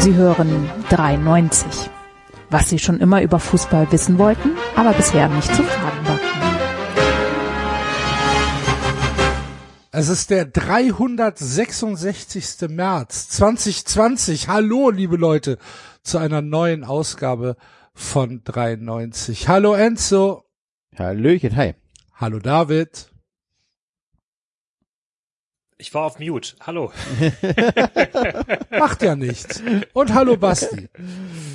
Sie hören 93. Was Sie schon immer über Fußball wissen wollten, aber bisher nicht zu fragen war. Es ist der 366. März 2020. Hallo, liebe Leute, zu einer neuen Ausgabe von 93. Hallo Enzo. Hallöchen, hi. Hallo David. Ich war auf Mute. Hallo. Macht ja nichts. Und hallo Basti.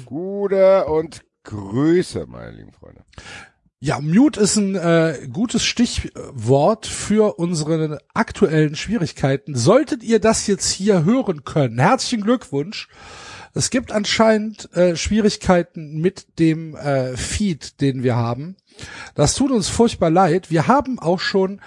Gute und Grüße, meine lieben Freunde. Ja, Mute ist ein äh, gutes Stichwort für unsere aktuellen Schwierigkeiten. Solltet ihr das jetzt hier hören können, herzlichen Glückwunsch. Es gibt anscheinend äh, Schwierigkeiten mit dem äh, Feed, den wir haben. Das tut uns furchtbar leid. Wir haben auch schon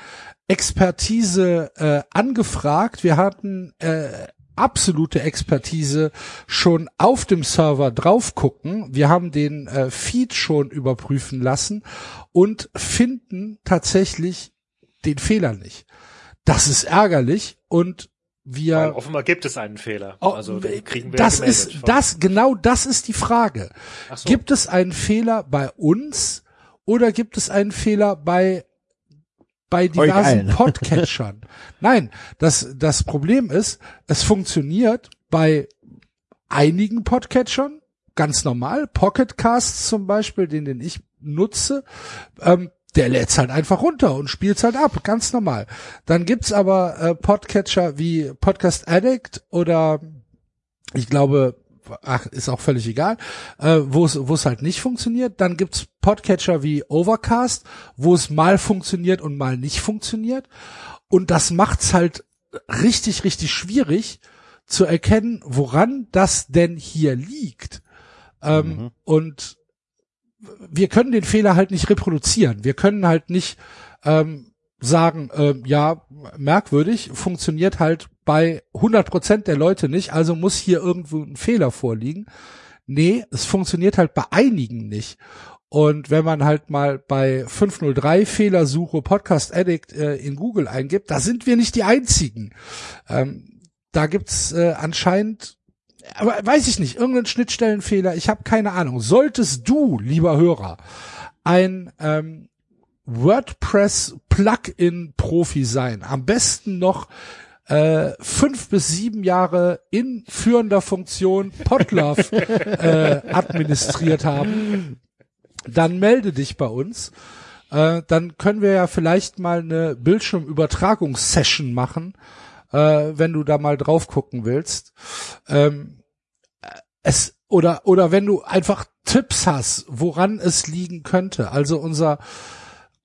Expertise äh, angefragt. Wir hatten äh, absolute Expertise schon auf dem Server drauf gucken. Wir haben den äh, Feed schon überprüfen lassen und finden tatsächlich den Fehler nicht. Das ist ärgerlich und wir Weil offenbar gibt es einen Fehler. Oh, Also kriegen wir das ist von- das genau das ist die Frage. So. Gibt es einen Fehler bei uns oder gibt es einen Fehler bei bei diversen. Podcatchern? Nein, das das Problem ist, es funktioniert bei einigen Podcatchern ganz normal. Pocketcasts zum Beispiel, den den ich nutze, ähm, der lädt's halt einfach runter und spielt's halt ab, ganz normal. Dann gibt's aber äh, Podcatcher wie Podcast Addict oder ich glaube, ach, ist auch völlig egal, äh, wo es wo es halt nicht funktioniert. Dann gibt's Podcatcher wie Overcast, wo es mal funktioniert und mal nicht funktioniert. Und das macht's halt richtig, richtig schwierig zu erkennen, woran das denn hier liegt. Ähm, Mhm. Und wir können den Fehler halt nicht reproduzieren. Wir können halt nicht ähm, sagen, ähm, ja, merkwürdig, funktioniert halt bei 100 Prozent der Leute nicht, also muss hier irgendwo ein Fehler vorliegen. Nee, es funktioniert halt bei einigen nicht. Und wenn man halt mal bei 503 Fehlersuche Podcast Addict äh, in Google eingibt, da sind wir nicht die einzigen. Ähm, da gibt's äh, anscheinend, aber weiß ich nicht, irgendeinen Schnittstellenfehler, ich habe keine Ahnung. Solltest du, lieber Hörer, ein ähm, WordPress-Plugin-Profi sein, am besten noch äh, fünf bis sieben Jahre in führender Funktion Podlove äh, administriert haben, dann melde dich bei uns. Äh, dann können wir ja vielleicht mal eine Bildschirmübertragungssession machen, äh, wenn du da mal drauf gucken willst. Ähm, es oder oder wenn du einfach Tipps hast, woran es liegen könnte. Also unser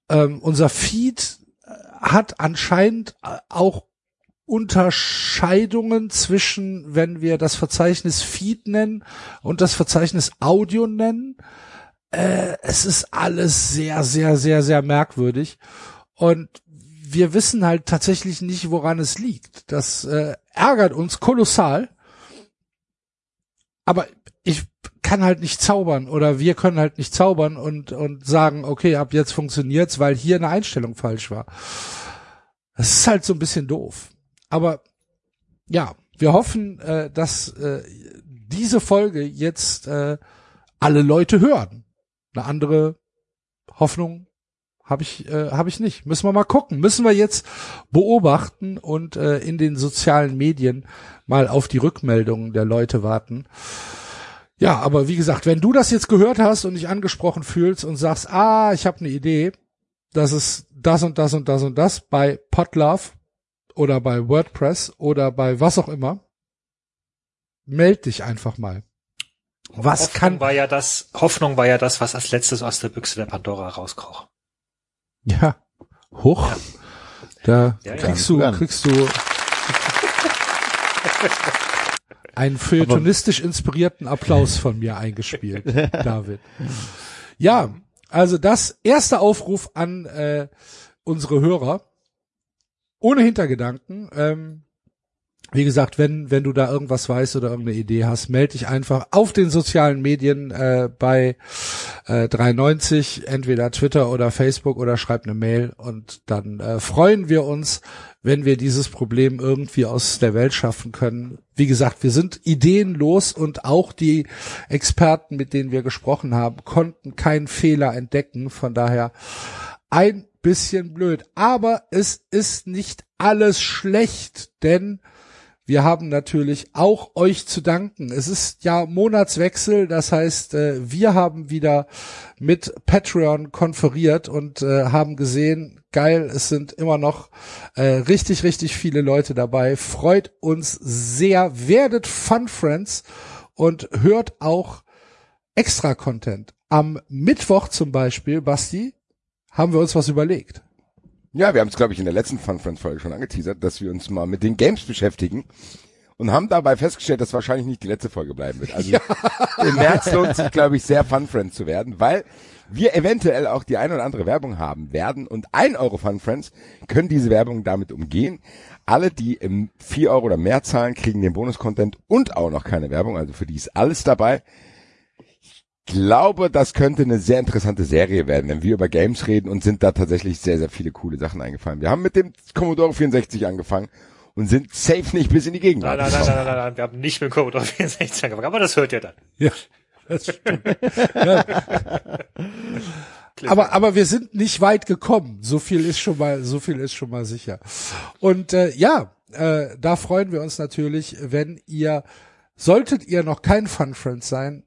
ähm, unser Feed äh, hat anscheinend äh, auch Unterscheidungen zwischen, wenn wir das Verzeichnis Feed nennen und das Verzeichnis Audio nennen. Äh, es ist alles sehr, sehr, sehr, sehr merkwürdig. Und wir wissen halt tatsächlich nicht, woran es liegt. Das äh, ärgert uns kolossal. Aber ich kann halt nicht zaubern oder wir können halt nicht zaubern und, und sagen, okay, ab jetzt funktioniert's, weil hier eine Einstellung falsch war. Das ist halt so ein bisschen doof. Aber ja, wir hoffen, äh, dass äh, diese Folge jetzt äh, alle Leute hören. Eine andere Hoffnung habe ich äh, habe ich nicht. Müssen wir mal gucken. Müssen wir jetzt beobachten und äh, in den sozialen Medien mal auf die Rückmeldungen der Leute warten. Ja, aber wie gesagt, wenn du das jetzt gehört hast und dich angesprochen fühlst und sagst, ah, ich habe eine Idee, das ist das und das und das und das bei Podlove oder bei WordPress oder bei was auch immer, meld dich einfach mal. Was Hoffnung kann, war ja das, Hoffnung war ja das, was als letztes aus der Büchse der Pandora rauskroch. ja, hoch, da Ja, ja. kriegst du, Gern. kriegst du einen feuilletonistisch inspirierten Applaus von mir eingespielt, David. Ja, also das erste Aufruf an äh, unsere Hörer, ohne Hintergedanken. Ähm, wie gesagt, wenn, wenn du da irgendwas weißt oder irgendeine Idee hast, melde dich einfach auf den sozialen Medien äh, bei äh, 390, entweder Twitter oder Facebook oder schreib eine Mail und dann äh, freuen wir uns, wenn wir dieses Problem irgendwie aus der Welt schaffen können. Wie gesagt, wir sind ideenlos und auch die Experten, mit denen wir gesprochen haben, konnten keinen Fehler entdecken. Von daher ein bisschen blöd. Aber es ist nicht alles schlecht, denn wir haben natürlich auch euch zu danken. Es ist ja Monatswechsel, das heißt, äh, wir haben wieder mit Patreon konferiert und äh, haben gesehen, geil, es sind immer noch äh, richtig, richtig viele Leute dabei. Freut uns sehr, werdet Fun Friends und hört auch extra Content. Am Mittwoch zum Beispiel, Basti, haben wir uns was überlegt. Ja, wir haben es, glaube ich, in der letzten Fun Friends Folge schon angeteasert, dass wir uns mal mit den Games beschäftigen und haben dabei festgestellt, dass wahrscheinlich nicht die letzte Folge bleiben wird. Also ja. im März lohnt sich, glaube ich, sehr Fun Friends zu werden, weil wir eventuell auch die ein oder andere Werbung haben werden und ein Euro Fun Friends können diese Werbung damit umgehen. Alle, die im vier Euro oder mehr zahlen, kriegen den Bonus-Content und auch noch keine Werbung, also für die ist alles dabei glaube, das könnte eine sehr interessante Serie werden, wenn wir über Games reden und sind da tatsächlich sehr, sehr viele coole Sachen eingefallen. Wir haben mit dem Commodore 64 angefangen und sind safe nicht bis in die Gegenwart. Nein, nein, nein, nein, nein, nein, wir haben nicht mit Commodore 64 angefangen, aber das hört ihr dann. Ja. Das stimmt. ja. aber aber wir sind nicht weit gekommen. So viel ist schon mal so viel ist schon mal sicher. Und äh, ja, äh, da freuen wir uns natürlich, wenn ihr solltet ihr noch kein Fun Friend sein,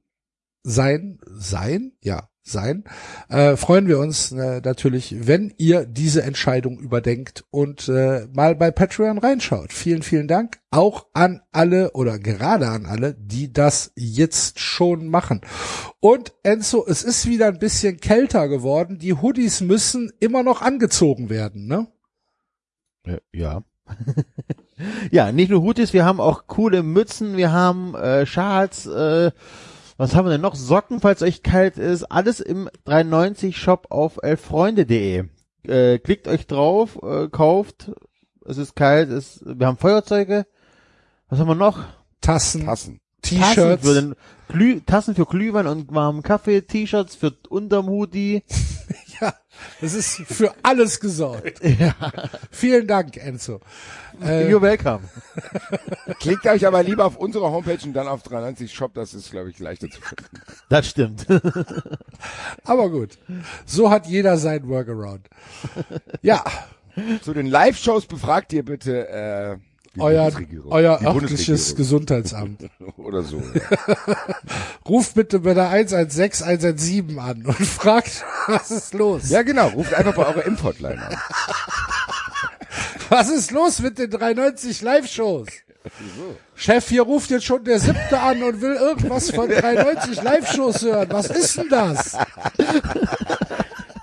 sein, sein, ja, sein, äh, freuen wir uns äh, natürlich, wenn ihr diese Entscheidung überdenkt und äh, mal bei Patreon reinschaut. Vielen, vielen Dank auch an alle oder gerade an alle, die das jetzt schon machen. Und Enzo, es ist wieder ein bisschen kälter geworden. Die Hoodies müssen immer noch angezogen werden, ne? Ja. ja, nicht nur Hoodies, wir haben auch coole Mützen, wir haben äh, Schals, äh, was haben wir denn noch? Socken, falls euch kalt ist. Alles im 390 Shop auf elffreunde.de. Äh, klickt euch drauf, äh, kauft. Es ist kalt, es, wir haben Feuerzeuge. Was haben wir noch? Tassen. Tassen. Tassen T-Shirts. für, den Glüh, Tassen für Glühwein und warmen Kaffee, T-Shirts für unterm Hoodie. Ja, das ist für alles gesorgt. Vielen Dank, Enzo. Äh, You're welcome. Klickt euch aber lieber auf unsere Homepage und dann auf 390 Shop, das ist, glaube ich, leichter zu finden. Das stimmt. aber gut. So hat jeder sein Workaround. Ja, Zu den Live-Shows befragt ihr bitte äh, die euer, euer Die örtliches. Gesundheitsamt. Oder so. Ja. Ruft bitte bei der 116 117 an und fragt, was ist los? ja, genau. Ruft einfach bei eurer Impfhotline an. Was ist los mit den 390 Live-Shows? Chef, hier ruft jetzt schon der siebte an und will irgendwas von 390 Live-Shows hören. Was ist denn das?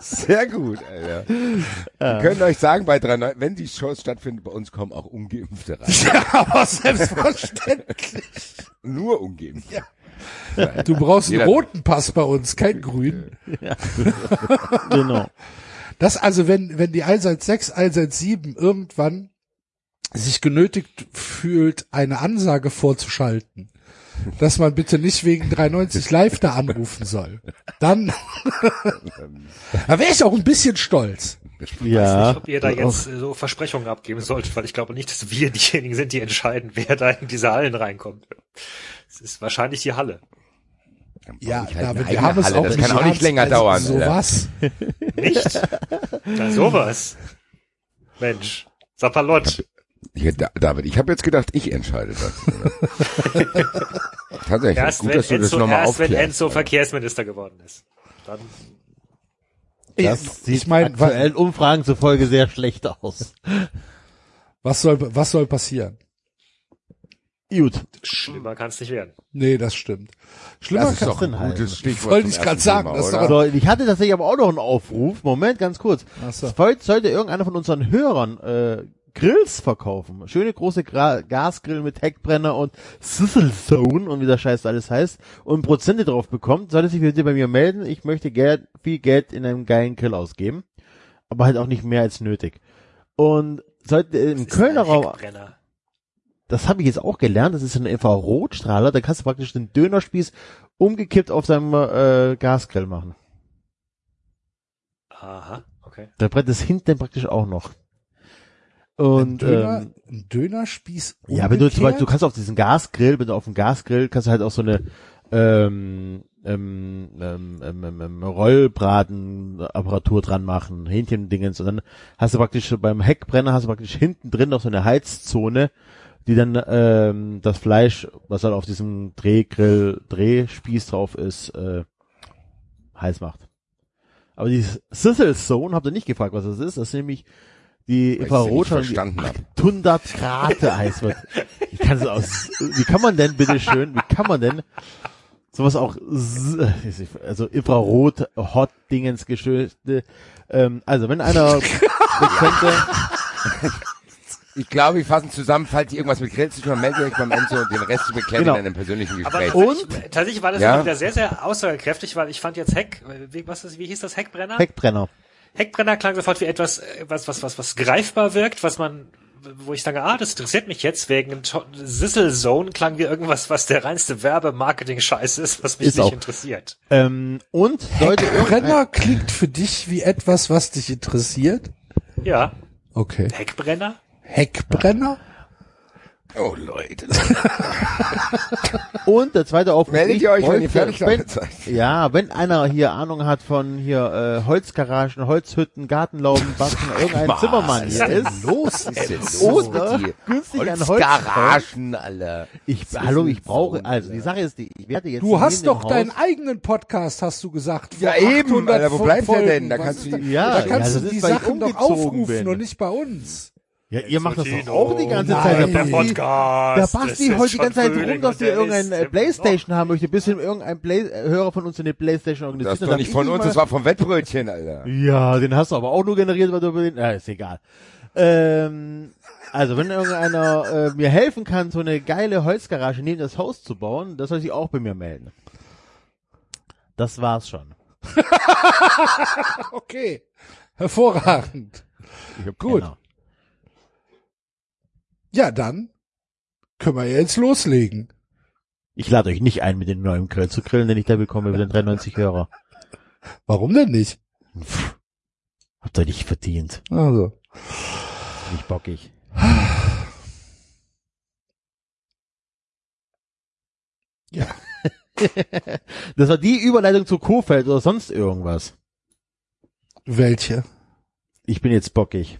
Sehr gut, Alter. Wir können euch sagen, bei 390, wenn die Shows stattfinden, bei uns kommen auch Ungeimpfte rein. Ja, aber selbstverständlich. Nur Ungeimpfte. Du brauchst einen roten Pass bei uns, keinen grünen. genau. Das also, wenn, wenn die 116, 117 irgendwann sich genötigt fühlt, eine Ansage vorzuschalten, dass man bitte nicht wegen 390 live da anrufen soll, dann, da wäre ich auch ein bisschen stolz. Ja. nicht, ob ihr da jetzt so Versprechungen abgeben solltet, weil ich glaube nicht, dass wir diejenigen sind, die entscheiden, wer da in diese Hallen reinkommt. Es ist wahrscheinlich die Halle. Ja, Ich halt David, wir haben es Halle, auch das nicht kann auch nicht länger also, dauern, So Alter. was. Nicht? Na sowas. Mensch. Sapperlott. Ja, Da- David, ich habe jetzt gedacht, ich entscheide das. Tatsächlich, Erst gut, wenn dass du das Enzo, nochmal erst wenn aufklärst. Enzo Verkehrsminister geworden ist. Dann Das sieht ich meine, was, aktuellen Umfragen zufolge sehr schlecht aus. was soll, was soll passieren? Gut. schlimmer kann es nicht werden. Nee, das stimmt. Schlimmer Das ist kann, doch ein halten. Stichwort. Wollte ich grad ersten sagen, Thema, das ist oder? doch- So, ich hatte tatsächlich aber auch noch einen Aufruf. Moment, ganz kurz. So. Heute sollte irgendeiner von unseren Hörern äh, Grills verkaufen. Schöne große Gra Gasgrill mit Heckbrenner und Sizzle Zone und wie der Scheiß alles heißt und Prozente drauf bekommt, sollte sich bitte bei mir melden. Ich möchte Geld, viel Geld in einem geilen Grill ausgeben. Aber halt auch nicht mehr als nötig. Und sollte im Das Kölner Raum, das habe ich jetzt auch gelernt, das ist ein Infrarotstrahler, da kannst du praktisch den Dönerspieß umgekippt auf deinem äh, Gasgrill machen. Aha, okay. Da brennt es hinten praktisch auch noch. Ein, Und Döner, ähm, ein Dönerspieß ja, wenn du zum Beispiel, du umgekehrt? kannst auf diesen Gasgrill, wenn du auf dem Gasgrill kannst du halt auch so eine ähm, ähm, ähm, ähm, ähm, ähm, Rollbratenapparatur dran machen, Hähnchendingens und dann hast du praktisch beim Heckbrenner hast du praktisch hinten drin noch so eine Heizzone, die dann ähm, das Fleisch, was halt auf diesem Drehgrill, Drehspieß drauf ist, äh, heiß macht. Aber dieses Sizzle Zone, habt ihr nicht gefragt, was das ist? Das ist nämlich die Infrarot verstanden hab. 100 Grad heiß wird. Ich kann es aus, wie kann man denn bitte schön, wie kann man denn sowas auch, also Infrarot, Hot Dingens Geschichte, ähm, also wenn einer bekannte, Ich glaube, wir fassen zusammen, falls ihr irgendwas mit Grill zu tun habt, meldet euch beim Enzo und den Rest beklärt Genau. in einem persönlichen Aber Gespräch. Und? tatsächlich, tatsächlich war das Ja. wieder sehr, sehr aussagekräftig, weil ich fand jetzt Heck, wie, was ist, wie hieß das, Heckbrenner? Heckbrenner. Heckbrenner klang sofort wie etwas, äh, was, was, was, was greifbar wirkt, was man, wo ich sage, ah, das interessiert mich jetzt, wegen Sizzle Zone klang wie irgendwas, was der reinste Werbe-Marketing-Scheiß ist, was mich Ist nicht auch. interessiert. Ähm, und sollte irgendein, Brenner klingt für dich wie etwas, was dich interessiert? Ja, Okay. Heckbrenner? Heckbrenner? Oh, Leute. und der zweite Aufruf. Meldet ich ihr euch, wenn ihr fertig seid. Ja, wenn einer hier Ahnung hat von hier äh, Holzgaragen, Holzhütten, Gartenlauben, Backen, irgendein Zimmermann hier ist, los? Was ist jetzt Oder mit dir? günstig Holz Holzgaragen, Alter. Ich, hallo, ich brauche, also die Sache ist, die, ich werde jetzt Du hast doch Haus- deinen eigenen Podcast, hast du gesagt. Ja, eben, 800 Alter, wo bleibt der denn? Da Was kannst ist du- Ja, da kannst du die ist, Sachen doch aufrufen bin. und nicht bei uns. Ja, ihr macht das doch auch die ganze nein. Zeit. Der Der Basti, Podcast. der das Basti heult die ganze Zeit rum, dass wir irgendein äh, Playstation haben möchte, bis hin irgendein Play äh, Hörer von uns eine Playstation Das organisiert. ist doch nicht von uns, das war vom Wettbrötchen, Alter. Ja, den hast du aber auch nur generiert, weil du über den, ja, ist egal. Ähm, also, wenn irgendeiner äh, mir helfen kann, so eine geile Holzgarage neben das Haus zu bauen, das soll sich auch bei mir melden. Das war's schon. Okay. Hervorragend. Ich hab Gut. Kenner. Ja, dann können wir jetzt loslegen. Ich lade euch nicht ein, mit dem neuen Grill zu grillen, denn ich da bekomme über den 93 Hörer. Warum denn nicht? Habt ihr nicht verdient. Also. Nicht bockig. Ja. Das war die Überleitung zu Kofeld oder sonst irgendwas. Welche? Ich bin jetzt bockig.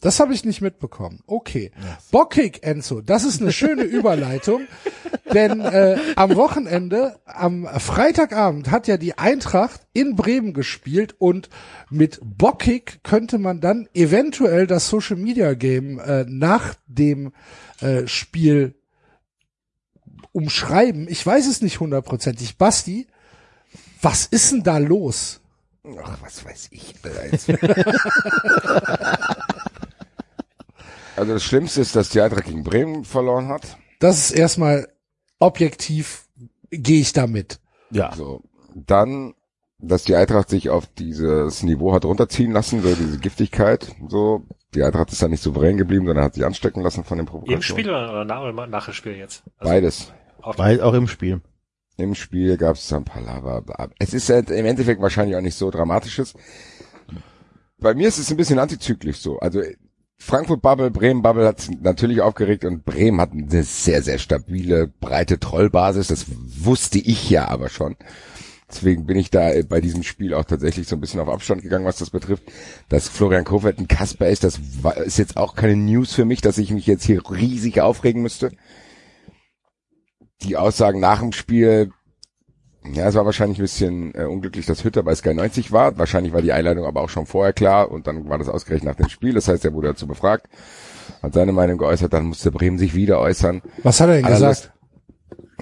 Das habe ich nicht mitbekommen. Okay. Bockig, Enzo, das ist eine schöne Überleitung, denn äh, am Wochenende, am Freitagabend hat ja die Eintracht in Bremen gespielt und mit Bockig könnte man dann eventuell das Social Media Game äh, nach dem äh, Spiel umschreiben. Ich weiß es nicht hundertprozentig. Basti, was ist denn da los? Ach, was weiß ich bereits. also das Schlimmste ist, dass die Eintracht gegen Bremen verloren hat. Das ist erstmal objektiv, gehe ich damit. Ja. So, dann, dass die Eintracht sich auf dieses Niveau hat runterziehen lassen, so diese Giftigkeit, so. Die Eintracht ist da nicht souverän geblieben, sondern hat sich anstecken lassen von dem Provokationen. Im Spiel oder, nach, oder nach dem Spiel jetzt? Also Beides. Weil auch im Spiel. Im Spiel gab es ein paar Lava. Es ist halt im Endeffekt wahrscheinlich auch nicht so dramatisches. Bei mir ist es ein bisschen antizyklisch so. Also Frankfurt Bubble, Bremen Bubble hat natürlich aufgeregt und Bremen hat eine sehr, sehr stabile, breite Trollbasis. Das wusste ich ja aber schon. Deswegen bin ich da bei diesem Spiel auch tatsächlich so ein bisschen auf Abstand gegangen, was das betrifft. Dass Florian Kofeld ein Kasper ist, das ist jetzt auch keine News für mich, dass ich mich jetzt hier riesig aufregen müsste. Die Aussagen nach dem Spiel, ja, es war wahrscheinlich ein bisschen äh, unglücklich, dass Hütter bei Sky 90 war. Wahrscheinlich war die Einladung aber auch schon vorher klar und dann war das ausgerechnet nach dem Spiel. Das heißt, er wurde dazu befragt, hat seine Meinung geäußert, dann musste Bremen sich wieder äußern. Was hat er denn Aller gesagt?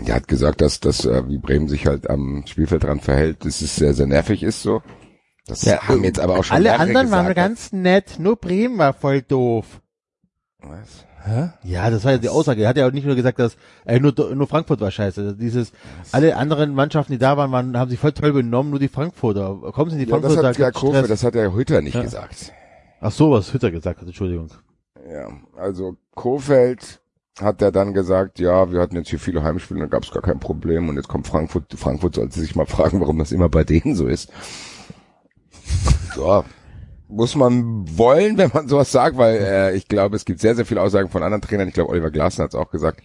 Er hat gesagt, dass das, äh, wie Bremen sich halt am Spielfeld dran verhält, dass es sehr, sehr nervig ist so. Das haben jetzt aber auch schon Alle anderen waren gesagt. ganz nett, nur Bremen war voll doof. Was? Hä? Ja, das war ja die Aussage. Er hat ja auch nicht nur gesagt, dass äh, nur, nur Frankfurt war scheiße. Dieses, alle anderen Mannschaften, die da waren, waren, haben sich voll toll benommen, nur die Frankfurter. Kommen Sie in die Ja, das Frankfurter? hat ja Stress. das hat der Hütter nicht Ja. gesagt. Ach so, was Hütter gesagt hat, Entschuldigung. Ja, also Kofeld hat er dann gesagt, ja, wir hatten jetzt hier viele Heimspiele, da gab es gar kein Problem und jetzt kommt Frankfurt. Frankfurt sollte sich mal fragen, warum das immer bei denen so ist. So, muss man wollen, wenn man sowas sagt, weil äh, ich glaube, es gibt sehr, sehr viele Aussagen von anderen Trainern. Ich glaube, Oliver Glasner hat es auch gesagt,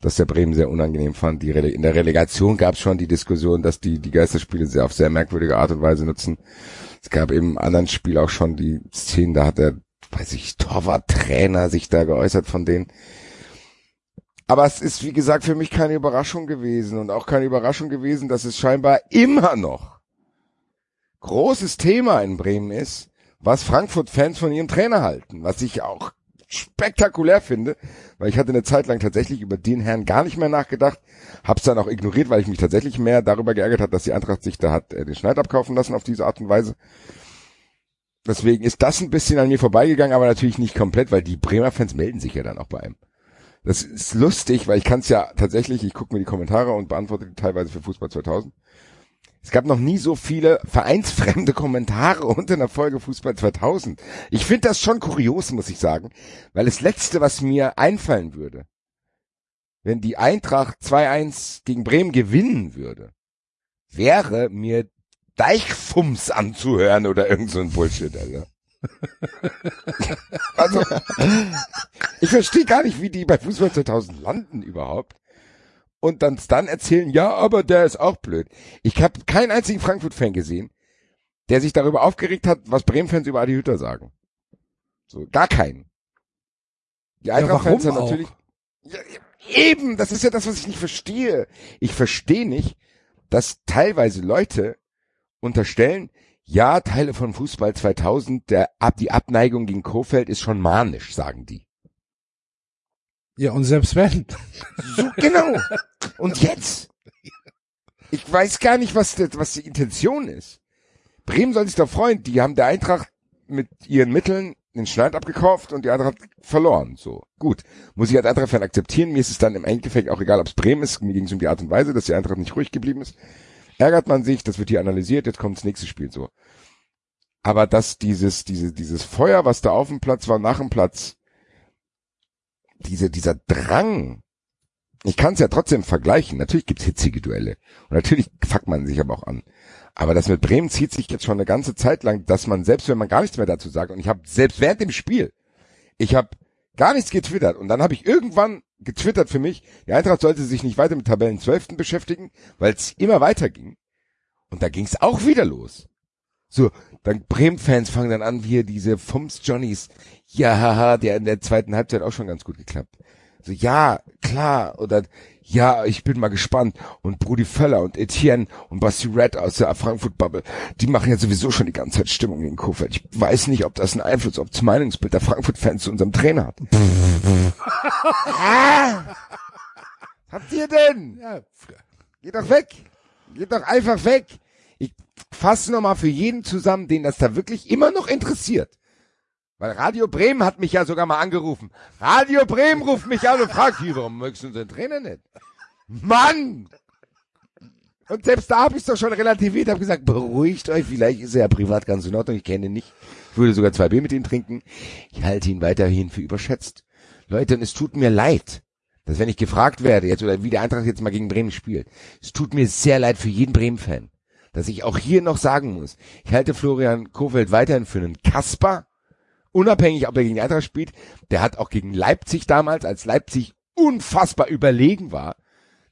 dass der Bremen sehr unangenehm fand. Die Rele in der Relegation gab es schon die Diskussion, dass die die Geisterspiele sehr auf sehr merkwürdige Art und Weise nutzen. Es gab eben anderen Spiel auch schon die Szenen, da hat der, weiß ich, Torwart-Trainer sich da geäußert von denen. Aber es ist, wie gesagt, für mich keine Überraschung gewesen und auch keine Überraschung gewesen, dass es scheinbar immer noch großes Thema in Bremen ist, was Frankfurt-Fans von ihrem Trainer halten, was ich auch spektakulär finde, weil ich hatte eine Zeit lang tatsächlich über den Herrn gar nicht mehr nachgedacht, hab's dann auch ignoriert, weil ich mich tatsächlich mehr darüber geärgert hat, dass die Eintracht sich da hat äh, den Schneid abkaufen lassen auf diese Art und Weise. Deswegen ist das ein bisschen an mir vorbeigegangen, aber natürlich nicht komplett, weil die Bremer Fans melden sich ja dann auch bei einem. Das ist lustig, weil ich kann es ja tatsächlich, ich gucke mir die Kommentare und beantworte die teilweise für Fußball 2000. Es gab noch nie so viele vereinsfremde Kommentare unter einer Folge Fußball 2000. Ich finde das schon kurios, muss ich sagen, weil das Letzte, was mir einfallen würde, wenn die Eintracht 2-1 gegen Bremen gewinnen würde, wäre mir Deichfums anzuhören oder irgend so ein Bullshit, Alter. also, ich verstehe gar nicht, wie die bei Fußball 2000 landen überhaupt und dann, dann erzählen, ja, aber der ist auch blöd. Ich habe keinen einzigen Frankfurt-Fan gesehen, der sich darüber aufgeregt hat, was Bremen-Fans über Adi Hütter sagen. So, gar keinen. Die Eintracht-Fans ja, haben natürlich, ja, eben, das ist ja das, was ich nicht verstehe. Ich verstehe nicht, dass teilweise Leute unterstellen, ja, Teile von Fußball 2000, der, ab, die Abneigung gegen Kofeld ist schon manisch, sagen die. Ja, und selbst wenn. So, genau. Und jetzt? Ich weiß gar nicht, was, das, was die Intention ist. Bremen soll sich doch freuen. Die haben der Eintracht mit ihren Mitteln den Schneid abgekauft und die Eintracht verloren. So, gut. Muss ich als Eintracht-Fan akzeptieren. Mir ist es dann im Endeffekt auch egal, ob es Bremen ist. Mir ging es um die Art und Weise, dass die Eintracht nicht ruhig geblieben ist. Ärgert man sich, das wird hier analysiert, jetzt kommt das nächste Spiel so. Aber dass dieses, diese, dieses Feuer, was da auf dem Platz war, nach dem Platz, diese, dieser Drang, ich kann es ja trotzdem vergleichen. Natürlich gibt's hitzige Duelle. Und natürlich fuckt man sich aber auch an. Aber das mit Bremen zieht sich jetzt schon eine ganze Zeit lang, dass man, selbst wenn man gar nichts mehr dazu sagt, und ich habe selbst während dem Spiel, ich habe gar nichts getwittert. Und dann habe ich irgendwann getwittert für mich, die Eintracht sollte sich nicht weiter mit Tabellen 12. beschäftigen, weil es immer weiter ging. Und da ging's auch wieder los. So, dann Bremen-Fans fangen dann an, wie diese Fums-Johnnies. Ja, haha, der in der zweiten Halbzeit auch schon ganz gut geklappt. So, ja, klar, oder ja, ich bin mal gespannt. Und Brudi Völler und Etienne und Basti Red aus der Frankfurt-Bubble, die machen ja sowieso schon die ganze Zeit Stimmung gegen Kofeld. Ich weiß nicht, ob das einen Einfluss auf das Meinungsbild der Frankfurt-Fans zu unserem Trainer hat. ah, habt ihr denn? Ja, Geht doch weg. Geht doch einfach weg. Fasse nochmal für jeden zusammen, den das da wirklich immer noch interessiert. Weil Radio Bremen hat mich ja sogar mal angerufen. Radio Bremen ruft mich an und fragt, hier, warum möchtest du unseren Trainer nicht? Mann! Und selbst da habe ich doch schon relativiert, habe gesagt, beruhigt euch, vielleicht ist er ja privat ganz in Ordnung, ich kenne ihn nicht. Ich würde sogar zwei Bier mit ihm trinken. Ich halte ihn weiterhin für überschätzt. Leute, und es tut mir leid, dass wenn ich gefragt werde, jetzt oder wie der Eintracht jetzt mal gegen Bremen spielt, es tut mir sehr leid für jeden Bremen-Fan, dass ich auch hier noch sagen muss, ich halte Florian Kofeld weiterhin für einen Kasper, unabhängig, ob er gegen Eintracht spielt, der hat auch gegen Leipzig damals, als Leipzig unfassbar überlegen war,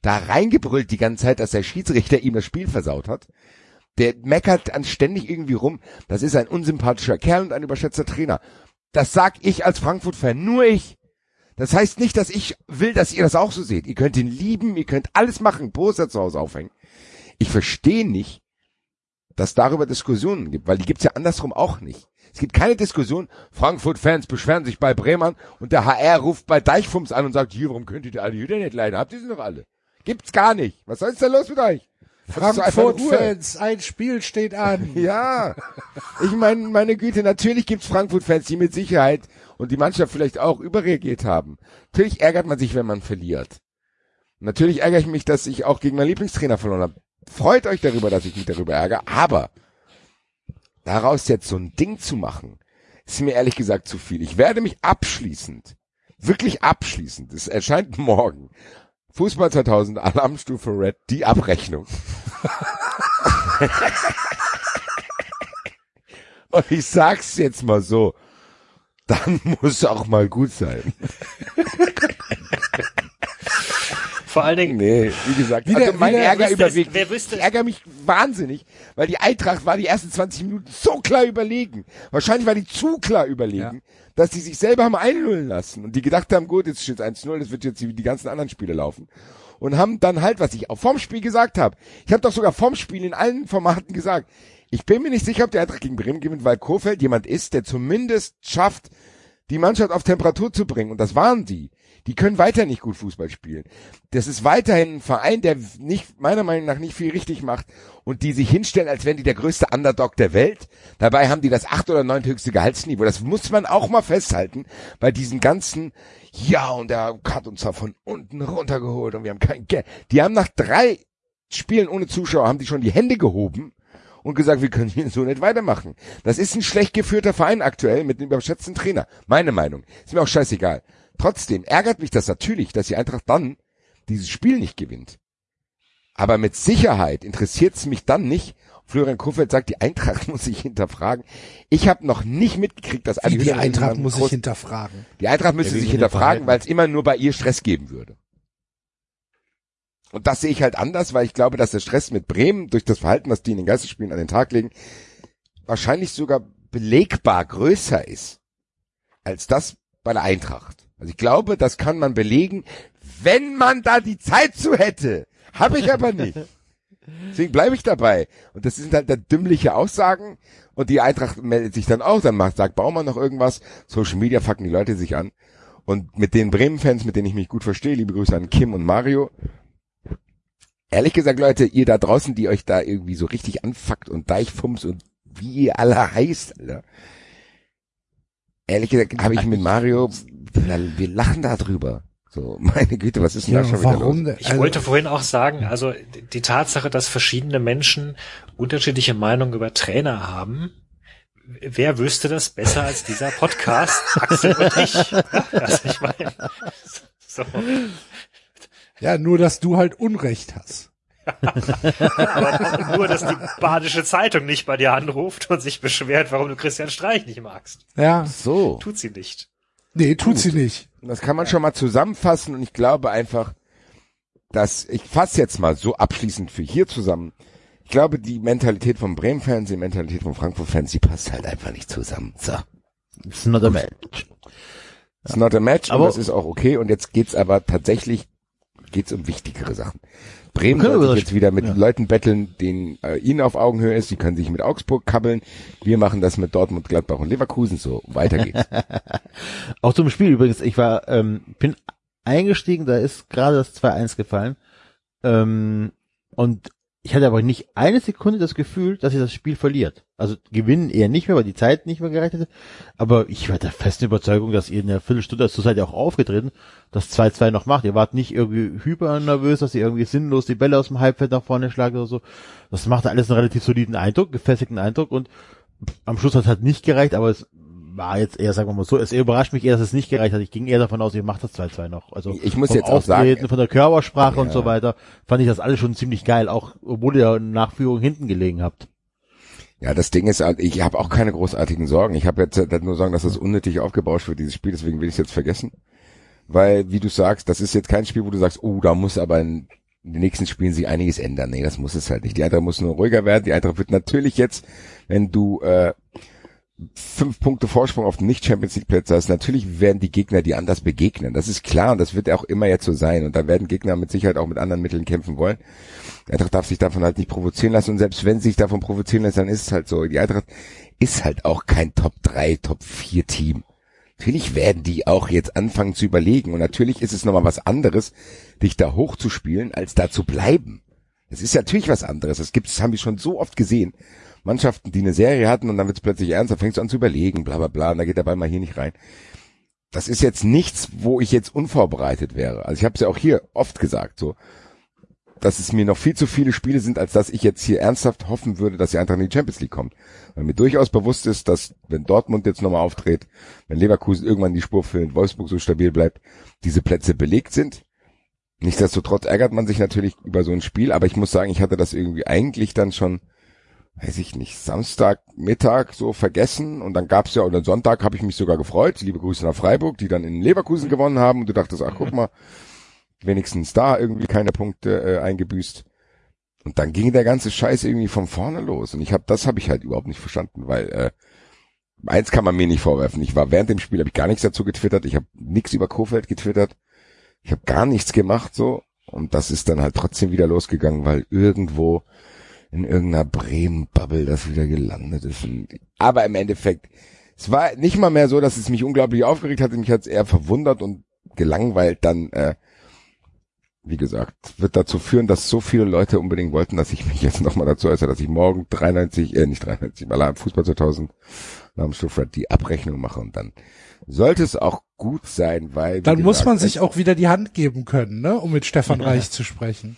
da reingebrüllt die ganze Zeit, dass der Schiedsrichter ihm das Spiel versaut hat. Der meckert anständig irgendwie rum. Das ist ein unsympathischer Kerl und ein überschätzter Trainer. Das sag ich als Frankfurt-Fan, nur ich. Das heißt nicht, dass ich will, dass ihr das auch so seht. Ihr könnt ihn lieben, ihr könnt alles machen, Poster zu Hause aufhängen. Ich verstehe nicht, dass darüber Diskussionen gibt, weil die gibt's ja andersrum auch nicht. Es gibt keine Diskussion. Frankfurt-Fans beschweren sich bei Bremern und der HR ruft bei Deichfums an und sagt, hier, warum könnt ihr die alle Hüter nicht leiden? Habt ihr sie noch alle? Gibt's gar nicht. Was soll denn los mit euch? Frankfurt-Fans, ein Spiel steht an. Ja, ich meine, meine Güte, natürlich gibt's Frankfurt-Fans, die mit Sicherheit und die Mannschaft vielleicht auch überreagiert haben. Natürlich ärgert man sich, wenn man verliert. Natürlich ärgere ich mich, dass ich auch gegen meinen Lieblingstrainer verloren habe. Freut euch darüber, dass ich mich darüber ärgere, aber daraus jetzt so ein Ding zu machen, ist mir ehrlich gesagt zu viel. Ich werde mich abschließend, wirklich abschließend, es erscheint morgen, Fußball 2000, Alarmstufe Red, die Abrechnung. Und ich sag's jetzt mal so, dann muss auch mal gut sein. Vor allen Dingen, Nee, wie gesagt, Wieder- also mein wieder- Ärger wer wüsste es- überwiegt. wer wüsste ich ärgere mich wahnsinnig, weil die Eintracht war die ersten 20 Minuten so klar überlegen. Wahrscheinlich war die zu klar überlegen, dass die sich selber haben einlullen lassen und die gedacht haben, gut, jetzt steht 1-0, das wird jetzt wie die ganzen anderen Spiele laufen. Und haben dann halt, was ich auch vorm Spiel gesagt habe, ich habe doch sogar vorm Spiel in allen Formaten gesagt, ich bin mir nicht sicher, ob der Eintracht gegen Bremen gewinnt, weil Kofeld jemand ist, der zumindest schafft, die Mannschaft auf Temperatur zu bringen. Und das waren die. Die können weiter nicht gut Fußball spielen. Das ist weiterhin ein Verein, der nicht, meiner Meinung nach nicht viel richtig macht und die sich hinstellen, als wären die der größte Underdog der Welt. Dabei haben die das acht oder neun höchste Gehaltsniveau. Das muss man auch mal festhalten bei diesen ganzen, ja, und der hat uns da von unten runtergeholt und wir haben kein Geld. Die haben nach drei Spielen ohne Zuschauer, haben die schon die Hände gehoben und gesagt, wir können hier so nicht weitermachen. Das ist ein schlecht geführter Verein aktuell mit einem überschätzten Trainer. Meine Meinung. Ist mir auch scheißegal. Trotzdem ärgert mich das natürlich, dass die Eintracht dann dieses Spiel nicht gewinnt. Aber mit Sicherheit interessiert es mich dann nicht. Florian Kofeld sagt, die Eintracht muss sich hinterfragen. Ich habe noch nicht mitgekriegt, dass Wie die Eintracht muss sich hinterfragen. die Eintracht müsste Ja, sich hinterfragen, weil es immer nur bei ihr Stress geben würde. Und das sehe ich halt anders, weil ich glaube, dass der Stress mit Bremen durch das Verhalten, was die in den Geisterspielen an den Tag legen, wahrscheinlich sogar belegbar größer ist als das bei der Eintracht. Also ich glaube, das kann man belegen, wenn man da die Zeit zu hätte. Habe ich aber nicht. Deswegen bleibe ich dabei. Und das sind halt dann dümmliche Aussagen. Und die Eintracht meldet sich dann auch, dann macht, sagt Baumann noch irgendwas. Social Media fucken die Leute sich an. Und mit den Bremen-Fans, mit denen ich mich gut verstehe, liebe Grüße an Kim und Mario. Ehrlich gesagt, Leute, ihr da draußen, die euch da irgendwie so richtig anfuckt und Deichfums und wie ihr alle heißt, Alter. Ehrlich gesagt, habe ich mit Mario, wir lachen da drüber. So, meine Güte, was ist denn Ja, da schon wieder warum los? denn? Ich Also- wollte vorhin auch sagen, also die Tatsache, dass verschiedene Menschen unterschiedliche Meinungen über Trainer haben, wer wüsste das besser als dieser Podcast, Axel und ich? Also ich meine, so. Ja, nur, dass du halt Unrecht hast. Aber nur, dass die Badische Zeitung nicht bei dir anruft und sich beschwert, warum du Christian Streich nicht magst. Ja, So. Tut sie nicht. Nee, tut sie nicht. Das kann man schon mal zusammenfassen und ich glaube einfach, dass ich fasse jetzt mal so abschließend für hier zusammen. Ich glaube, die Mentalität vom Bremen-Fans, die Mentalität vom Frankfurt-Fans, die passt halt einfach nicht zusammen. So. It's not a match. It's not a match, Aber- aber das ist auch okay. Und jetzt geht's aber tatsächlich, geht's um wichtigere Sachen. Bremen soll sich jetzt wieder mit ja. Leuten betteln, denen äh, ihnen auf Augenhöhe ist. Sie können sich mit Augsburg kabbeln. Wir machen das mit Dortmund, Gladbach und Leverkusen. So, weiter geht's. Auch zum Spiel übrigens, ich war, ähm, bin eingestiegen, da ist gerade das 2-1 gefallen. Ähm, und ich hatte aber nicht eine Sekunde das Gefühl, dass ihr das Spiel verliert. Also gewinnen eher nicht mehr, weil die Zeit nicht mehr gereicht hätte. Aber ich war der festen Überzeugung, dass ihr in der Viertelstunde, dazu seid ihr auch aufgetreten, das 2-2 noch macht. Ihr wart nicht irgendwie hyper nervös, dass ihr irgendwie sinnlos die Bälle aus dem Halbfeld nach vorne schlagt oder so. Das machte alles einen relativ soliden Eindruck, gefestigten Eindruck und am Schluss hat es halt nicht gereicht, aber es war jetzt eher, sagen wir mal so, es überrascht mich eher, dass es nicht gereicht hat. Ich ging eher davon aus, ihr macht das 2-2 noch. Also Ich muss jetzt auch sagen- von der Körpersprache und Ja. so weiter, fand ich das alles schon ziemlich geil, auch obwohl ihr in Nachführung hinten gelegen habt. Ja, das Ding ist halt, ich habe auch keine großartigen Sorgen. Ich habe jetzt halt nur Sorgen, dass das unnötig aufgebauscht wird, dieses Spiel, deswegen will ich es jetzt vergessen. Weil, wie du sagst, das ist jetzt kein Spiel, wo du sagst, oh, da muss aber in den nächsten Spielen sich einiges ändern. Nee, das muss es halt nicht. Die Eintracht muss nur ruhiger werden. Die Eintracht wird natürlich jetzt, wenn du äh, fünf Punkte Vorsprung auf den Nicht-Champions League-Plätze hast, natürlich werden die Gegner die anders begegnen. Das ist klar und das wird auch immer jetzt so sein. Und da werden Gegner mit Sicherheit auch mit anderen Mitteln kämpfen wollen. Die Eintracht darf sich davon halt nicht provozieren lassen und selbst wenn sie sich davon provozieren lässt, dann ist es halt so. Die Eintracht ist halt auch kein Top 3, Top 4 Team. Natürlich werden die auch jetzt anfangen zu überlegen und natürlich ist es nochmal was anderes, dich da hochzuspielen, als da zu bleiben. Es ist natürlich was anderes. Das gibt's, haben wir schon so oft gesehen. Mannschaften, die eine Serie hatten und dann wird's plötzlich ernst, dann fängst du an zu überlegen, bla bla bla, und da geht der Ball mal hier nicht rein. Das ist jetzt nichts, wo ich jetzt unvorbereitet wäre. Also ich habe es ja auch hier oft gesagt, so dass es mir noch viel zu viele Spiele sind, als dass ich jetzt hier ernsthaft hoffen würde, dass die Eintracht in die Champions League kommt. Weil mir durchaus bewusst ist, dass wenn Dortmund jetzt nochmal auftritt, wenn Leverkusen irgendwann die Spur füllt, Wolfsburg so stabil bleibt, diese Plätze belegt sind. Nichtsdestotrotz ärgert man sich natürlich über so ein Spiel, aber ich muss sagen, ich hatte das irgendwie eigentlich dann schon, weiß ich nicht, Samstagmittag so vergessen und dann gab's ja, oder Sonntag habe ich mich sogar gefreut, liebe Grüße nach Freiburg, die dann in Leverkusen gewonnen haben und du dachtest, ach guck mal, wenigstens da irgendwie keine Punkte äh, eingebüßt. Und dann ging der ganze Scheiß irgendwie von vorne los. Und ich habe, das habe ich halt überhaupt nicht verstanden, weil äh, eins kann man mir nicht vorwerfen. Ich war während dem Spiel, habe ich gar nichts dazu getwittert. Ich habe nichts über Kofeld getwittert. Ich habe gar nichts gemacht so. Und das ist dann halt trotzdem wieder losgegangen, weil irgendwo in irgendeiner Bremen-Bubble das wieder gelandet ist. Aber im Endeffekt, es war nicht mal mehr so, dass es mich unglaublich aufgeregt hat. Mich hat es eher verwundert und gelangweilt dann äh, wie gesagt, wird dazu führen, dass so viele Leute unbedingt wollten, dass ich mich jetzt nochmal dazu äußere, dass ich morgen 93, äh, nicht 93, mal am Fußball 2000 namens Stuttgart die Abrechnung mache und dann sollte es auch gut sein, weil dann gesagt, muss man sich auch wieder die Hand geben können, ne, um mit Stefan. Reich zu sprechen.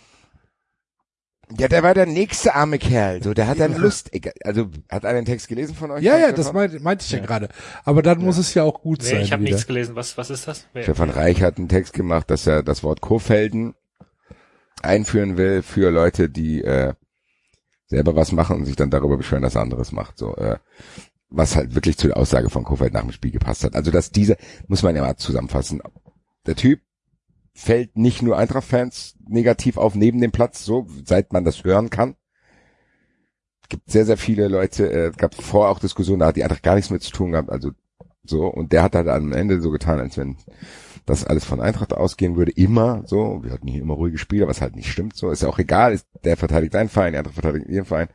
Ja, der war der nächste arme Kerl, so, der hat dann Lust, also, hat einer den Text gelesen von euch? Ja, ja, das meinte, meinte ich ja, ja gerade. Aber dann ja. muss es ja auch gut nee, sein. Ich habe nichts gelesen, was, was ist das? Wer, Stefan Reich hat einen Text gemacht, dass er das Wort Kofelden einführen will für Leute, die, äh, selber was machen und sich dann darüber beschweren, dass er anderes macht, so, äh, was halt wirklich zu der Aussage von Kofeld nach dem Spiel gepasst hat. Also, dass diese, muss man ja mal zusammenfassen. Der Typ fällt nicht nur Eintracht-Fans negativ auf neben dem Platz, so seit man das hören kann. Gibt sehr, sehr viele Leute, äh, gab vorher auch Diskussionen, da hat die Eintracht gar nichts mit zu tun gehabt, also so, und der hat halt am Ende so getan, als wenn das alles von Eintracht ausgehen würde, immer so, wir hatten hier immer ruhige Spiele, was halt nicht stimmt, so, ist ja auch egal, ist, der verteidigt seinen Verein, der andere verteidigt ihren Verein.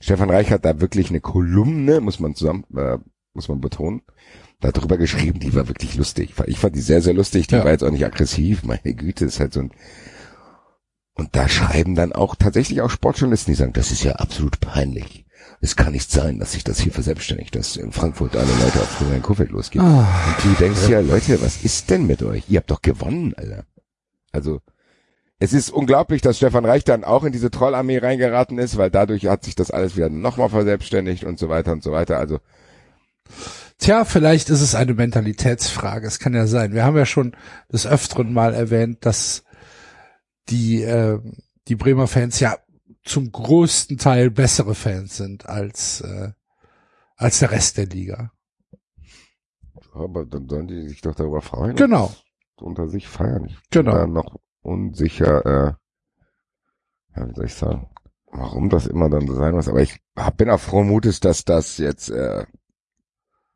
Stefan Reich hat da wirklich eine Kolumne, muss man zusammen, äh, muss man betonen, darüber geschrieben, die war wirklich lustig. Ich fand die sehr, sehr lustig, die ja. war jetzt auch nicht aggressiv, meine Güte, ist halt so ein, und da schreiben dann auch tatsächlich auch Sportjournalisten, die sagen, das ist ja absolut peinlich. Es kann nicht sein, dass sich das hier verselbstständigt, dass in Frankfurt alle Leute auf Florian Kofeld losgehen. Oh. Und du denkst ja, Leute, was ist denn mit euch? Ihr habt doch gewonnen, Alter. Also, es ist unglaublich, dass Stefan Reich dann auch in diese Trollarmee reingeraten ist, weil dadurch hat sich das alles wieder nochmal verselbstständigt und so weiter und so weiter. Also, Tja, vielleicht ist es eine Mentalitätsfrage. Es kann ja sein. Wir haben ja schon des Öfteren mal erwähnt, dass die, äh, die Bremer Fans ja zum größten Teil bessere Fans sind als, äh, als der Rest der Liga. Aber dann sollen die sich doch darüber freuen. Genau. Unter sich feiern. Ich bin genau. da noch unsicher, äh, ja, wie soll ich sagen, warum das immer dann so sein muss. Aber ich hab, bin auch froh Mutes, dass das jetzt äh,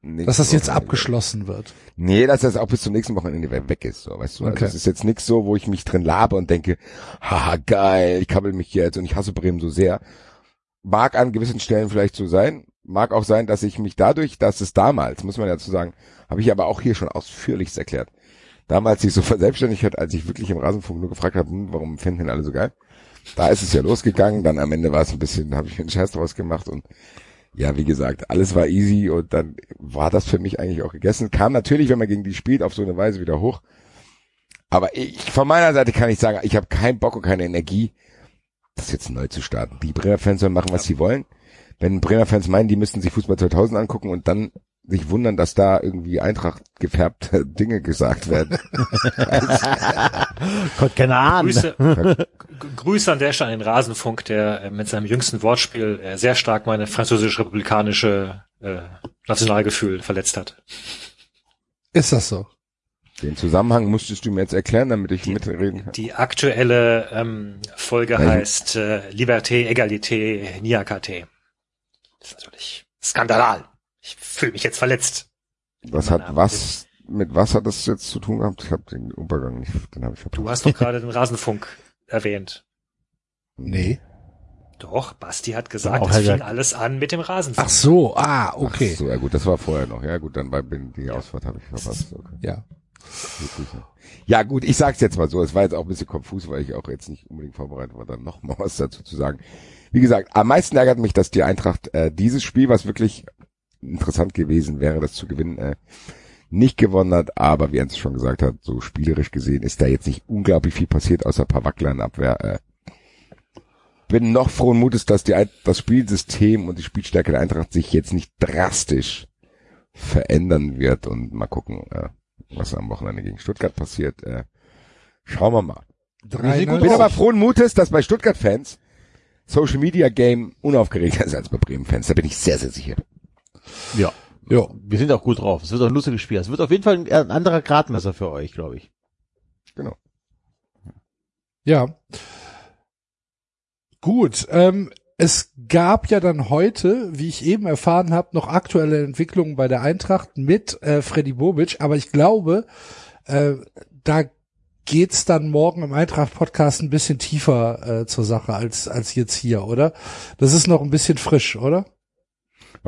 dass das jetzt abgeschlossen wird. Nee, dass das auch bis zum nächsten Wochenende weg ist, so, weißt du. Also okay. Also es ist jetzt nichts so, wo ich mich drin labe und denke, haha, geil, ich kabbel mich jetzt und ich hasse Bremen so sehr. Mag an gewissen Stellen vielleicht so sein. Mag auch sein, dass ich mich dadurch, dass es damals, muss man ja zu sagen, habe ich aber auch hier schon ausführlichst erklärt. Damals sich so verselbstständigt hat, als ich wirklich im Rasenfunk nur gefragt habe, hm, warum finden den alle so geil? Da ist es ja losgegangen, dann am Ende war es ein bisschen, habe ich einen Scheiß draus gemacht und ja, wie gesagt, alles war easy und dann war das für mich eigentlich auch gegessen. Kam natürlich, wenn man gegen die spielt, auf so eine Weise wieder hoch. Aber ich, von meiner Seite kann ich sagen, ich habe keinen Bock und keine Energie, das jetzt neu zu starten. Die Bremer Fans sollen machen, was sie wollen. Wenn Bremer Fans meinen, die müssten sich Fußball 2000 angucken und dann sich wundern, dass da irgendwie Eintracht gefärbte Dinge gesagt werden. Gott, keine Ahnung. Grüße, Grüße an der Stelle an den Rasenfunk, der äh, mit seinem jüngsten Wortspiel äh, sehr stark meine französisch-republikanische äh, Nationalgefühl verletzt hat. Ist das so? Den Zusammenhang musstest du mir jetzt erklären, damit ich die, mitreden kann. Die aktuelle ähm, Folge Nein. heißt äh, Liberté, Egalité, Niakate. Das ist natürlich skandalal. Ich fühle mich jetzt verletzt. Was hat was mit was hat das jetzt zu tun gehabt? Ich habe den Übergang nicht, den habe ich verpasst. Du hast doch gerade den Rasenfunk erwähnt. Nee. Doch, Basti hat gesagt, es fing alles an mit dem Rasenfunk. Ach so, ah, okay. Ach so, ja gut, das war vorher noch. Ja gut, dann bei die Ausfahrt habe ich verpasst. Okay. Ja. Ja gut, ich sag's jetzt mal so, es war jetzt auch ein bisschen konfus, weil ich auch jetzt nicht unbedingt vorbereitet war, dann noch mal was dazu zu sagen. Wie gesagt, am meisten ärgert mich, dass die Eintracht äh, dieses Spiel, was wirklich interessant gewesen wäre, das zu gewinnen, äh, nicht gewonnen hat, aber wie Ernst schon gesagt hat, so spielerisch gesehen ist da jetzt nicht unglaublich viel passiert, außer ein paar Wackler in Abwehr. Äh, bin noch frohen Mutes, dass die, das Spielsystem und die Spielstärke der Eintracht sich jetzt nicht drastisch verändern wird und mal gucken, äh, was am Wochenende gegen Stuttgart passiert. Äh, schauen wir mal. Drei, Ich bin aber frohen Mutes, dass bei Stuttgart-Fans Social Media Game unaufgeregter ist als bei Bremen-Fans. Da bin ich sehr, sehr sicher. Ja. Ja. Wir sind auch gut drauf. Es wird auch ein lustiges Spiel. Es wird auf jeden Fall ein, ein anderer Gradmesser für euch, glaube ich. Genau. Ja. Gut, ähm, es gab ja dann heute, wie ich eben erfahren habe, noch aktuelle Entwicklungen bei der Eintracht mit äh, Freddy Bobic, aber ich glaube, äh, da geht's dann morgen im Eintracht-Podcast ein bisschen tiefer äh, zur Sache als, als jetzt hier, oder? Das ist noch ein bisschen frisch, oder?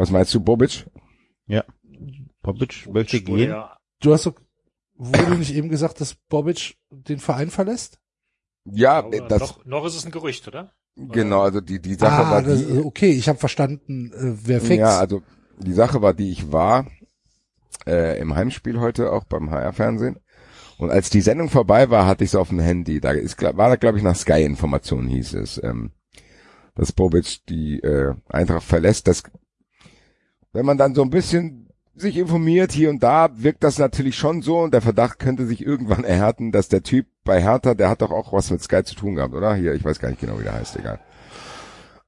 Was meinst du, Bobic? Popic möchte Wurde gehen. ja Du hast doch, wurde nicht eben gesagt, dass Bobic den Verein verlässt? Ja, Aber das, noch, noch ist es ein Gerücht, oder? genau, also die, die Sache ah, war das, die, okay, ich habe verstanden, äh, wer fix. ja, also die Sache war die, ich war äh, im Heimspiel heute auch beim HR-Fernsehen und als die Sendung vorbei war, hatte ich es auf dem Handy, da ist, war da glaube ich nach Sky-Informationen hieß es, ähm, dass Bobic die äh, Eintracht verlässt, das wenn man dann so ein bisschen sich informiert hier und da, wirkt das natürlich schon so und der Verdacht könnte sich irgendwann erhärten, dass der Typ bei Hertha, der hat doch auch was mit Sky zu tun gehabt, oder? Hier, ich weiß gar nicht genau, wie der heißt, egal.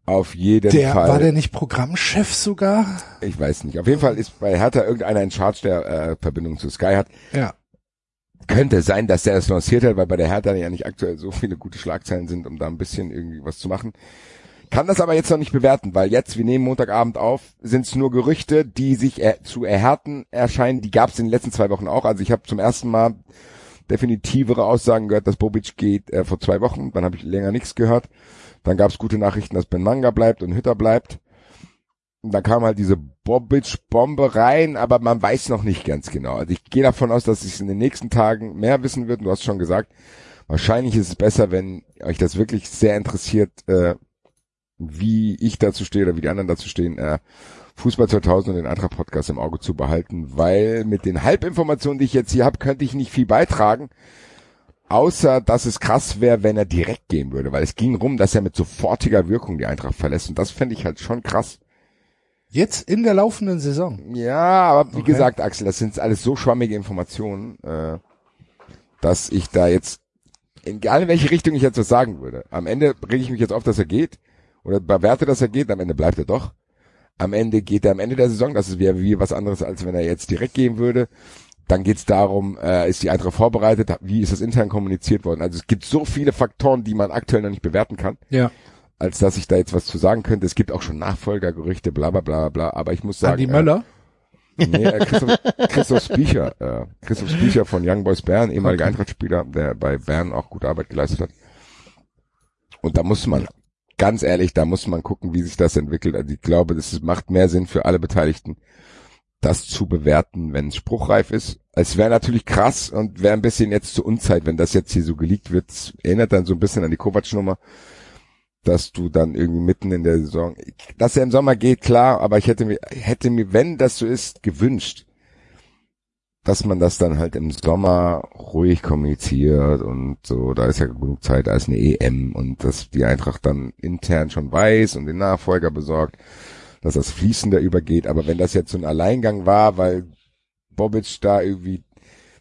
Auf jeden der, Fall. war der nicht Programmchef sogar? ich weiß nicht. Auf jeden Fall ist bei Hertha irgendeiner in Charge, der äh, Verbindung zu Sky hat. Ja. Könnte sein, dass der es lanciert hat, weil bei der Hertha ja nicht aktuell so viele gute Schlagzeilen sind, um da ein bisschen irgendwie was zu machen. Kann das aber jetzt noch nicht bewerten, weil jetzt, wir nehmen Montagabend auf, sind es nur Gerüchte, die sich er, zu erhärten erscheinen. Die gab es in den letzten zwei Wochen auch. Also ich habe zum ersten Mal definitivere Aussagen gehört, dass Bobic geht äh, vor zwei Wochen. Dann habe ich länger nichts gehört. Dann gab es gute Nachrichten, dass Ben Manga bleibt und Hütter bleibt. Und dann kam halt diese Bobic-Bombe rein, aber man weiß noch nicht ganz genau. Also ich gehe davon aus, dass ich in den nächsten Tagen mehr wissen wird. Du hast schon gesagt, wahrscheinlich ist es besser, wenn euch das wirklich sehr interessiert, äh, wie ich dazu stehe oder wie die anderen dazu stehen, äh, Fußball 2000 und den Eintracht Podcast im Auge zu behalten, weil mit den Halbinformationen, die ich jetzt hier habe, könnte ich nicht viel beitragen. Außer, dass es krass wäre, wenn er direkt gehen würde, weil es ging rum, dass er mit sofortiger Wirkung die Eintracht verlässt und das fände ich halt schon krass. Jetzt in der laufenden Saison. Ja, aber wie Okay. gesagt, Axel, das sind alles so schwammige Informationen, äh, dass ich da jetzt, egal in welche Richtung ich jetzt was sagen würde, am Ende rege ich mich jetzt auf, dass er geht oder bewerte, dass er geht, am Ende bleibt er doch. Am Ende geht er am Ende der Saison, das wäre wie was anderes, als wenn er jetzt direkt gehen würde. Dann geht's darum, äh, ist die Eintracht vorbereitet, wie ist das intern kommuniziert worden. Also es gibt so viele Faktoren, die man aktuell noch nicht bewerten kann Ja. als dass ich da jetzt was zu sagen könnte. Es gibt auch schon Nachfolgergerüchte, bla bla bla bla, aber ich muss sagen. Andi Möller. Äh, nee, äh, Christoph, Christoph Spiecher, äh, Christoph Spiecher von Young Boys Bern, ehemaliger Eintrachtspieler, der bei Bern auch gute Arbeit geleistet hat. Und da muss man, ganz ehrlich, da muss man gucken, wie sich das entwickelt. Also ich glaube, das macht mehr Sinn für alle Beteiligten, das zu bewerten, wenn es spruchreif ist. Es wäre natürlich krass und wäre ein bisschen jetzt zur Unzeit, wenn das jetzt hier so geleakt wird. Es erinnert dann so ein bisschen an die Kovac-Nummer dass du dann irgendwie mitten in der Saison, dass er im Sommer geht, klar, aber ich hätte mir, hätte mir, wenn das so ist, gewünscht, dass man das dann halt im Sommer ruhig kommuniziert und so, da ist ja genug Zeit, ist eine EM und dass die Eintracht dann intern schon weiß und den Nachfolger besorgt, dass das fließender übergeht, aber wenn das jetzt so ein Alleingang war, weil Bobic da irgendwie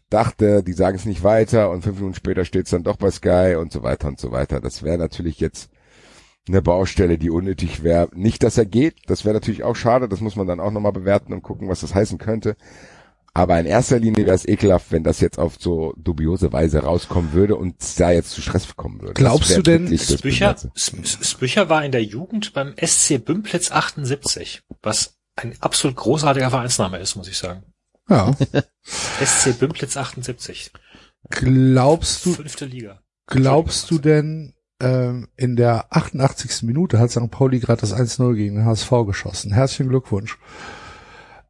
dachte, die sagen es nicht weiter und fünf Minuten später steht es dann doch bei Sky und so weiter und so weiter. Das wäre natürlich jetzt eine Baustelle, die unnötig wäre. Nicht, dass er geht, das wäre natürlich auch schade, das muss man dann auch nochmal bewerten und gucken, was das heißen könnte. Aber in erster Linie wäre es ekelhaft, wenn das jetzt auf so dubiose Weise rauskommen würde und da jetzt zu Stress kommen würde. Glaubst du denn, Spücher, Spücher war in der Jugend beim SC Bümplitz 78, was ein absolut großartiger Vereinsname ist, muss ich sagen. Ja. SC Bümplitz 78, Glaubst du, fünfte Liga. glaubst du denn, ähm, in der 88. Minute hat St. Pauli gerade das 1-0 gegen den HSV geschossen. Herzlichen Glückwunsch.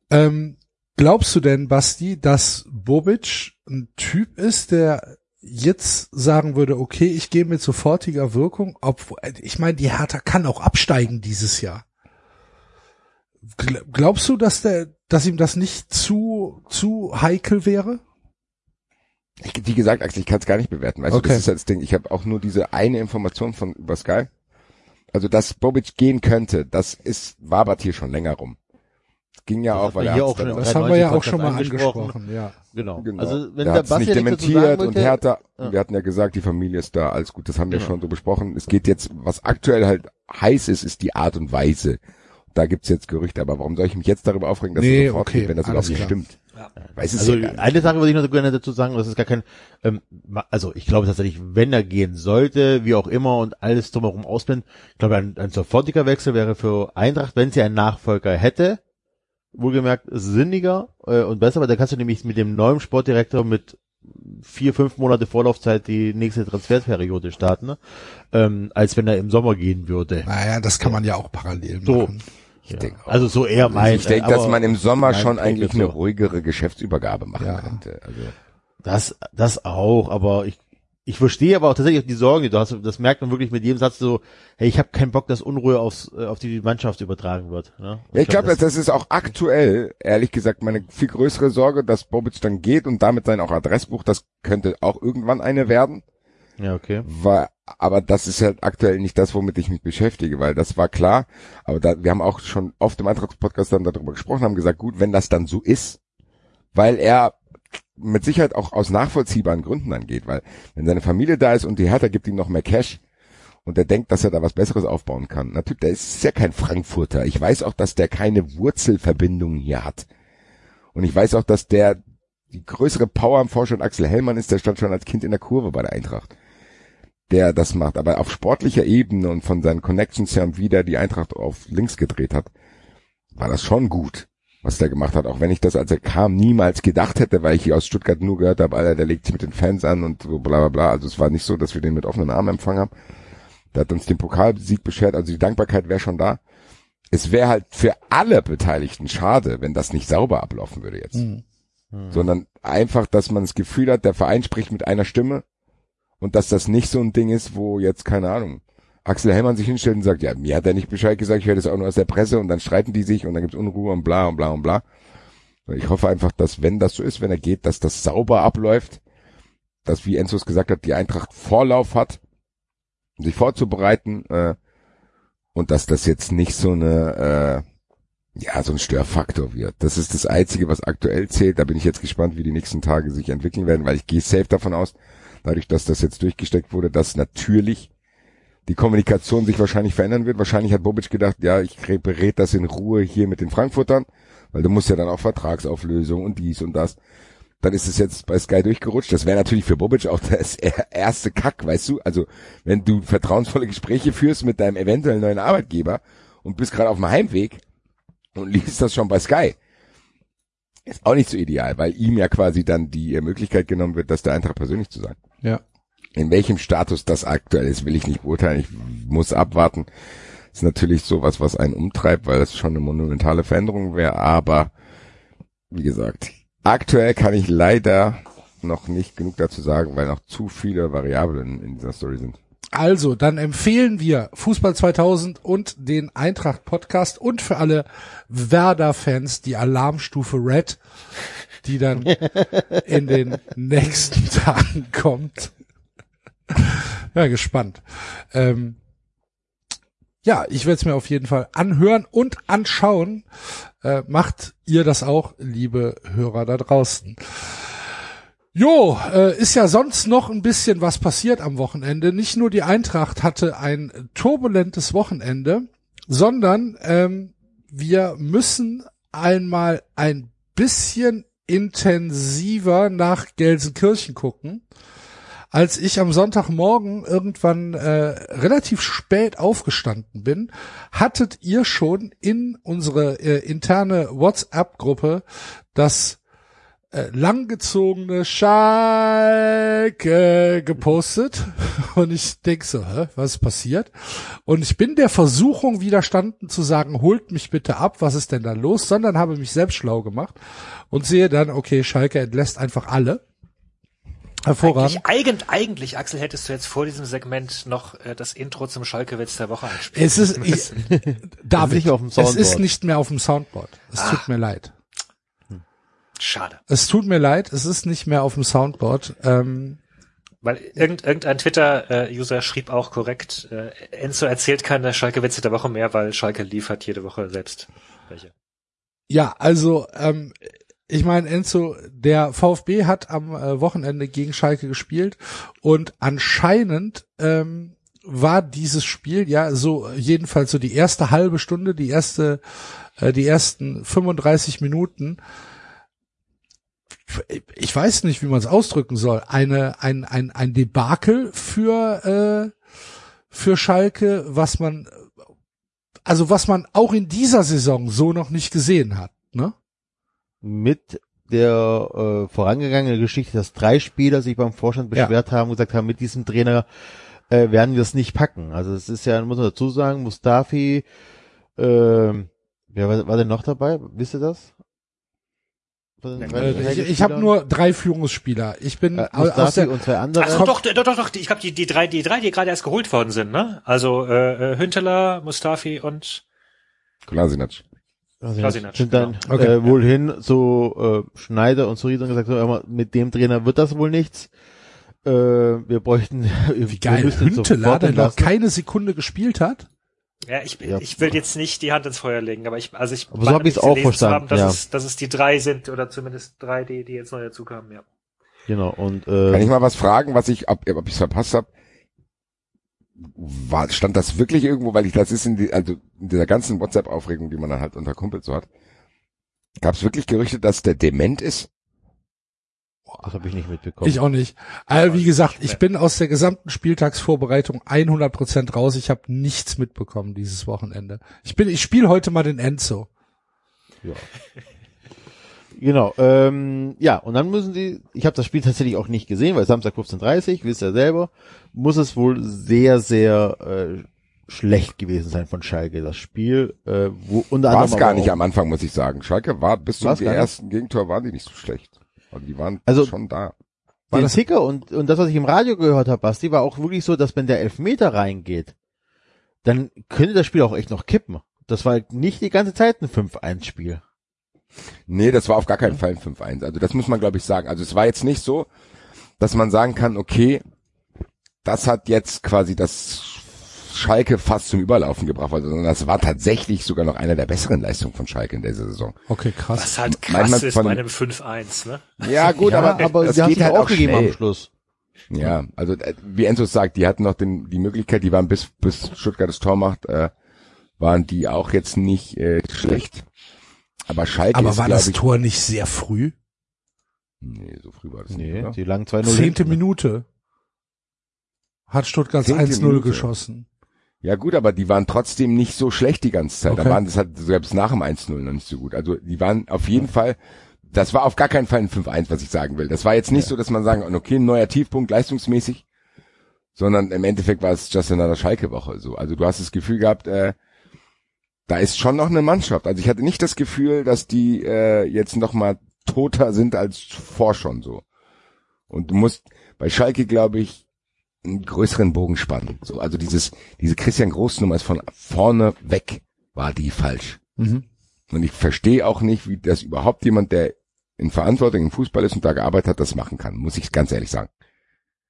Ähm, glaubst du denn, Basti, dass Bobic ein Typ ist, der jetzt sagen würde, okay, ich gehe mit sofortiger Wirkung, obwohl, ich meine, die Hertha kann auch absteigen dieses Jahr. Gl- Glaubst du, dass der, dass ihm das nicht zu, zu heikel wäre? Ich, wie gesagt, Axel, ich kann es gar nicht bewerten. Weißt Okay. du, das ist das Ding. Ich habe auch nur diese eine Information von über Sky. Also, dass Bobic gehen könnte, das ist, wabert hier schon länger rum. Es ging ja Das auch, weil er auch schon Das haben wir ja auch 93 schon mal angesprochen. angesprochen, ja. Genau. Genau. Also wenn er der Basti nicht dementiert sagen und Hertha, Ja. wir hatten ja gesagt, die Familie ist da, alles gut, das haben wir Genau. schon so besprochen. Es geht jetzt, was aktuell halt heiß ist, ist die Art und Weise. Da gibt's jetzt Gerüchte, aber warum soll ich mich jetzt darüber aufregen, dass Nee, es sofort okay, geht, wenn das überhaupt nicht klar. stimmt? Weiß es Also ja eine Sache würde ich noch gerne dazu sagen, das ist gar kein, ähm, also ich glaube tatsächlich, wenn er gehen sollte, wie auch immer und alles drumherum ausblendet, ich glaube ein, ein sofortiger Wechsel wäre für Eintracht, wenn sie einen Nachfolger hätte, wohlgemerkt sinniger äh, und besser, weil da kannst du nämlich mit dem neuen Sportdirektor mit vier, fünf Monate Vorlaufzeit die nächste Transferperiode starten, ne? ähm, als wenn er im Sommer gehen würde. Naja, das kann man ja auch parallel So. machen. Ja. denk auch. Also so eher mein. ich denke, äh, dass man im Sommer schon eigentlich eine so. ruhigere Geschäftsübergabe machen Ja. könnte. Also, Das, das auch, aber ich, ich verstehe aber auch tatsächlich die Sorgen, die du hast. Das merkt man wirklich mit jedem Satz so, hey, ich habe keinen Bock, dass Unruhe aufs, äh, auf die Mannschaft übertragen wird. Ne? Ja, ich glaube, das, das ist auch aktuell, ehrlich gesagt, meine viel größere Sorge, dass Bobic dann geht und damit sein auch Adressbuch, das könnte auch irgendwann eine werden. ja, okay. War, aber das ist halt aktuell nicht das, womit ich mich beschäftige, weil das war klar. Aber da, wir haben auch schon oft im Antragspodcast dann darüber gesprochen, haben gesagt, gut, wenn das dann so ist, weil er mit Sicherheit auch aus nachvollziehbaren Gründen angeht, weil wenn seine Familie da ist und die Hertha gibt ihm noch mehr Cash und er denkt, dass er da was Besseres aufbauen kann. Natürlich, der ist ja kein Frankfurter. Ich weiß auch, dass der keine Wurzelverbindungen hier hat. Und ich weiß auch, dass der die größere Power am Vorstand Axel Hellmann ist, der stand schon als Kind in der Kurve bei der Eintracht der das macht. Aber auf sportlicher Ebene und von seinen Connections her und wieder die Eintracht auf links gedreht hat, war das schon gut, was der gemacht hat. Auch wenn ich das, als er kam, niemals gedacht hätte, weil ich hier aus Stuttgart nur gehört habe, Alter, der legt sich mit den Fans an und so bla bla bla. Also es war nicht so, dass wir den mit offenen Armen empfangen haben. Der hat uns den Pokalsieg beschert, also die Dankbarkeit wäre schon da. Es wäre halt für alle Beteiligten schade, wenn das nicht sauber ablaufen würde jetzt. Mhm. Sondern einfach, dass man das Gefühl hat, der Verein spricht mit einer Stimme und dass das nicht so ein Ding ist, wo jetzt, keine Ahnung, Axel Hellmann sich hinstellt und sagt, ja, mir hat er nicht Bescheid gesagt, ich höre das auch nur aus der Presse und dann streiten die sich und dann gibt's Unruhe und bla und bla und bla. Ich hoffe einfach, dass wenn das so ist, wenn er geht, dass das sauber abläuft, dass, wie Enzos gesagt hat, die Eintracht Vorlauf hat, um sich vorzubereiten äh, und dass das jetzt nicht so eine, äh, ja, so ein Störfaktor wird. Das ist das Einzige, was aktuell zählt. Da bin ich jetzt gespannt, wie die nächsten Tage sich entwickeln werden, weil ich gehe safe davon aus, dadurch, dass das jetzt durchgesteckt wurde, dass natürlich die Kommunikation sich wahrscheinlich verändern wird. Wahrscheinlich hat Bobic gedacht, ja, ich berät das in Ruhe hier mit den Frankfurtern, weil du musst ja dann auch Vertragsauflösung und dies und das. Dann ist es jetzt bei Sky durchgerutscht. Das wäre natürlich für Bobic auch das erste Kack, weißt du? Also, wenn du vertrauensvolle Gespräche führst mit deinem eventuellen neuen Arbeitgeber und bist gerade auf dem Heimweg und liest das schon bei Sky, ist auch nicht so ideal, weil ihm ja quasi dann die äh, Möglichkeit genommen wird, das der Eintracht persönlich zu sagen. Ja. In welchem Status das aktuell ist, will ich nicht beurteilen. Ich muss abwarten. Ist natürlich sowas, was einen umtreibt, weil das schon eine monumentale Veränderung wäre. Aber wie gesagt, aktuell kann ich leider noch nicht genug dazu sagen, weil noch zu viele Variablen in dieser Story sind. Also, dann empfehlen wir Fußball 2000 und den Eintracht Podcast und für alle Werder-Fans die Alarmstufe Red, die dann in den nächsten Tagen kommt. Ja, gespannt. Ähm, ja, ich werde es mir auf jeden Fall anhören und anschauen. Äh, macht ihr das auch, liebe Hörer da draußen. Jo, äh, ist ja sonst noch ein bisschen was passiert am Wochenende. Nicht nur die Eintracht hatte ein turbulentes Wochenende, sondern ähm, wir müssen einmal ein bisschen intensiver nach Gelsenkirchen gucken. Als ich am Sonntagmorgen irgendwann äh, relativ spät aufgestanden bin, hattet ihr schon in unsere äh, interne WhatsApp-Gruppe das äh, langgezogene Schalke gepostet und ich denk so, hä, was ist passiert? Und ich bin der Versuchung widerstanden zu sagen, holt mich bitte ab, was ist denn da los, sondern habe mich selbst schlau gemacht und sehe dann, okay, Schalke entlässt einfach alle. Hervorragend. Eigentlich, eigentlich, Axel, hättest du jetzt vor diesem Segment noch äh, das Intro zum Schalke-Witz der Woche einspielen. Es ist, ich, David, nicht auf dem es ist nicht mehr auf dem Soundboard. Es tut mir leid. Schade. Es tut mir leid, es ist nicht mehr auf dem Soundboard. Ähm, Weil irgend, irgendein Twitter-User schrieb auch korrekt, äh, Enzo erzählt keine Schalke-Witze der Woche mehr, weil Schalke liefert jede Woche selbst welche. Ja, also ähm, ich meine, Enzo, der VfB hat am äh, Wochenende gegen Schalke gespielt und anscheinend ähm, war dieses Spiel ja so jedenfalls so die erste halbe Stunde, die erste, äh, die ersten 35 Minuten. Ich weiß nicht, wie man es ausdrücken soll. Eine ein ein ein Debakel für äh, für Schalke, was man also was man auch in dieser Saison so noch nicht gesehen hat, ne? Mit der äh, vorangegangenen Geschichte, dass drei Spieler sich beim Vorstand beschwert ja. haben und gesagt haben, mit diesem Trainer äh, werden wir es nicht packen. Also es ist ja, muss man dazu sagen, Mustafi, äh, wer war, war denn noch dabei? Wisst ihr das? Ich ich habe nur drei Führungsspieler. Ich bin äh, aus der, und zwei andere. Also doch, doch, doch, doch. Ich glaube, die, die drei, die drei, die gerade erst geholt worden sind, ne? Also äh, äh Hünteler, Mustafi und Kolasinac. Kolasinac sind dann genau. okay. äh, wohl hin so äh, Schneider und so und gesagt, so, mit dem Trainer wird das wohl nichts. Äh, wir bräuchten. Wie geil, Hünteler, der noch keine Sekunde gespielt hat. Ja, ich, ja. ich will jetzt nicht die Hand ins Feuer legen, aber ich, also ich, aber so habe ich es auch verstanden, haben, dass, ja. es, dass es die drei sind oder zumindest drei, die, die jetzt neu dazukamen, ja. Genau und äh, kann ich mal was fragen, was ich, ob, ob ich verpasst habe? War, stand das wirklich irgendwo, weil ich das ist in die, also in dieser ganzen WhatsApp-Aufregung, die man dann halt unter Kumpels so hat, gab es wirklich Gerüchte, dass der dement ist? Das habe ich nicht mitbekommen. Ich auch nicht. Also wie gesagt, ich bin aus der gesamten Spieltagsvorbereitung 100 Prozent raus. Ich habe nichts mitbekommen dieses Wochenende. Ich bin, ich spiele heute mal den Enzo. Ja. Genau, ähm, ja, und dann müssen sie, ich habe das Spiel tatsächlich auch nicht gesehen, weil Samstag 15.30 wisst ihr selber, muss es wohl sehr, sehr äh, schlecht gewesen sein von Schalke, das Spiel. Äh, wo unter war es gar nicht am Anfang, muss ich sagen. Schalke war bis zum ersten Gegentor waren die nicht so schlecht. Also die waren also, schon da. War den Ticker und, und das, was ich im Radio gehört habe, Basti, war auch wirklich so, dass wenn der Elfmeter reingeht, dann könnte das Spiel auch echt noch kippen. Das war nicht die ganze Zeit ein 5-1-Spiel. Nee, das war auf gar keinen Fall ein 5-1. Also das muss man, glaube ich, sagen. Also es war jetzt nicht so, dass man sagen kann, okay, das hat jetzt quasi das Schalke fast zum Überlaufen gebracht worden, sondern das war tatsächlich sogar noch einer der besseren Leistungen von Schalke in dieser Saison. Okay, krass. Was halt krass Manchmal ist von, bei einem 5-1, ne? Ja, gut, ja, aber, aber das geht halt auch gegeben am Schluss. Ja, also äh, wie Enzo sagt, die hatten noch den, die Möglichkeit, die waren bis bis Stuttgart das Tor macht, äh, waren die auch jetzt nicht äh, schlecht. Aber Schalke Aber ist, war das ich, Tor nicht sehr früh? Nee, so früh war das nee, nicht. Oder? Die langen 2-0. Zehnte Minute hat Stuttgart 1-0 geschossen. Ja gut, aber die waren trotzdem nicht so schlecht die ganze Zeit. Okay. Da waren das halt selbst nach dem 1-0 noch nicht so gut. Also die waren auf jeden Fall, das war auf gar keinen Fall ein 5-1, was ich sagen will. Das war jetzt nicht ja. so, dass man sagen, okay, ein neuer Tiefpunkt leistungsmäßig, sondern im Endeffekt war es just another Schalke-Woche so. Also du hast das Gefühl gehabt, äh, da ist schon noch eine Mannschaft. Also ich hatte nicht das Gefühl, dass die äh, jetzt noch mal toter sind als vor schon so. Und du musst bei Schalke, glaube ich, einen größeren Bogen spannen. So, also dieses, diese Christian Großnummer ist von vorne weg, war die falsch. Mhm. Und ich verstehe auch nicht, wie das überhaupt jemand, der in Verantwortung im Fußball ist und da gearbeitet hat, das machen kann, muss ich ganz ehrlich sagen.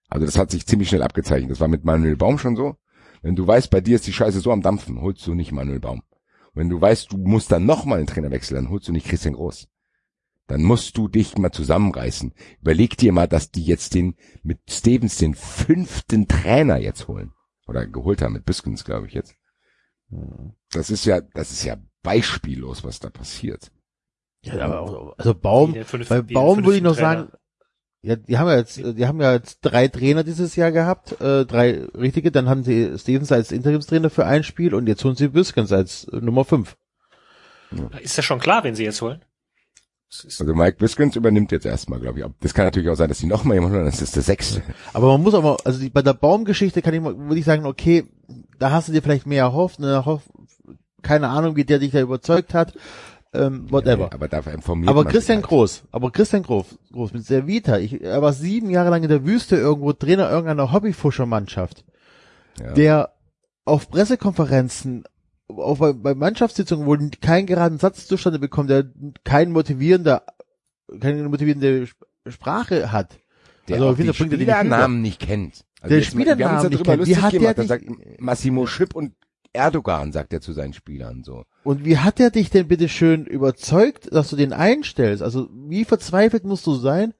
Also das hat sich ziemlich schnell abgezeichnet. Das war mit Manuel Baum schon so. Wenn du weißt, bei dir ist die Scheiße so am Dampfen, holst du nicht Manuel Baum. Wenn du weißt, du musst dann nochmal einen Trainer wechseln, dann holst du nicht Christian Groß dann musst du dich mal zusammenreißen. Überleg dir mal, dass die jetzt den mit Stevens den fünften Trainer jetzt holen. Oder geholt haben mit Biskins, glaube ich jetzt. Das ist ja, das ist ja beispiellos, was da passiert. Ja, aber also Baum, fünf, bei Baum würde ich noch Trainer. sagen, ja, die haben ja jetzt, die haben ja jetzt drei Trainer dieses Jahr gehabt, äh, drei richtige, dann haben sie Stevens als Interimstrainer für ein Spiel und jetzt holen sie Biskins als Nummer fünf. Ist ja schon klar, wen sie jetzt holen? Also Mike Biskins übernimmt jetzt erstmal, glaube ich. Das kann natürlich auch sein, dass die noch mal jemand holen, das ist der sechste. Aber man muss aber, also die, bei der Baumgeschichte kann ich mal, würde ich sagen, okay, da hast du dir vielleicht mehr erhofft, ne, hoff, keine Ahnung, wie der dich da überzeugt hat, ähm, whatever. Ja, aber dafür informiert Aber Christian halt. Groß, aber Christian Groß, Groß mit der Vita, ich, er war sieben Jahre lang in der Wüste irgendwo Trainer irgendeiner Hobbyfuschermannschaft, ja. der auf Pressekonferenzen auch bei, bei Mannschaftssitzungen, wo kein geraden Satz zustande bekommt, der kein motivierender, keine motivierende Sprache hat, Der Also, auch die er die Spielernamen nicht kennt. Also Der Spielernamen nicht kennt. Lustig hat der gemacht. Da dich- sagt Massimo Schipp und Erdogan, sagt er zu seinen Spielern so. Und wie hat er dich denn bitte schön überzeugt, dass du den einstellst? Also wie verzweifelt musst du sein,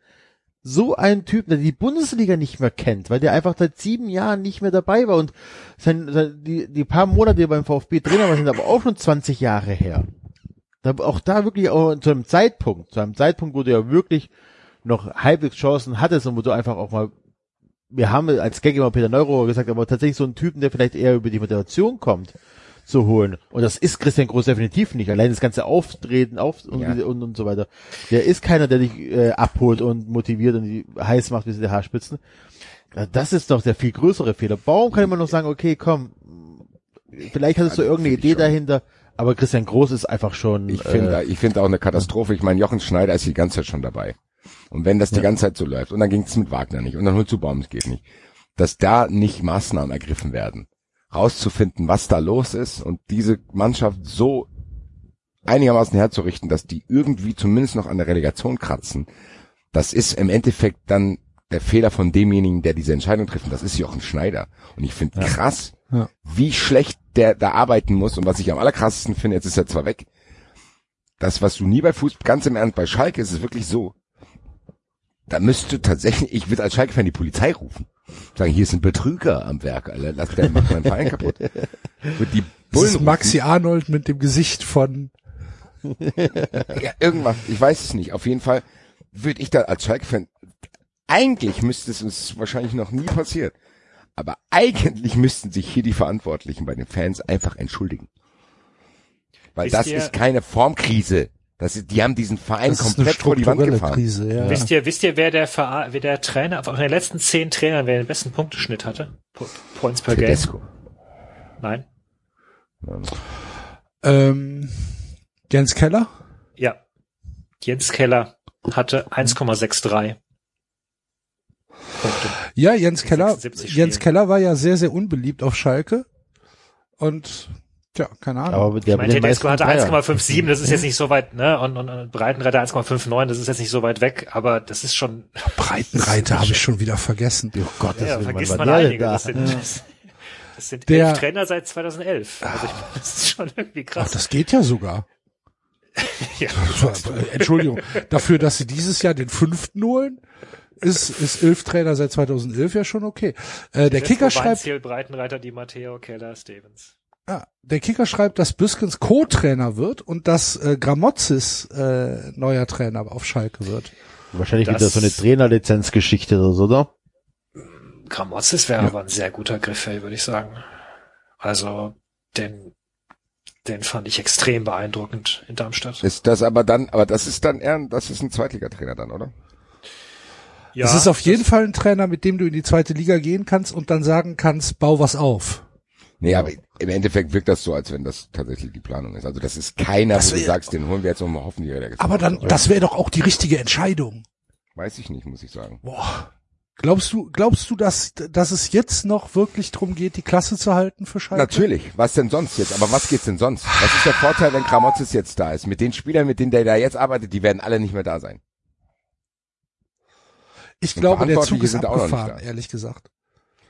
so einen Typen, der die Bundesliga nicht mehr kennt, weil der einfach seit sieben Jahren nicht mehr dabei war und sein, sein, die, die paar Monate, beim VfB Trainer war, sind aber auch schon 20 Jahre her. Da, auch da wirklich auch zu einem Zeitpunkt, zu einem Zeitpunkt, wo du ja wirklich noch halbwegs Chancen hattest und wo du einfach auch mal, wir haben als Gag immer Peter Neurohr gesagt, aber tatsächlich so einen Typen, der vielleicht eher über die Motivation kommt, zu holen. Und das ist Christian Groß definitiv nicht. Allein das ganze Auftreten auf und, Ja. und, und so weiter. Der ist keiner, der dich äh, abholt und motiviert und die heiß macht bis in die Haarspitzen. Das ist doch der viel größere Fehler. Warum kann man noch sagen, okay, komm, vielleicht hattest du Also, irgendeine Idee dahinter, aber Christian Groß ist einfach schon. Ich finde, äh, ich finde auch eine Katastrophe. Ich meine, Jochen Schneider ist die ganze Zeit schon dabei. Und wenn das die Ja. ganze Zeit so läuft, und dann ging es mit Wagner nicht, und dann holst du Baum, es geht nicht, dass da nicht Maßnahmen ergriffen werden, rauszufinden, was da los ist und diese Mannschaft so einigermaßen herzurichten, dass die irgendwie zumindest noch an der Relegation kratzen, das ist im Endeffekt dann der Fehler von demjenigen, der diese Entscheidung trifft, und das ist Jochen Schneider. Und ich finde krass, Ja. wie schlecht der da arbeiten muss und was ich am allerkrassesten finde, jetzt ist er zwar weg, das, was du nie bei Fußball, ganz im Ernst, bei Schalke ist es wirklich so, da müsste tatsächlich, ich würde als Schalke-Fan die Polizei rufen. Sagen, hier ist ein Betrüger am Werk, Alter, lass der macht meinen Verein kaputt. Wird die Das Bullen ist Maxi Arnold mit dem Gesicht von, rufen. Ja, irgendwas, ich weiß es nicht. Auf jeden Fall würde ich da als Schalke-Fan, eigentlich müsste es uns wahrscheinlich noch nie passiert, aber eigentlich müssten sich hier die Verantwortlichen bei den Fans einfach entschuldigen. Weil Wisst das ist keine Formkrise. Das ist, die haben diesen Verein das komplett vor die Wand gefahren. Krise, ja. Wisst ihr, wisst ihr, wer der Vera wer der Trainer, von den letzten zehn Trainern, wer den besten Punkteschnitt hatte? Po Points per Game? Tedesco. Nein? Ähm, Jens Keller? Ja. Jens Keller hatte 1,63 Punkte. Ja, Jens Keller. 76 Jens. Keller war ja sehr, sehr unbeliebt auf Schalke. Und, tja, keine Ahnung. aber der Ich meine, Tedesco meisten hatte Dreier. 1,57, das ist jetzt nicht so weit, ne? Und, und, und Breitenreiter 1,59, das ist jetzt nicht so weit weg, aber das ist schon, Breitenreiter habe ich schon wieder vergessen. Oh Gottes ja, Willen, vergisst man der einige. da? Das sind, das, das sind Der- elf Trainer seit 2011. Also ich, das ist schon irgendwie Ach, krass. das geht ja sogar. ja. Entschuldigung. Dafür, dass sie dieses Jahr den fünften holen, ist, ist elf Trainer seit 2011 ja schon okay. Äh, der Kicker schreibt, Breitenreiter, Di Matteo, Keller, Stevens. Ah, der Kicker schreibt, dass Büskens Co-Trainer wird und dass äh, Gramozis äh, neuer Trainer auf Schalke wird. Wahrscheinlich Das- wieder so eine Trainerlizenzgeschichte oder so, oder? Gramozis wäre Ja. aber ein sehr guter Griff, würde ich sagen. Also, den, den fand ich extrem beeindruckend in Darmstadt. Ist das aber dann, aber das ist dann eher, das ist ein Zweitligatrainer dann, oder? Ja, es ist auf jeden Fall ein Trainer, mit dem du in die zweite Liga gehen kannst und dann sagen kannst, bau was auf. Nee, aber im Endeffekt wirkt das so, als wenn das tatsächlich die Planung ist. Also das ist keiner, Das wo du wär- sagst, den holen wir jetzt und mal hoffen, die der Aber dann, das wäre doch auch die richtige Entscheidung. Weiß ich nicht, muss ich sagen. Boah. Glaubst du, glaubst du, dass, dass es jetzt noch wirklich drum geht, die Klasse zu halten für Schalke? Natürlich, was denn sonst jetzt? Aber was geht's denn sonst? Was ist der Vorteil, wenn Kramotzes jetzt da ist? Mit den Spielern, mit denen der da jetzt arbeitet, die werden alle nicht mehr da sein. Ich Und glaube, der Zug ist sind auch noch nicht abgefahren, ehrlich gesagt.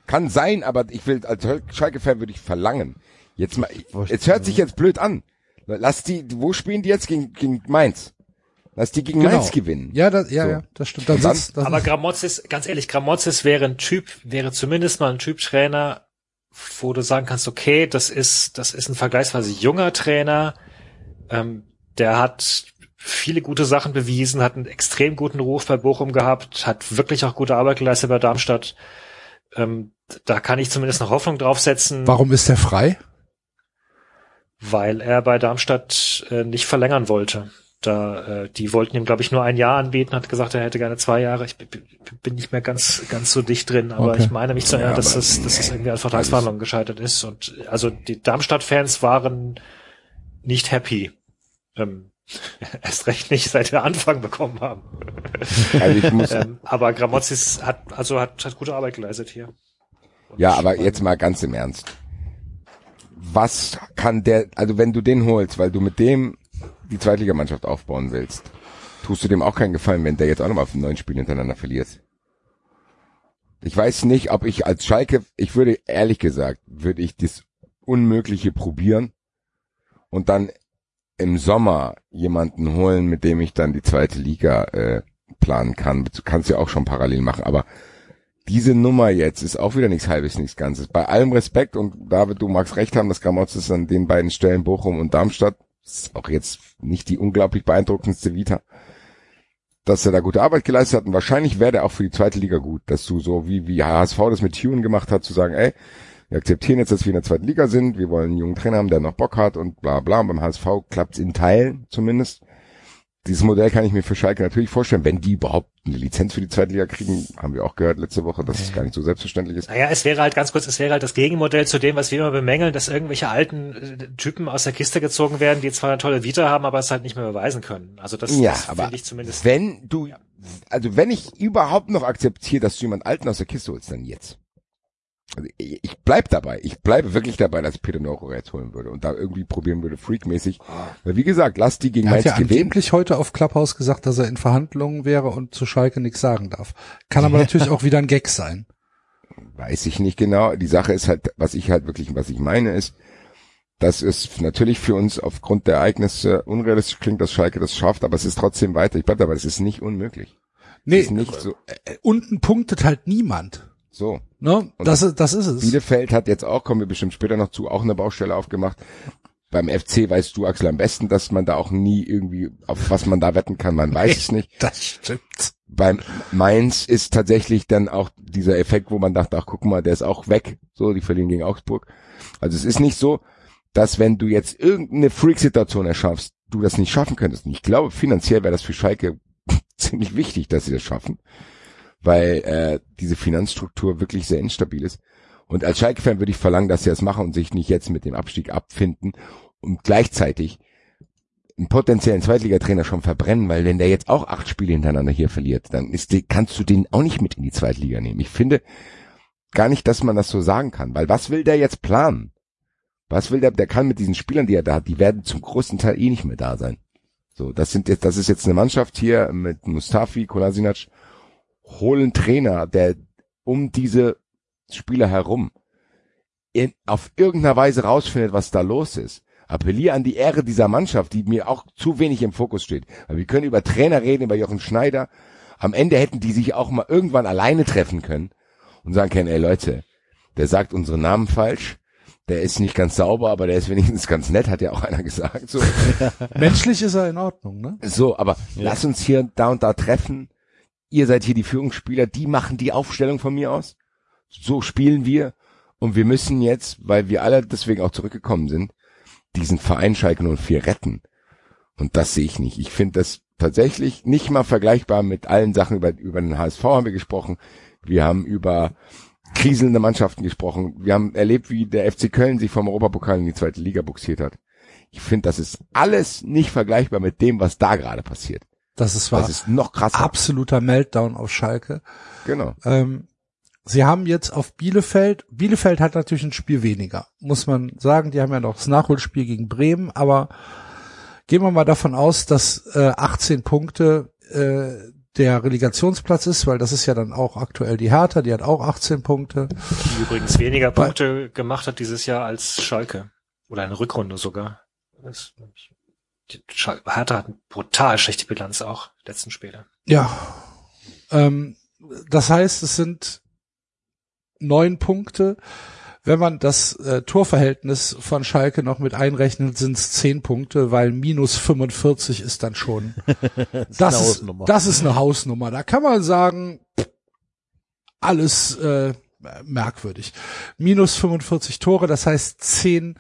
Kann sein, aber ich will, als Schalke-Fan würde ich verlangen. Jetzt mal, jetzt hört sich jetzt blöd an. Lass die, wo spielen die jetzt gegen, gegen Mainz? Lass die gegen Genau. Mainz gewinnen. Ja, das, ja, So. ja, das stimmt. Dann- sitzt, dann, Aber Gramozis, ganz ehrlich, Gramozis wäre ein Typ, wäre zumindest mal ein Typ Trainer, wo du sagen kannst, okay, das ist, das ist ein vergleichsweise junger Trainer, ähm, der hat viele gute Sachen bewiesen, hat einen extrem guten Ruf bei Bochum gehabt, hat wirklich auch gute Arbeit geleistet bei Darmstadt. Ähm, da kann ich zumindest noch Hoffnung draufsetzen, warum ist der frei? weil er bei Darmstadt äh, nicht verlängern wollte. Da, äh, die wollten ihm, glaube ich, nur ein Jahr anbieten, hat gesagt, er hätte gerne zwei Jahre. Ich bin nicht mehr ganz, ganz so dicht drin, aber Okay. ich meine mich zu erinnern, Ja, dass das, dass das nee, irgendwie an Vertragsverhandlungen gescheitert ist. Und also die Darmstadt-Fans waren nicht happy. Ähm, erst recht nicht, seit wir Anfang bekommen haben. Also ähm, aber Gramozis hat, also hat, hat gute Arbeit geleistet hier. Und ja, aber jetzt mal ganz im Ernst. Was kann der, also wenn du den holst, weil du mit dem die Zweitligamannschaft aufbauen willst, tust du dem auch keinen Gefallen, wenn der jetzt auch nochmal neun Spiele hintereinander verliert. Ich weiß nicht, ob ich als Schalke, ich würde ehrlich gesagt, würde ich das Unmögliche probieren und dann im Sommer jemanden holen, mit dem ich dann die zweite Liga äh, planen kann. Du kannst ja auch schon parallel machen, aber diese Nummer jetzt ist auch wieder nichts halbes, nichts Ganzes. Bei allem Respekt und David, du magst recht haben, dass Gramotz ist an den beiden Stellen Bochum und Darmstadt ist auch jetzt nicht die unglaublich beeindruckendste Vita, dass er da gute Arbeit geleistet hat und wahrscheinlich wäre er auch für die zweite Liga gut, dass du so wie wie HSV das mit Tune gemacht hat, zu sagen, ey, wir akzeptieren jetzt, dass wir in der zweiten Liga sind, wir wollen einen jungen Trainer haben, der noch Bock hat und bla bla. Und beim HSV klappt's in Teilen zumindest dieses Modell kann ich mir für Schalke natürlich vorstellen, wenn die überhaupt eine Lizenz für die zweite Liga kriegen, haben wir auch gehört letzte Woche, dass es gar nicht so selbstverständlich ist. Naja, es wäre halt ganz kurz, es wäre halt das Gegenmodell zu dem, was wir immer bemängeln, dass irgendwelche alten äh, Typen aus der Kiste gezogen werden, die zwar eine tolle Vita haben, aber es halt nicht mehr beweisen können. Also das, ja, das finde ich zumindest. Wenn du, also wenn ich überhaupt noch akzeptiere, dass du jemand Alten aus der Kiste holst, dann jetzt. Also ich, bleib dabei. Ich bleibe wirklich dabei, dass ich Peter Neuro jetzt holen würde und da irgendwie probieren würde, freakmäßig. Weil wie gesagt, lass die gegen Er hat ja gewinnen. heute auf Clubhouse gesagt, dass er in Verhandlungen wäre und zu Schalke nichts sagen darf. Kann aber natürlich auch wieder ein Gag sein. Weiß ich nicht genau. Die Sache ist halt, was ich halt wirklich, was ich meine ist, dass es natürlich für uns aufgrund der Ereignisse unrealistisch klingt, dass Schalke das schafft, aber es ist trotzdem weiter. Ich bleib dabei, es ist nicht unmöglich. Nee, ist nicht so, äh, unten punktet halt niemand. so. Ne? Und Das, ist- das ist es. Bielefeld hat jetzt auch, kommen wir bestimmt später noch zu, auch eine Baustelle aufgemacht. Beim FC weißt du, Axel, am besten, dass man da auch nie irgendwie, auf was man da wetten kann, man weiß es nicht. Das stimmt. Beim Mainz ist tatsächlich dann auch dieser Effekt, wo man dachte, ach guck mal, der ist auch weg. So, die verlieren gegen Augsburg. Also es ist nicht so, dass wenn du jetzt irgendeine Freak-Situation erschaffst, du das nicht schaffen könntest. Und ich glaube, finanziell wäre das für Schalke ziemlich wichtig, dass sie das schaffen, weil äh, diese Finanzstruktur wirklich sehr instabil ist. Und als Schalke-Fan würde ich verlangen, dass sie das machen und sich nicht jetzt mit dem Abstieg abfinden und gleichzeitig einen potenziellen Zweitligatrainer schon verbrennen, weil wenn der jetzt auch acht Spiele hintereinander hier verliert, dann ist die, kannst du den auch nicht mit in die Zweitliga nehmen. Ich finde gar nicht, dass man das so sagen kann, weil was will der jetzt planen? Was will der? Der kann mit diesen Spielern, die er da hat, die werden zum größten Teil eh nicht mehr da sein. So, das sind jetzt, das ist jetzt eine Mannschaft hier mit Mustafi, Kolasinac, holen Trainer, der um diese Spieler herum in, auf irgendeiner Weise rausfindet, was da los ist. Appelliere an die Ehre dieser Mannschaft, die mir auch zu wenig im Fokus steht. Weil wir können über Trainer reden, über Jochen Schneider. Am Ende hätten die sich auch mal irgendwann alleine treffen können und sagen können, ey Leute, der sagt unsere Namen falsch, der ist nicht ganz sauber, aber der ist wenigstens ganz nett, hat ja auch einer gesagt. So, Menschlich ist er in Ordnung, ne? so aber lass uns hier da und da treffen. Ihr seid hier die Führungsspieler, die machen die Aufstellung von mir aus. So spielen wir. Und wir müssen jetzt, weil wir alle deswegen auch zurückgekommen sind, diesen Verein Schalke 04 retten. Und das sehe ich nicht. Ich finde das tatsächlich nicht mal vergleichbar mit allen Sachen über, über den HSV haben wir gesprochen. Wir haben über kriselnde Mannschaften gesprochen. Wir haben erlebt, wie der FC Köln sich vom Europapokal in die zweite Liga buxiert hat. Ich finde, das ist alles nicht vergleichbar mit dem, was da gerade passiert. Das ist wahr. Das ist noch krasser. Absoluter Meltdown auf Schalke. Genau. Ähm, sie haben jetzt auf Bielefeld, Bielefeld hat natürlich ein Spiel weniger, muss man sagen. Die haben ja noch das Nachholspiel gegen Bremen, aber gehen wir mal davon aus, dass äh, 18 Punkte äh, der Relegationsplatz ist, weil das ist ja dann auch aktuell die Hertha, die hat auch 18 Punkte. Die übrigens weniger Punkte gemacht hat dieses Jahr als Schalke. Oder eine Rückrunde sogar. Das, Schal- Hertha hat eine brutal schlechte Bilanz auch, letzten Spiele. Ja. Ähm, das heißt, es sind neun Punkte. Wenn man das äh, Torverhältnis von Schalke noch mit einrechnet, sind es zehn Punkte, weil minus 45 ist dann schon. das, eine ist, Hausnummer. das ist eine Hausnummer. Da kann man sagen, alles äh, merkwürdig. Minus 45 Tore, das heißt zehn,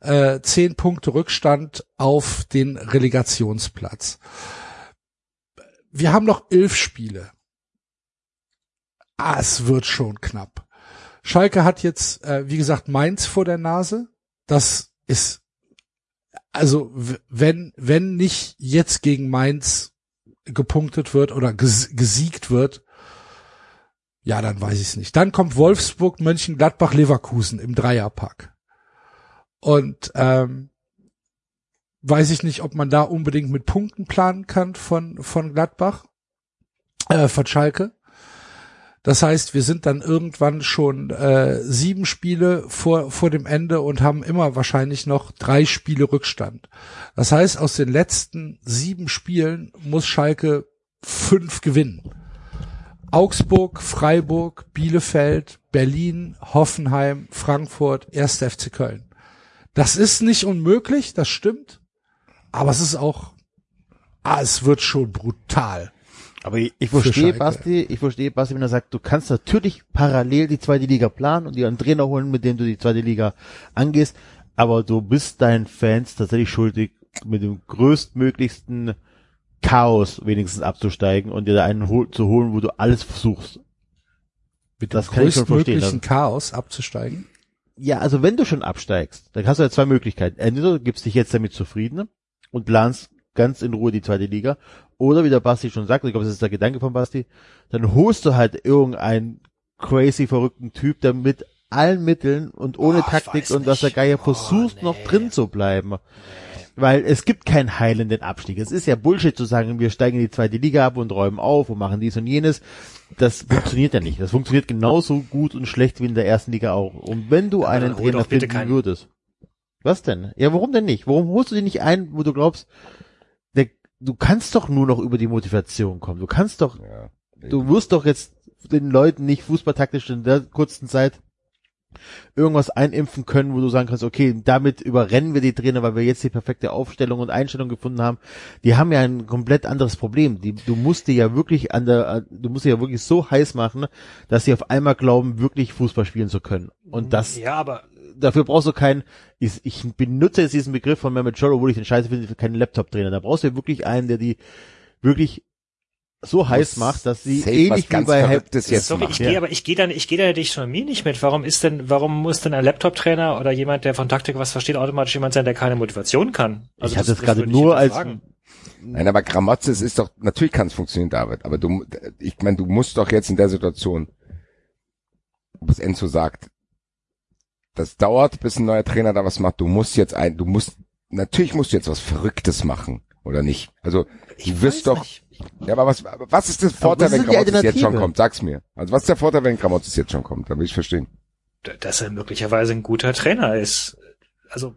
äh, zehn Punkte Rückstand auf den Relegationsplatz. Wir haben noch elf Spiele. Ah, es wird schon knapp. Schalke hat jetzt, äh, wie gesagt, Mainz vor der Nase. Das ist, also wenn, wenn nicht jetzt gegen Mainz gepunktet wird oder ges gesiegt wird, ja, dann weiß ich es nicht. Dann kommt Wolfsburg, Mönchengladbach, Leverkusen im Dreierpack. Und ähm, weiß ich nicht, ob man da unbedingt mit Punkten planen kann von von Gladbach, äh, von Schalke. Das heißt, wir sind dann irgendwann schon äh, sieben Spiele vor, vor dem Ende und haben immer wahrscheinlich noch drei Spiele Rückstand. Das heißt, aus den letzten sieben Spielen muss Schalke fünf gewinnen. Augsburg, Freiburg, Bielefeld, Berlin, Hoffenheim, Frankfurt, 1. FC Köln. Das ist nicht unmöglich, das stimmt. Aber es ist auch, ah, es wird schon brutal. Aber ich, ich verstehe, Basti, ich verstehe, Basti, wenn er sagt, du kannst natürlich parallel die zweite Liga planen und dir einen Trainer holen, mit dem du die zweite Liga angehst, aber du bist deinen Fans tatsächlich schuldig, mit dem größtmöglichsten Chaos wenigstens abzusteigen und dir da einen hol zu holen, wo du alles versuchst. Mit das kann ich schon verstehen. Also Chaos abzusteigen? Ja, also wenn du schon absteigst, dann hast du ja zwei Möglichkeiten. Entweder du gibst dich jetzt damit zufrieden und planst ganz in Ruhe die zweite Liga. Oder wie der Basti schon sagt, ich glaube, das ist der Gedanke von Basti, dann holst du halt irgendeinen crazy verrückten Typ, der mit allen Mitteln und ohne oh, Taktik und was der Geier oh, versucht nee. noch drin zu bleiben. Weil es gibt keinen heilenden Abstieg. Es ist ja Bullshit zu sagen, wir steigen in die zweite Liga ab und räumen auf und machen dies und jenes. Das funktioniert ja nicht. Das funktioniert genauso gut und schlecht wie in der ersten Liga auch. Und wenn du einen Trainer finden würdest. Was denn? Ja, warum denn nicht? Warum holst du den nicht ein, wo du glaubst, du kannst doch nur noch über die Motivation kommen. Du kannst doch, ja, du wirst doch jetzt den Leuten nicht fußballtaktisch in der kurzen Zeit irgendwas einimpfen können, wo du sagen kannst, okay, damit überrennen wir die Trainer, weil wir jetzt die perfekte Aufstellung und Einstellung gefunden haben. Die haben ja ein komplett anderes Problem. Die, du musst dir ja wirklich an der, du musst dir ja wirklich so heiß machen, dass sie auf einmal glauben, wirklich Fußball spielen zu können. Und das, ja, aber dafür brauchst du keinen, ich, ich benutze jetzt diesen Begriff von Mehmet Scholl, obwohl ich den scheiße finde, keinen Laptop-Trainer. Da brauchst du ja wirklich einen, der die wirklich so heiß macht, dass sie ähnlich wie bei Verrücktes jetzt Sorry, ich gehe aber ich gehe dann ich gehe da nicht schon mir nicht mit. Warum ist denn warum muss denn ein Laptop-Trainer oder jemand, der von Taktik was versteht, automatisch jemand sein, der keine Motivation kann? Also ich hatte es gerade nur als Nein, aber Gramotzes ist doch natürlich kann es funktionieren, David. Aber du ich meine, du musst doch jetzt in der Situation, was Enzo sagt, das dauert, bis ein neuer Trainer da was macht. Du musst jetzt ein, du musst, natürlich musst du jetzt was Verrücktes machen, oder nicht? Also, du wirst doch, nicht. ja, aber was, was ist das Vorteil, wenn Kramotzes jetzt schon kommt? Sag's mir. Also, was ist der Vorteil, wenn Kramotzes jetzt schon kommt? Da will ich verstehen. Dass er möglicherweise ein guter Trainer ist. Also,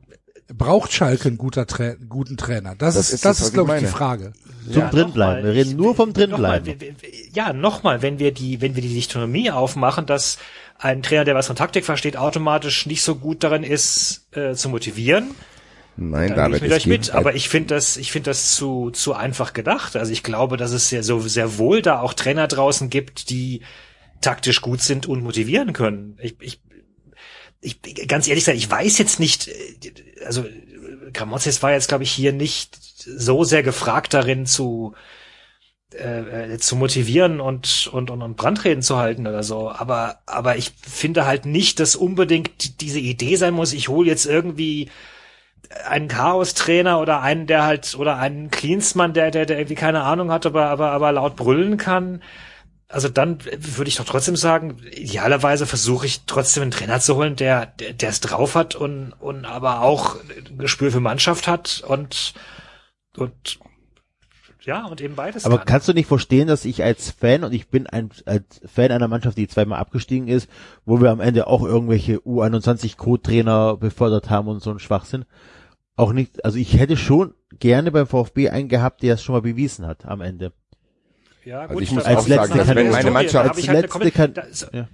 braucht Schalke einen guter Tra guten Trainer? Das, das ist, das, das ist, glaube ich, die Frage. Zum ja, drinbleiben. Wir reden nur vom drinbleiben. Noch mal, ja, nochmal, wenn wir die, wenn wir die Dichtonomie aufmachen, dass ein Trainer, der was von Taktik versteht, automatisch nicht so gut darin ist, äh, zu motivieren. Nein, dann David, ich mit euch mit, aber ich finde das, ich finde das zu zu einfach gedacht. Also ich glaube, dass es sehr so sehr wohl da auch Trainer draußen gibt, die taktisch gut sind und motivieren können. Ich, ich, ich ganz ehrlich gesagt, ich weiß jetzt nicht, äh, also Gramozis war jetzt glaube ich hier nicht so sehr gefragt darin zu äh, zu motivieren und, und, und, und Brandreden zu halten oder so. Aber, aber ich finde halt nicht, dass unbedingt diese Idee sein muss, ich hole jetzt irgendwie einen Chaos-Trainer oder einen, der halt, oder einen Cleansmann, der, der, der irgendwie keine Ahnung hat, aber, aber, aber laut brüllen kann. Also dann würde ich doch trotzdem sagen, idealerweise versuche ich trotzdem einen Trainer zu holen, der, der es drauf hat und, und aber auch ein Gespür für Mannschaft hat und, und ja, und eben beides. Aber kann. kannst du nicht verstehen, dass ich als Fan, und ich bin ein als Fan einer Mannschaft, die zweimal abgestiegen ist, wo wir am Ende auch irgendwelche U21 Co-Trainer befördert haben und so ein Schwachsinn, auch nicht, also ich hätte schon gerne beim VfB einen gehabt, der es schon mal bewiesen hat am Ende. Ja, gut, also ich muss als auch sagen, wenn meine Mannschaft als halt letzte kann, ja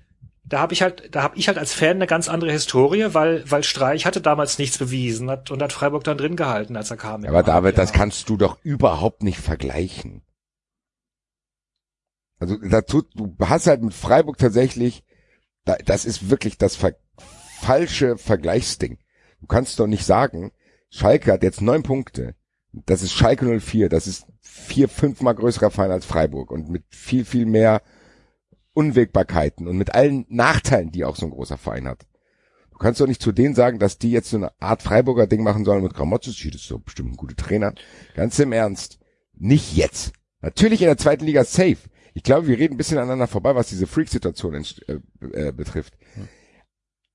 da habe ich halt, da habe ich halt als Fan eine ganz andere Historie, weil, weil Streich hatte damals nichts bewiesen hat, und hat Freiburg dann drin gehalten, als er kam. Aber David, das kannst du doch überhaupt nicht vergleichen. Also dazu, du hast halt mit Freiburg tatsächlich, das ist wirklich das ver falsche Vergleichsding. Du kannst doch nicht sagen, Schalke hat jetzt neun Punkte. Das ist Schalke 04, das ist vier, fünfmal größerer Verein als Freiburg und mit viel, viel mehr Unwägbarkeiten und mit allen Nachteilen, die auch so ein großer Verein hat. Du kannst doch nicht zu denen sagen, dass die jetzt so eine Art Freiburger Ding machen sollen mit Gramotzes. Das ist doch bestimmt ein guter Trainer. Ganz im Ernst. Nicht jetzt. Natürlich in der zweiten Liga safe. Ich glaube, wir reden ein bisschen aneinander vorbei, was diese Freak-Situation äh, äh, betrifft.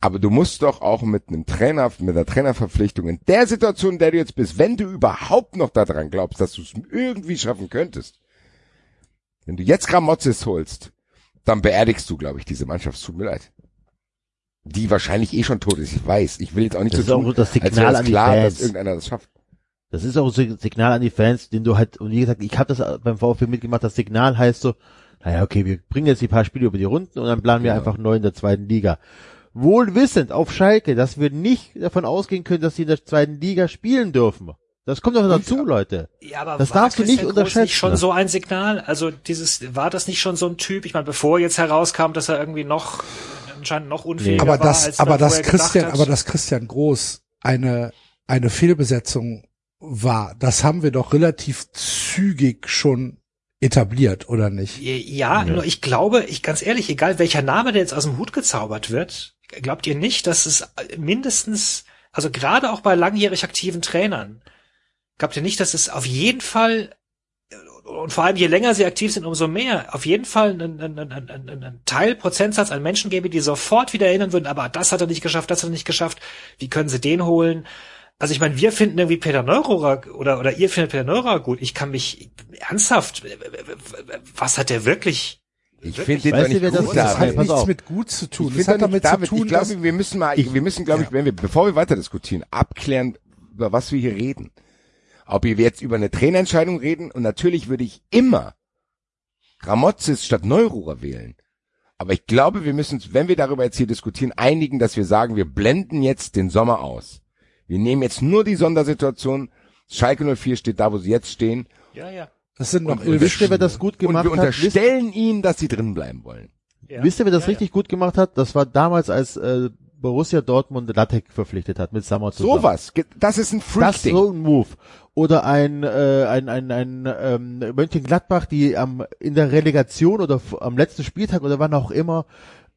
Aber du musst doch auch mit einem Trainer, mit einer Trainerverpflichtung in der Situation, in der du jetzt bist, wenn du überhaupt noch daran glaubst, dass du es irgendwie schaffen könntest, wenn du jetzt Gramotzes holst, dann beerdigst du, glaube ich, diese Mannschaft. Tut mir leid. Die wahrscheinlich eh schon tot ist, ich weiß. Ich will jetzt auch nicht Das so ist tun, auch das als Signal die klar, Fans. dass irgendeiner das schafft. Das ist auch so ein Signal an die Fans, den du halt, und wie gesagt, ich habe das beim VfB mitgemacht, das Signal heißt so, naja, okay, wir bringen jetzt die paar Spiele über die Runden und dann planen wir Genau. einfach neu in der zweiten Liga. Wohl wissend auf Schalke, dass wir nicht davon ausgehen können, dass sie in der zweiten Liga spielen dürfen. Das kommt doch dazu, Leute. Ja, aber Das war darfst du nicht unterschätzen. Nicht schon so ein Signal? Also dieses, war das nicht schon so ein Typ? Ich meine, bevor jetzt herauskam, dass er irgendwie noch anscheinend noch unfähiger aber war, das, als aber das Christian, aber das Christian Groß eine, eine Fehlbesetzung war, das haben wir doch relativ zügig schon etabliert, oder nicht? Ja, nur ich glaube, ich ganz ehrlich, egal welcher Name der jetzt aus dem Hut gezaubert wird, glaubt ihr nicht, dass es mindestens, also gerade auch bei langjährig aktiven Trainern, glaubt ihr nicht, dass es auf jeden Fall und vor allem je länger sie aktiv sind, umso mehr, auf jeden Fall einen, einen, einen, einen, einen Teil, Prozentsatz an Menschen gäbe, die sofort wieder erinnern würden, aber das hat er nicht geschafft, das hat er nicht geschafft, wie können sie den holen? Also ich meine, wir finden irgendwie Peter Neururer oder, oder ihr findet Peter Neururer gut. Ich kann mich ernsthaft, was hat der wirklich? Ich finde den doch nicht das gut? Das Ja, David. hat nichts mit gut zu tun. Ich Das finde damit nicht, David, zu tun, ich glaube, dass, wir müssen mal, wir müssen, glaube ich, wenn wir, bevor wir weiter diskutieren, abklären, über was wir hier reden. Ob wir jetzt über eine Trainerentscheidung reden und natürlich würde ich immer Gramozis statt Neururer wählen. Aber ich glaube, wir müssen, uns, wenn wir darüber jetzt hier diskutieren, einigen, dass wir sagen, wir blenden jetzt den Sommer aus. Wir nehmen jetzt nur die Sondersituation. Schalke 04 steht da, wo sie jetzt stehen. Ja, ja. Das sind noch Und Wisst ihr, wer das gut gemacht und wir hat? Unterstellen ihnen, dass sie drin bleiben wollen. ja. wisst ihr, wer das ja, richtig gut gemacht hat? Das war damals, als äh, Borussia Dortmund Lattek verpflichtet hat mit Sammer zusammen. Sowas. Das ist ein Das Freak-Ding. so ein Move. Oder ein, äh, ein, ein, ein ähm, Mönchengladbach, die am in der Relegation oder am letzten Spieltag oder wann auch immer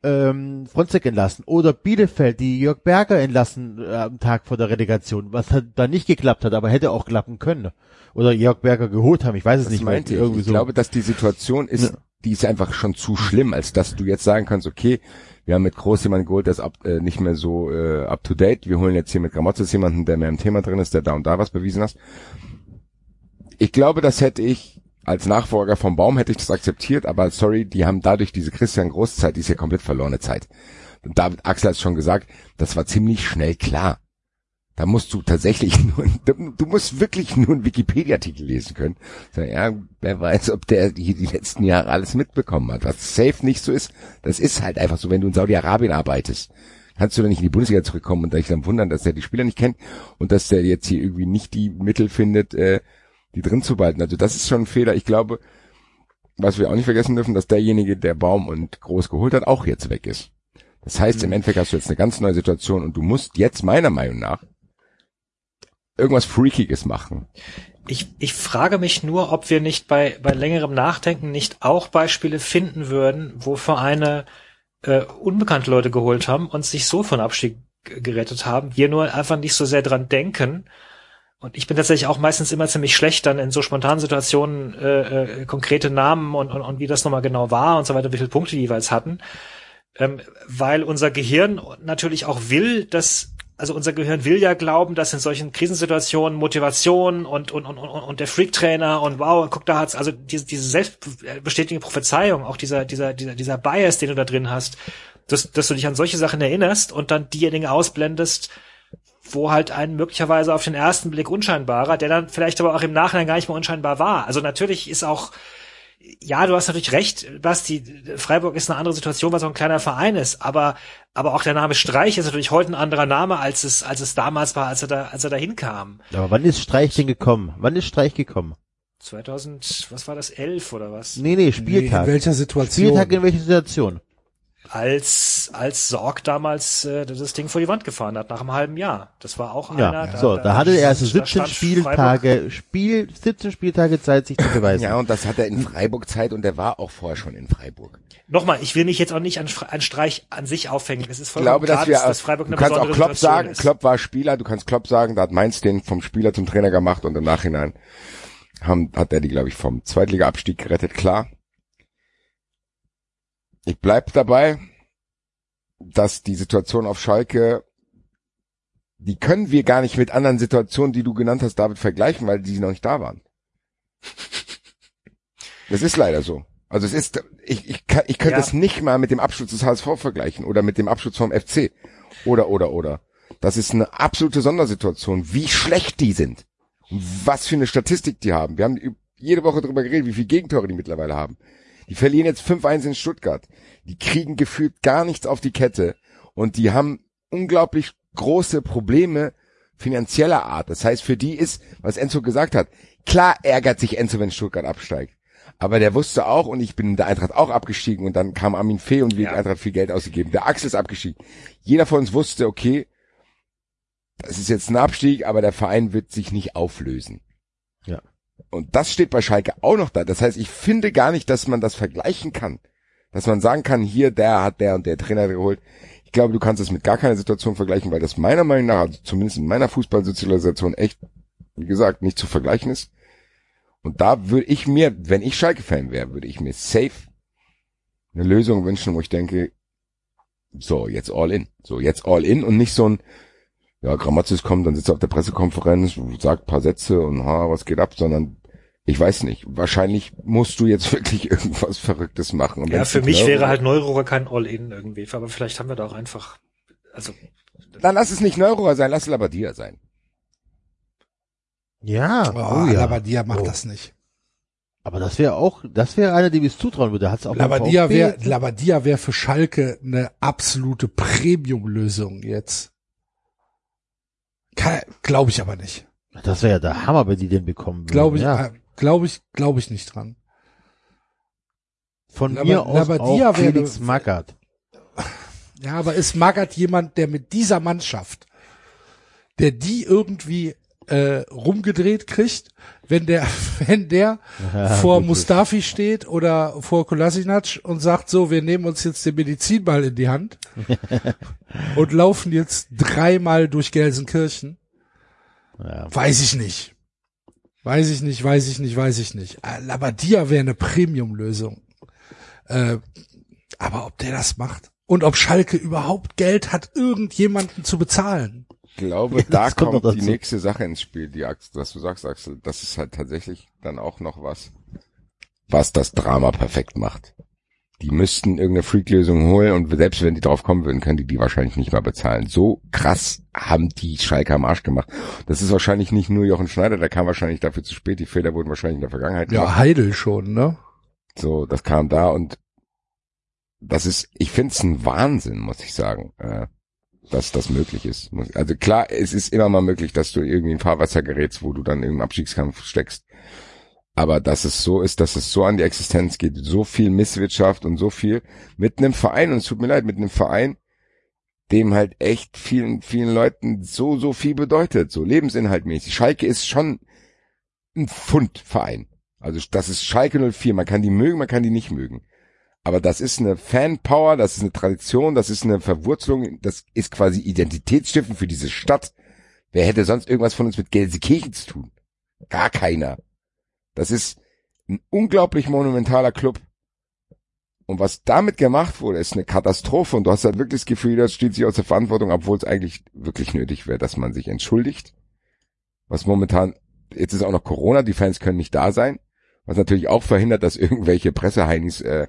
ähm, Fronzek entlassen. Oder Bielefeld, die Jörg Berger entlassen äh, am Tag vor der Relegation, was halt da nicht geklappt hat, aber hätte auch klappen können. Oder Jörg Berger geholt haben, ich weiß es Das nicht meinte ich. Irgendwie Ich so. glaube, dass die Situation ist, Ja. die ist einfach schon zu schlimm, als dass du jetzt sagen kannst, okay, wir haben mit Groß jemanden geholt, der ist up, äh, nicht mehr so äh, up to date. Wir holen jetzt hier mit Gramozis jemanden, der mehr im Thema drin ist, der da und da was bewiesen hat. Ich glaube, das hätte ich als Nachfolger vom Baum hätte ich das akzeptiert, aber sorry, die haben dadurch diese Christian Großzeit, die ist ja komplett verlorene Zeit. Und David Axel hat es schon gesagt, das war ziemlich schnell klar. Da musst du tatsächlich nur, du musst wirklich nur einen Wikipedia-Artikel lesen können. Ja, wer weiß, ob der die, die letzten Jahre alles mitbekommen hat. Was safe nicht so ist, das ist halt einfach so, wenn du in Saudi-Arabien arbeitest. Kannst du dann nicht in die Bundesliga zurückkommen und dich dann wundern, dass er die Spieler nicht kennt und dass der jetzt hier irgendwie nicht die Mittel findet, äh, die drin zu behalten. Also das ist schon ein Fehler. Ich glaube, was wir auch nicht vergessen dürfen, dass derjenige, der Baum und Groß geholt hat, auch jetzt weg ist. Das heißt, im Endeffekt hast du jetzt eine ganz neue Situation und du musst jetzt meiner Meinung nach irgendwas Freakiges machen. Ich, ich frage mich nur, ob wir nicht bei, bei längerem Nachdenken nicht auch Beispiele finden würden, wo Vereine äh, unbekannte Leute geholt haben und sich so von Abstieg gerettet haben. Wir nur einfach nicht so sehr dran denken. Und ich bin tatsächlich auch meistens immer ziemlich schlecht, dann in so spontanen Situationen äh, äh, konkrete Namen und, und, und wie das nochmal genau war und so weiter, wie viele Punkte die jeweils hatten. Ähm, weil unser Gehirn natürlich auch will, dass also unser Gehirn will ja glauben, dass in solchen Krisensituationen Motivation und und und und, und der Freak-Trainer und wow, guck da hat's also diese diese selbstbestätigende Prophezeiung, auch dieser dieser dieser dieser Bias, den du da drin hast, dass dass du dich an solche Sachen erinnerst und dann diejenigen ausblendest, wo halt ein möglicherweise auf den ersten Blick unscheinbarer, der dann vielleicht aber auch im Nachhinein gar nicht mehr unscheinbar war. Also natürlich ist auch ja, du hast natürlich recht, Basti. Freiburg ist eine andere Situation, weil es auch ein kleiner Verein ist. Aber, aber auch der Name Streich ist natürlich heute ein anderer Name, als es, als es damals war, als er da, als er da hinkam. Aber wann ist Streich denn gekommen? Wann ist Streich gekommen? 2000, was war das, 11 oder was? Nee, nee, Nee, Spieltag. in welcher Situation? Spieltag in welcher Situation? Als, als Sorg damals äh, das Ding vor die Wand gefahren hat, nach einem halben Jahr. Das war auch Ja, einer. so, da, hatte er also da 17 stand Spieltage, Spiel, 17 Spieltage Zeit, sich zu beweisen. Ja, und das hat er in Freiburg Zeit und der war auch vorher schon in Freiburg. Nochmal, ich will mich jetzt auch nicht an, an Streich an sich aufhängen. Es ist Ich vollkommen glaube, klar, dass wir, dass Freiburg du eine kannst auch Klopp Situation sagen, ist. Klopp war Spieler, du kannst Klopp sagen, da hat Mainz den vom Spieler zum Trainer gemacht und im Nachhinein haben, hat er die, glaube ich, vom Zweitliga-Abstieg gerettet, klar. Ich bleib dabei, dass die Situation auf Schalke, die können wir gar nicht mit anderen Situationen, die du genannt hast, David, vergleichen, weil die noch nicht da waren. Das ist leider so. Also es ist, ich, ich, kann, ich könnte Ja. es nicht mal mit dem Absturz des HSV vergleichen oder mit dem Absturz vom FC. Oder, oder, oder. Das ist eine absolute Sondersituation, wie schlecht die sind. Und was für eine Statistik die haben. Wir haben jede Woche darüber geredet, wie viele Gegentore die mittlerweile haben. Die verlieren jetzt 5-1 in Stuttgart. Die kriegen gefühlt gar nichts auf die Kette. Und die haben unglaublich große Probleme finanzieller Art. Das heißt, für die ist, was Enzo gesagt hat, klar ärgert sich Enzo, wenn Stuttgart absteigt. Aber der wusste auch, und ich bin in der Eintracht auch abgestiegen, und dann kam Armin Fee und wir Ja. Eintracht viel Geld ausgegeben. Der Axel ist abgestiegen. Jeder von uns wusste, okay, das ist jetzt ein Abstieg, aber der Verein wird sich nicht auflösen. Ja. Und das steht bei Schalke auch noch da. Das heißt, ich finde gar nicht, dass man das vergleichen kann. Dass man sagen kann, hier, der hat der und der Trainer geholt. Ich glaube, du kannst es mit gar keiner Situation vergleichen, weil das meiner Meinung nach, also zumindest in meiner Fußballsozialisation echt, wie gesagt, nicht zu vergleichen ist. Und da würde ich mir, wenn ich Schalke-Fan wäre, würde ich mir safe eine Lösung wünschen, wo ich denke, so, jetzt all in. So, jetzt all in und nicht so ein, ja, Grammatis kommt, dann sitzt er auf der Pressekonferenz, sagt ein paar Sätze und ha, was geht ab, sondern ich weiß nicht. Wahrscheinlich musst du jetzt wirklich irgendwas Verrücktes machen. Und Ja, für mich Euro- wäre halt Neurohrer kein All-In irgendwie, aber vielleicht haben wir da auch einfach, also Dann lass es nicht Neurohrer sein, lass es Labadia sein. Ja, Oh, oh, ja. Labadia macht Oh. das nicht. Aber das wäre auch, das wäre einer, dem ich es zutrauen würde. Hat's auch Labadia wäre Labadia wär für Schalke eine absolute Premium-Lösung jetzt. Glaube ich aber nicht. Das wäre ja der Hammer, wenn die den bekommen würden. Glaube ich, ja. äh, glaube ich, glaube ich nicht dran. Von Laba- mir aus Labadia auch Felix Magath. Ja, aber ist Magath jemand, der mit dieser Mannschaft, der die irgendwie äh, rumgedreht kriegt, wenn der, wenn der vor gut, Mustafi steht oder vor Kolasinac und sagt so, wir nehmen uns jetzt den Medizinball in die Hand und laufen jetzt dreimal durch Gelsenkirchen. Ja. Weiß ich nicht. Weiß ich nicht, weiß ich nicht, weiß ich nicht. Äh, Labadia wäre eine Premium-Lösung. Äh, aber ob der das macht und ob Schalke überhaupt Geld hat, irgendjemanden zu bezahlen. Ich glaube, da kommt kommt, die nächste Sache ins Spiel, die Axel, was du sagst, Axel. Das ist halt tatsächlich dann auch noch was, was das Drama perfekt macht. Die müssten irgendeine Freak-Lösung holen und selbst wenn die drauf kommen würden, können die die wahrscheinlich nicht mal bezahlen. So krass haben die Schalke am Arsch gemacht. Das ist wahrscheinlich nicht nur Jochen Schneider, der kam wahrscheinlich dafür zu spät. Die Fehler wurden wahrscheinlich in der Vergangenheit gemacht. Ja, Heidel schon, ne? So, das kam da und das ist, ich finde es ein Wahnsinn, muss ich sagen, äh, dass das möglich ist. Also klar, es ist immer mal möglich, dass du irgendwie in Fahrwasser gerätst, wo du dann im Abstiegskampf steckst. Aber dass es so ist, dass es so an die Existenz geht, so viel Misswirtschaft und so viel mit einem Verein, und es tut mir leid, mit einem Verein, dem halt echt vielen, vielen Leuten so, so viel bedeutet, so lebensinhaltmäßig. Schalke ist schon ein Fundverein. Also das ist Schalke 04. Man kann die mögen, man kann die nicht mögen. Aber das ist eine Fanpower, das ist eine Tradition, das ist eine Verwurzelung, das ist quasi Identitätsstiftend für diese Stadt. Wer hätte sonst irgendwas von uns mit Gelsenkirchen zu tun? Gar keiner. Das ist ein unglaublich monumentaler Club. Und was damit gemacht wurde, ist eine Katastrophe. Und du hast halt wirklich das Gefühl, das steht sich aus der Verantwortung, obwohl es eigentlich wirklich nötig wäre, dass man sich entschuldigt. Was momentan, jetzt ist auch noch Corona, die Fans können nicht da sein. Was natürlich auch verhindert, dass irgendwelche Presseheinis äh,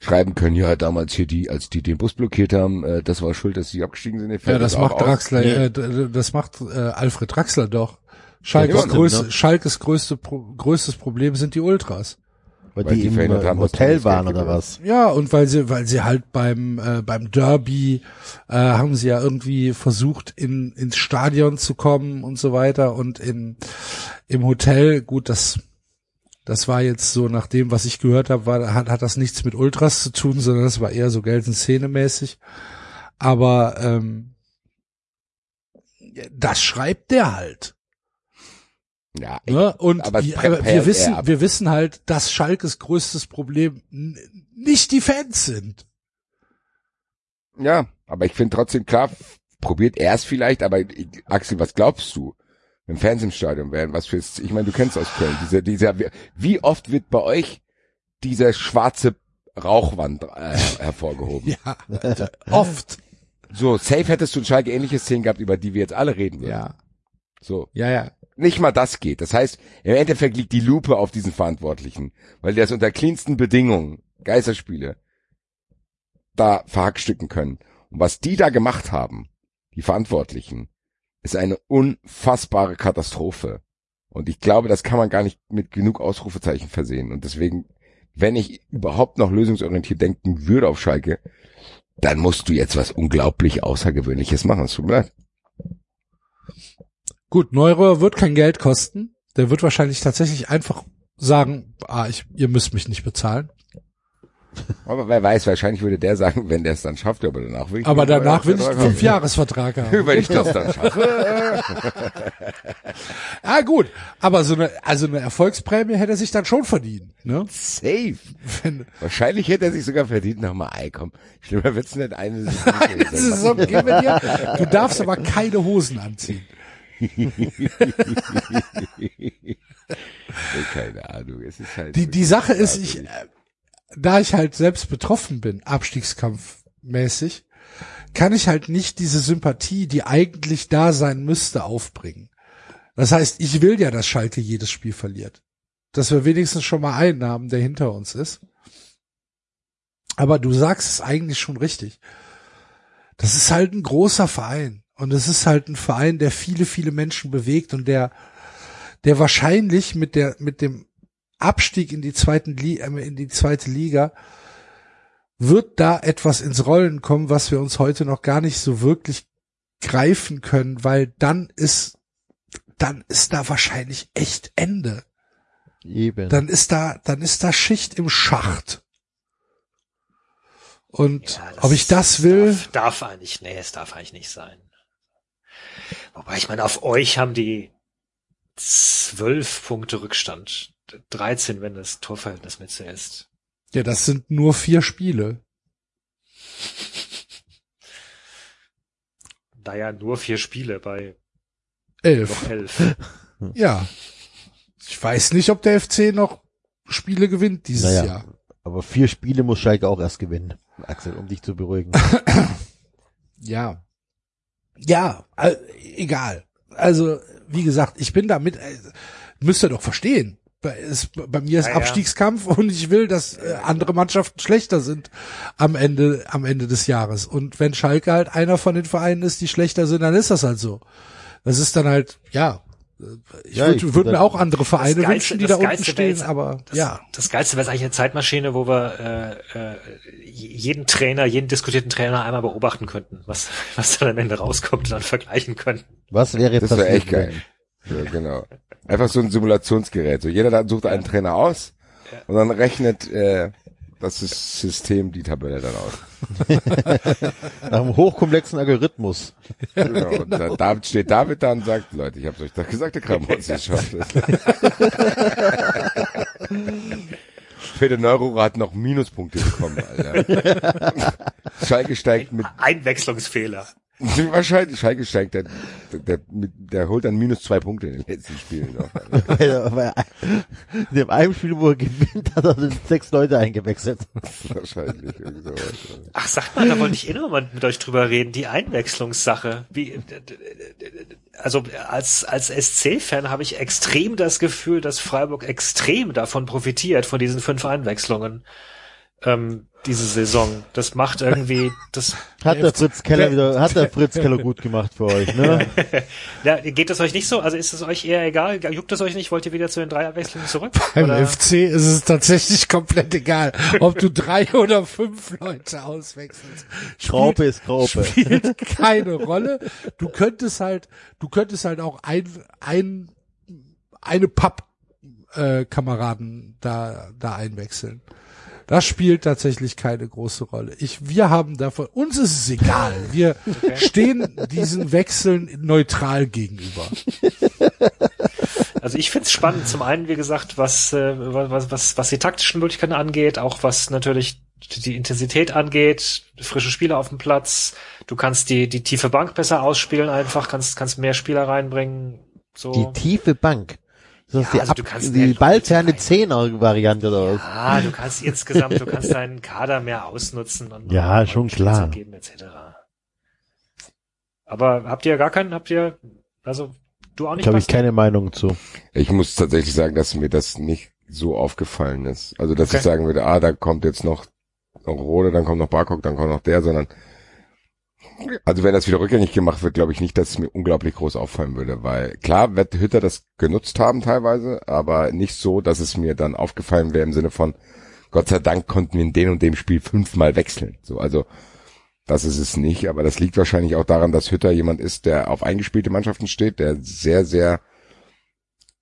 schreiben können, ja, damals hier die, als die den Bus blockiert haben, äh, das war schuld, dass sie abgestiegen sind. Ja, das macht aus. Draxler, Nee. äh, das macht äh, Alfred Draxler doch. Schalkes, Ja, größte, ne? Schalkes größte, Pro größtes Problem sind die Ultras. Weil, Weil die, die im, verhindert haben, Hotel waren oder was. Ja, und weil sie, weil sie halt beim äh, beim Derby äh, haben sie ja irgendwie versucht, in ins Stadion zu kommen und so weiter und in im Hotel. Gut, das das war jetzt so nach dem, was ich gehört habe, war, hat, hat das nichts mit Ultras zu tun, sondern das war eher so Gelsen-Szene-mäßig. Aber ähm, das schreibt der halt. Ja, Ne? Und aber ja, aber wir wissen, ab. wir wissen halt, dass Schalkes größtes Problem nicht die Fans sind. Ja, aber ich finde trotzdem klar, probiert er es vielleicht, aber ich- Axel, was glaubst du? Wenn Fans im Stadion wären, was fürs, ich meine, du kennst aus Köln, dieser, dieser, wie oft wird bei euch dieser schwarze Rauchwand äh, hervorgehoben? Ja, also oft. So, safe hättest du in Schalke ähnliche Szenen gehabt, über die wir jetzt alle reden würden. Ja, So, ja, ja. nicht mal das geht. Das heißt, im Endeffekt liegt die Lupe auf diesen Verantwortlichen, weil die das unter cleansten Bedingungen, Geisterspiele, da verhackstücken können. Und was die da gemacht haben, die Verantwortlichen, ist eine unfassbare Katastrophe. Und ich glaube, das kann man gar nicht mit genug Ausrufezeichen versehen. Und deswegen, wenn ich überhaupt noch lösungsorientiert denken würde auf Schalke, dann musst du jetzt was unglaublich Außergewöhnliches machen. Es tut mir leid. Gut, Neurohr wird kein Geld kosten. Der wird wahrscheinlich tatsächlich einfach sagen, ah, ich, ihr müsst mich nicht bezahlen. Aber wer weiß, wahrscheinlich würde der sagen, wenn der es dann schafft, aber danach will ich Aber danach will ich einen Fünfjahresvertrag haben. Wenn ich das dann schaffe. Ah, gut. Aber so eine, also eine Erfolgsprämie hätte er sich dann schon verdient, ne? Safe. Wenn, Wahrscheinlich hätte er sich sogar verdient, nochmal, ey, komm, schlimmer wird's nicht, eine Saison. eine Saison wir dir. Du darfst aber keine Hosen anziehen. Keine Ahnung, es ist halt. Die, die Sache ist, ich, äh, da ich halt selbst betroffen bin, abstiegskampfmäßig, kann ich halt nicht diese Sympathie, die eigentlich da sein müsste, aufbringen. Das heißt, ich will ja, dass Schalke jedes Spiel verliert. Dass wir wenigstens schon mal einen haben, der hinter uns ist. Aber du sagst es eigentlich schon richtig. Das ist halt ein großer Verein. Und es ist halt ein Verein, der viele, viele Menschen bewegt und der, der wahrscheinlich mit der, mit dem Abstieg in die zweiten äh, in die zweite Liga wird da etwas ins Rollen kommen, was wir uns heute noch gar nicht so wirklich greifen können, weil dann ist, dann ist da wahrscheinlich echt Ende. Eben. Dann ist da, dann ist da Schicht im Schacht. Und Ja, ob ich das will, Darf, darf eigentlich, nee, es darf eigentlich nicht sein. Wobei, ich meine, auf euch haben die zwölf Punkte Rückstand. 13, wenn das Torverhältnis mitzählst. ja, das sind nur vier Spiele. Naja, nur vier Spiele bei Elf. noch elf. Ja. Ich weiß nicht, ob der FC noch Spiele gewinnt dieses Naja. Jahr. Aber vier Spiele muss Schalke auch erst gewinnen, Axel, um dich zu beruhigen. Ja. Ja, äh, egal. Also, wie gesagt, ich bin damit, äh, müsst ihr doch verstehen. Bei, es, bei mir ist Ja, ja. Abstiegskampf und ich will, dass äh, andere Mannschaften schlechter sind am Ende, am Ende des Jahres. Und wenn Schalke halt einer von den Vereinen ist, die schlechter sind, dann ist das halt so. Das ist dann halt, ja. äh, Ich Ja, würde würd mir auch andere Vereine Geilste- wünschen, die das da unten Geilste stehen, jetzt- aber Das, ja. das Geilste wäre eigentlich eine Zeitmaschine, wo wir äh, äh, jeden Trainer, jeden diskutierten Trainer einmal beobachten könnten, was, was dann am Ende rauskommt und dann vergleichen könnten. Was wäre Das passiert? wäre echt geil. Ja, genau. Einfach so ein Simulationsgerät. So jeder da sucht einen Trainer aus und dann rechnet äh, das System die Tabelle dann aus. Nach einem hochkomplexen Algorithmus. Genau. Und da, David steht David da und sagt, Leute, ich hab's euch doch gesagt, der Kramon sie schafft es. Peter Neururer hat noch Minuspunkte bekommen, Alter. Schalke steigt mit Einwechslungsfehler. Wahrscheinlich Schalke steigt der, der, der, holt dann minus zwei Punkte in den letzten Spielen noch. Weil er- weil er- In dem einen Spiel, wo er gewinnt, hat er sechs Leute eingewechselt. wahrscheinlich irgendwie sowas. Ach, sagt mal, da wollte ich eh noch mal mit euch drüber reden, die Einwechslungssache. Wie, also als, als SC-Fan habe ich extrem das Gefühl, dass Freiburg extrem davon profitiert, von diesen fünf Einwechslungen. Ähm, diese Saison. Das macht irgendwie, das, Hat der Fritz Keller wieder, hat der Fritz Keller gut gemacht für euch, ne? ja, geht das euch nicht so? Also ist es euch eher egal? Juckt es euch nicht? Wollt ihr wieder zu den drei Einwechslungen zurück? Beim Oder? FC ist es tatsächlich komplett egal, ob du drei oder fünf Leute auswechselst. Graupe ist Graupe. Spielt keine Rolle. Du könntest halt, du könntest halt auch ein, ein, eine Papp, äh, Kameraden da, da einwechseln. Das spielt tatsächlich keine große Rolle. Ich, wir haben davon, uns ist es egal. Wir stehen diesen Wechseln neutral gegenüber. Also ich find's spannend. Zum einen, wie gesagt, was, äh, was, was, was die taktischen Möglichkeiten angeht, auch was natürlich die Intensität angeht, frische Spieler auf dem Platz. Du kannst die, die tiefe Bank besser ausspielen einfach, kannst, kannst mehr Spieler reinbringen. So. Die tiefe Bank. Das ist Ja, die, also Ab du kannst die mehr Leute ballferne Zehner-Variante oder was? Ah, du kannst insgesamt, du kannst deinen Kader mehr ausnutzen und Ja, und schon klar. geben etc. Aber habt ihr gar keinen, habt ihr, also Du auch nicht? Da habe ich keine Meinung zu. Ich muss tatsächlich sagen, dass mir das nicht so aufgefallen ist. Also, dass Okay. ich sagen würde, ah, da kommt jetzt noch, noch Rode, dann kommt noch Barcock, dann kommt noch der, sondern also wenn das wieder rückgängig gemacht wird, glaube ich nicht, dass es mir unglaublich groß auffallen würde, weil klar wird Hütter das genutzt haben teilweise, aber nicht so, dass es mir dann aufgefallen wäre im Sinne von Gott sei Dank konnten wir in dem und dem Spiel fünfmal wechseln. So, also das ist es nicht, aber das liegt wahrscheinlich auch daran, dass Hütter jemand ist, der auf eingespielte Mannschaften steht, der sehr, sehr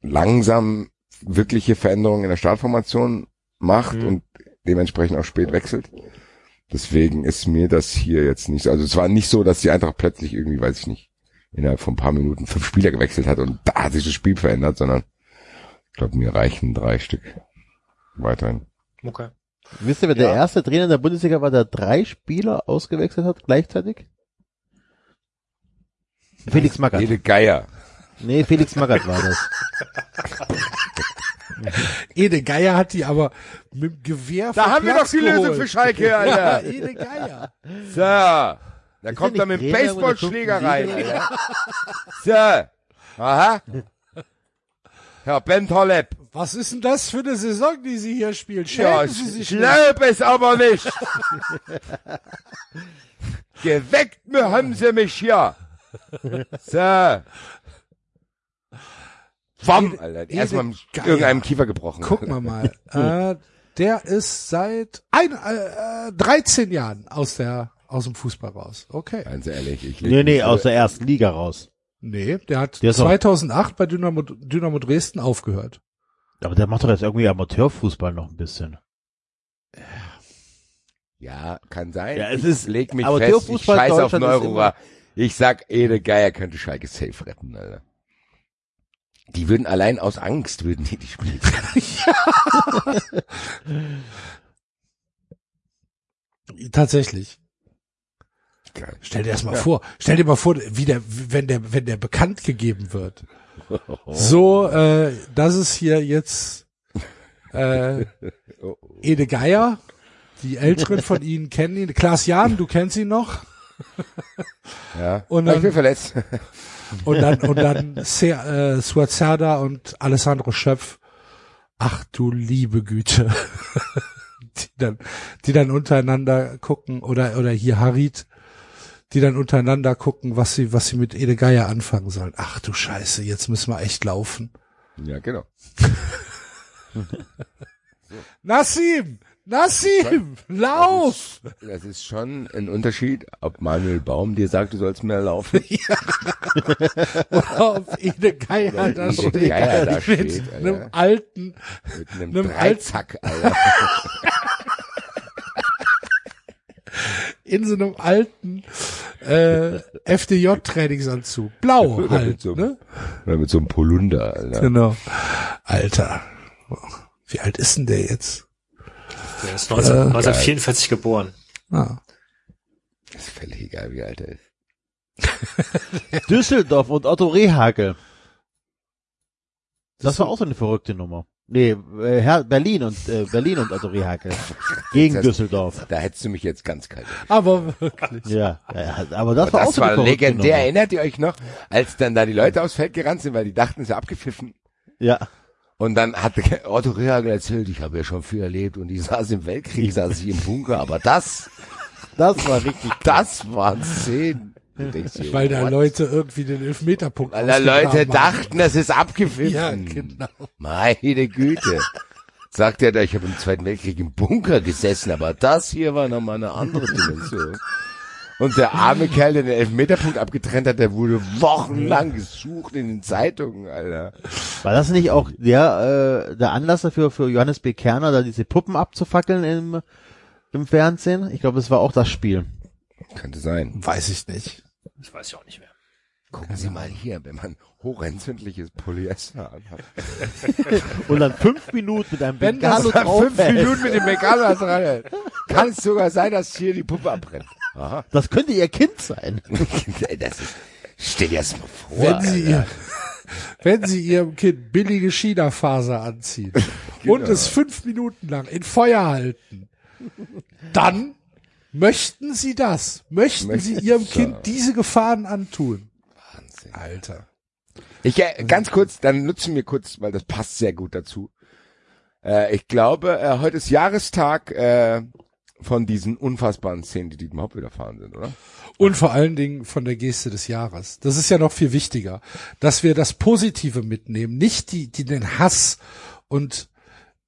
langsam wirkliche Veränderungen in der Startformation macht Mhm. und dementsprechend auch spät wechselt. Deswegen ist mir das hier jetzt nicht so. Also es war nicht so, dass die Eintracht plötzlich irgendwie, weiß ich nicht, innerhalb von ein paar Minuten fünf Spieler gewechselt hat und da hat sich das Spiel verändert, sondern ich glaube, mir reichen drei Stück weiterhin. Okay. Wisst ihr, wer der Ja. erste Trainer in der Bundesliga war, der drei Spieler ausgewechselt hat gleichzeitig? Felix Magath. Jede Geier. Nee, Felix Magath war das. Ede Geier hat die aber mit dem Gewehr Da haben wir doch die Lösung für Schalke, Ja, Alter. Ede Geier. So. Da Ist kommt er mit dem Baseballschläger rein? Alter. So. Aha. Herr Ben Toleb. Was ist denn das für eine Saison, die Sie hier spielen? Ja, Schämen Sie ich sich glaub es aber nicht. Geweckt mir haben sie mich hier. So. Bam, Alter. Erstmal irgendeinem Kiefer gebrochen. Gucken wir mal. äh, der ist seit ein, äh, äh, 13 Jahren aus der aus dem Fußball raus. Okay. Ganz ehrlich, ich Nee, nee, aus der ersten Liga raus. Nee, der hat Der ist auch- 2008 bei Dynamo, Dynamo Dresden aufgehört. Aber der macht doch jetzt irgendwie Amateurfußball noch ein bisschen. Ja, kann sein. Ja, es ich ist- leg mich fest, ich Fußball scheiß auf Neurora. Ich sag, Ede Geier könnte Schalke safe retten, Alter. Die würden allein aus Angst, würden die die spielen. Tatsächlich. Geil. Stell dir das mal vor. Stell dir mal vor, wie der, wenn der, wenn der bekannt gegeben wird. So, äh, das ist hier jetzt äh. Ede Geier. Die Älteren von Ihnen kennen ihn. Klaas Jahn, du kennst ihn noch. Ja. Und dann- ich bin verletzt. Und dann, und dann Se äh, Suazerda und Alessandro Schöpf. Ach du liebe Güte. die dann, die dann untereinander gucken oder, oder hier Harit, die dann untereinander gucken, was sie, was sie mit Ede Geier anfangen sollen. Ach du Scheiße, jetzt müssen wir echt laufen. Ja, genau. Nassim! Nassim! Lauf! Das ist schon ein Unterschied, ob Manuel Baum dir sagt, du sollst mehr laufen. Auf Ede Geier Oder da steht. Geier da mit steht, einem Alter. alten, Mit einem Einem Dreizack, Alter. in so einem alten äh, FDJ-Trainingsanzug. Blau Oder halt, mit so, ne? oder mit so einem Polunder, Alter. Genau. Alter. Wie alt ist denn der jetzt? Der ist 19, 1944 geboren. Ah. Ist völlig egal, wie alt er ist. Düsseldorf und Otto Rehagel. Das war auch so eine verrückte Nummer. Nee, äh, Herr Berlin und äh, Berlin und Otto Rehagel. Gegen Das- Düsseldorf. Da hättest du mich jetzt ganz kalt. erwischt. Aber wirklich. Ja, ja, aber das Aber war auch das so eine war verrückte legendär. Nummer. Erinnert ihr euch noch, als dann da die Leute aufs Feld gerannt sind, weil die dachten, es ist abgepfiffen? Ja. Und dann hat Otto Rehagel erzählt, ich habe ja schon viel erlebt und ich saß im Weltkrieg, saß ich im Bunker, aber das, Das war richtig. das waren Szenen. Dir, Weil da what? Leute irgendwie den Elfmeterpunkt Weil da Leute haben. dachten, das ist abgepfiffen. Ja, genau. Meine Güte. Sagt er da, ich habe im Zweiten Weltkrieg im Bunker gesessen, aber das hier war nochmal eine andere Dimension. Und der arme Kerl, der den Elfmeterpunkt abgetrennt hat, der wurde wochenlang gesucht in den Zeitungen, Alter. War das nicht auch der, äh, der Anlass dafür, für Johannes B. Kerner, da diese Puppen abzufackeln im, im Fernsehen? Ich glaube, es war auch das Spiel. Könnte sein. Weiß ich nicht. Das weiß ich auch nicht mehr. Gucken Sie mal hier, wenn man hochentzündliches Polyester anhat. Und dann fünf Minuten mit einem Wenn das Bengalo Fünf draufhält. Minuten mit dem Megalo dran. Kann es sogar sein, dass hier die Puppe abbrennt. Aha. Das könnte ihr Kind sein. Das ist, stell dir das mal vor. Wenn sie, Alter. ihr, wenn sie ihrem Kind billige China-Faser anziehen Genau. und es fünf Minuten lang in Feuer halten, dann möchten sie das. Möchten sie Möchten ihrem sie Kind diese Gefahren antun. Wahnsinn. Alter. Ich äh, ganz kurz, dann nutzen wir kurz, weil das passt sehr gut dazu. Äh, ich glaube, äh, heute ist Jahrestag äh, von diesen unfassbaren Szenen, die Dietmar Hopp widerfahren sind, oder? Und vor allen Dingen von der Geste des Jahres. Das ist ja noch viel wichtiger, dass wir das Positive mitnehmen, nicht die, die den Hass und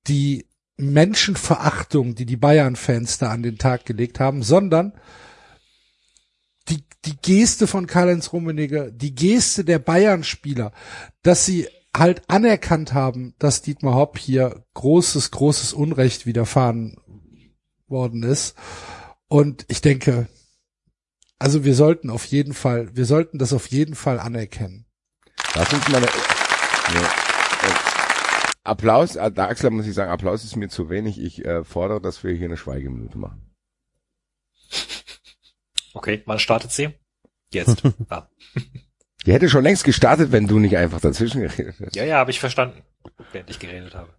die Menschenverachtung, die die Bayern-Fans da an den Tag gelegt haben, sondern die, die Geste von Karl-Heinz Rummenigge, die Geste der Bayern-Spieler, dass sie halt anerkannt haben, dass Dietmar Hopp hier großes, großes Unrecht widerfahren worden ist. Und ich denke, also wir sollten auf jeden Fall, wir sollten das auf jeden Fall anerkennen. Lass uns mal eine, ja, äh, Applaus, äh, Axel muss ich sagen, Applaus ist mir zu wenig. Ich äh, fordere, dass wir hier eine Schweigeminute machen. Okay, wann startet sie? Jetzt. ah. Die hätte schon längst gestartet, wenn du nicht einfach dazwischen geredet hättest. Ja, ja, habe ich verstanden, während ich geredet habe.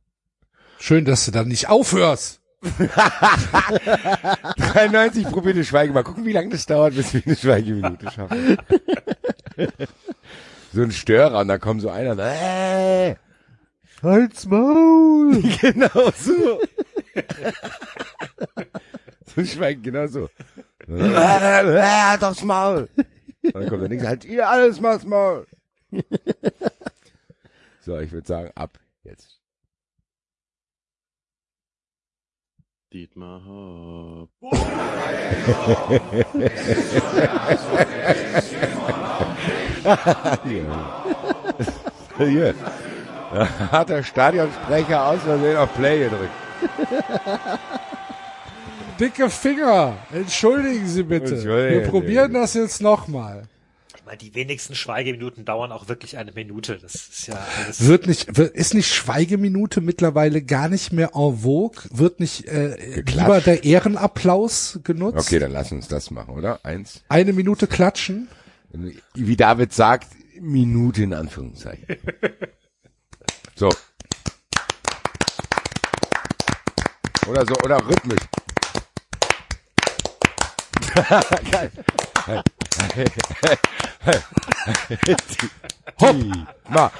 Schön, dass du dann nicht aufhörst. 93 probierte Schweige. Mal gucken, wie lange das dauert, bis wir eine Schweigeminute schaffen. so ein Störer und da kommt so einer, äh, Halt's Maul! genau so. so ein Schweigen, genau so. Äh, äh, das Maul. Und dann kommt der nächste, halt ihr alles mal's Maul. So, ich würde sagen, ab jetzt. Dietmar Hopp. Hier. Da hat der Stadionsprecher aus Versehen auf Play gedrückt. Dicke Finger, entschuldigen Sie bitte. Entschuldigen Wir probieren das jetzt nochmal. Meine, die wenigsten Schweigeminuten dauern auch wirklich eine Minute. Das ist ja alles. Wird nicht, wird, ist nicht Schweigeminute mittlerweile gar nicht mehr en vogue? Wird nicht äh, Geklatscht. lieber der Ehrenapplaus genutzt? Okay, dann lass uns das machen, oder? Eins. Eine Minute klatschen? Wie David sagt, Minute in Anführungszeichen. So. Oder so, oder rhythmisch. Geil. Dietmar,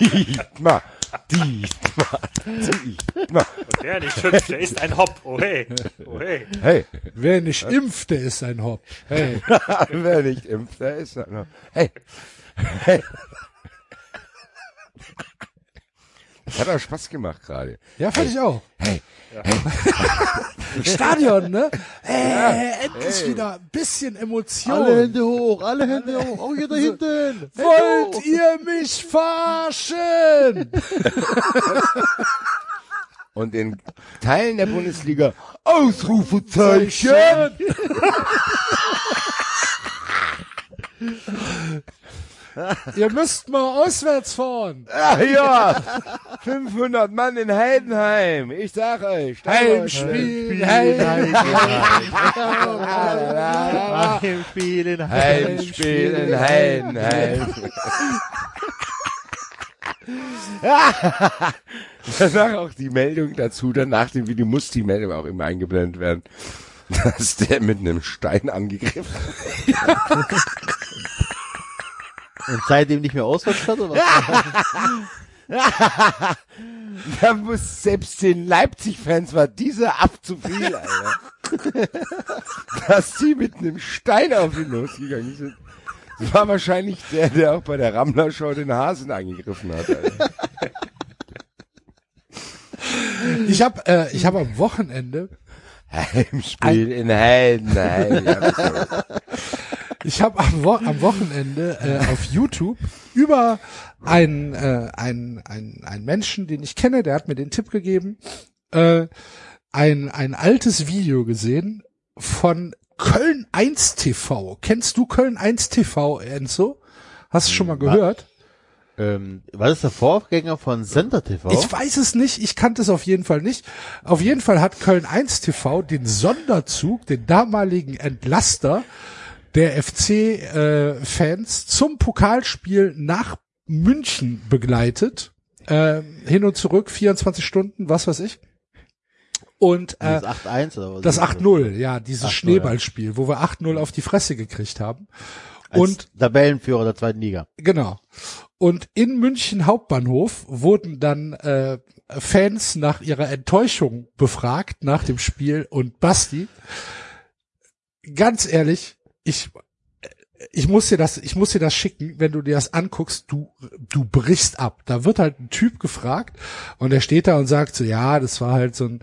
Dietmar, Dietmar, Dietmar. Und wer nicht hüpft, der ist ein Hopp. Oh hey. Oh hey. Hey, Wer nicht impft, der ist ein Hopp. Hey. wer nicht impft, der ist er noch. Hey, hey. Das hat auch Spaß gemacht gerade. Ja, fand ich auch. Hey, Stadion, ne? Äh, endlich wieder ein bisschen Emotion. Alle Hände hoch, alle Hände hoch, auch hier da hinten. Wollt ihr mich verarschen? Und in Teilen der Bundesliga Ausrufezeichen. ihr müsst mal auswärts fahren. Ah, ja, 500 Mann in Heidenheim. Ich sag euch. Heimspiel, Heim, Heimspiel in Heimspiel in Heidenheim. Danach auch die Meldung dazu, danach dem Video muss die Meldung auch immer eingeblendet werden, dass der mit einem Stein angegriffen Und seitdem nicht mehr auswärts hat, oder? Da muss selbst den Leipzig-Fans war dieser ab zu viel, Alter. Dass die mit einem Stein auf ihn losgegangen sind. Das war wahrscheinlich der, der auch bei der Rammler-Show den Hasen angegriffen hat, Alter. Ich habe äh, ich hab am Wochenende, Heimspiel in Heidenheim. Ich habe am, Wo am Wochenende äh, auf YouTube über einen, äh, einen, einen, einen Menschen, den ich kenne, der hat mir den Tipp gegeben, äh, ein, ein altes Video gesehen von Köln 1 TV. Kennst du Köln 1 TV, Enzo? Hast du schon mal gehört? Ähm, war das der Vorgänger von Center TV? Ich weiß es nicht, ich kannte es auf jeden Fall nicht. Auf jeden Fall hat Köln 1 TV den Sonderzug, den damaligen Entlaster der FC-Fans zum Pokalspiel nach München begleitet. Äh, hin und zurück, 24 Stunden, was weiß ich. Und äh, das 8-1 oder was? das 8-0, ja, dieses 8-0, Schneeballspiel, wo wir 8-0 auf die Fresse gekriegt haben. Als Und Tabellenführer der zweiten Liga. Genau. Und in München Hauptbahnhof wurden dann äh, Fans nach ihrer Enttäuschung befragt nach dem Spiel und Basti, ganz ehrlich, ich ich muss dir das, ich muss dir das schicken, wenn du dir das anguckst, du, du brichst ab. Da wird halt ein Typ gefragt und der steht da und sagt so, ja, das war halt so ein,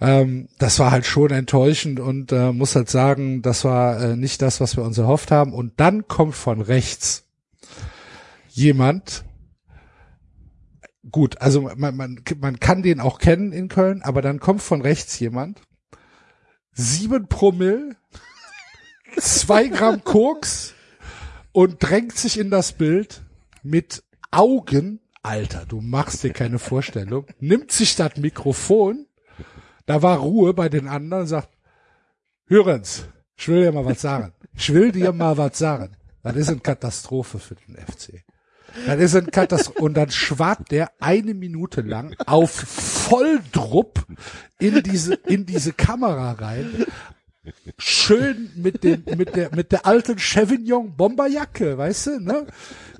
ähm, das war halt schon enttäuschend und äh, muss halt sagen, das war äh, nicht das, was wir uns erhofft haben. Und dann kommt von rechts jemand, gut, also man, man, man kann den auch kennen in Köln, aber dann kommt von rechts jemand, sieben Promille, zwei Gramm Koks und drängt sich in das Bild mit Augen, Alter, du machst dir keine Vorstellung, nimmt sich das Mikrofon, da war Ruhe bei den anderen, sagt, hören's, ich will dir mal was sagen. Ich will dir mal was sagen. Das ist eine Katastrophe für den FC. Das ist ein Katastrophe. Und dann schwart der eine Minute lang auf Volldrupp in diese, in diese Kamera rein. Schön mit den, mit der, mit der alten Chevignon Bomberjacke, weißt du, ne?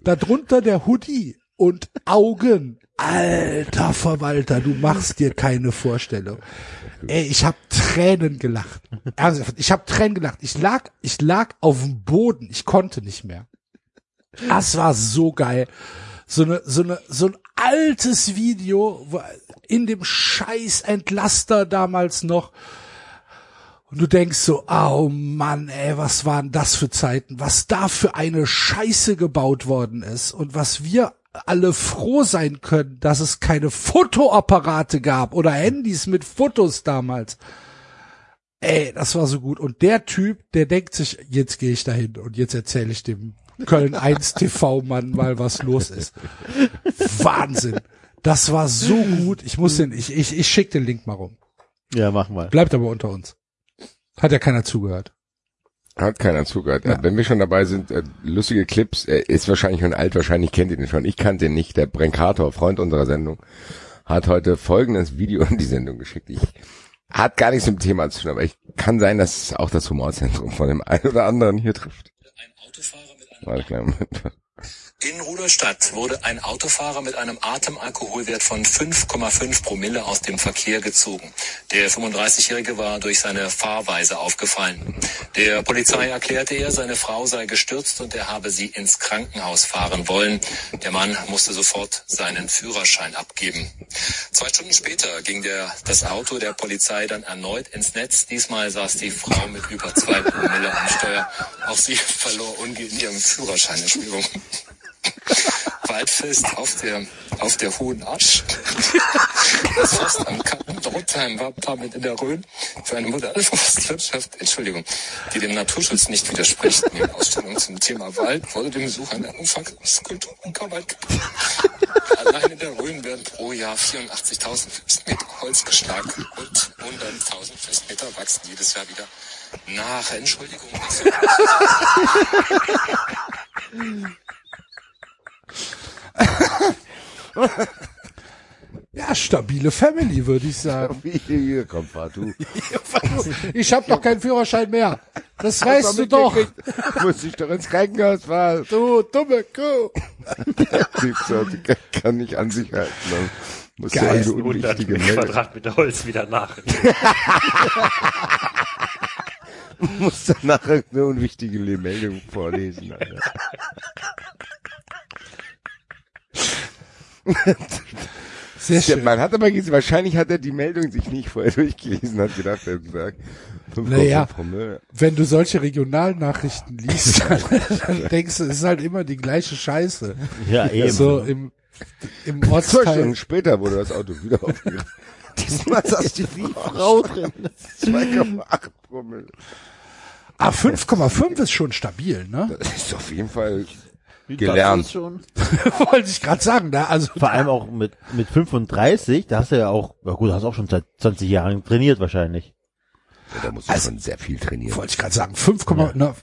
Darunter der Hoodie und Augen. Alter Verwalter, du machst dir keine Vorstellung. Ey, ich hab Tränen gelacht. Ernsthaft, ich hab Tränen gelacht. Ich lag, ich lag auf dem Boden. Ich konnte nicht mehr. Das war so geil. So eine, so eine, so ein altes Video in dem scheiß Entlaster damals noch. Und du denkst so, oh Mann, ey, was waren das für Zeiten? Was da für eine Scheiße gebaut worden ist und was wir alle froh sein können, dass es keine Fotoapparate gab oder Handys mit Fotos damals. Ey, das war so gut. Und der Typ, der denkt sich, jetzt gehe ich dahin und jetzt erzähle ich dem Köln 1 TV-Mann mal, was los ist. Wahnsinn. Das war so gut. Ich muss den, ich, ich, ich schick den Link mal rum. Ja, mach mal. Bleibt aber unter uns. Hat ja keiner zugehört. Hat keiner zugehört. Äh, Wenn wir schon dabei sind, äh, lustige Clips, äh, ist wahrscheinlich schon alt, wahrscheinlich kennt ihr den schon. Ich kannte ihn nicht. Der Brenkator, Freund unserer Sendung, hat heute folgendes Video in die Sendung geschickt. Ich hat gar nichts mit dem Thema zu tun, aber ich kann sein, dass auch das Humorzentrum von dem einen oder anderen hier trifft. Ein Autofahrer mit einem Warte, kleinen Moment. In Rudolstadt wurde ein Autofahrer mit einem Atemalkoholwert von 5,5 Promille aus dem Verkehr gezogen. Der 35-Jährige war durch seine Fahrweise aufgefallen. Der Polizei erklärte er, seine Frau sei gestürzt und er habe sie ins Krankenhaus fahren wollen. Der Mann musste sofort seinen Führerschein abgeben. Zwei Stunden später ging der, das Auto der Polizei dann erneut ins Netz. Diesmal saß die Frau mit über zwei Promille am Steuer. Auch sie verlor umgehend ihren Führerschein. Entschuldigung. Waldfest auf der, auf der Hohen Asch. Das Fest am Kappen Dortheim war damit in der Rhön für eine moderne Forstwirtschaft, Entschuldigung, die dem Naturschutz nicht widerspricht. Der Ausstellung zum Thema Wald wurde dem Besuch eine umfangreiche Kultur- und geboten. Allein in der Rhön werden pro Jahr 84.000 Festmeter Holz geschlagen und 100.000 Festmeter wachsen jedes Jahr wieder nach. Entschuldigung. Ja, stabile Family, würde ich sagen. Kommt, fahr du. Ich habe doch keinen Führerschein mehr. Das weißt du doch. Muss ich doch ins Krankenhaus fahren. Du dumme Kuh. Der Typ so, der kann nicht an sich halten. Muss Geil. eine 100 unwichtige Meldung, Quadratmeter Holz wieder nach. muss danach eine unwichtige Meldung vorlesen. Alter. Sehr Der schön. Mann hat aber gesehen, wahrscheinlich hat er die Meldung sich nicht vorher durchgelesen, hat gedacht, er sagt, 5,5 Naja. Wenn du solche Regionalnachrichten liest, dann, dann denkst du, es ist halt immer die gleiche Scheiße. Ja, eben. So im, im Zwei Ortsteil. Stunden später wurde das Auto wieder aufgeregt. Diesmal saß die Frau drin. 2,8 Promille. Ah, 5,5 ist schon stabil, ne? Das ist auf jeden Fall gelernt. Wollte ich gerade sagen, ne? Also Vor allem auch mit, mit 35, da hast du ja auch, ja gut, hast auch schon seit 20 Jahren trainiert wahrscheinlich. Da muss man schon sehr viel trainieren. wollte ich gerade sagen, 5, na,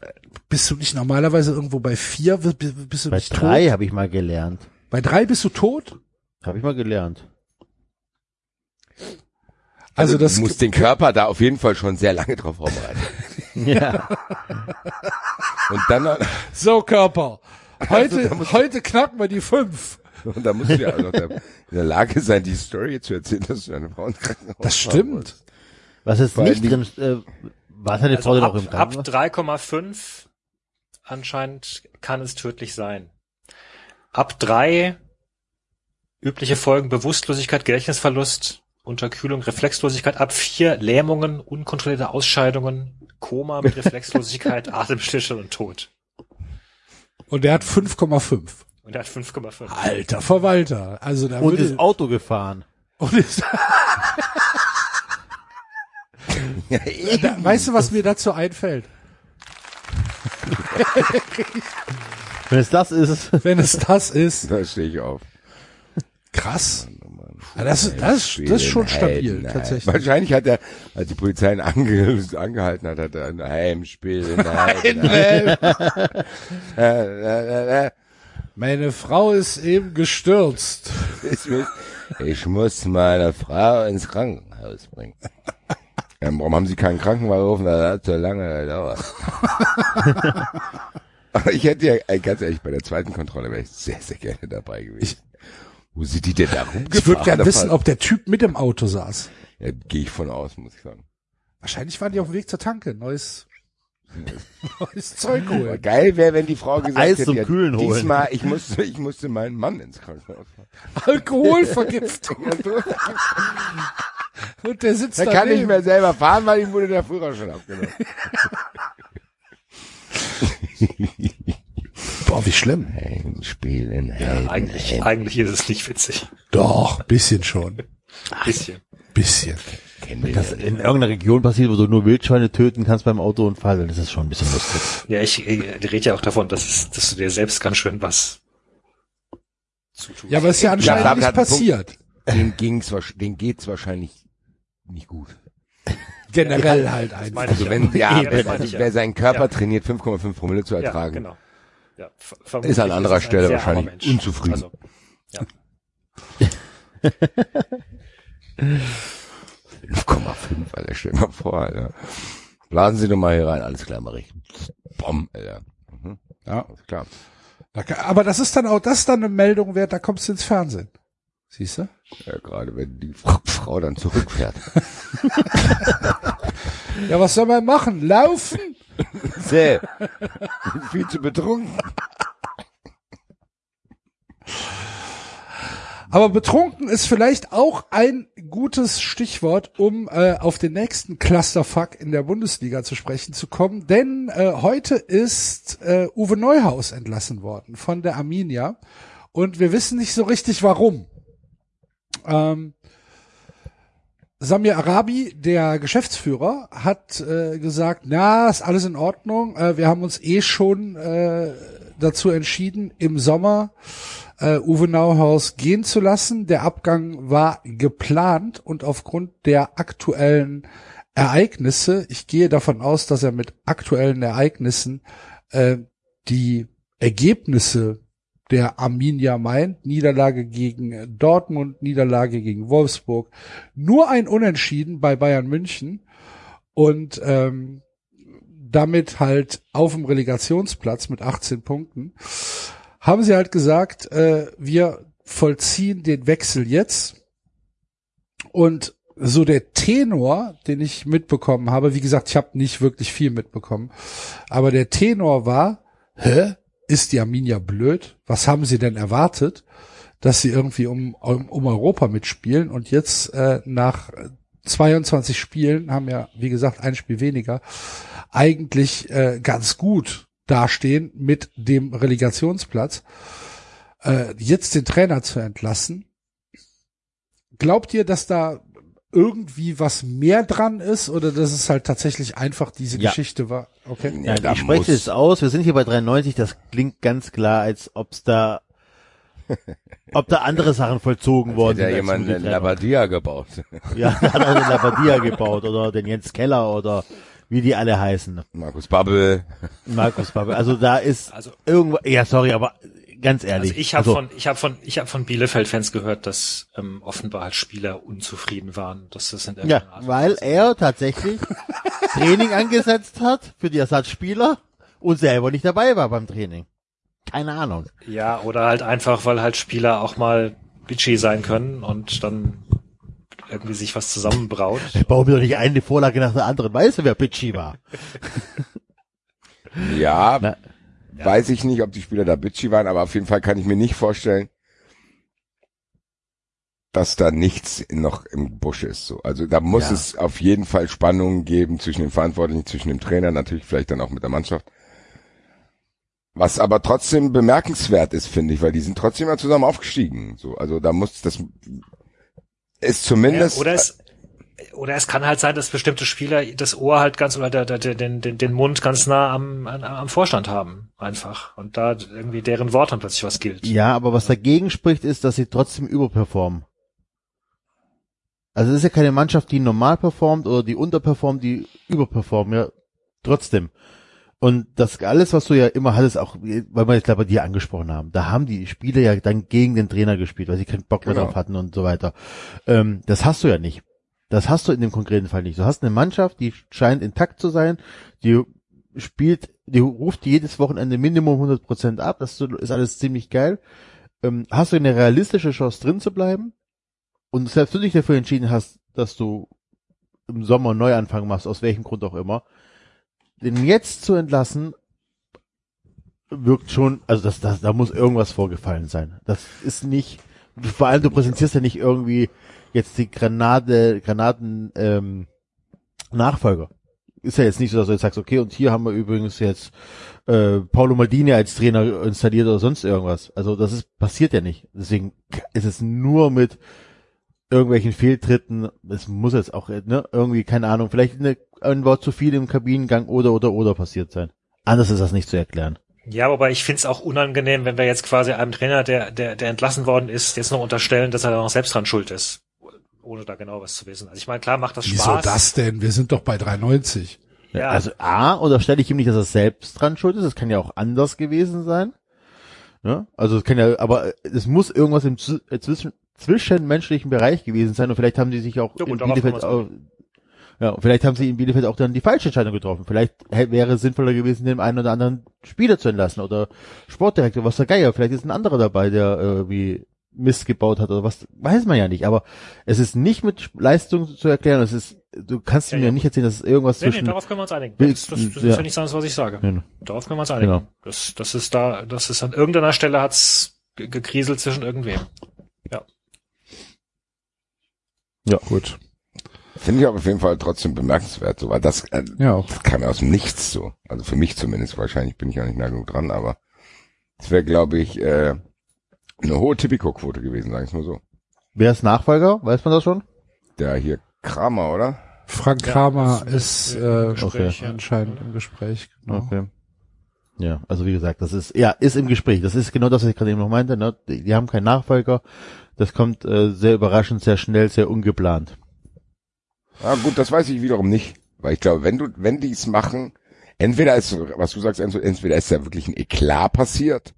bist du nicht normalerweise irgendwo bei 4, bist du Bei nicht drei habe ich mal gelernt. Bei 3 bist du tot? Habe ich mal gelernt. Also das du musst den Körper da auf jeden Fall schon sehr lange drauf vorbereiten. Ja. Und dann, So, Körper. Heute, Also, da muss- heute knacken wir die fünf. und dann musst du ja auch noch in der Lage sein, die Story zu erzählen, dass du deine Frau ins Krankenhaus Das stimmt. Was jetzt Vor nicht drin, äh, was hat die Frau Also denn ab, auch im ab Krankenhaus? 3,5 anscheinend kann es tödlich sein. Ab 3 übliche Folgen Bewusstlosigkeit, Gedächtnisverlust, Unterkühlung, Reflexlosigkeit. Ab 4 Lähmungen, unkontrollierte Ausscheidungen, Koma mit Reflexlosigkeit, Atemstillstand und Tod. Und der hat 5,5. Und er hat 5,5. Alter Verwalter. Also da Und ist Auto gefahren. und ist, Ja, da, weißt du, was mir dazu einfällt? Wenn es das ist, Wenn es das ist, da stehe ich auf. krass. Ja, das, ist- das, ist- das ist schon stabil, Nein. tatsächlich. Wahrscheinlich hat er, als die Polizei ihn ange, angehalten hat, hat er ein Heimspiel in Heim. Äh, äh, äh, Meine Frau ist eben gestürzt. Ich muss, ich muss meine Frau ins Krankenhaus bringen. Ja, warum haben Sie keinen Krankenwagen gerufen? Das hat so lange gedauert. Ich hätte ja, ganz ehrlich, bei der zweiten Kontrolle wäre ich sehr, sehr gerne dabei gewesen. Wo sind die denn da rumgefahren? Ich würde gerne wissen, ob der Typ mit im Auto saß. Ja, gehe ich von aus, muss ich sagen. Wahrscheinlich waren die auf dem Weg zur Tanke. Neues, neues Zeug holen. geil wäre, wenn die Frau gesagt Eis hätte, zum ja, Kühlen holen. diesmal, ich musste, ich musste meinen Mann ins Krankenhaus fahren. Alkoholvergiftung. Und der sitzt Der da kann nicht mehr selber fahren, weil ihm wurde der Führerschein abgenommen. Boah, wie schlimm. Heimspiel in Ja, eigentlich, eigentlich ist es nicht witzig. Doch, bisschen schon. Bisschen. Bisschen. Kennen wir das ja. in irgendeiner Region passiert, wo du nur Wildschweine töten kannst beim Autounfall, dann ist das schon ein bisschen lustig. Ja, ich, ich rede ja auch davon, dass, es, dass du dir selbst ganz schön was zutust. Ja, aber ist ja anscheinend David nicht passiert. Dem ging's, dem geht's wahrscheinlich nicht gut. Generell halt Das einfach. Also wenn, ja, Ja, wenn, wer ja. seinen Körper Ja. trainiert, 5,5 Promille zu Ja, ertragen, genau. Ja, ist an anderer ein Stelle wahrscheinlich unzufrieden. Also, ja. 5,5, Alter, stell dir mal vor, Alter. Blasen Sie doch mal hier rein, alles klar, mach ich. Bom, Alter. Mhm. Ja. Alles klar. Aber das ist dann auch, das ist dann eine Meldung wert, da kommst du ins Fernsehen. Siehst du? Ja, gerade wenn die Fra- Frau dann zurückfährt. Ja, was soll man machen? Laufen? Sehr. Viel zu betrunken. Aber betrunken ist vielleicht auch ein gutes Stichwort, um äh, auf den nächsten Clusterfuck in der Bundesliga zu sprechen zu kommen. Denn äh, heute ist äh, Uwe Neuhaus entlassen worden von der Arminia. Und wir wissen nicht so richtig warum. Ähm, Samir Arabi, der Geschäftsführer, hat äh, gesagt, na, ist alles in Ordnung. Äh, wir haben uns eh schon äh, dazu entschieden, im Sommer äh, Uwe Nauhaus gehen zu lassen. Der Abgang war geplant und aufgrund der aktuellen Ereignisse, ich gehe davon aus, dass er mit aktuellen Ereignissen äh, die Ergebnisse der Arminia meint, Niederlage gegen Dortmund, Niederlage gegen Wolfsburg, nur ein Unentschieden bei Bayern München. Und ähm, damit halt auf dem Relegationsplatz mit 18 Punkten, haben sie halt gesagt, äh, wir vollziehen den Wechsel jetzt. Und so der Tenor, den ich mitbekommen habe, wie gesagt, ich habe nicht wirklich viel mitbekommen, aber der Tenor war, hä, ist die Arminia blöd? Was haben sie denn erwartet? Dass sie irgendwie um, um, Europa mitspielen und jetzt äh, nach 22 Spielen haben ja, wie gesagt, ein Spiel weniger, eigentlich äh, ganz gut dastehen mit dem Relegationsplatz. Äh, jetzt den Trainer zu entlassen. Glaubt ihr, dass da irgendwie was mehr dran ist oder dass es halt tatsächlich einfach diese Ja. Geschichte war? Okay. Ja, Nein, ich spreche es aus. Wir sind hier bei 93. Das klingt ganz klar, als ob's da, ob da andere Sachen vollzogen worden Hat ja sind. jemand einen. Labadia gebaut. Ja, da hat auch den Labadia gebaut oder den Jens Keller oder wie die alle heißen. Markus Babbel. Markus Babbel. Also da ist Also- irgendwo, ja, sorry, aber ganz ehrlich. Also ich habe von ich habe von ich habe von Bielefeld-Fans gehört, dass ähm, offenbar Spieler unzufrieden waren, dass das in der Ja, weil er tatsächlich Training angesetzt hat für die Ersatzspieler und selber nicht dabei war beim Training. Keine Ahnung. Ja, oder halt einfach, weil halt Spieler auch mal bitchy sein können und dann irgendwie sich was zusammenbraut. Ich baue mir doch nicht eine Vorlage nach der anderen. Weißt du, wer bitchy war? Ja, Na, weiß ich nicht, ob die Spieler da bitchy waren, aber auf jeden Fall kann ich mir nicht vorstellen, dass da nichts noch im Busch ist. So. Also da muss Ja. es auf jeden Fall Spannungen geben zwischen den Verantwortlichen, zwischen dem Trainer, natürlich vielleicht dann auch mit der Mannschaft. Was aber trotzdem bemerkenswert ist, finde ich, weil die sind trotzdem ja zusammen aufgestiegen. So, also da muss das ist zumindest Ja, oder es oder es kann halt sein, dass bestimmte Spieler das Ohr halt ganz oder der, der, der, den, den, den Mund ganz nah am, am, am Vorstand haben, einfach. Und da irgendwie deren Wort dann plötzlich was gilt. Ja, aber was dagegen spricht, ist, dass sie trotzdem überperformen. Also es ist ja keine Mannschaft, die normal performt oder die unterperformt, die überperformen, ja, trotzdem. Und das alles, was du ja immer hattest, auch, weil wir jetzt gerade bei dir angesprochen haben, da haben die Spieler ja dann gegen den Trainer gespielt, weil sie keinen Bock mehr Genau. drauf hatten und so weiter. Ähm, das hast du ja nicht. Das hast du in dem konkreten Fall nicht. Du hast eine Mannschaft, die scheint intakt zu sein, die spielt, die ruft jedes Wochenende Minimum 100 Prozent ab, das ist alles ziemlich geil. Ähm, hast du eine realistische Chance drin zu bleiben? Und selbst wenn du dich dafür entschieden hast, dass du im Sommer einen Neuanfang machst, aus welchem Grund auch immer, den jetzt zu entlassen, wirkt schon, also das, das, da muss irgendwas vorgefallen sein. Das ist nicht, vor allem du präsentierst ja nicht irgendwie jetzt die Granate, Granaten, ähm, Nachfolger. Ist ja jetzt nicht so, dass du jetzt sagst, okay, und hier haben wir übrigens jetzt äh, Paulo Maldini als Trainer installiert oder sonst irgendwas. Also das ist passiert ja nicht. Deswegen ist es nur mit irgendwelchen Fehltritten. Es muss jetzt auch ne, irgendwie keine Ahnung, vielleicht eine, ein Wort zu viel im Kabinengang oder oder oder passiert sein. Anders ist das nicht zu erklären. Ja, wobei ich find's auch unangenehm, wenn wir jetzt quasi einem Trainer, der, der, der entlassen worden ist, jetzt noch unterstellen, dass er da noch selbst dran schuld ist. Ohne da genau was zu wissen. Also ich meine, klar macht das Wieso Spaß. das denn? Wir sind doch bei 3,90. Ja. Also A, oder stelle ich ihm nicht, dass er selbst dran schuld ist. Das kann ja auch anders gewesen sein. Ja? Also es kann ja, aber es muss irgendwas im äh, zwischen, zwischenmenschlichen Bereich gewesen sein und vielleicht haben die sich auch Ja, gut, in Bielefeld auch, ja, vielleicht haben sie in Bielefeld auch dann die falsche Entscheidung getroffen. Vielleicht wäre es sinnvoller gewesen, den einen oder anderen Spieler zu entlassen oder Sportdirektor, was der Geier. Vielleicht ist ein anderer dabei, der irgendwie Mist gebaut hat oder was, weiß man ja nicht. Aber es ist nicht mit Leistung zu erklären. Es ist, du kannst Ja, mir ja. nicht erzählen, dass es irgendwas Nee, nee, zwischen darauf können wir uns einigen. Das, das, das ja. ist ja nichts anderes, was ich sage. Ja. Darauf können wir uns einigen. Genau. Das, das ist da, das ist an irgendeiner Stelle hat's ge- gekriselt zwischen irgendwem. Ja, gut. finde ich aber auf jeden Fall trotzdem bemerkenswert, so weil das, äh, Ja, auch. das kam ja aus dem Nichts so. Also für mich zumindest, wahrscheinlich bin ich auch nicht nah genug dran, aber es wäre, glaube ich, äh, eine hohe Tipico-Quote gewesen, sag ich mal so. Wer ist Nachfolger? Weiß man das schon? Der hier Kramer, oder? Frank Ja, Kramer das ist ist äh, im Gespräch, ja. anscheinend im Gespräch. Genau. Okay. Ja, also wie gesagt, das ist, ja, ist im Gespräch. Das ist genau das, was ich gerade eben noch meinte. Ne? Die, die haben keinen Nachfolger. Das kommt äh, sehr überraschend, sehr schnell, sehr ungeplant. Ah, gut, das weiß ich wiederum nicht. Weil ich glaube, wenn du, wenn die es machen, entweder ist, was du sagst, entweder ist ja wirklich ein Eklat passiert,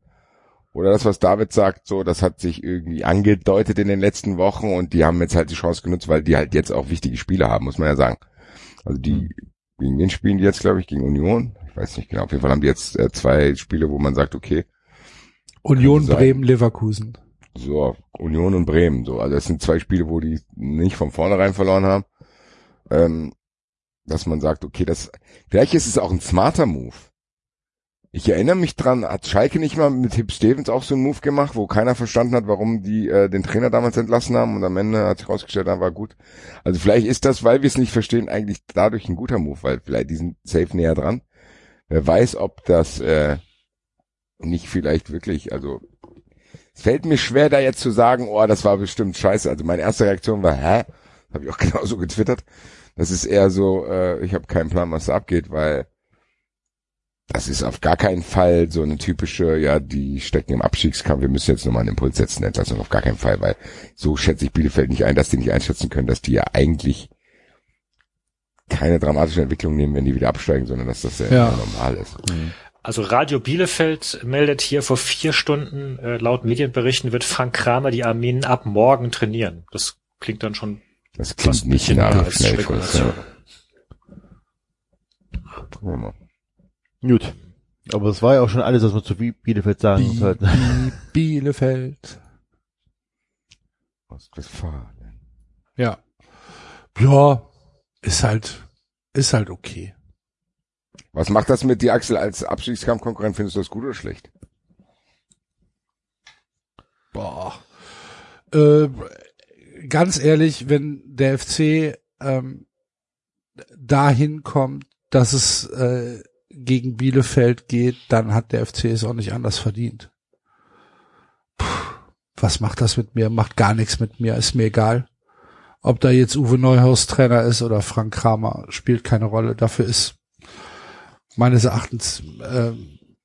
oder das, was David sagt, so, das hat sich irgendwie angedeutet in den letzten Wochen und die haben jetzt halt die Chance genutzt, weil die halt jetzt auch wichtige Spiele haben, muss man ja sagen. Also die, gegen wen spielen die jetzt, glaube ich, gegen Union? Ich weiß nicht genau. Auf jeden Fall haben die jetzt äh, zwei Spiele, wo man sagt, okay, Union sein. Bremen Leverkusen. So, Union und Bremen, so. Also das sind zwei Spiele, wo die nicht von vornherein verloren haben. Ähm, dass man sagt, okay, das, vielleicht ist es auch ein smarter Move. Ich erinnere mich dran, hat Schalke nicht mal mit Hip Stevens auch so einen Move gemacht, wo keiner verstanden hat, warum die äh, den Trainer damals entlassen haben und am Ende hat sich rausgestellt, da war gut. Also vielleicht ist das, weil wir es nicht verstehen, eigentlich dadurch ein guter Move, weil vielleicht die sind safe näher dran. Wer weiß, ob das äh, nicht vielleicht wirklich, also es fällt mir schwer, da jetzt zu sagen, oh, das war bestimmt scheiße. Also meine erste Reaktion war, hä? Habe ich auch genauso getwittert. Das ist eher so, äh, ich habe keinen Plan, was da abgeht, weil das ist auf gar keinen Fall so eine typische, ja, die stecken im Abstiegskampf, wir müssen jetzt nochmal einen Impuls setzen, Entlassung auf gar keinen Fall, weil so schätze ich Bielefeld nicht ein, dass die nicht einschätzen können, dass die ja eigentlich keine dramatische Entwicklung nehmen, wenn die wieder absteigen, sondern dass das ja, Ja. normal ist. Also Radio Bielefeld meldet hier vor vier Stunden, äh, laut Medienberichten wird Frank Kramer die Armeen ab morgen trainieren. Das klingt dann schon Das klingt nicht nach Schnellschuss. Spekulation. Ja. Gut. Aber es war ja auch schon alles, was man zu Bielefeld sagen muss halt. Bi Bielefeld. Ostwestfalen. Ja. Ja, ist halt, ist halt okay. Was macht das mit dir, Axel, als Abstiegskampfkonkurrent? Findest du das gut oder schlecht? Boah. Äh, ganz ehrlich, wenn der FC ähm, dahin kommt, dass es äh, gegen Bielefeld geht, dann hat der FC es auch nicht anders verdient. Puh, was macht das mit mir? Macht gar nichts mit mir, ist mir egal. Ob da jetzt Uwe Neuhaus Trainer ist oder Frank Kramer, spielt keine Rolle. Dafür ist meines Erachtens äh,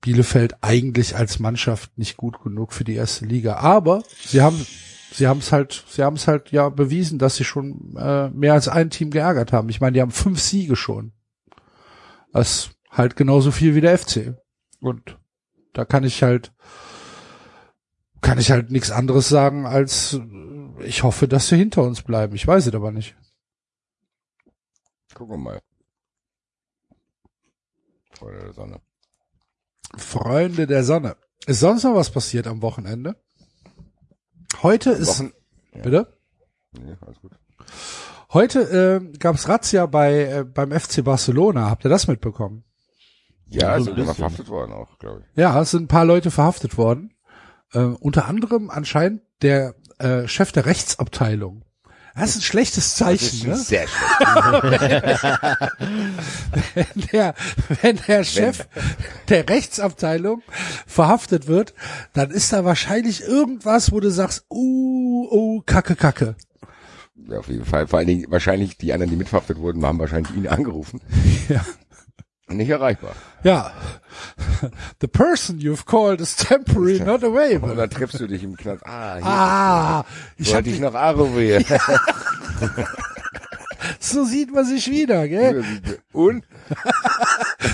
Bielefeld eigentlich als Mannschaft nicht gut genug für die erste Liga. Aber sie haben sie haben es halt, sie haben es halt ja bewiesen, dass sie schon äh, mehr als ein Team geärgert haben. Ich meine, die haben fünf Siege schon. Das halt genauso viel wie der FC. Und da kann ich halt kann ich halt nichts anderes sagen als ich hoffe, dass sie hinter uns bleiben. Ich weiß es aber nicht. Gucken wir mal. Freunde der Sonne. Freunde der Sonne. Ist sonst noch was passiert am Wochenende? Heute ist Wochen bitte. nee, alles gut. Heute äh, gab's Razzia bei äh, beim FC Barcelona. Habt ihr das mitbekommen? Ja, ein sind bisschen. verhaftet worden auch, glaube ich. Ja, es sind ein paar Leute verhaftet worden. Äh, unter anderem anscheinend der äh, Chef der Rechtsabteilung. Das ist ein schlechtes Das ist Zeichen, ne? sehr schlecht. wenn der, wenn der Chef der Rechtsabteilung verhaftet wird, dann ist da wahrscheinlich irgendwas, wo du sagst, uh, uh, kacke, kacke. Ja, auf jeden Fall. Vor allen Dingen wahrscheinlich die anderen, die mitverhaftet wurden, haben wahrscheinlich ihn angerufen. Ja. Nicht erreichbar. Ja. The person you've called is temporary not Und available. dann triffst du dich im Knast. Ah, hier Ah, ich ich hab wollte ich die, noch anrufen. so sieht man sich wieder, gell? Und?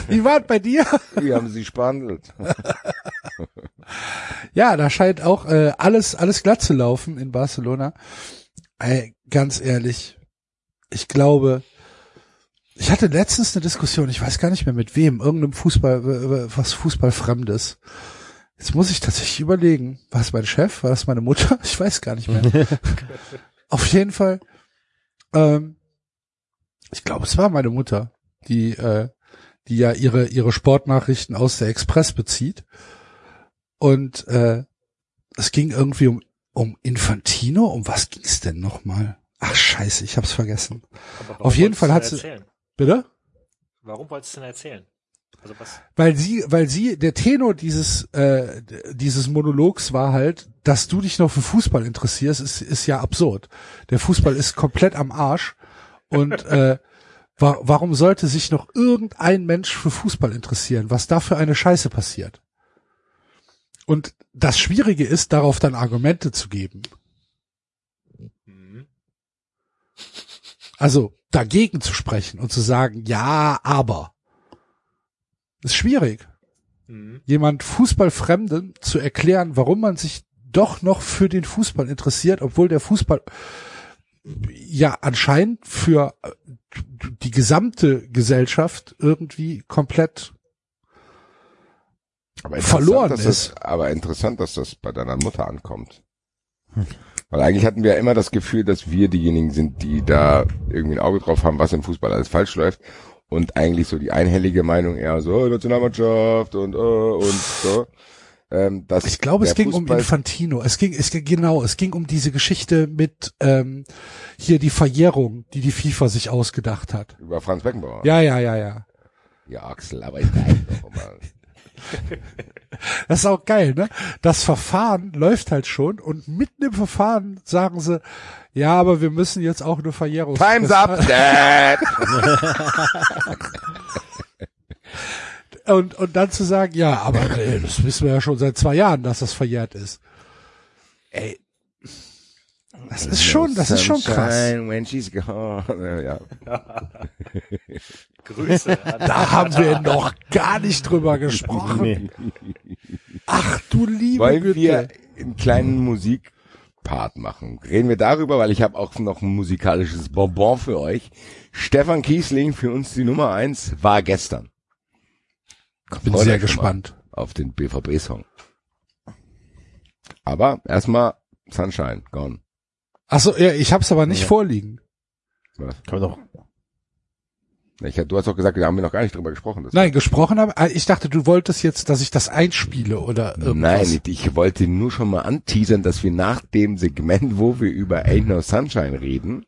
Wie war's bei dir? Wie haben sie spandelt? Ja, da scheint auch äh, alles alles glatt zu laufen in Barcelona. Ey, ganz ehrlich, ich glaube, ich hatte letztens eine Diskussion, ich weiß gar nicht mehr mit wem, irgendeinem Fußball, äh, was Fußballfremdes. Jetzt muss ich tatsächlich überlegen, war es mein Chef, war das meine Mutter? Ich weiß gar nicht mehr. Auf jeden Fall, ähm, ich glaube, es war meine Mutter, die, äh, die ja ihre ihre Sportnachrichten aus der Express bezieht. Und äh, es ging irgendwie um um Infantino. Um was ging es denn nochmal? Ach scheiße, ich hab's vergessen. Auf jeden Fall hat sie- erzählen? Bitte? Warum wolltest du denn erzählen? Also was? Weil sie, weil sie, der Tenor dieses äh, dieses Monologs war halt, dass du dich noch für Fußball interessierst, ist, ist ja absurd. Der Fußball ist komplett am Arsch und äh, wa warum sollte sich noch irgendein Mensch für Fußball interessieren? Was da für eine Scheiße passiert? Und das Schwierige ist, darauf dann Argumente zu geben. Also dagegen zu sprechen und zu sagen, ja, aber. Ist schwierig. Mhm. Jemand Fußballfremden zu erklären, warum man sich doch noch für den Fußball interessiert, obwohl der Fußball ja anscheinend für äh, die gesamte Gesellschaft irgendwie komplett Verloren ist. Das, aber interessant, dass das bei deiner Mutter ankommt. Weil eigentlich hatten wir ja immer das Gefühl, dass wir diejenigen sind, die da irgendwie ein Auge drauf haben, was im Fußball alles falsch läuft. Und eigentlich so die einhellige Meinung eher so, oh, Nationalmannschaft und, oh, und so. Ähm, Ich glaube, es ging um Fußball- Infantino. Es ging, es ging genau, es ging um diese Geschichte mit ähm, hier die Verjährung, die die FIFA sich ausgedacht hat. Über Franz Beckenbauer. Ja, ja, ja, ja. Ja, Axel, aber ich weiß doch immer. Das ist auch geil, ne? Das Verfahren läuft halt schon und mitten im Verfahren sagen sie, ja, aber wir müssen jetzt auch eine Verjährung. Time's up, Dad! Und, und dann zu sagen, ja, aber äh, das wissen wir ja schon seit zwei Jahren, dass das verjährt ist. Ey. Das ist schon, das ist schon krass. Sunshine When she's gone. Ja. Grüße. An, Da haben wir noch gar nicht drüber gesprochen. Ach du liebe Wollen Güte. wir einen kleinen Musikpart machen? Reden wir darüber, weil ich habe auch noch ein musikalisches Bonbon für euch. Stefan Kiesling für uns die Nummer eins war gestern. Bin Freut sehr gespannt. Auf den BVB-Song. Aber erstmal Sunshine, gone. Achso, ja, ich hab's aber nicht vorliegen. Was? Kann man doch. Ich, du hast doch gesagt, da haben wir noch gar nicht drüber gesprochen. Das Nein, gesprochen habe. ah, Ich dachte, du wolltest jetzt, dass ich das einspiele oder irgendwas. Nein, ich, ich wollte nur schon mal anteasern, dass wir nach dem Segment, wo wir über Ain't No Sunshine reden,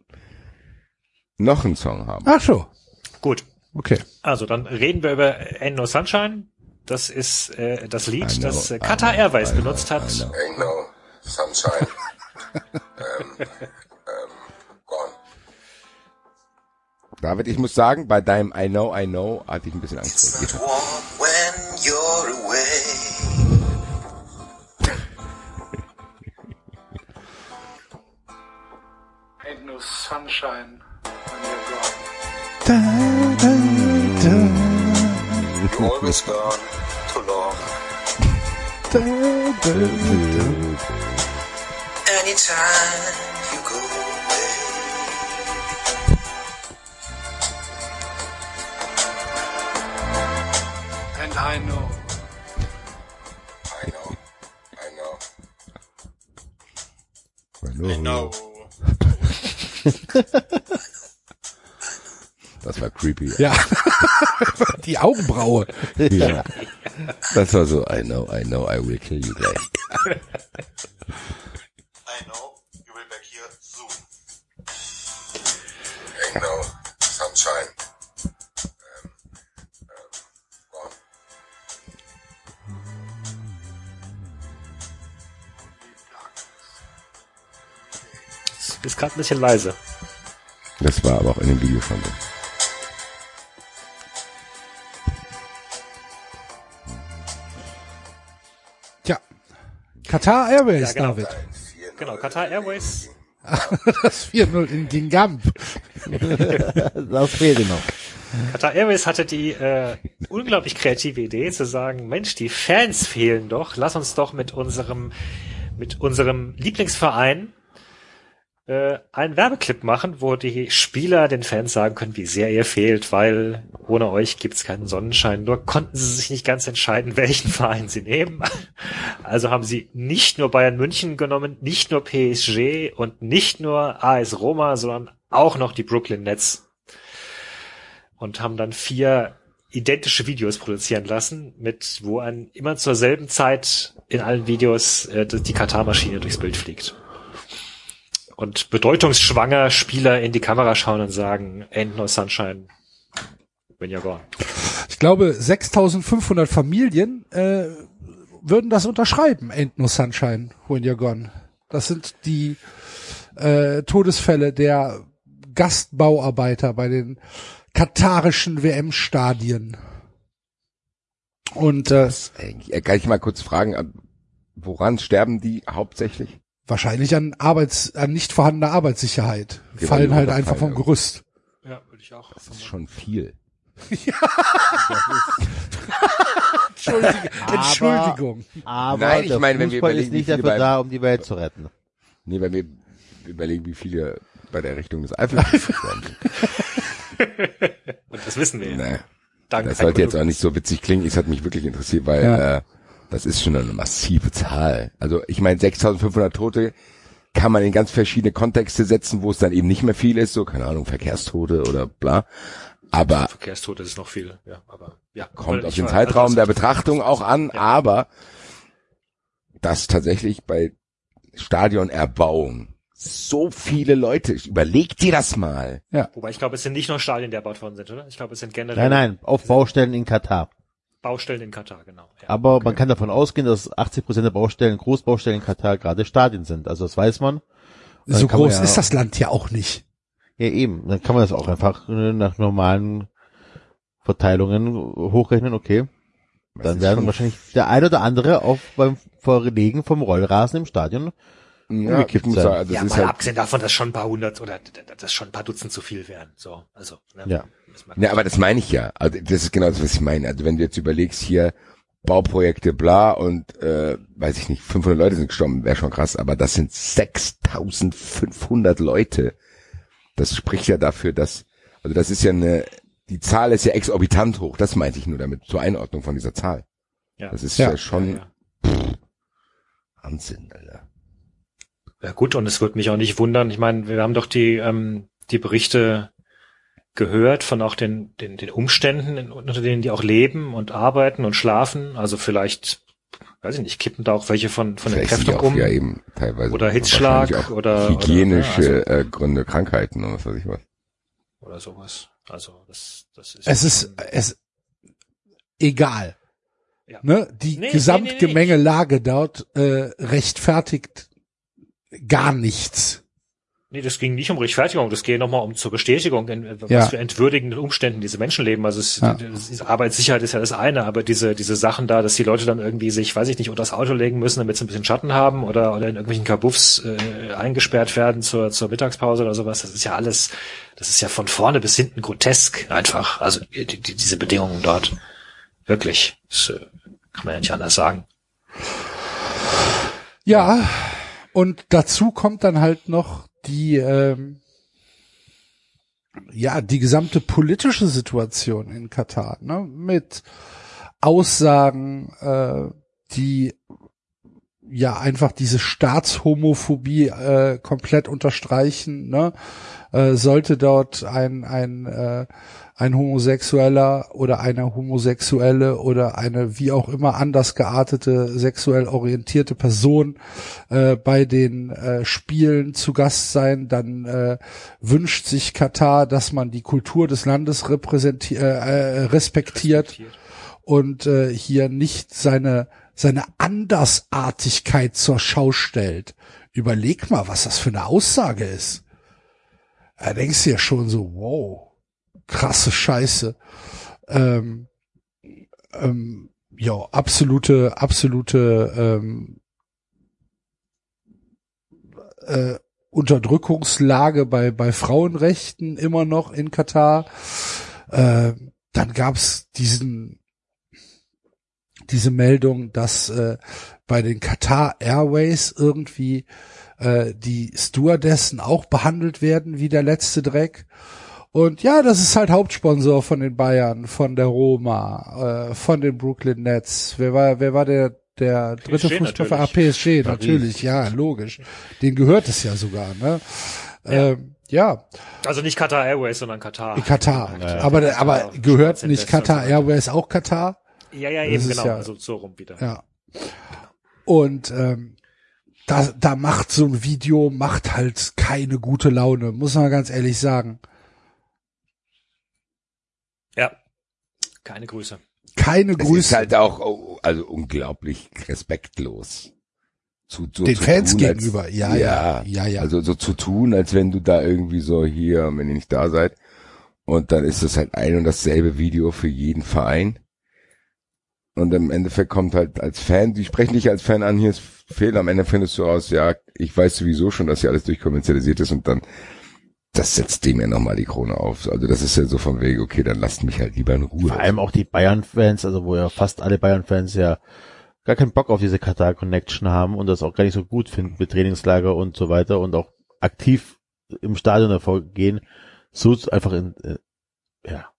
noch einen Song haben. Ach so, Gut. okay. Also dann reden wir über Ain't No Sunshine. Das ist äh, das Lied, know, das äh, Qatar Airways benutzt hat. I know. Ain't no sunshine. Um, gone. David, ich muss sagen, bei deinem I Know, I Know hatte ich ein bisschen Angst vor It's dir. not warm when you're away. Ain't no sunshine when you're gone. Da, da, da, You're always gone too long. da, da, da. Anytime you go away. And I know. I know. I know. I know. Das war creepy. Ja. Die Augenbraue. Ja. Das war so, I know, I know, I will kill you gleich. um, gone. Es ist gerade ein bisschen leise. Das war aber auch in dem Video schon so. Tja. Qatar Airways, Ja, genau. David. Genau, Qatar Airways. Das 4-0 in Gingamp. Das fehlte noch. Qatar Airways hatte die äh, unglaublich kreative Idee zu sagen, Mensch, die Fans fehlen doch, lass uns doch mit unserem mit unserem Lieblingsverein äh, einen Werbeclip machen, wo die Spieler den Fans sagen können, wie sehr ihr fehlt, weil ohne euch gibt's keinen Sonnenschein. Nur konnten sie sich nicht ganz entscheiden, welchen Verein sie nehmen. Also haben sie nicht nur Bayern München genommen, nicht nur PSG und nicht nur AS Roma, sondern auch noch die Brooklyn Nets. Und haben dann vier identische Videos produzieren lassen, mit wo ein immer zur selben Zeit in allen Videos äh, die Katar-Maschine durchs Bild fliegt und bedeutungsschwanger Spieler in die Kamera schauen und sagen, ain't no sunshine when you're gone. Ich glaube, 6500 Familien äh, würden das unterschreiben. Ain't no sunshine when you're gone. Das sind die äh, Todesfälle der Gastbauarbeiter bei den katarischen WM-Stadien. Und äh, Äh, Kann ich mal kurz fragen, woran sterben die hauptsächlich? wahrscheinlich an Arbeits, an nicht vorhandener Arbeitssicherheit. Weil fallen die halt einfach vom Gerüst. Ja, würde ich auch. Das ist schon viel. Entschuldigung. Entschuldigung. Aber Nein, ich meine, wenn wir Fußball überlegen, ist nicht dafür da, um die Welt zu retten. Nee, wenn wir überlegen, wie viele bei der Errichtung des Eiffelturms sind. Und das wissen wir ja. Nee, Dank das sollte jetzt auch nicht so witzig klingen. Es hat mich wirklich interessiert, weil Ja. äh, das ist schon eine massive Zahl. Also ich meine, 6.500 Tote kann man in ganz verschiedene Kontexte setzen, wo es dann eben nicht mehr viel ist, so keine Ahnung, Verkehrstote oder bla. Aber Verkehrstote ist noch viel, ja, aber ja. kommt auf den Zeitraum also der Betrachtung auch an, Ja. aber dass tatsächlich bei Stadionerbauung so viele Leute, überleg dir das mal. Wobei ich glaube, es sind nicht nur Stadien, die erbaut worden sind, oder? Ich glaube, es sind generell Nein, nein, auf Baustellen in Katar. Baustellen in Katar, genau. Ja. Aber man kann davon ausgehen, dass 80 Prozent der Baustellen, Großbaustellen in Katar gerade Stadien sind. Also das weiß man. Dann So groß ja- ist das Land ja auch nicht. Ja, eben. Dann kann man das auch einfach äh, nach normalen Verteilungen hochrechnen, okay. Dann werden wahrscheinlich der ein oder andere auf beim Verlegen vom Rollrasen im Stadion. Ja, umgekippt sein. sagen, das ja, ist mal halt, abgesehen davon, dass schon ein paar hundert oder dass schon ein paar Dutzend zu viel wären. So, also. Ne? Ja. Ja, aber das meine ich ja. Also das ist genau das, was ich meine. Also wenn du jetzt überlegst, hier Bauprojekte, bla und äh, weiß ich nicht, 500 Leute sind gestorben, wäre schon krass. Aber das sind 6.500 Leute. Das spricht ja dafür, dass also das ist ja eine die Zahl ist ja exorbitant hoch. Das meinte ich nur damit zur Einordnung von dieser Zahl. Ja. Das ist Ja. ja, schon Ja, ja. Wahnsinn, Alter. Ja gut, und es würde mich auch nicht wundern. Ich meine, wir haben doch die, ähm, die Berichte gehört von auch den, den, den Umständen, unter denen die auch leben und arbeiten und schlafen. Also vielleicht, weiß ich nicht, kippen da auch welche von, von Vielleicht Kräftung die auch um. ja eben teilweise Oder Hitzschlag oder- hygienische oder, ja, äh, Gründe, Krankheiten und was weiß ich was. Oder sowas. Also das, das ist. Es ist, es, egal. Ja. Ne? Die Nee, nee, Gesamtgemengelage dort äh, rechtfertigt gar nichts. Nee, das ging nicht um Rechtfertigung, das ging nochmal um zur Bestätigung, in was Ja. für entwürdigenden Umständen diese Menschen leben. Also es, Ja. Arbeitssicherheit ist ja das eine, aber diese, diese Sachen da, dass die Leute dann irgendwie sich, weiß ich nicht, unter das Auto legen müssen, damit sie ein bisschen Schatten haben oder, oder in irgendwelchen Kabuffs äh, eingesperrt werden zur, zur Mittagspause oder sowas, das ist ja alles, das ist ja von vorne bis hinten grotesk einfach. Also die, die, diese Bedingungen dort. Wirklich. Das äh, kann man ja nicht anders sagen. Ja, und dazu kommt dann halt noch die, ähm, ja, die gesamte politische Situation in Katar, ne, mit Aussagen, äh, die ja einfach diese Staatshomophobie äh, komplett unterstreichen, ne? Äh, sollte dort ein ein äh, ein Homosexueller oder eine Homosexuelle oder eine wie auch immer anders geartete sexuell orientierte Person äh, bei den äh, Spielen zu Gast sein, dann äh, wünscht sich Katar, dass man die Kultur des Landes repräsentiert, äh, äh, respektiert und äh, hier nicht seine seine Andersartigkeit zur Schau stellt. Überleg mal, was das für eine Aussage ist. Da denkst du ja schon so, wow, krasse Scheiße. Ähm, ähm, ja, absolute, absolute ähm, äh, Unterdrückungslage bei, bei Frauenrechten immer noch in Katar. Äh, dann gab's diesen diese Meldung, dass äh, bei den Qatar Airways irgendwie äh, die Stewardessen auch behandelt werden wie der letzte Dreck. Und ja, das ist halt Hauptsponsor von den Bayern, von der Roma, äh, von den Brooklyn Nets. Wer war, wer war der, der dritte Fußballverein? Ah, natürlich. PSG, natürlich, ja, logisch. Den gehört es ja sogar, ne? Ähm, ja, Also nicht Qatar Airways, sondern Katar. Katar. Ja, ja. Aber, aber gehört nicht weiter. Airways auch Katar? Ja, ja, Das eben genau. ja- also so rum wieder. Ja. Und ähm, da, da macht so ein Video macht halt keine gute Laune, muss man ganz ehrlich sagen. Ja. Keine Grüße. Keine Es ist Grüße halt auch oh, also unglaublich respektlos. Zu, so den zu Fans tun, gegenüber. Als, ja, ja, ja, ja. Also so zu tun, als wenn du da irgendwie so hier, wenn ihr nicht da seid. Und dann ist es halt ein und dasselbe Video für jeden Verein. Und im Endeffekt kommt halt als Fan, die sprechen dich als Fan an, hier ist Fehler, am Ende findest du raus, ja, ich weiß sowieso schon, dass hier alles durchkommerzialisiert ist und dann, das setzt dem ja nochmal die Krone auf. Also das ist ja so von wegen, okay, dann lasst mich halt lieber in Ruhe. Vor allem auch die Bayern-Fans, also wo ja fast alle Bayern-Fans ja gar keinen Bock auf diese Katar-Connection haben und das auch gar nicht so gut finden mit Trainingslager und so weiter und auch aktiv im Stadion davor gehen, so einfach in, äh, ja,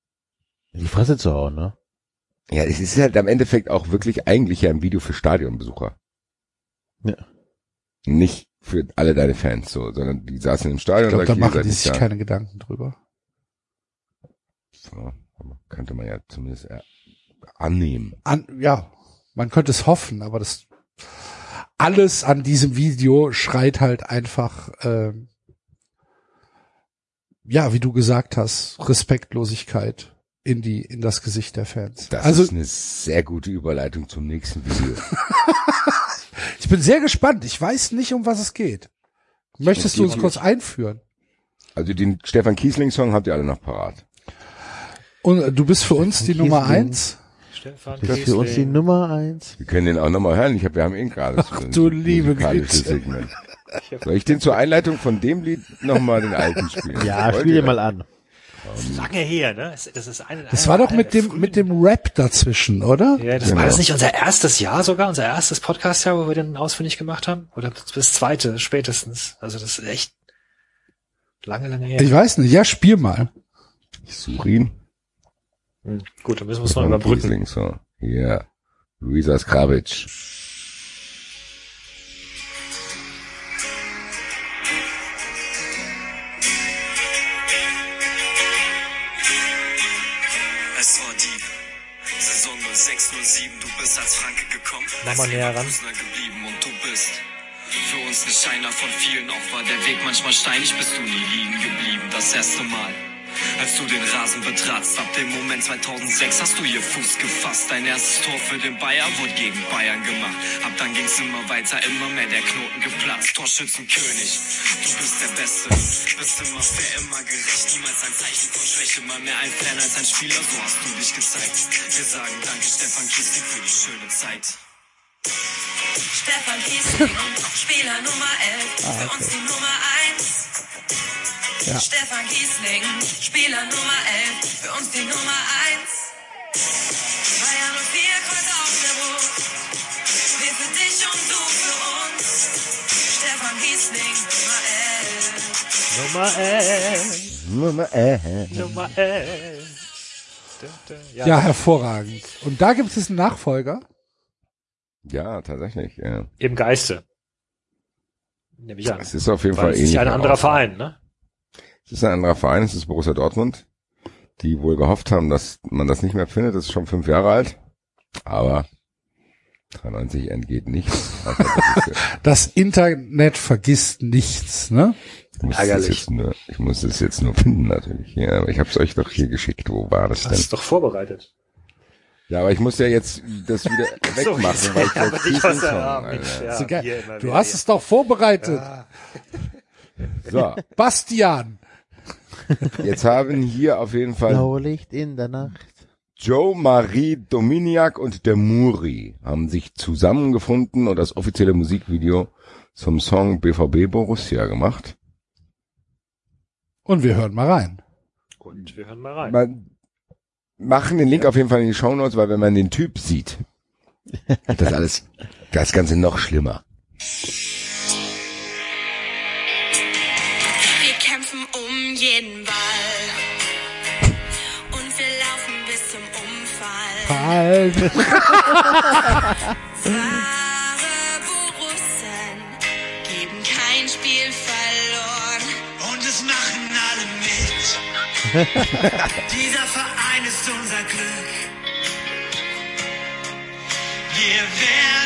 in die Fresse zu hauen, ne? Ja, es ist halt am Endeffekt auch wirklich eigentlich ja ein Video für Stadionbesucher. Ja. Nicht für alle deine Fans so, sondern die saßen im Stadion ich glaube, da machen die sich da. keine Gedanken drüber. So, könnte man ja zumindest äh, annehmen. An, ja, man könnte es hoffen, aber das alles an diesem Video schreit halt einfach, ähm, ja, wie du gesagt hast, Respektlosigkeit in die in das Gesicht der Fans. Das also ist eine sehr gute Überleitung zum nächsten Video. ich bin sehr gespannt. Ich weiß nicht, um was es geht. Möchtest du uns kurz einführen? Also den Stefan Kiesling-Song habt ihr alle noch parat. Und äh, du bist für uns die Kiesling. Nummer eins. Stefan Das ist für uns die Kiesling. Nummer eins. Wir können den auch nochmal hören. Ich hab, wir haben ihn gerade. Ach du liebe Güte. Segment. Soll ich den zur Einleitung von dem Lied nochmal den alten spielen? Ja, spiel dir mal an. Lange her, ne? Das ist eine, Das war doch mit dem mit dem Rap dazwischen, oder? Ja, das Genau. war das nicht unser erstes Jahr sogar, unser erstes Podcast-Jahr, wo wir den ausfindig gemacht haben? Oder das zweite spätestens? Also das ist echt lange, lange her. Ich weiß nicht. Ja, spiel mal. Ich suche ihn. Hm, Gut, dann müssen wir es noch überbrücken. Ja. Luisa Skravic. Gekommen. Mach mal näher ran. Für uns nicht einer von vielen. Auch war der Weg manchmal steinig, bist du nie liegen geblieben. Das erste Mal, als du den Rasen betratst. Ab dem Moment 2006 hast du hier Fuß gefasst. Dein erstes Tor für den Bayer wurde gegen Bayern gemacht. Ab dann ging's immer weiter, immer mehr der Knoten geplatzt. Torschützenkönig, du bist der Beste. Bist immer fair, immer gerecht. Niemals ein Zeichen von Schwäche, mal mehr ein Fan als ein Spieler. So hast du dich gezeigt. Wir sagen Danke, Stefan Kiesling, für die schöne Zeit. Stefan Kiesling, Spieler Nummer 11, für uns die Nummer 1. Ja. Stefan Kiesling, Spieler Nummer 11, für uns die Nummer 1. Bayern und vier Kreuz auf der Brust. Wir für dich und du für uns. Stefan Kiesling, Nummer 11. Nummer 11. Nummer, äh. Nummer 11. Dun, dun. Ja, Ja, hervorragend. Und da gibt es einen Nachfolger. Ja, tatsächlich, ja. im Geiste. Nehme ich an. Es ist auf jeden Weil Fall es ist ja ein anderer. Verein, ne? Es ist ein anderer Verein, es ist Borussia Dortmund, die wohl gehofft haben, dass man das nicht mehr findet. Das ist schon fünf Jahre alt. Aber 93 entgeht nichts. Also das ist, Das Internet vergisst nichts, ne? ich, muss das Ärgerlich. jetzt nur, ich muss es jetzt nur finden natürlich. Ja, aber ich habe es euch doch hier geschickt. Wo war das denn? hast es doch vorbereitet. Ja, aber ich muss ja jetzt das wieder wegmachen, weil ich was Kiesling er Song, haben. Mensch, ja, So geil. Du wieder hast es doch vorbereitet. So, Bastian. jetzt haben hier auf jeden Fall Blaulicht in der Nacht. Joe Marie Dominiak und der Muri haben sich zusammengefunden und das offizielle Musikvideo zum Song BVB Borussia gemacht. Und wir hören mal rein. Und wir hören mal rein. Man machen den Link auf jeden Fall in die Shownotes, weil wenn man den Typ sieht, das alles, das Ganze noch schlimmer. Wir kämpfen um jeden Ball. Und wir laufen bis zum Umfall. Halt. Wahre Borussen geben kein Spiel verloren. Und es machen alle mit. Dieser Verein Wir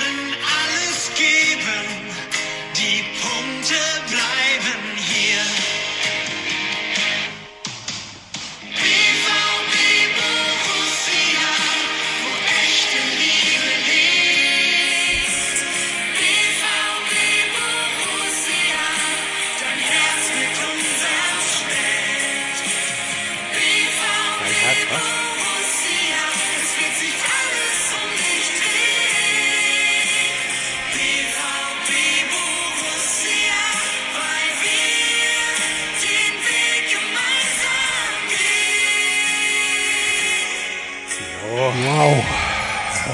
Wow.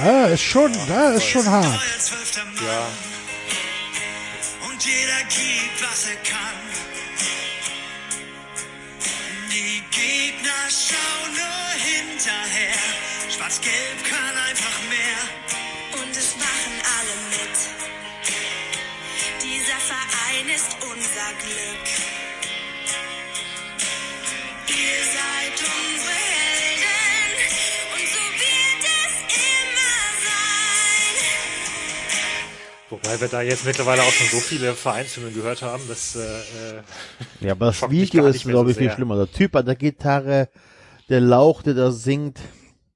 Ja, ist schon, ja, ist schon hart. Ja. Und jeder gibt, was er kann. Die Gegner schauen nur hinterher. Schwarz-Gelb kann einfach mehr. Und es machen alle mit. Dieser Verein ist unser Glück. Ihr seid unsere Wobei wir da jetzt mittlerweile auch schon so viele Vereinshymnen gehört haben, dass äh, äh, Ja, aber das Video ist, glaube so ich, viel sehr. schlimmer. Der Typ an der Gitarre, der Lauch, der da singt.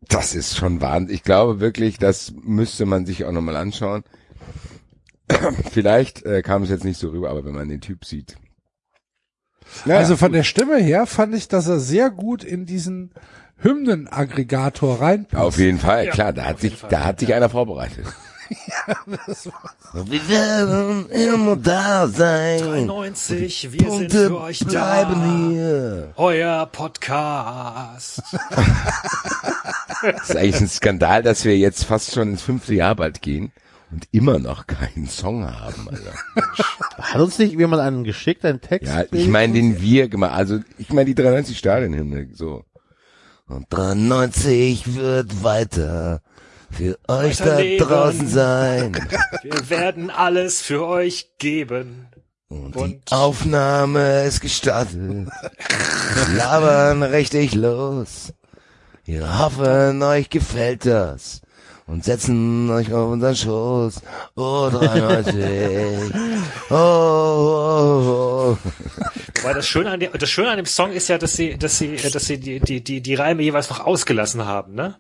Das ist schon Wahnsinn. Ich glaube wirklich, das müsste man sich auch nochmal anschauen. Vielleicht äh, kam es jetzt nicht so rüber, aber wenn man den Typ sieht. Naja, Also von der Stimme her fand ich, dass er sehr gut in diesen Hymnenaggregator reinpasst. auf jeden Fall, Ja, klar, da hat auf sich, da hat sich einer vorbereitet. Wir werden immer da sein. 93, wir sind für euch da. hier. Euer Podcast. Das ist eigentlich ein Skandal, dass wir jetzt fast schon ins fünfte Jahr bald gehen und immer noch keinen Song haben, Alter. Hat uns nicht jemand einen geschickt, einen Text? Ja, ich meine den wir gemacht, also ich meine die 93 Stadionhymne, so. Und 93 wird weiter für euch da Weiterleben. draußen sein. Wir werden alles für euch geben. Und, Und- die Aufnahme ist gestartet. Labern richtig los. Wir hoffen, euch gefällt das. Und setzen euch auf unseren Schoß. Oh, 93. Oh, oh, oh. Wobei das Schöne an dem, das Schöne an dem Song ist ja, dass sie, dass sie, dass sie die, die, die, die Reime jeweils noch ausgelassen haben, ne?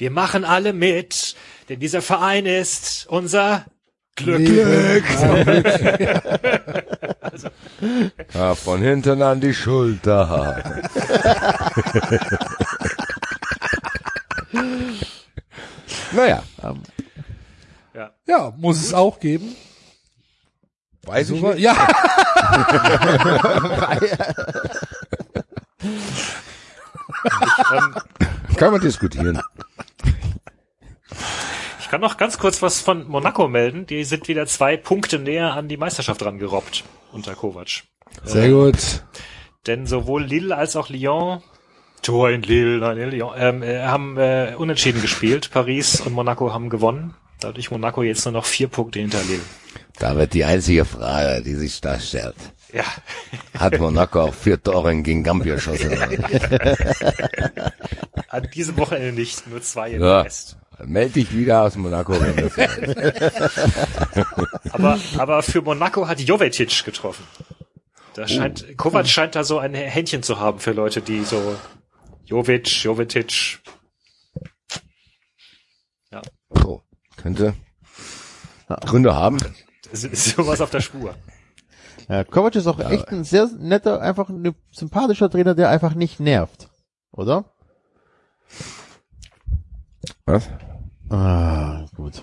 Wir machen alle mit, denn dieser Verein ist unser Glück. Ja, von hinten an die Schulter. naja, Ja, muss es auch geben. weiß ich So, nicht. ja, Ähm, Kann man diskutieren. Ich kann noch ganz kurz was von Monaco melden. Die sind wieder zwei Punkte näher an die Meisterschaft dran gerobbt unter Kovac. sehr gut. Denn sowohl Lille als auch Lyon, Tor in Lille, nein, in Lyon, ähm, äh, haben äh, unentschieden gespielt. Paris und Monaco haben gewonnen. Dadurch Monaco jetzt nur noch vier Punkte hinter Lille. Da wird die einzige Frage, die sich da stellt. Ja, Hat Monaco auch vier Tore gegen Gambia geschossen? an diesem Wochenende nicht, nur zwei im Ja. Rest. Meld dich wieder aus Monaco. Aber, aber für Monaco hat Jovetic getroffen. Da scheint, Kovac scheint da so ein Händchen zu haben für Leute, die so Jovic, Jovetic. oh, könnte Gründe haben. Ist sowas auf der Spur. Ja, Kovac ist auch echt ein sehr netter, einfach ein sympathischer Trainer, der einfach nicht nervt. Oder? Was? Ah, gut.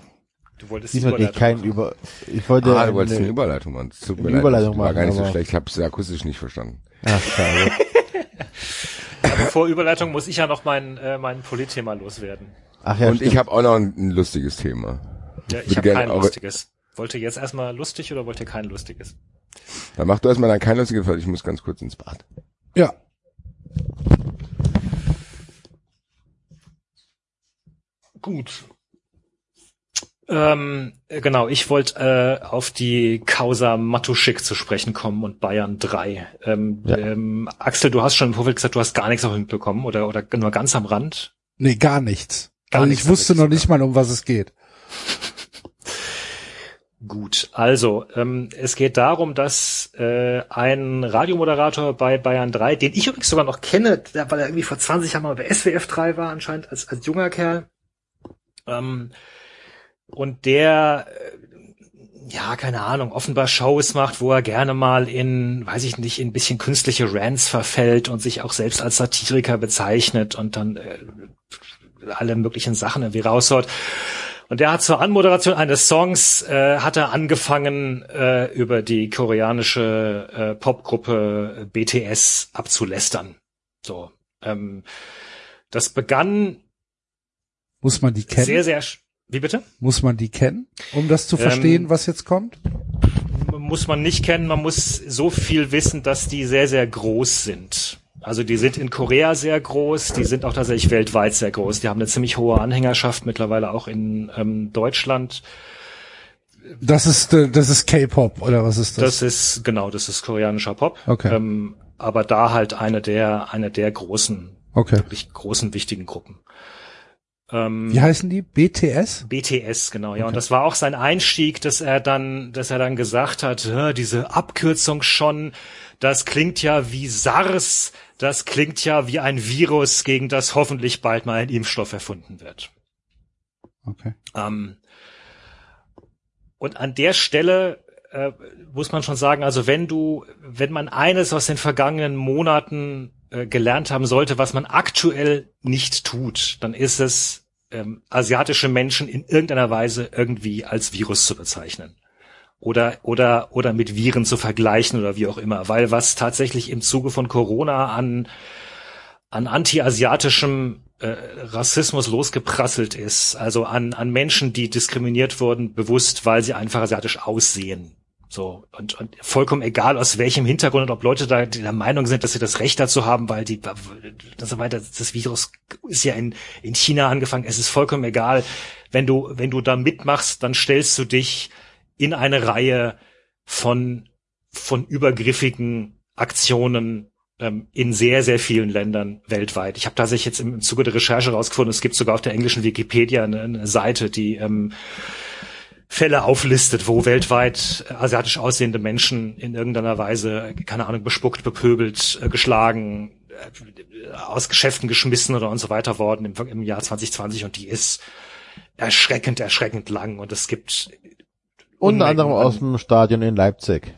Du wolltest die Diesmal Überleitung kein machen. Über, ich wollte, Ah, du wolltest eine- eine Überleitung machen. Es Tut mir Eine leid. Überleitung das war machen, gar nicht so schlecht. Ich habe es akustisch nicht verstanden. Ach, schade. Aber vor Überleitung muss ich ja noch mein, äh, mein Politthema loswerden. Ach ja, Und ich stimmt. habe auch noch ein, ein lustiges Thema. Ja, ich habe gerne kein lustiges. Wollt ihr jetzt erstmal lustig oder wollt ihr kein lustiges? Dann mach du erstmal dann kein lustiges, weil ich muss ganz kurz ins Bad. Ja. Gut. Ähm, äh, genau, ich wollte äh, auf die Causa Matuschik zu sprechen kommen und Bayern 3. Ähm, Ja. ähm, Axel, du hast schon im Vorfeld gesagt, du hast gar nichts auch mitbekommen oder, oder nur ganz am Rand. Nee, gar nichts. Gar also nichts ich wusste noch nicht mal, um was es geht. Gut, also ähm, es geht darum, dass äh, ein Radiomoderator bei Bayern 3, den ich übrigens sogar noch kenne, weil er irgendwie vor 20 Jahren mal bei SWF 3 war, anscheinend als, als junger Kerl. Ähm, und der, äh, ja, keine Ahnung, offenbar Shows macht, wo er gerne mal in, weiß ich nicht, in ein bisschen künstliche Rants verfällt und sich auch selbst als Satiriker bezeichnet und dann äh, alle möglichen Sachen irgendwie raushaut. Und der hat zur Anmoderation eines Songs äh, hat er angefangen äh, über die koreanische äh, Popgruppe BTS abzulästern. So, ähm, das begann Muss man die kennen? sehr sehr wie bitte? Muss man die kennen, um das zu verstehen, Ähm, was jetzt kommt? muss man nicht kennen, man muss so viel wissen, dass die sehr, sehr groß sind. Also die sind in Korea sehr groß, die sind auch tatsächlich weltweit sehr groß. Die haben eine ziemlich hohe Anhängerschaft mittlerweile auch in ähm, Deutschland. Das ist äh, das ist K-Pop oder was ist Das das? ist genau, das ist koreanischer Pop. Okay. Ähm, aber da halt eine der eine der großen, okay. wirklich großen wichtigen Gruppen. Ähm, Wie heißen die? BTS? BTS, genau, ja. Okay. Und das war auch sein Einstieg, dass er dann, dass er dann gesagt hat, "Hä, diese Abkürzung schon, das klingt ja wie SARS, das klingt ja wie ein Virus, gegen das hoffentlich bald mal ein Impfstoff erfunden wird. Okay. Ähm, und an der Stelle äh, muss man schon sagen, also wenn du, wenn man eines aus den vergangenen Monaten äh, gelernt haben sollte, was man aktuell nicht tut, dann ist es, ähm, asiatische Menschen in irgendeiner Weise irgendwie als Virus zu bezeichnen. Oder, oder, oder mit Viren zu vergleichen oder wie auch immer. Weil was tatsächlich im Zuge von Corona an, an anti-asiatischem äh, Rassismus losgeprasselt ist, also an, an Menschen, die diskriminiert wurden, bewusst, weil sie einfach asiatisch aussehen. So, und, und vollkommen egal, aus welchem Hintergrund und ob Leute da der Meinung sind, dass sie das Recht dazu haben, weil die, und so weiter, das Virus ist ja in, in China angefangen, es ist vollkommen egal. Wenn du, wenn du da mitmachst, dann stellst du dich in eine Reihe von, von übergriffigen Aktionen ähm, in sehr, sehr vielen Ländern weltweit. Ich habe tatsächlich jetzt im, im Zuge der Recherche rausgefunden, es gibt sogar auf der englischen Wikipedia eine, eine Seite, die ähm, Fälle auflistet, wo weltweit asiatisch aussehende Menschen in irgendeiner Weise, keine Ahnung, bespuckt, bepöbelt, äh, geschlagen, äh, aus Geschäften geschmissen oder und so weiter worden im, im Jahr 2020 und die ist erschreckend, erschreckend lang und es gibt Unter anderem an- aus dem Stadion in Leipzig.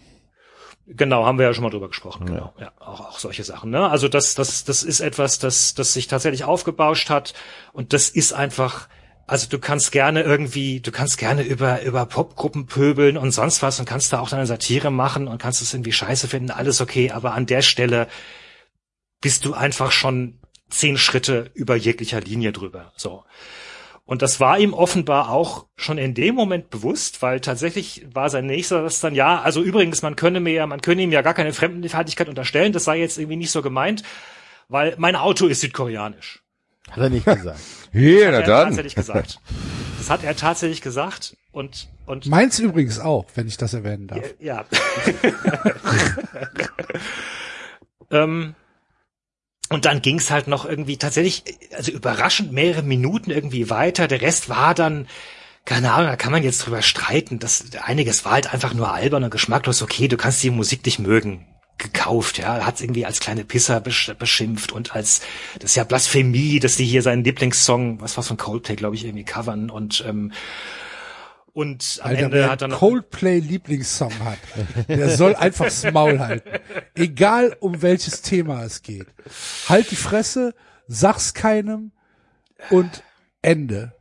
Genau, haben wir ja schon mal drüber gesprochen. Genau, ja, auch, auch solche Sachen. Ne? Also das, das, das ist etwas, das, das sich tatsächlich aufgebauscht hat und das ist einfach. Also du kannst gerne irgendwie, du kannst gerne über über Popgruppen pöbeln und sonst was und kannst da auch deine Satire machen und kannst es irgendwie scheiße finden, alles okay. Aber an der Stelle bist du einfach schon zehn Schritte über jeglicher Linie drüber. So. Und das war ihm offenbar auch schon in dem Moment bewusst, weil tatsächlich war sein nächster das dann, ja, also übrigens, man könne mir ja, man könne ihm ja gar keine Fremdenfeindlichkeit unterstellen, das sei jetzt irgendwie nicht so gemeint, weil mein Auto ist südkoreanisch. Hat er nicht gesagt. Hier, na Hat er dann. tatsächlich gesagt. Das hat er tatsächlich gesagt und, und Meins übrigens auch, wenn ich das erwähnen darf. ja. ähm, und dann ging's halt noch irgendwie tatsächlich, also überraschend mehrere Minuten irgendwie weiter. Der Rest war dann, keine Ahnung, da kann man jetzt drüber streiten. Das, einiges war halt einfach nur albern und geschmacklos. Okay, du kannst die Musik nicht mögen. Gekauft, ja, hat irgendwie als kleine Pisser besch beschimpft und als, das ist ja Blasphemie, dass die hier seinen Lieblingssong, was war's von Coldplay, glaube ich, irgendwie covern und, ähm, und am Alter, Ende hat dann Coldplay Lieblingssong hat, der soll einfach das Maul halten. Egal um welches Thema es geht. Halt die Fresse, sag's keinem und Ende.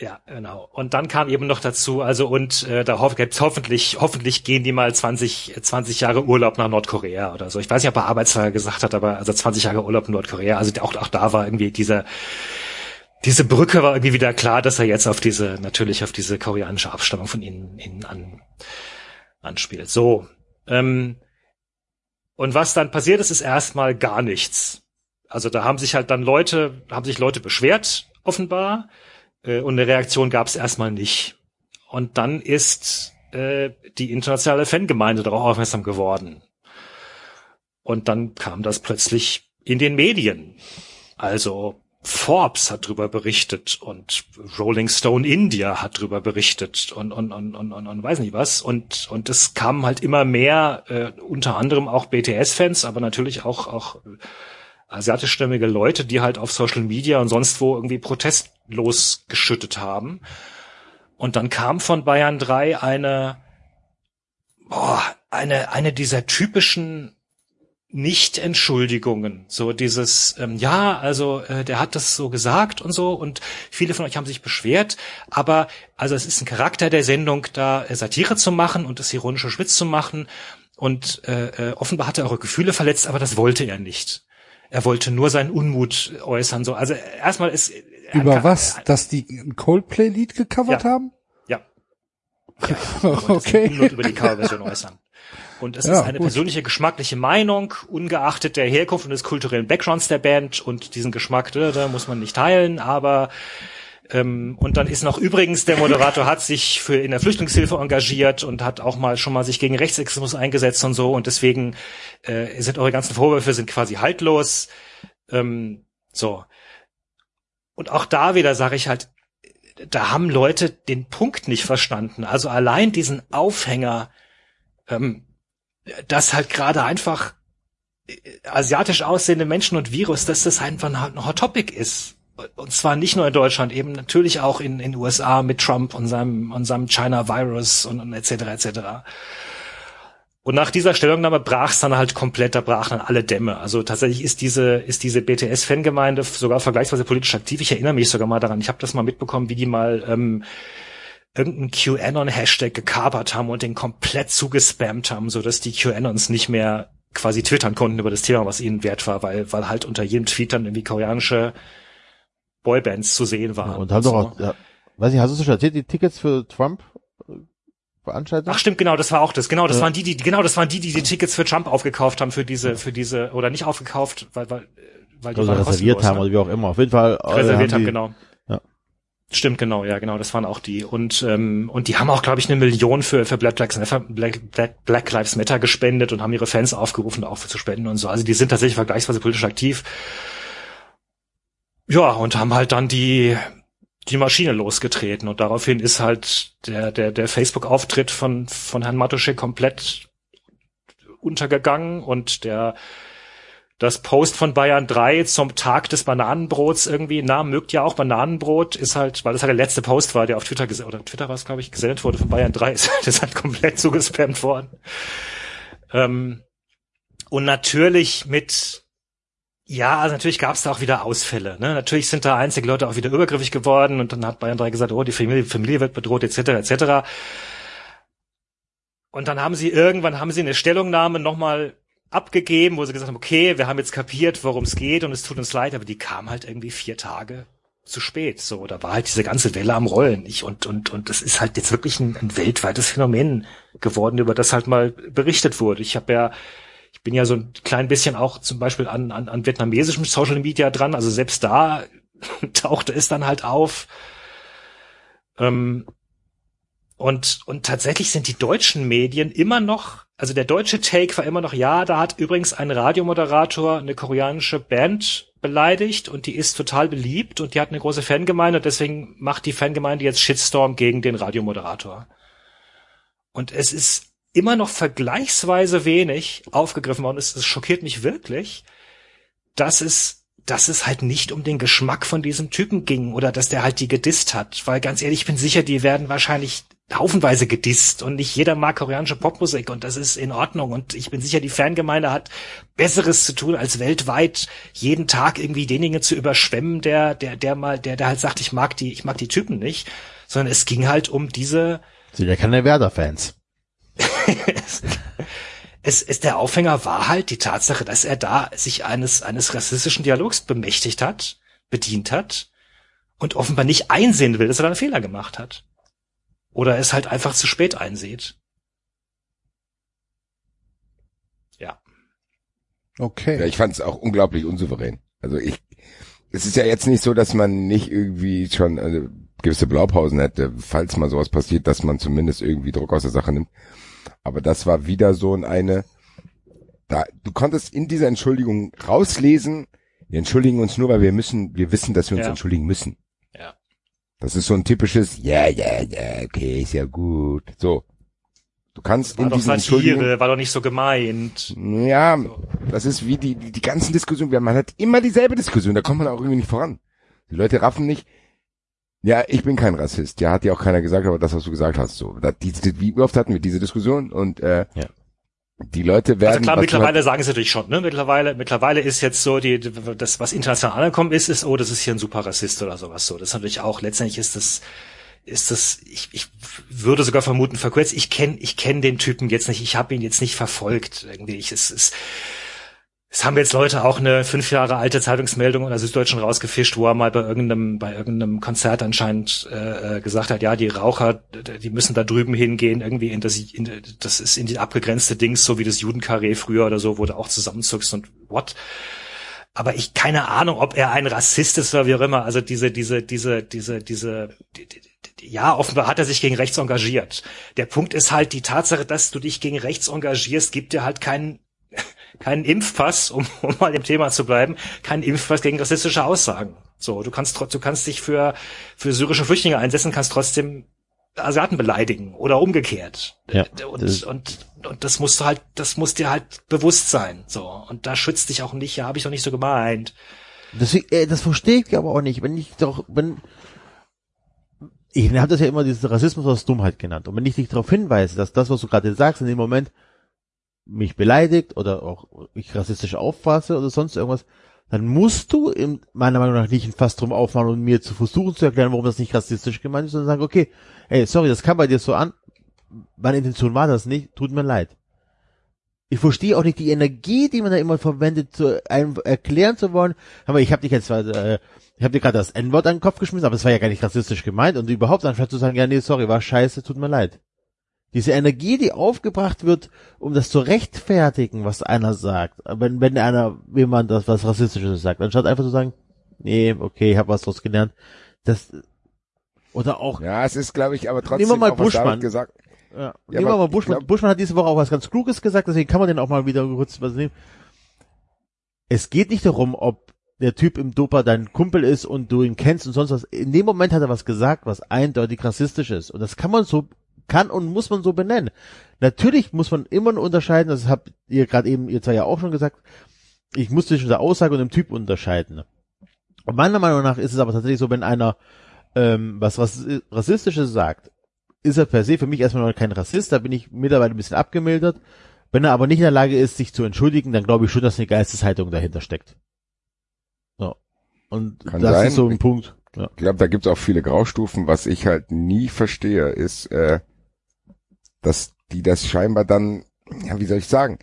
Ja, genau. Und dann kam eben noch dazu, also und äh, da hoff, hoffentlich, hoffentlich gehen die mal 20, 20 Jahre Urlaub nach Nordkorea oder so. Ich weiß nicht, ob er Arbeitsfall gesagt hat, aber also 20 Jahre Urlaub in Nordkorea. Also auch, auch da war irgendwie dieser, diese Brücke war irgendwie wieder klar, dass er jetzt auf diese, natürlich auf diese koreanische Abstammung von ihnen, ihnen an, anspielt. So. Ähm, und was dann passiert ist, ist erstmal gar nichts. Also da haben sich halt dann Leute, haben sich Leute beschwert, offenbar. Äh, und eine Reaktion gab es erstmal nicht. Und dann ist äh, die internationale Fangemeinde darauf aufmerksam geworden. Und dann kam das plötzlich in den Medien. Also Forbes hat drüber berichtet und Rolling Stone India hat drüber berichtet und und und und, und, und weiß nicht was und und es kamen halt immer mehr äh, unter anderem auch BTS-Fans, aber natürlich auch auch asiatischstämmige Leute, die halt auf Social Media und sonst wo irgendwie Protest losgeschüttet haben. Und dann kam von Bayern 3 eine, boah, eine, eine dieser typischen Nicht-Entschuldigungen. So dieses, ähm, ja, also äh, der hat das so gesagt und so und viele von euch haben sich beschwert, aber also es ist ein Charakter der Sendung, da äh, Satire zu machen und das ironische Schwitz zu machen und äh, äh, offenbar hat er eure Gefühle verletzt, aber das wollte er nicht. Er wollte nur seinen Unmut äußern. So, also erstmal ist er Über kann- was? Dass die ein Coldplay-Lied gecovert Ja. haben? Ja. ja er wollte Okay. Unmut über die Coverversion äußern. Und es Ja, ist eine gut. persönliche geschmackliche Meinung, ungeachtet der Herkunft und des kulturellen Backgrounds der Band und diesen Geschmack, da, da muss man nicht teilen, aber ähm, und dann ist noch übrigens, der Moderator hat sich für in der Flüchtlingshilfe engagiert und hat auch mal schon mal sich gegen Rechtsextremismus eingesetzt und so und deswegen äh, sind eure ganzen Vorwürfe sind quasi haltlos. Ähm, so. Und auch da wieder sage ich halt, da haben Leute den Punkt nicht verstanden. Also allein diesen Aufhänger, ähm, dass halt gerade einfach äh, asiatisch aussehende Menschen und Virus, dass das einfach ein Hot Topic ist. Und zwar nicht nur in Deutschland, eben natürlich auch in den USA mit Trump und seinem, und seinem China Virus und, und etc. etc. Und nach dieser Stellungnahme brach es dann halt komplett, da brachen dann alle Dämme. Also tatsächlich ist diese, ist diese BTS-Fangemeinde sogar vergleichsweise politisch aktiv. Ich erinnere mich sogar mal daran, ich habe das mal mitbekommen, wie die mal ähm, irgendeinen QAnon-Hashtag gekapert haben und den komplett zugespammt haben, so dass die QAnons nicht mehr quasi twittern konnten über das Thema, was ihnen wert war, weil, weil halt unter jedem Tweet dann irgendwie koreanische Boybands zu sehen waren. Und haben doch auch, ja, weiß nicht, hast du schon erzählt, die Tickets für Trump äh, Veranstaltung. Ach stimmt, genau, das war auch das. Genau, das Ja. waren die, die genau, das waren die, die die Tickets für Trump aufgekauft haben für diese für diese oder nicht aufgekauft, weil weil weil die waren reserviert kostenlos, haben ne? oder wie auch immer. Auf jeden Fall äh, reserviert haben, die, genau. Ja. Stimmt, genau, ja, genau, das waren auch die. Und, ähm, und die haben auch, glaube ich, eine Million für, für Black, Lives Matter, Black, Black, Black Lives Matter gespendet und haben ihre Fans aufgerufen, auch für zu spenden und so. Also die sind tatsächlich vergleichsweise politisch aktiv. Ja, und haben halt dann die, die Maschine losgetreten und daraufhin ist halt der, der, der Facebook-Auftritt von, von Herrn Matuschek komplett untergegangen und der, das Post von Bayern 3 zum Tag des Bananenbrots irgendwie, na, mögt ja auch Bananenbrot, ist halt, weil das halt der letzte Post war, der auf Twitter, oder Twitter war es, glaube ich, gesendet wurde von Bayern 3, ist das ist halt komplett zugespammt worden. Ähm, und natürlich mit, ja, also natürlich gab es da auch wieder Ausfälle. Ne? Natürlich sind da einzige Leute auch wieder übergriffig geworden und dann hat Bayern 3 gesagt, oh, die Familie, Familie wird bedroht, etc., etc. Und dann haben sie irgendwann haben sie eine Stellungnahme nochmal abgegeben, wo sie gesagt haben, okay, wir haben jetzt kapiert, worum es geht und es tut uns leid, aber die kam halt irgendwie vier Tage zu spät. So, da war halt diese ganze Welle am Rollen. Ich, und, und, und das ist halt jetzt wirklich ein, ein weltweites Phänomen geworden, über das halt mal berichtet wurde. Ich habe ja, ich bin ja so ein klein bisschen auch zum Beispiel an, an, an vietnamesischem Social Media dran, also selbst da tauchte es dann halt auf. Ähm, und, und tatsächlich sind die deutschen Medien immer noch, also der deutsche Take war immer noch, ja, da hat übrigens ein Radiomoderator eine koreanische Band beleidigt und die ist total beliebt und die hat eine große Fangemeinde und deswegen macht die Fangemeinde jetzt Shitstorm gegen den Radiomoderator. Und es ist immer noch vergleichsweise wenig aufgegriffen worden. Es, es schockiert mich wirklich, dass es, dass es halt nicht um den Geschmack von diesem Typen ging oder dass der halt die gedisst hat. Weil ganz ehrlich, ich bin sicher, die werden wahrscheinlich haufenweise gedisst und nicht jeder mag koreanische Popmusik und das ist in Ordnung und ich bin sicher, die Fangemeinde hat Besseres zu tun, als weltweit jeden Tag irgendwie denjenigen zu überschwemmen, der, der, der mal, der, der halt sagt, ich mag die, ich mag die Typen nicht, sondern es ging halt um diese, Sind ja keine Werder-Fans. es, es der Aufhänger war halt die Tatsache, dass er da sich eines eines rassistischen Dialogs bemächtigt hat, bedient hat und offenbar nicht einsehen will, dass er da einen Fehler gemacht hat. Oder es halt einfach zu spät einsieht. Ja. Okay. Ja, ich fand es auch unglaublich unsouverän. Also ich, es ist ja jetzt nicht so, dass man nicht irgendwie schon also, gewisse Blaupausen hätte, falls mal sowas passiert, dass man zumindest irgendwie Druck aus der Sache nimmt. Aber das war wieder so ein eine, da, du konntest in dieser Entschuldigung rauslesen, wir entschuldigen uns nur, weil wir müssen, wir wissen, dass wir uns Ja. entschuldigen müssen. Ja. Das ist so ein typisches, ja, ja, ja, okay, ist ja gut. So. Du kannst War in doch diesen Satire, war doch nicht so gemeint. ja, das ist wie die, die, die ganzen Diskussionen. Man hat immer dieselbe Diskussion, da kommt man auch irgendwie nicht voran. Die Leute raffen nicht. Ja, ich bin kein Rassist. Ja, hat ja auch keiner gesagt, aber das, was du gesagt hast, so. Da, die, die, wie oft hatten wir diese Diskussion? Und äh, Ja. die Leute werden. Also klar, mittlerweile halt- sagen sie natürlich schon, ne? Mittlerweile, mittlerweile ist jetzt so die, das, was international angekommen ist, ist, oh, das ist hier ein super Rassist oder sowas so. Das ist natürlich auch, letztendlich ist das, ist das, ich, ich würde sogar vermuten, verkürzt, ich kenne ich kenn den Typen jetzt nicht, ich habe ihn jetzt nicht verfolgt. Irgendwie, ich, es, es, es haben jetzt Leute auch eine fünf Jahre alte Zeitungsmeldung in der Süddeutschen rausgefischt, wo er mal bei irgendeinem, bei irgendeinem Konzert anscheinend äh, äh, gesagt hat, ja, die Raucher, die müssen da drüben hingehen, irgendwie in das, in, das ist in die abgegrenzte Dings, so wie das Judenkarree früher oder so, wo du auch zusammenzuckst und what? Aber ich keine Ahnung, ob er ein Rassist ist oder wie auch immer. Also diese, diese, diese, diese, diese, die, die, die, ja, offenbar hat er sich gegen rechts engagiert. Der Punkt ist halt die Tatsache, dass du dich gegen rechts engagierst, gibt dir halt keinen keinen Impfpass, um, um mal im Thema zu bleiben, keinen Impfpass gegen rassistische Aussagen. So, du kannst du kannst dich für für syrische Flüchtlinge einsetzen, kannst trotzdem Asiaten beleidigen oder umgekehrt. Ja, und, das- und und das musst du halt, das muss dir halt bewusst sein. So und da schützt dich auch nicht. Ja, habe ich doch nicht so gemeint. Deswegen, äh, das verstehe ich aber auch nicht. Wenn ich doch, wenn, ich habe das ja immer diesen Rassismus aus Dummheit genannt. Und wenn ich dich darauf hinweise, dass das, was du gerade sagst, in dem Moment mich beleidigt oder auch ich rassistisch auffasse oder sonst irgendwas, dann musst du in, meiner Meinung nach nicht ein Fass drum aufmachen und mir zu versuchen zu erklären, warum das nicht rassistisch gemeint ist, sondern sagen, okay, ey, sorry, das kam bei dir so an, meine Intention war das nicht, tut mir leid. Ich verstehe auch nicht die Energie, die man da immer verwendet, zu einem erklären zu wollen. Aber ich habe dich jetzt, äh, ich habe dir gerade das N-Wort an den Kopf geschmissen, aber es war ja gar nicht rassistisch gemeint und überhaupt anstatt zu sagen, ja nee, sorry, war scheiße, tut mir leid. Diese Energie, die aufgebracht wird, um das zu rechtfertigen, was einer sagt, wenn, wenn einer jemand das was Rassistisches sagt, anstatt einfach zu sagen, nee, okay, ich habe was draus gelernt, das oder auch Ja, es ist, glaube ich, aber trotzdem Nehmen wir mal Buschmann. gesagt. Ja, Ja, nehmen wir mal Buschmann. glaub- Buschmann hat diese Woche auch was ganz Kluges gesagt, deswegen kann man den auch mal wieder kurz was nehmen. Es geht nicht darum, ob der Typ im Doper dein Kumpel ist und du ihn kennst und sonst was. In dem Moment hat er was gesagt, was eindeutig rassistisch ist. Und das kann man so, kann und muss man so benennen. Natürlich muss man immer unterscheiden, das habt ihr gerade eben, ihr zwei ja auch schon gesagt, ich muss zwischen der Aussage und dem Typ unterscheiden. Und meiner Meinung nach ist es aber tatsächlich so, wenn einer ähm, was Rassi- Rassistisches sagt, ist er per se für mich erstmal noch kein Rassist, da bin ich mittlerweile ein bisschen abgemildert. Wenn er aber nicht in der Lage ist, sich zu entschuldigen, dann glaube ich schon, dass eine Geisteshaltung dahinter steckt. So. Und Kann das sein. ist so ein Punkt. Ja. Ich glaube, da gibt's auch viele Graustufen. Was ich halt nie verstehe, ist, äh, dass die das scheinbar dann, ja, wie soll ich sagen,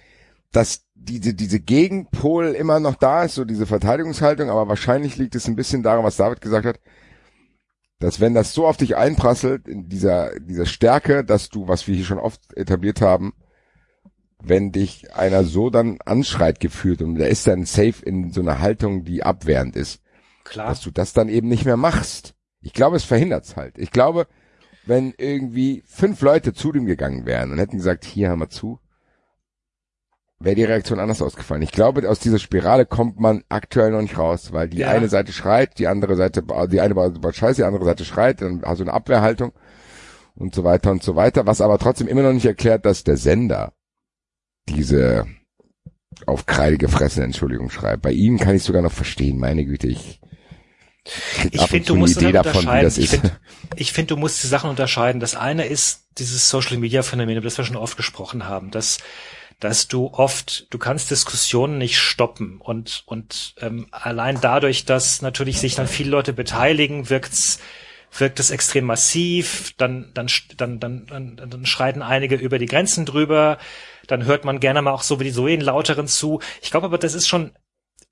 dass diese, diese Gegenpol immer noch da ist, so diese Verteidigungshaltung, aber wahrscheinlich liegt es ein bisschen daran, was David gesagt hat, dass wenn das so auf dich einprasselt, in dieser, dieser Stärke, dass du, was wir hier schon oft etabliert haben, wenn dich einer so dann anschreit gefühlt und der ist dann safe in so einer Haltung, die abwehrend ist, Klar. dass du das dann eben nicht mehr machst. Ich glaube, es verhindert's halt. Ich glaube, wenn irgendwie fünf Leute zu dem gegangen wären und hätten gesagt, hier haben wir zu, wäre die Reaktion anders ausgefallen. Ich glaube, aus dieser Spirale kommt man aktuell noch nicht raus, weil die Ja. eine Seite schreit, die andere Seite, die eine baut scheiße, die andere Seite schreit, dann hast du eine Abwehrhaltung und so weiter und so weiter, was aber trotzdem immer noch nicht erklärt, dass der Sender diese auf Kreide gefressene Entschuldigung schreibt. Bei ihm kann ich sogar noch verstehen, meine Güte, ich Ich finde, du musst Idee davon, unterscheiden. Ich finde, ich finde, du musst die Sachen unterscheiden. Das eine ist dieses Social Media Phänomen, über das wir schon oft gesprochen haben, dass dass du oft, du kannst Diskussionen nicht stoppen und und ähm, allein dadurch, dass natürlich sich dann viele Leute beteiligen, wirkt's wirkt es extrem massiv, dann, dann, dann, dann, dann, dann schreiten einige über die Grenzen drüber, dann hört man gerne mal auch so wie die so in lauteren zu. Ich glaube aber, das ist schon,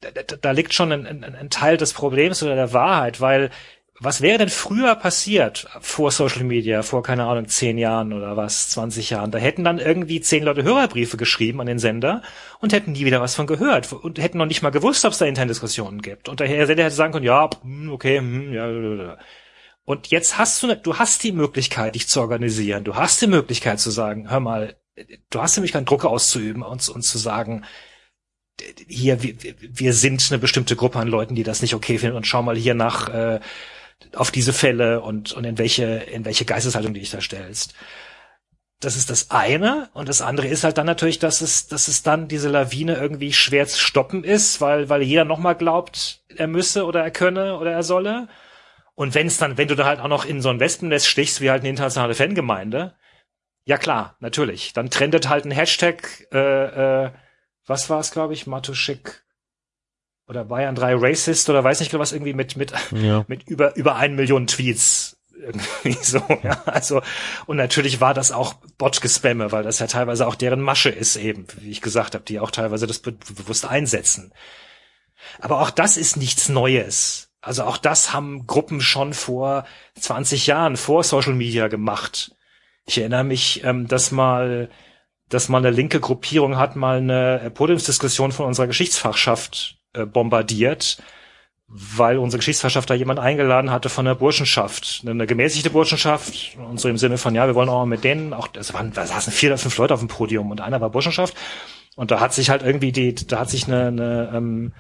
da, da, liegt schon ein, ein, ein Teil des Problems oder der Wahrheit, weil was wäre denn früher passiert vor Social Media, vor, keine Ahnung, zehn Jahren oder was, 20 Jahren? Da hätten dann irgendwie zehn Leute Hörerbriefe geschrieben an den Sender und hätten nie wieder was von gehört und hätten noch nicht mal gewusst, ob es da interne Diskussionen gibt. Und der Sender hätte sagen können, ja, hm, okay, hm, ja. Und jetzt hast du, ne- du hast die Möglichkeit, dich zu organisieren. Du hast die Möglichkeit zu sagen, hör mal, du hast die Möglichkeit, Druck auszuüben und, und zu sagen, hier, wir, wir sind eine bestimmte Gruppe an Leuten, die das nicht okay finden und schau mal hier nach, äh, auf diese Fälle und, und in welche, in welche Geisteshaltung du dich da stellst. Das ist das eine. Und das andere ist halt dann natürlich, dass es, dass es dann diese Lawine irgendwie schwer zu stoppen ist, weil, weil jeder nochmal glaubt, er müsse oder er könne oder er solle. Und wenn es dann, wenn du da halt auch noch in so ein Wespennest stichst, wie halt eine internationale Fangemeinde, ja klar, natürlich. Dann trendet halt ein Hashtag, äh, äh, was war es, glaube ich, Matuschik oder Bayern 3 Racist oder weiß nicht was irgendwie mit mit Ja. mit über über eine Million Tweets irgendwie so ja also und natürlich war das auch Bot-Gespamme, weil das ja teilweise auch deren Masche ist eben, wie ich gesagt habe, die auch teilweise das be bewusst einsetzen. Aber auch das ist nichts Neues. Also auch das haben Gruppen schon vor 20 Jahren vor Social Media gemacht. Ich erinnere mich, ähm, dass mal, dass mal eine linke Gruppierung hat mal eine äh, Podiumsdiskussion von unserer Geschichtsfachschaft äh, bombardiert, weil unsere Geschichtsfachschaft da jemand eingeladen hatte von der Burschenschaft, eine gemäßigte Burschenschaft, und so im Sinne von, ja, wir wollen auch mit denen, auch, das waren, da saßen vier oder fünf Leute auf dem Podium und einer war Burschenschaft. Und da hat sich halt irgendwie die, da hat sich eine, eine ähm,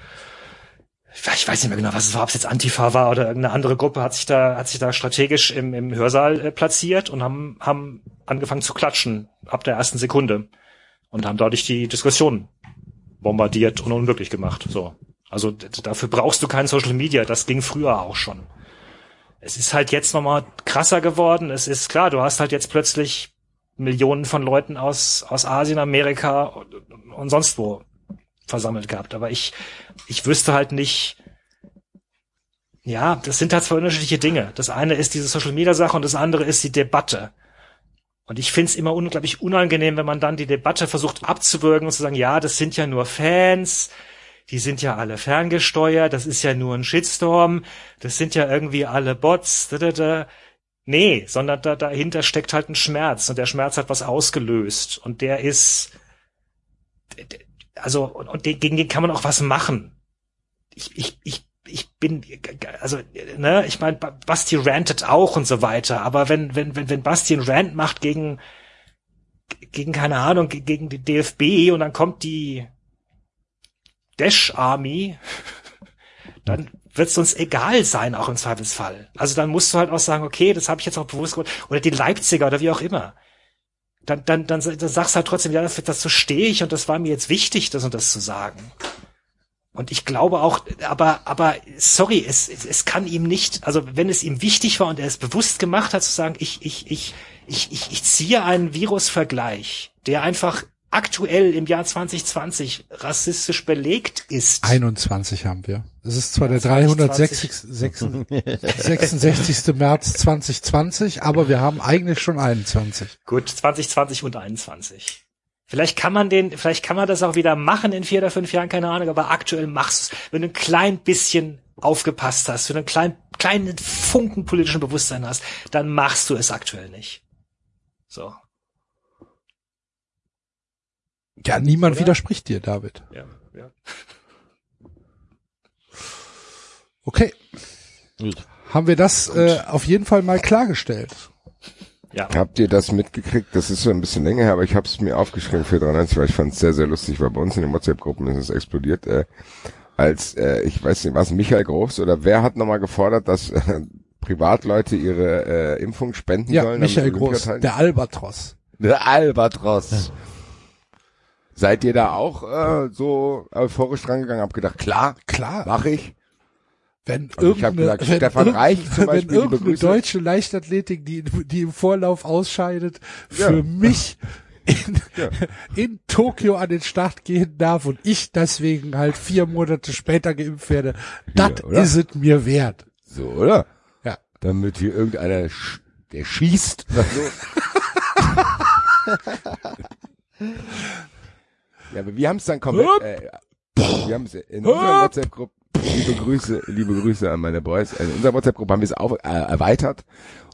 ich weiß nicht mehr genau, was es war, ob es jetzt Antifa war oder irgendeine andere Gruppe, hat sich da, hat sich da strategisch im, im Hörsaal äh, platziert und haben, haben angefangen zu klatschen ab der ersten Sekunde und haben dadurch die Diskussion bombardiert und unmöglich gemacht. So. Also dafür brauchst du kein Social Media, das ging früher auch schon. Es ist halt jetzt nochmal krasser geworden. Es ist klar, du hast halt jetzt plötzlich Millionen von Leuten aus, aus Asien, Amerika und, und sonst wo versammelt gehabt. Aber ich, ich wüsste halt nicht, ja, das sind halt zwei unterschiedliche Dinge. Das eine ist diese Social Media Sache und das andere ist die Debatte. Und ich find's immer unglaublich unangenehm, wenn man dann die Debatte versucht abzuwürgen und zu sagen, ja, das sind ja nur Fans, die sind ja alle ferngesteuert, das ist ja nur ein Shitstorm, das sind ja irgendwie alle Bots. Da, da, da. Nee, sondern da, dahinter steckt halt ein Schmerz und der Schmerz hat was ausgelöst und der ist, also, und, und gegen den kann man auch was machen. Ich, ich, ich, ich bin, also, ne, ich meine, Basti rantet auch und so weiter, aber wenn, wenn, wenn, wenn Basti einen Rant macht gegen, gegen, keine Ahnung, ge- gegen die DFB und dann kommt die Dash Army, dann wird es uns egal sein, auch im Zweifelsfall. Also dann musst du halt auch sagen, okay, das habe ich jetzt auch bewusst gemacht. Oder die Leipziger oder wie auch immer. Dann, dann, dann, dann sagst du halt trotzdem, ja, das, dazu stehe ich und das war mir jetzt wichtig, das und das zu sagen. Und ich glaube auch, aber, aber sorry, es, es, es kann ihm nicht, also wenn es ihm wichtig war und er es bewusst gemacht hat, zu sagen, ich, ich, ich, ich, ich, ich ziehe einen Virusvergleich, der einfach aktuell im Jahr 2020 rassistisch belegt ist. 21 haben wir. Es ist zwar der 2020. 366. März 2020, aber wir haben eigentlich schon 21. Gut, 2020 und 21. Vielleicht kann man den, vielleicht kann man das auch wieder machen in vier oder fünf Jahren, keine Ahnung, aber aktuell machst du wenn du ein klein bisschen aufgepasst hast, wenn du einen kleinen, kleinen Funken politischen Bewusstsein hast, dann machst du es aktuell nicht. So. Ja, niemand Oder? widerspricht dir, David. Ja, ja. Okay, Gut. haben wir das äh, auf jeden Fall mal klargestellt. Ja. Habt ihr das mitgekriegt? Das ist so ein bisschen länger her, aber ich habe es mir aufgeschrieben für 93, weil ich fand es sehr, sehr lustig, weil bei uns in den WhatsApp-Gruppen ist es explodiert. Äh, als, äh, ich weiß nicht, was Michael Groß oder wer hat nochmal gefordert, dass äh, Privatleute ihre äh, Impfung spenden Ja, sollen? Michael Groß, der Albatros. Der Albatros. Seid ihr da auch äh, so euphorisch drangegangen? Hab gedacht, klar, Klar, mach ich. wenn Und ich hab irgendeine, gesagt, wenn, Stefan Reich zum wenn Beispiel, liebe irgendeine deutsche Leichtathletik, die, die im Vorlauf ausscheidet, Ja. für mich in, Ja. in Tokio an den Start gehen darf und ich deswegen halt vier Monate später geimpft werde, das oder? ist es mir wert. So, oder? Ja. Damit hier irgendeiner, sch der schießt. oder so. ja, aber wir haben es dann komplett, äh, wir haben es in unserer WhatsApp-Gruppe, liebe Grüße, liebe Grüße an meine Boys, äh, in unserer WhatsApp-Gruppe haben wir es auf, äh, erweitert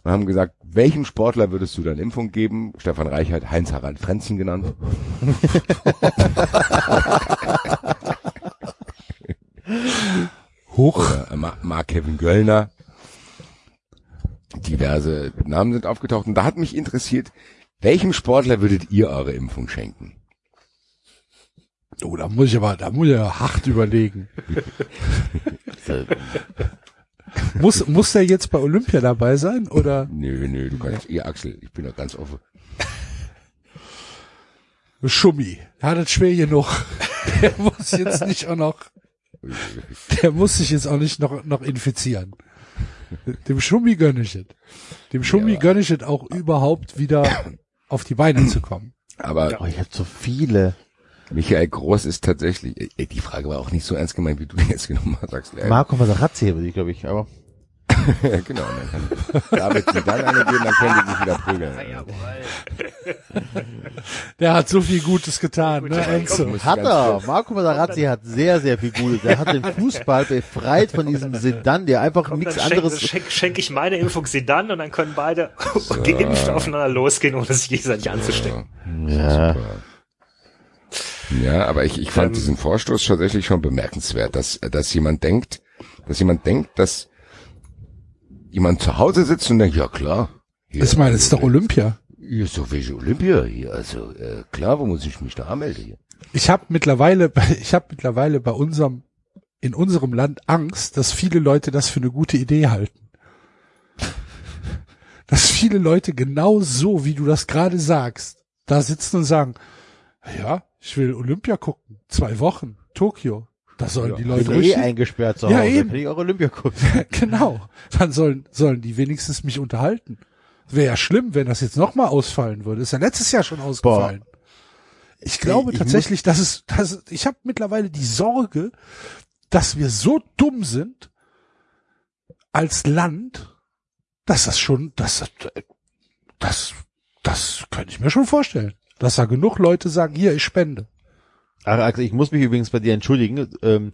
und haben gesagt, welchem Sportler würdest du dann Impfung geben? Stefan Reich hat Heinz-Harald Frenzchen genannt. Hoch. Äh, Ma- Mark Kevin Göllner. Diverse Namen sind aufgetaucht und da hat mich interessiert, welchem Sportler würdet ihr eure Impfung schenken? Oh, da muss ich aber, da muss ich ja hart überlegen. muss, muss der jetzt bei Olympia dabei sein oder Nö, nö, du kannst, ihr Axel, ich bin doch ganz offen. Schummi? Er hat es schwer genug. Der muss jetzt nicht auch noch, der muss sich jetzt auch nicht noch, noch infizieren. Dem Schummi gönne ich es. Dem Schummi Ja. gönne ich es auch überhaupt wieder auf die Beine zu kommen. Aber Oh, ich habe so viele. Michael Groß ist tatsächlich, ey, die Frage war auch nicht so ernst gemeint, wie du die jetzt genommen hast, Axel. Ey, Marco Materazzi würde ich, glaube ich, aber. genau, dann kann David die dann eine geben, dann können die sich wieder prügeln. Der hat so viel Gutes getan, ne, Enzo? Hat er. Marco Materazzi hat sehr, sehr viel Gutes. Er hat den Fußball befreit von diesem Sedan, der einfach Und nichts dann schenke anderes. schenk, schenk ich meine Impfung sie dann und dann können beide geimpft aufeinander losgehen, ohne sich gegenseitig anzustecken. Ja. Super. Ja, aber ich, ich fand Ähm, diesen Vorstoß tatsächlich schon bemerkenswert, dass, dass jemand denkt, dass jemand denkt, dass jemand zu Hause sitzt und denkt, ja klar. Hier, Ich meine, es ist doch Olympia. Hier ist doch welche Olympia hier, also äh, klar, wo muss ich mich da anmelden hier? Ich habe mittlerweile, ich habe mittlerweile bei unserem, in unserem Land Angst, dass viele Leute das für eine gute Idee halten. Dass viele Leute genau so, wie du das gerade sagst, da sitzen und sagen, ja, ich will Olympia gucken, zwei Wochen, Tokio. Da sollen die Ich Leute bin eh eingesperrt zu Ja, Hause. eben. Kann ich auch Olympia gucken. genau, dann sollen, sollen die wenigstens mich unterhalten. Wäre ja schlimm, wenn das jetzt nochmal ausfallen würde. Ist ja letztes Jahr schon ausgefallen. Ich glaube ich tatsächlich, dass es, dass es, ich habe mittlerweile die Sorge, dass wir so dumm sind als Land, dass das schon, dass das, das, das könnte ich mir schon vorstellen, dass da genug Leute sagen, hier, ich spende. Ach, Axel, ich muss mich übrigens bei dir entschuldigen. Ähm,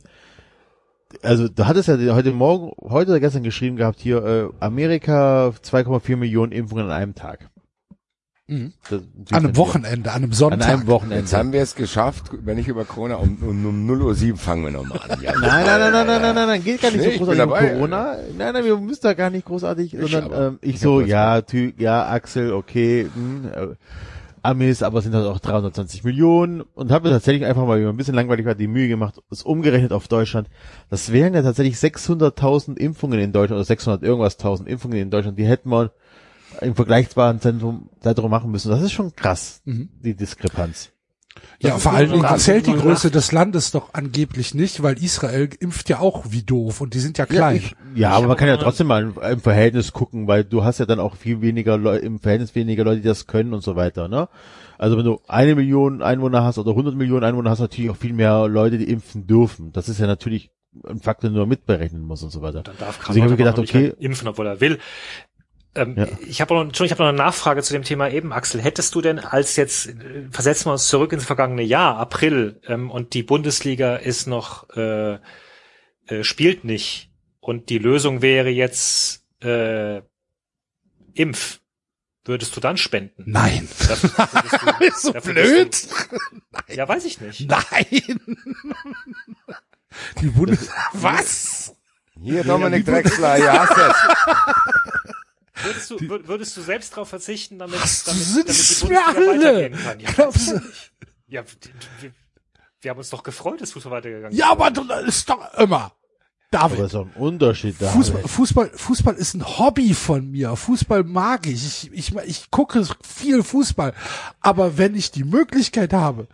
also du hattest ja heute Morgen, heute oder gestern geschrieben gehabt hier, äh, Amerika 2,4 Millionen Impfungen an einem Tag. Mhm. Das- An einem Wochenende, an einem Sonntag. An einem Wochenende. Jetzt haben wir es geschafft, wenn nicht über Corona, um, um, um 0.07 Uhr fangen wir nochmal an. Ja. Nein, nein, nein, nein, nein, nein, nein, nein, geht gar nicht Nee, ich so großartig um. Corona. Nein, nein, wir müssen da gar nicht großartig, sondern aber. ähm, ich, Ich so, ja, Ty, ja, Axel, okay, hm, äh, Amis, aber es sind halt auch 320 Millionen und habe mir tatsächlich einfach mal, ein bisschen langweilig war, die Mühe gemacht, es umgerechnet auf Deutschland. Das wären ja tatsächlich 600.000 Impfungen in Deutschland oder 600 irgendwas 1000 Impfungen in Deutschland. Die hätten wir im vergleichbaren Zentrum, Zentrum machen müssen. Das ist schon krass, Mhm. die Diskrepanz. Ja, ist vor allen Dingen zählt die Größe des Landes doch angeblich nicht, weil Israel impft ja auch wie doof und die sind ja klein. ich, ja aber man kann ja trotzdem mal im, Verhältnis gucken, weil du hast ja dann auch viel weniger Leute, im Verhältnis weniger Leute, die das können und so weiter, ne? Also wenn du eine Million Einwohner hast oder 100 Millionen Einwohner hast, natürlich auch viel mehr Leute, die impfen dürfen. Das ist ja natürlich ein Faktor, den du berechnen musst und so weiter. Dann darf Deswegen habe ich gedacht, okay, impfen, obwohl er will. Ähm, Ja. Ich habe noch, Entschuldigung, ich habe noch eine Nachfrage zu dem Thema eben, Axel. Hättest du denn als jetzt, äh, versetzen wir uns zurück ins vergangene Jahr, April, ähm, und die Bundesliga ist noch, äh, äh, spielt nicht, und die Lösung wäre jetzt äh, Impf, würdest du dann spenden? Nein. Würdest du, Ist so blöd. Du, ja, weiß ich nicht. Nein. Die Bundes... Was? Hier, Dominik Drexler, ja, hast es. Würdest du, wür- würdest du selbst darauf verzichten, damit, du damit, damit die Bundesliga mir alle? weitergehen kann? Ja, Glaubst du? Ja, d- d- wir, wir haben uns doch gefreut, dass Fußball weitergegangen Ja, aber du, das ist doch immer. aber David, ist auch ein Unterschied da. Fußball, Fußball, Fußball ist ein Hobby von mir. Fußball mag ich. Ich, ich. ich gucke viel Fußball. Aber wenn ich die Möglichkeit habe,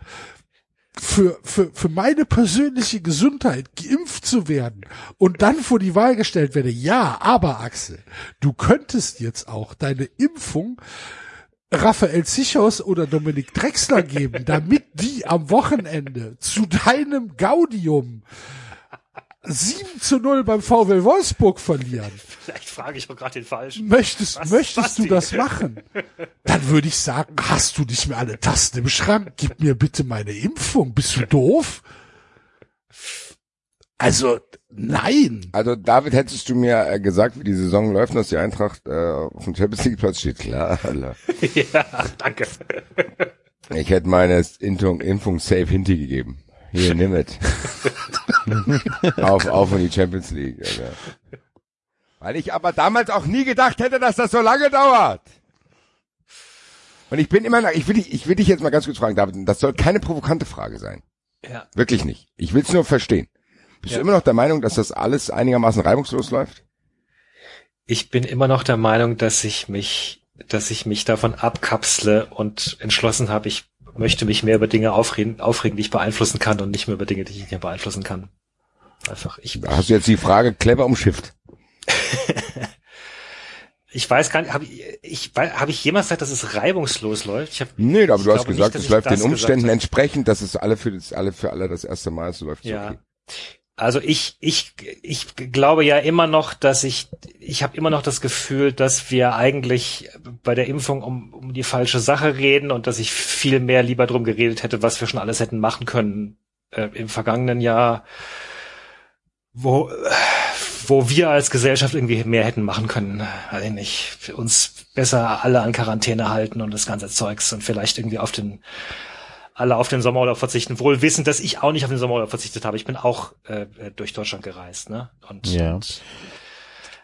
für, für, für meine persönliche Gesundheit geimpft zu werden und dann vor die Wahl gestellt werde, ja, aber Axel, du könntest jetzt auch deine Impfung Raphael Zichos oder Dominik Drexler geben, damit die am Wochenende zu deinem Gaudium 7 zu 0 beim VW Wolfsburg verlieren. Vielleicht frage ich auch gerade den Falschen. Möchtest, Was, möchtest du Basti? das machen? Dann würde ich sagen, hast du nicht mehr alle Tasten im Schrank? Gib mir bitte meine Impfung. Bist du doof? Also, nein. Also David, hättest du mir äh, gesagt, wie die Saison läuft dass die Eintracht äh, auf dem Champions League Platz steht, klar. Alter. ja, danke. Ich hätte meine Impfung, Impfung safe Hinti gegeben. Hier, nimm it. auf, auf in die Champions League. Alter. Weil ich aber damals auch nie gedacht hätte, dass das so lange dauert. Und ich bin immer noch, ich will dich, ich will dich jetzt mal ganz kurz fragen, David, das soll keine provokante Frage sein. Ja. Wirklich nicht. Ich will es nur verstehen. Bist Ja. du immer noch der Meinung, dass das alles einigermaßen reibungslos läuft? Ich bin immer noch der Meinung, dass ich mich, dass ich mich davon abkapsle und entschlossen habe, ich möchte mich mehr über Dinge aufregen, aufregen, die ich beeinflussen kann und nicht mehr über Dinge, die ich nicht mehr beeinflussen kann. Einfach, ich, Da hast du jetzt die Frage clever umschifft. ich weiß gar nicht, habe ich, ich, habe ich jemals gesagt, dass es reibungslos läuft? Ich hab, Nee, aber du hast nicht, gesagt, dass es läuft den Umständen entsprechend, dass es alle für das, alle für alle das erste Mal ist, so läuft Ja. okay. Also ich, ich, ich glaube ja immer noch, dass ich, ich habe immer noch das Gefühl, dass wir eigentlich bei der Impfung um, um die falsche Sache reden und dass ich viel mehr lieber drum geredet hätte, was wir schon alles hätten machen können äh, im vergangenen Jahr, wo, wo wir als Gesellschaft irgendwie mehr hätten machen können, ich nicht, uns besser alle an Quarantäne halten und das ganze Zeugs und vielleicht irgendwie auf den alle auf den Sommerurlaub verzichten, wohl wissen, dass ich auch nicht auf den Sommerurlaub verzichtet habe. Ich bin auch äh, durch Deutschland gereist, ne? Und, Ja. und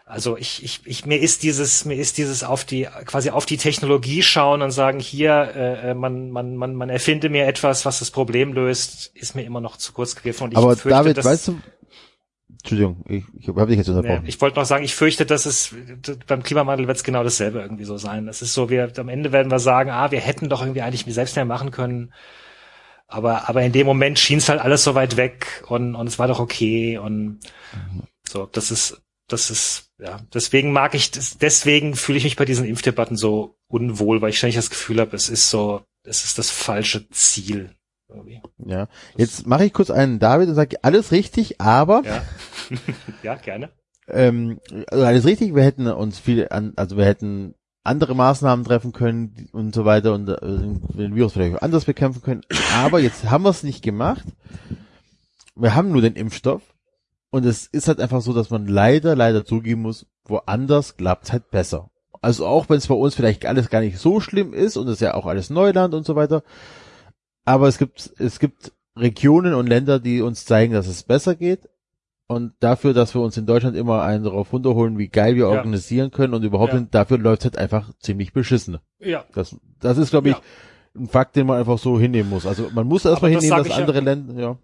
also ich, ich, ich mir ist dieses mir ist dieses auf die quasi auf die Technologie schauen und sagen hier äh, äh, man man man man erfinde mir etwas, was das Problem löst, ist mir immer noch zu kurz gegriffen. Und ich Aber fürchte, David, dass, weißt du, Entschuldigung, ich, ich habe dich jetzt unterbrochen. ich wollte noch sagen, ich fürchte, dass es beim Klimawandel wird es genau dasselbe irgendwie so sein. Es ist so, wir am Ende werden wir sagen, ah, wir hätten doch irgendwie eigentlich selbst mehr machen können. Aber aber in dem Moment schien es halt alles so weit weg und und es war doch okay und so. Das ist das ist ja. Deswegen mag ich das, deswegen fühle ich mich bei diesen Impfdebatten so unwohl, weil ich ständig das Gefühl habe, es ist so, es ist das falsche Ziel. Irgendwie. Ja. Jetzt mache ich kurz einen David und sage alles richtig, aber Ja. ja, gerne. ähm, also alles richtig, wir hätten uns viel an, also wir hätten andere Maßnahmen treffen können und so weiter und äh, den Virus vielleicht auch anders bekämpfen können. Aber jetzt haben wir es nicht gemacht. Wir haben nur den Impfstoff Und es ist halt einfach so, dass man leider, leider zugeben muss, woanders klappt halt besser. Also auch wenn es bei uns vielleicht alles gar nicht so schlimm ist und es ist ja auch alles Neuland und so weiter. Aber es gibt, es gibt Regionen und Länder, die uns zeigen, dass es besser geht. Und dafür, dass wir uns in Deutschland immer einen darauf runterholen, wie geil wir Ja. organisieren können und überhaupt, Ja. dafür läuft halt einfach ziemlich beschissen. Ja. Das, das ist, glaube ich, Ja. ein Fakt, den man einfach so hinnehmen muss. Also man muss erstmal das hinnehmen, dass andere Länder, ja.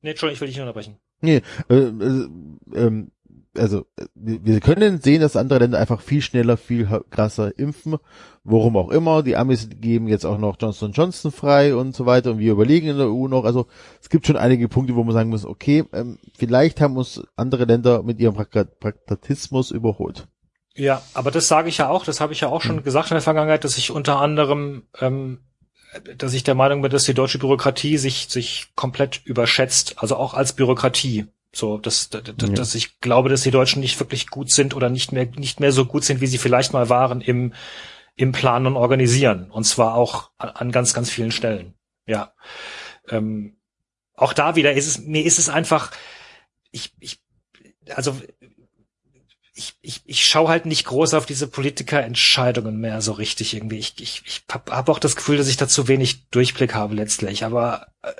Nee, Entschuldigung, ich will dich nicht unterbrechen. Nee, äh, äh, ähm, also äh, wir können sehen, dass andere Länder einfach viel schneller, viel krasser impfen. Worum auch immer. Die Amis geben jetzt auch noch Johnson Johnson frei und so weiter. Und wir überlegen in der EU noch. Also es gibt schon einige Punkte, wo man sagen muss, okay, ähm, vielleicht haben uns andere Länder mit ihrem Pragmatismus überholt. Ja, aber das sage ich ja auch, das habe ich ja auch schon gesagt in der Vergangenheit, dass ich unter anderem, ähm, dass ich der Meinung bin, dass die deutsche Bürokratie sich, sich komplett überschätzt, also auch als Bürokratie. So, dass, dass, Ja. dass ich glaube, dass die Deutschen nicht wirklich gut sind oder nicht mehr, nicht mehr so gut sind, wie sie vielleicht mal waren im, im Planen und Organisieren. Und zwar auch an, an ganz, ganz vielen Stellen. Ja. Ähm, auch da wieder ist es, mir ist es einfach, ich, ich, also ich, ich, ich schaue halt nicht groß auf diese Politikerentscheidungen mehr so richtig irgendwie. Ich, ich, ich habe hab auch das Gefühl, dass ich da zu wenig Durchblick habe letztlich. Aber, äh,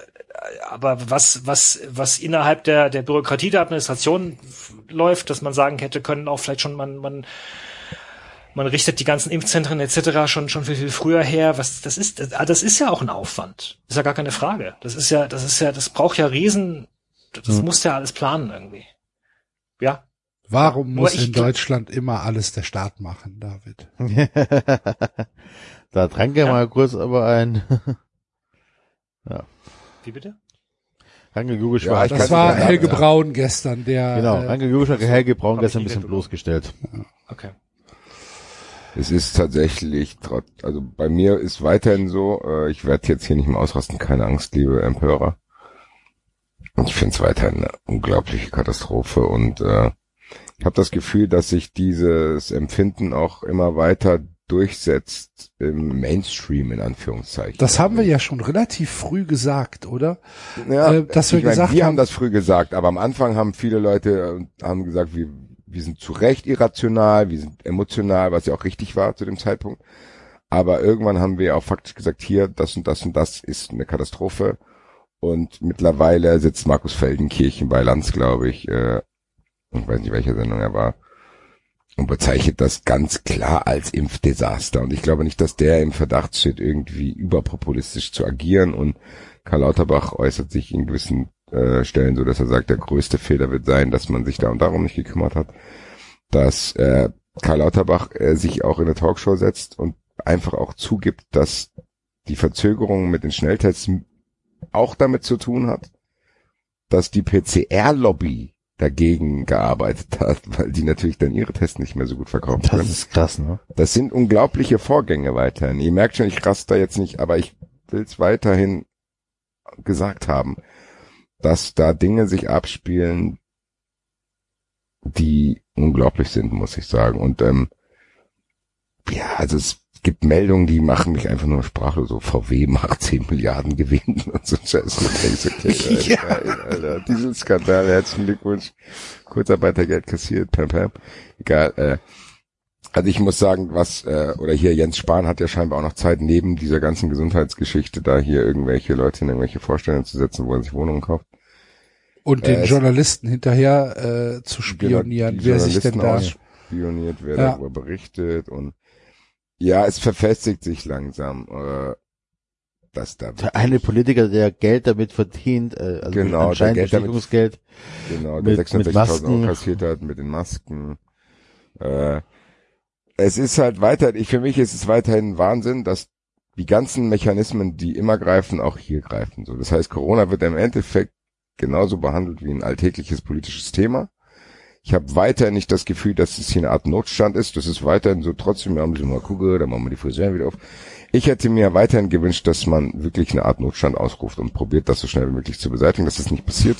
aber was, was, was innerhalb der, der Bürokratie der Administration läuft, dass man sagen hätte können, auch vielleicht schon man, man, man richtet die ganzen Impfzentren etc. schon schon viel, viel früher her. Was das ist, das, das ist ja auch ein Aufwand. Ist ja gar keine Frage. Das ist ja, das ist ja, das braucht ja riesen, das Hm. muss ja alles planen irgendwie. Ja, Warum muss in Deutschland immer alles der Staat machen, David? da trank er Ja. mal kurz aber ein. wie bitte? Ranke Jugisch Ja, war, Das war Helge sagen. Braun gestern, der genau, äh, Ranke Jugisch hat Helge Braun gestern ein bisschen bloßgestellt. Okay. Es ist tatsächlich, trotz, also bei mir ist weiterhin so, äh, ich werde jetzt hier nicht mehr ausrasten, keine Angst, liebe Empörer. Und ich finde es weiterhin eine unglaubliche Katastrophe und äh, ich habe das Gefühl, dass sich dieses Empfinden auch immer weiter durchsetzt im Mainstream in Anführungszeichen. das haben wir ja schon relativ früh gesagt, oder? ja, äh, dass wir ich mein, gesagt wir haben- haben das früh gesagt, aber am Anfang haben viele Leute äh, haben gesagt, wir, wir sind zu Recht irrational, wir sind emotional, was ja auch richtig war zu dem Zeitpunkt. Aber irgendwann haben wir auch faktisch gesagt, hier, das und das und das ist eine Katastrophe. Und mittlerweile sitzt Markus Feldenkirchen bei Lanz, glaube ich, äh, ich weiß nicht, welcher Sendung er war, und bezeichnet das ganz klar als Impfdesaster. Und ich glaube nicht, dass der im Verdacht steht, irgendwie überpopulistisch zu agieren. Und Karl Lauterbach äußert sich in gewissen äh, Stellen so, dass er sagt, der größte Fehler wird sein, dass man sich da und darum nicht gekümmert hat. Dass äh, Karl Lauterbach äh, sich auch in eine Talkshow setzt und einfach auch zugibt, dass die Verzögerung mit den Schnelltests auch damit zu tun hat, dass die PCR-Lobby dagegen gearbeitet hat, weil die natürlich dann ihre Tests nicht mehr so gut verkaufen Das können. ist krass, ne? Das sind unglaubliche Vorgänge weiterhin. Ihr merkt schon, ich raste da jetzt nicht, aber ich will es weiterhin gesagt haben, dass da Dinge sich abspielen, die unglaublich sind, muss ich sagen. Und ähm, ja, also es gibt Meldungen, die machen mich einfach nur sprachlos. So VW macht 10 Milliarden Gewinn und so Scheiß. Denkst, okay, Ja. Alter, Alter, Dieselskandal, herzlichen Glückwunsch. Kurzarbeitergeld kassiert, pam, pam. Egal, äh, also ich muss sagen, was, äh, oder hier Jens Spahn hat ja scheinbar auch noch Zeit, neben dieser ganzen Gesundheitsgeschichte da hier irgendwelche Leute in irgendwelche Vorstellungen zu setzen, wo er sich Wohnungen kauft. Und Äh, den es- Journalisten hinterher äh, zu spionieren, Genau, die wer sich denn da. ausspioniert, wer Ja. darüber berichtet und ja, es verfestigt sich langsam, äh, dass da Der eine Politiker, der Geld damit verdient, äh, also Genau, der anscheinend Geld damit- genau, der 36.000 mit Euro Masken. kassiert hat mit den Masken. Äh, es ist halt weiter, ich, für mich ist es weiterhin Wahnsinn, dass die ganzen Mechanismen, die immer greifen, auch hier greifen. So, das heißt, Corona wird im Endeffekt genauso behandelt wie ein alltägliches politisches Thema. Ich habe weiterhin nicht das Gefühl, dass es hier eine Art Notstand ist. Das ist weiterhin so, trotzdem, wir haben sie mal Kugel, dann machen wir die Friseuren wieder auf. Ich hätte mir weiterhin gewünscht, dass man wirklich eine Art Notstand ausruft und probiert, das so schnell wie möglich zu beseitigen, dass das nicht passiert.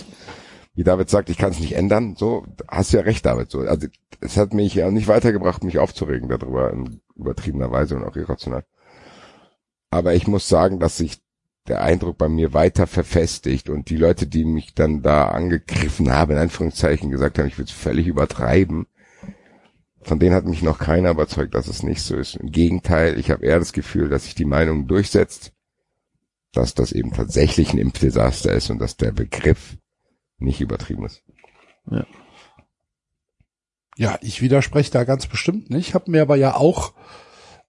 Wie David sagt, ich kann es nicht ändern. So, hast ja recht, David. So, also es hat mich ja nicht weitergebracht, mich aufzuregen darüber in übertriebener Weise und auch irrational. Aber ich muss sagen, dass ich der Eindruck bei mir weiter verfestigt und die Leute, die mich dann da angegriffen haben, in Anführungszeichen gesagt haben, ich würde es völlig übertreiben, von denen hat mich noch keiner überzeugt, dass es nicht so ist. Im Gegenteil, ich habe eher das Gefühl, dass sich die Meinung durchsetzt, dass das eben tatsächlich ein Impfdesaster ist und dass der Begriff nicht übertrieben ist. Ja, ich widerspreche da ganz bestimmt nicht. Habe mir aber ja auch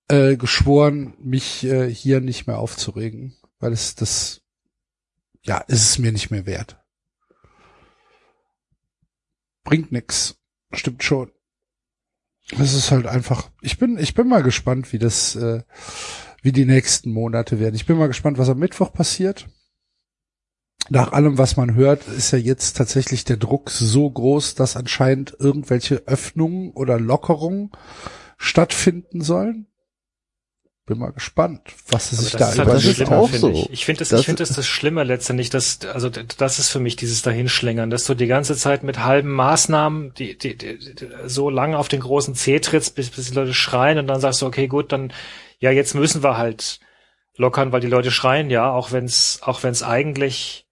äh, geschworen, mich äh, hier nicht mehr aufzuregen, weil es das, ja, ist es mir nicht mehr wert. Bringt nix, stimmt schon. Es ist halt einfach. Ich bin, ich bin mal gespannt, wie das, äh, wie die nächsten Monate werden. Ich bin mal gespannt, was am Mittwoch passiert. Nach allem, was man hört, ist ja jetzt tatsächlich der Druck so groß, dass anscheinend irgendwelche Öffnungen oder Lockerungen stattfinden sollen. Bin mal gespannt, was es Aber sich das da ist halt das ist auch so. ich. Ich finde das, Das- ich finde das das Schlimme letztendlich, dass, also, das ist für mich dieses Dahinschlängern, dass du die ganze Zeit mit halben Maßnahmen, die, die, die, so lange auf den großen Zeh trittst, bis, bis die Leute schreien und dann sagst du, okay, gut, dann, ja, jetzt müssen wir halt lockern, weil die Leute schreien, ja, auch wenn's, auch wenn's eigentlich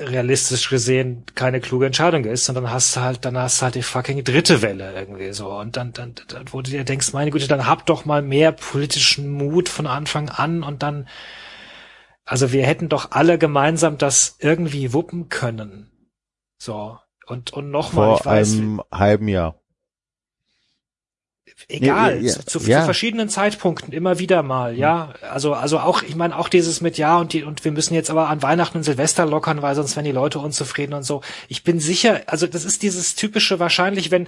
realistisch gesehen keine kluge Entscheidung ist, und dann hast du halt, dann hast du halt die fucking dritte Welle irgendwie so. Und dann, dann, dann wo du dir denkst, meine Güte, dann hab doch mal mehr politischen Mut von Anfang an und dann, also wir hätten doch alle gemeinsam das irgendwie wuppen können. So. Und, und nochmal, Vor ich weiß, einem halben Jahr. Egal, Ja, ja, zu, zu, ja. zu verschiedenen Zeitpunkten immer wieder mal, ja. Also, also auch, ich meine, auch dieses mit ja und die, und wir müssen jetzt aber an Weihnachten und Silvester lockern, weil sonst werden die Leute unzufrieden und so. Ich bin sicher, also das ist dieses typische wahrscheinlich, wenn,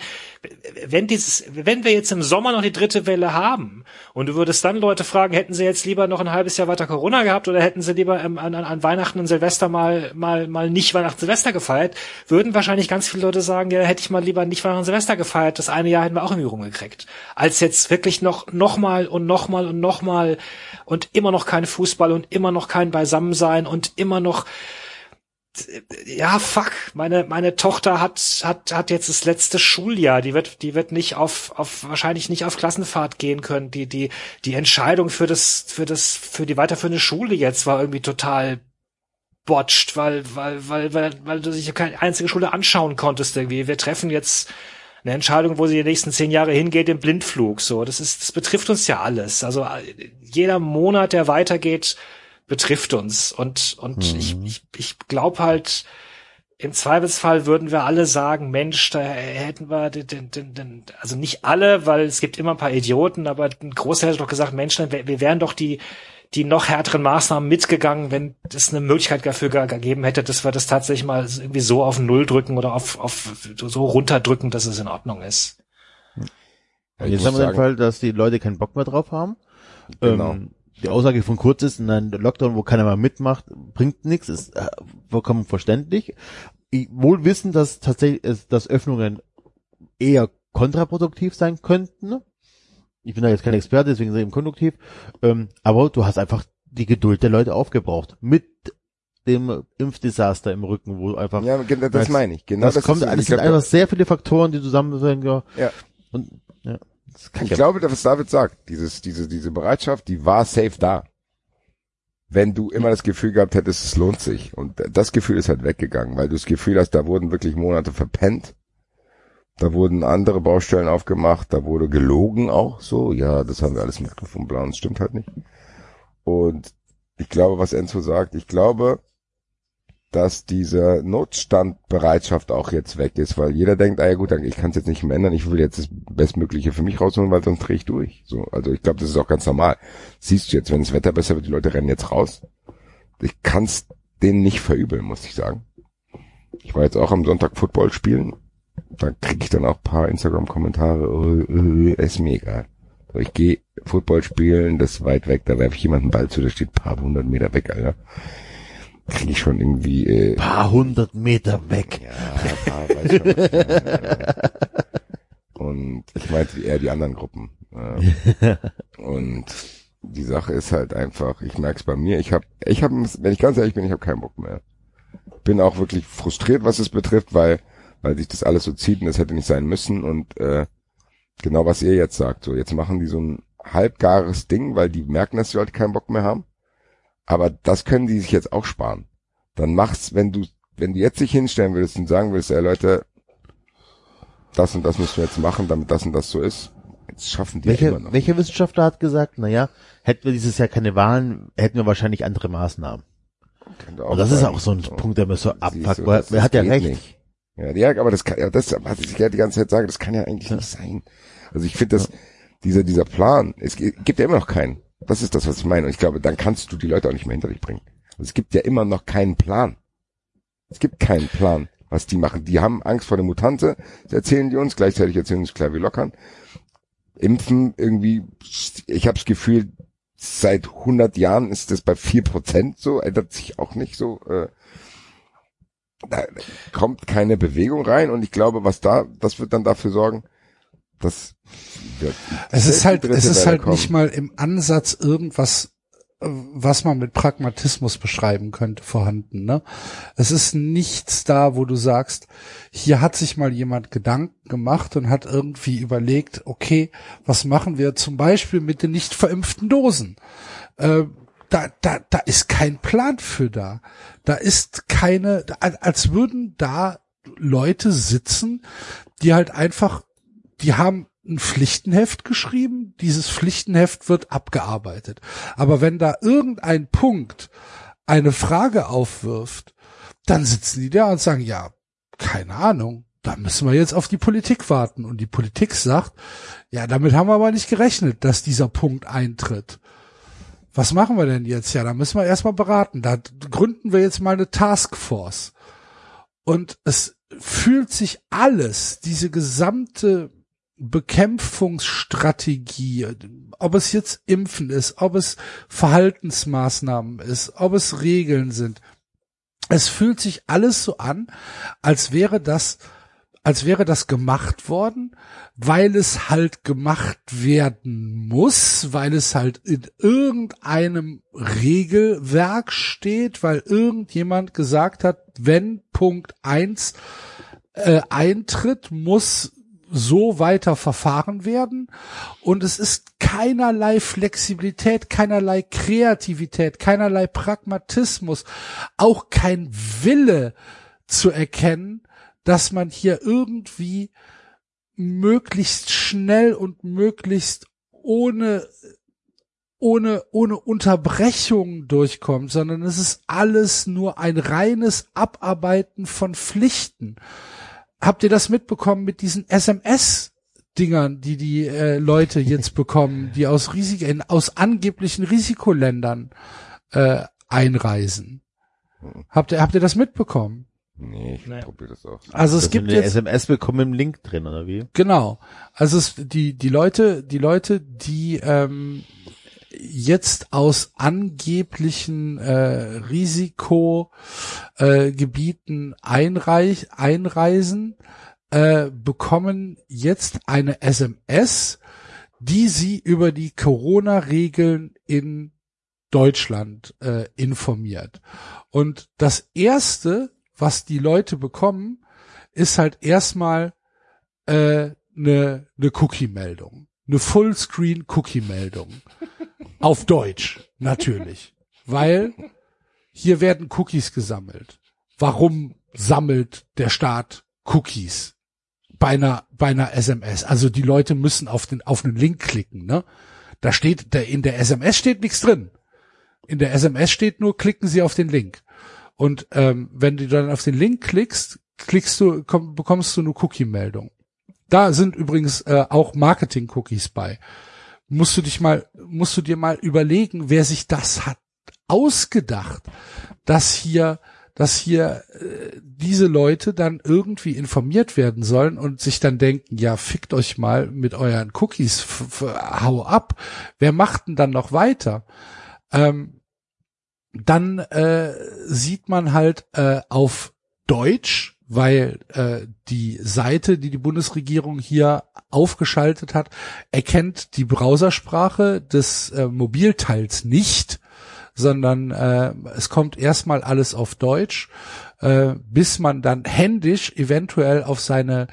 wenn dieses, wenn wir jetzt im Sommer noch die dritte Welle haben und du würdest dann Leute fragen, hätten sie jetzt lieber noch ein halbes Jahr weiter Corona gehabt oder hätten sie lieber ähm, an, an, an Weihnachten und Silvester mal, mal, mal nicht Weihnachten Silvester gefeiert, würden wahrscheinlich ganz viele Leute sagen, ja, hätte ich mal lieber nicht Weihnachten Silvester gefeiert, das eine Jahr hätten wir auch irgendwie rumgekriegt. Als jetzt wirklich noch, noch mal und noch mal und noch mal und immer noch kein Fußball und immer noch kein Beisammensein und immer noch, ja, fuck, meine, meine Tochter hat, hat, hat jetzt das letzte Schuljahr. Die wird, die wird nicht auf, auf, wahrscheinlich nicht auf Klassenfahrt gehen können. Die, die, die Entscheidung für das, für das, für die weiterführende Schule jetzt war irgendwie total botcht, weil, weil, weil, weil, weil du sich keine einzige Schule anschauen konntest irgendwie. Wir treffen jetzt eine Entscheidung, wo sie die nächsten zehn Jahre hingeht im Blindflug. So, das ist, das betrifft uns ja alles. Also jeder Monat, der weitergeht, betrifft uns. Und und ich ich, ich glaube halt, im Zweifelsfall würden wir alle sagen, Mensch, da hätten wir den, den, den, also nicht alle, weil es gibt immer ein paar Idioten, aber ein Großteil hat doch gesagt, Mensch, wir wären doch die die noch härteren Maßnahmen mitgegangen, wenn es eine Möglichkeit dafür ge- gegeben hätte, dass wir das tatsächlich mal irgendwie so auf Null drücken oder auf, auf so runterdrücken, dass es in Ordnung ist. Ja, ich Jetzt haben wir den Fall, dass die Leute keinen Bock mehr drauf haben. Genau. Ähm, die Aussage von Kurz ist, nein, der Lockdown, wo keiner mehr mitmacht, bringt nichts, ist äh, vollkommen verständlich. Ich, wohl wissen, dass tatsächlich, dass Öffnungen eher kontraproduktiv sein könnten. Ich bin da jetzt kein Experte, deswegen sage ich eben konstruktiv. Ähm, aber du hast einfach die Geduld der Leute aufgebraucht. Mit dem Impfdesaster im Rücken, wo du einfach, ja, genau, das meine ich. Genau das, kommt, ist, das ich sind einfach sehr viele Faktoren, die zusammen sind, ja. Ja. Und, ja. Das Ich glaube, was David sagt, dieses, diese, diese Bereitschaft, die war safe da. Wenn du immer das Gefühl gehabt hättest, es lohnt sich. Und das Gefühl ist halt weggegangen, weil du das Gefühl hast, da wurden wirklich Monate verpennt. Da wurden andere Baustellen aufgemacht, da wurde gelogen auch so. Ja, das haben wir alles mitgefunden, blau, es stimmt halt nicht. Und ich glaube, was Enzo sagt, ich glaube, dass diese Notstandbereitschaft auch jetzt weg ist, weil jeder denkt, ah ja gut, ich kann es jetzt nicht mehr ändern, ich will jetzt das Bestmögliche für mich rausholen, weil sonst drehe ich durch. So, also ich glaube, das ist auch ganz normal. Siehst du jetzt, wenn das Wetter besser wird, die Leute rennen jetzt raus. Ich kann es denen nicht verübeln, muss ich sagen. Ich war jetzt auch am Sonntag Football spielen. Da kriege ich dann auch paar Instagram-Kommentare, oh, äh, ist mir egal. So, ich gehe Football spielen, das ist weit weg, da werfe ich jemanden Ball zu, der steht ein paar hundert Meter weg, Alter. Kriege ich schon irgendwie äh, paar hundert Meter weg. ja, paar, weiß schon. Und ich meinte eher die anderen Gruppen. Und die Sache ist halt einfach, ich merke es bei mir, ich habe, ich habe, wenn ich ganz ehrlich bin, ich habe keinen Bock mehr. Bin auch wirklich frustriert, was es betrifft, weil, weil sich das alles so zieht und das hätte nicht sein müssen. Und äh, genau was ihr jetzt sagt, so jetzt machen die so ein halbgares Ding, weil die merken, dass die Leute keinen Bock mehr haben. Aber das können die sich jetzt auch sparen. Dann mach's, wenn du, wenn du jetzt dich hinstellen würdest und sagen würdest, ey Leute, das und das müssen wir jetzt machen, damit das und das so ist. Jetzt schaffen die ja immer Welcher, noch. welcher Wissenschaftler hat gesagt, na ja, hätten wir dieses Jahr keine Wahlen, hätten wir wahrscheinlich andere Maßnahmen. Und das ist sein. auch so ein. Punkt, der mir so weil das- wer hat ja recht. nicht. Ja, ja, aber das kann, ja, das, was ich ja die ganze Zeit sage, das kann ja eigentlich nicht sein. Also ich finde das, dieser, dieser Plan, es gi- gibt ja immer noch keinen. Das ist das, was ich meine. Und ich glaube, dann kannst du die Leute auch nicht mehr hinter dich bringen. Also es gibt ja immer noch keinen Plan. Es gibt keinen Plan, was die machen. Die haben Angst vor der Mutante, das erzählen die uns, gleichzeitig erzählen uns klar wie lockern. Impfen irgendwie, ich habe das Gefühl, seit 100 Jahren ist das bei 4% so, ändert sich auch nicht so. Äh, da kommt keine Bewegung rein und ich glaube, was da, das wird dann dafür sorgen, dass wird Es ist halt, es ist Welle halt kommen. nicht mal im Ansatz irgendwas, äh, was man mit Pragmatismus beschreiben könnte, vorhanden, ne? Es ist nichts da, wo du sagst, hier hat sich mal jemand Gedanken gemacht und hat irgendwie überlegt, okay, was machen wir zum Beispiel mit den nicht verimpften Dosen? Äh, da, da, da ist kein Plan für da. Da ist keine, als würden da Leute sitzen, die halt einfach, die haben ein Pflichtenheft geschrieben, dieses Pflichtenheft wird abgearbeitet. Aber wenn da irgendein Punkt eine Frage aufwirft, dann sitzen die da und sagen, ja, keine Ahnung, da müssen wir jetzt auf die Politik warten. Und die Politik sagt, ja, damit haben wir aber nicht gerechnet, dass dieser Punkt eintritt. Was machen wir denn jetzt? Ja, da müssen wir erstmal beraten. Da gründen wir jetzt mal eine Taskforce. Und es fühlt sich alles, diese gesamte Bekämpfungsstrategie, ob es jetzt Impfen ist, ob es Verhaltensmaßnahmen ist, ob es Regeln sind. Es fühlt sich alles so an, als wäre das, als wäre das gemacht worden, weil es halt gemacht werden muss, weil es halt in irgendeinem Regelwerk steht, weil irgendjemand gesagt hat, wenn Punkt eins äh, eintritt, muss so weiter verfahren werden. Und es ist keinerlei Flexibilität, keinerlei Kreativität, keinerlei Pragmatismus, auch kein Wille zu erkennen, dass man hier irgendwie möglichst schnell und möglichst ohne ohne ohne Unterbrechung durchkommt, sondern es ist alles nur ein reines Abarbeiten von Pflichten habt ihr das mitbekommen mit diesen SMS Dingern, die die äh, Leute jetzt bekommen, die aus Risik aus angeblichen Risikoländern äh, einreisen? Habt ihr habt ihr das mitbekommen? Nee, ich Nee. probiere das auch. Also es Das gibt eine jetzt SMS bekommen im Link drin, oder wie? Genau. Also es, die, die Leute, die Leute, die ähm, jetzt aus angeblichen äh, Risikogebieten äh, Gebieten einreich, einreisen, äh, bekommen jetzt eine SMS, die sie über die Corona-Regeln in Deutschland äh, informiert. Und das erste, was die Leute bekommen, ist halt erstmal äh, eine ne Cookie-Meldung. Eine Fullscreen-Cookie-Meldung. Auf Deutsch, natürlich. Weil hier werden Cookies gesammelt. Warum sammelt der Staat Cookies bei einer, bei einer SMS? Also die Leute müssen auf den, auf einen Link klicken, ne? Da steht, da in der SMS steht nichts drin. In der SMS steht nur, klicken Sie auf den Link. Und ähm, wenn du dann auf den Link klickst, klickst du, komm, bekommst du eine Cookie-Meldung. Da sind übrigens äh, auch Marketing-Cookies bei. Musst du dich mal, musst du dir mal überlegen, wer sich das hat ausgedacht, dass hier, dass hier äh, diese Leute dann irgendwie informiert werden sollen und sich dann denken, ja, fickt euch mal mit euren Cookies, hau ab. Wer macht denn dann noch weiter? Ähm, dann äh, sieht man halt äh, auf Deutsch, weil äh, die Seite, die die Bundesregierung hier aufgeschaltet hat, erkennt die Browsersprache des äh, Mobilteils nicht, sondern äh, es kommt erstmal alles auf Deutsch. Äh, bis man dann händisch eventuell auf seine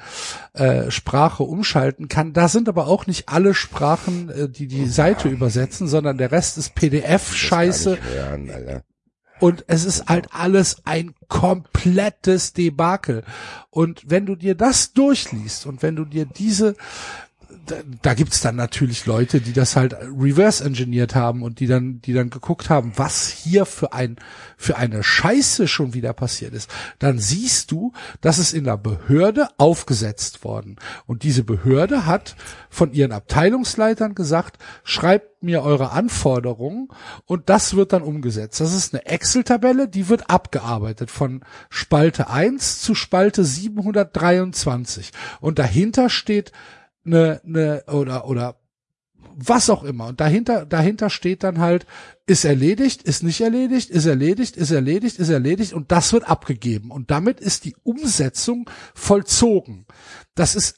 äh, Sprache umschalten kann. Da sind aber auch nicht alle Sprachen, äh, die die Seite übersetzen, sondern der Rest ist PDF-Scheiße. Und es ist halt alles ein komplettes Debakel. Und wenn du dir das durchliest und wenn du dir diese, da, da gibt's dann natürlich Leute, die das halt reverse engineert haben und die dann, die dann geguckt haben, was hier für ein, für eine Scheiße schon wieder passiert ist. Dann siehst du, dass es in der Behörde aufgesetzt worden. Und diese Behörde hat von ihren Abteilungsleitern gesagt, schreibt mir eure Anforderungen und das wird dann umgesetzt. Das ist eine Excel-Tabelle, die wird abgearbeitet von Spalte 1 zu Spalte 723. Und dahinter steht eine, eine oder oder was auch immer. Und dahinter, dahinter steht dann halt, ist erledigt, ist nicht erledigt, ist erledigt, ist erledigt, ist erledigt und das wird abgegeben. Und damit ist die Umsetzung vollzogen. Das ist,